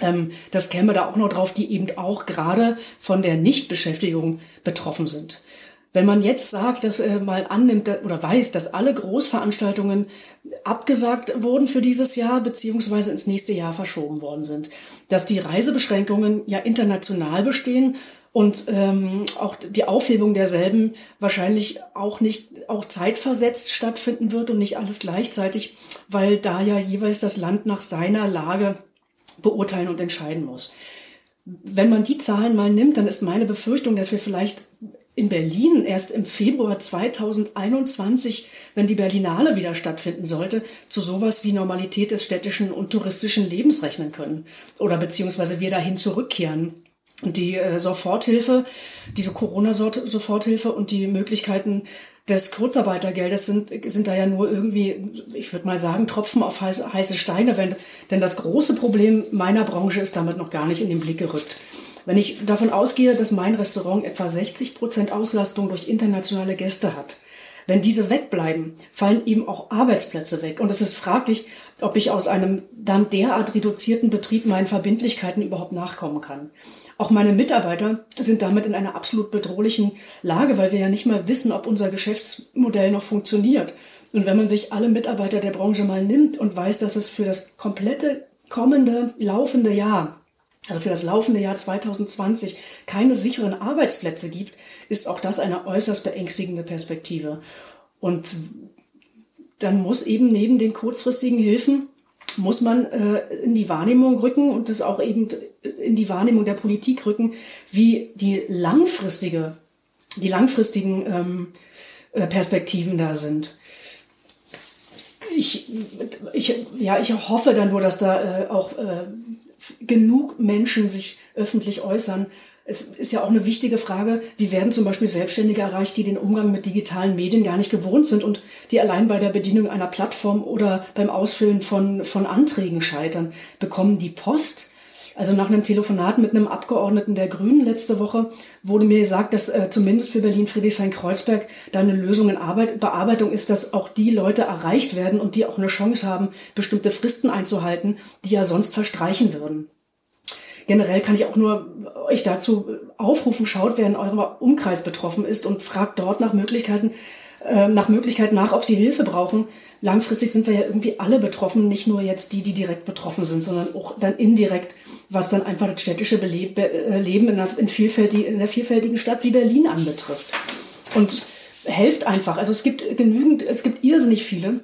Ähm, das käme da auch noch drauf, die eben auch gerade von der Nichtbeschäftigung betroffen sind. Wenn man jetzt sagt, dass äh, mal annimmt oder weiß, dass alle Großveranstaltungen abgesagt wurden für dieses Jahr beziehungsweise ins nächste Jahr verschoben worden sind, dass die Reisebeschränkungen ja international bestehen und ähm, auch die Aufhebung derselben wahrscheinlich auch nicht auch zeitversetzt stattfinden wird und nicht alles gleichzeitig, weil da ja jeweils das Land nach seiner Lage beurteilen und entscheiden muss. Wenn man die Zahlen mal nimmt, dann ist meine Befürchtung, dass wir vielleicht in Berlin erst im Februar 2021, wenn die Berlinale wieder stattfinden sollte, zu sowas wie Normalität des städtischen und touristischen Lebens rechnen können oder beziehungsweise wir dahin zurückkehren. Und die äh, Soforthilfe, diese Corona-Soforthilfe und die Möglichkeiten des Kurzarbeitergeldes sind, sind da ja nur irgendwie, ich würde mal sagen, Tropfen auf heiße, heiße Steine, wenn, denn das große Problem meiner Branche ist damit noch gar nicht in den Blick gerückt. Wenn ich davon ausgehe, dass mein Restaurant etwa 60 Prozent Auslastung durch internationale Gäste hat, wenn diese wegbleiben, fallen eben auch Arbeitsplätze weg. Und es ist fraglich, ob ich aus einem dann derart reduzierten Betrieb meinen Verbindlichkeiten überhaupt nachkommen kann. Auch meine Mitarbeiter sind damit in einer absolut bedrohlichen Lage, weil wir ja nicht mal wissen, ob unser Geschäftsmodell noch funktioniert. Und wenn man sich alle Mitarbeiter der Branche mal nimmt und weiß, dass es für das komplette kommende, laufende Jahr also für das laufende Jahr 2020 keine sicheren Arbeitsplätze gibt, ist auch das eine äußerst beängstigende Perspektive. Und dann muss eben neben den kurzfristigen Hilfen muss man äh, in die Wahrnehmung rücken und das auch eben in die Wahrnehmung der Politik rücken, wie die langfristige, die langfristigen ähm, äh, Perspektiven da sind. Ich, ich, ja, ich hoffe dann nur, dass da äh, auch äh, genug Menschen sich öffentlich äußern. Es ist ja auch eine wichtige Frage, wie werden zum Beispiel Selbstständige erreicht, die den Umgang mit digitalen Medien gar nicht gewohnt sind und die allein bei der Bedienung einer Plattform oder beim Ausfüllen von, von Anträgen scheitern. Bekommen die Post? Also nach einem Telefonat mit einem Abgeordneten der Grünen letzte Woche wurde mir gesagt, dass äh, zumindest für Berlin-Friedrichshain-Kreuzberg da eine Lösung in Arbeit, Bearbeitung ist, dass auch die Leute erreicht werden und die auch eine Chance haben, bestimmte Fristen einzuhalten, die ja sonst verstreichen würden. Generell kann ich auch nur euch dazu aufrufen, schaut, wer in eurem Umkreis betroffen ist und fragt dort nach Möglichkeiten, äh, nach Möglichkeit nach, ob sie Hilfe brauchen langfristig sind wir ja irgendwie alle betroffen, nicht nur jetzt die, die direkt betroffen sind, sondern auch dann indirekt, was dann einfach das städtische äh, Leben in, einer, in, vielfältig, in einer vielfältigen Stadt wie Berlin anbetrifft. Und helft einfach. Also es gibt genügend, es gibt irrsinnig viele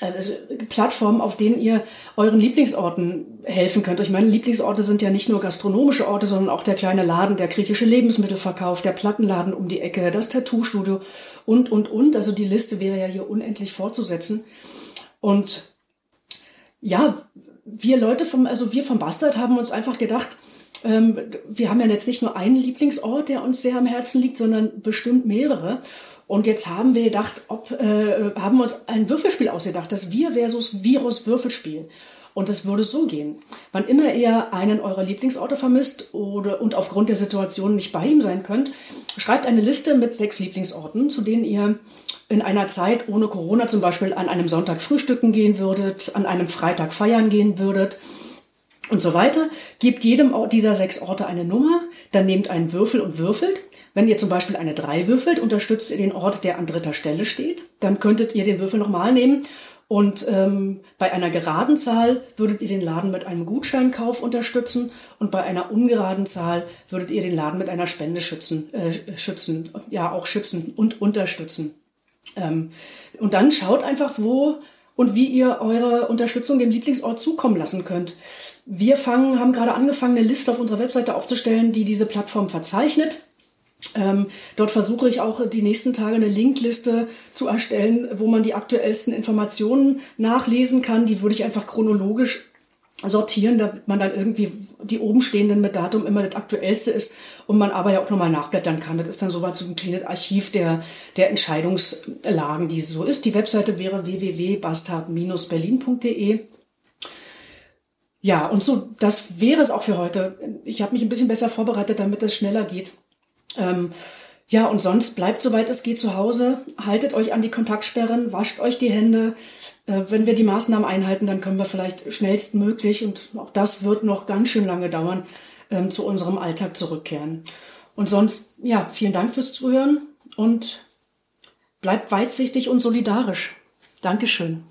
also Plattformen, auf denen ihr euren Lieblingsorten helfen könnt. Ich meine, Lieblingsorte sind ja nicht nur gastronomische Orte, sondern auch der kleine Laden, der griechische Lebensmittelverkauf, der Plattenladen um die Ecke, das Tattoo-Studio und, und, und. Also die Liste wäre ja hier unendlich fortzusetzen. Und ja, wir Leute vom, also wir vom Bastard haben uns einfach gedacht, ähm, wir haben ja jetzt nicht nur einen Lieblingsort, der uns sehr am Herzen liegt, sondern bestimmt mehrere. Und jetzt haben wir gedacht, ob, äh, haben uns ein Würfelspiel ausgedacht, das Wir versus Virus Würfelspiel. Und es würde so gehen. Wann immer ihr einen eurer Lieblingsorte vermisst oder, und aufgrund der Situation nicht bei ihm sein könnt, schreibt eine Liste mit sechs Lieblingsorten, zu denen ihr in einer Zeit ohne Corona zum Beispiel an einem Sonntag frühstücken gehen würdet, an einem Freitag feiern gehen würdet und so weiter. Gebt jedem dieser sechs Orte eine Nummer, dann nehmt einen Würfel und würfelt. Wenn ihr zum Beispiel eine 3 würfelt, unterstützt ihr den Ort, der an dritter Stelle steht. Dann könntet ihr den Würfel nochmal nehmen und ähm, bei einer geraden Zahl würdet ihr den Laden mit einem Gutscheinkauf unterstützen und bei einer ungeraden Zahl würdet ihr den Laden mit einer Spende schützen, äh, schützen, ja auch schützen und unterstützen. Ähm, und dann schaut einfach, wo und wie ihr eure Unterstützung dem Lieblingsort zukommen lassen könnt. Wir fangen, haben gerade angefangen, eine Liste auf unserer Webseite aufzustellen, die diese Plattform verzeichnet. Ähm, dort versuche ich auch die nächsten Tage eine Linkliste zu erstellen, wo man die aktuellsten Informationen nachlesen kann. Die würde ich einfach chronologisch sortieren, damit man dann irgendwie die oben stehenden mit Datum immer das aktuellste ist und man aber ja auch nochmal nachblättern kann. Das ist dann so ein kleines Archiv der, der Entscheidungslagen, die so ist. Die Webseite wäre www.bastard-berlin.de. Ja, und so, das wäre es auch für heute. Ich habe mich ein bisschen besser vorbereitet, damit es schneller geht. Ähm, ja, und sonst bleibt soweit es geht zu Hause, haltet euch an die Kontaktsperren, wascht euch die Hände. Äh, wenn wir die Maßnahmen einhalten, dann können wir vielleicht schnellstmöglich, und auch das wird noch ganz schön lange dauern, ähm, zu unserem Alltag zurückkehren. Und sonst, ja, vielen Dank fürs Zuhören und bleibt weitsichtig und solidarisch. Dankeschön.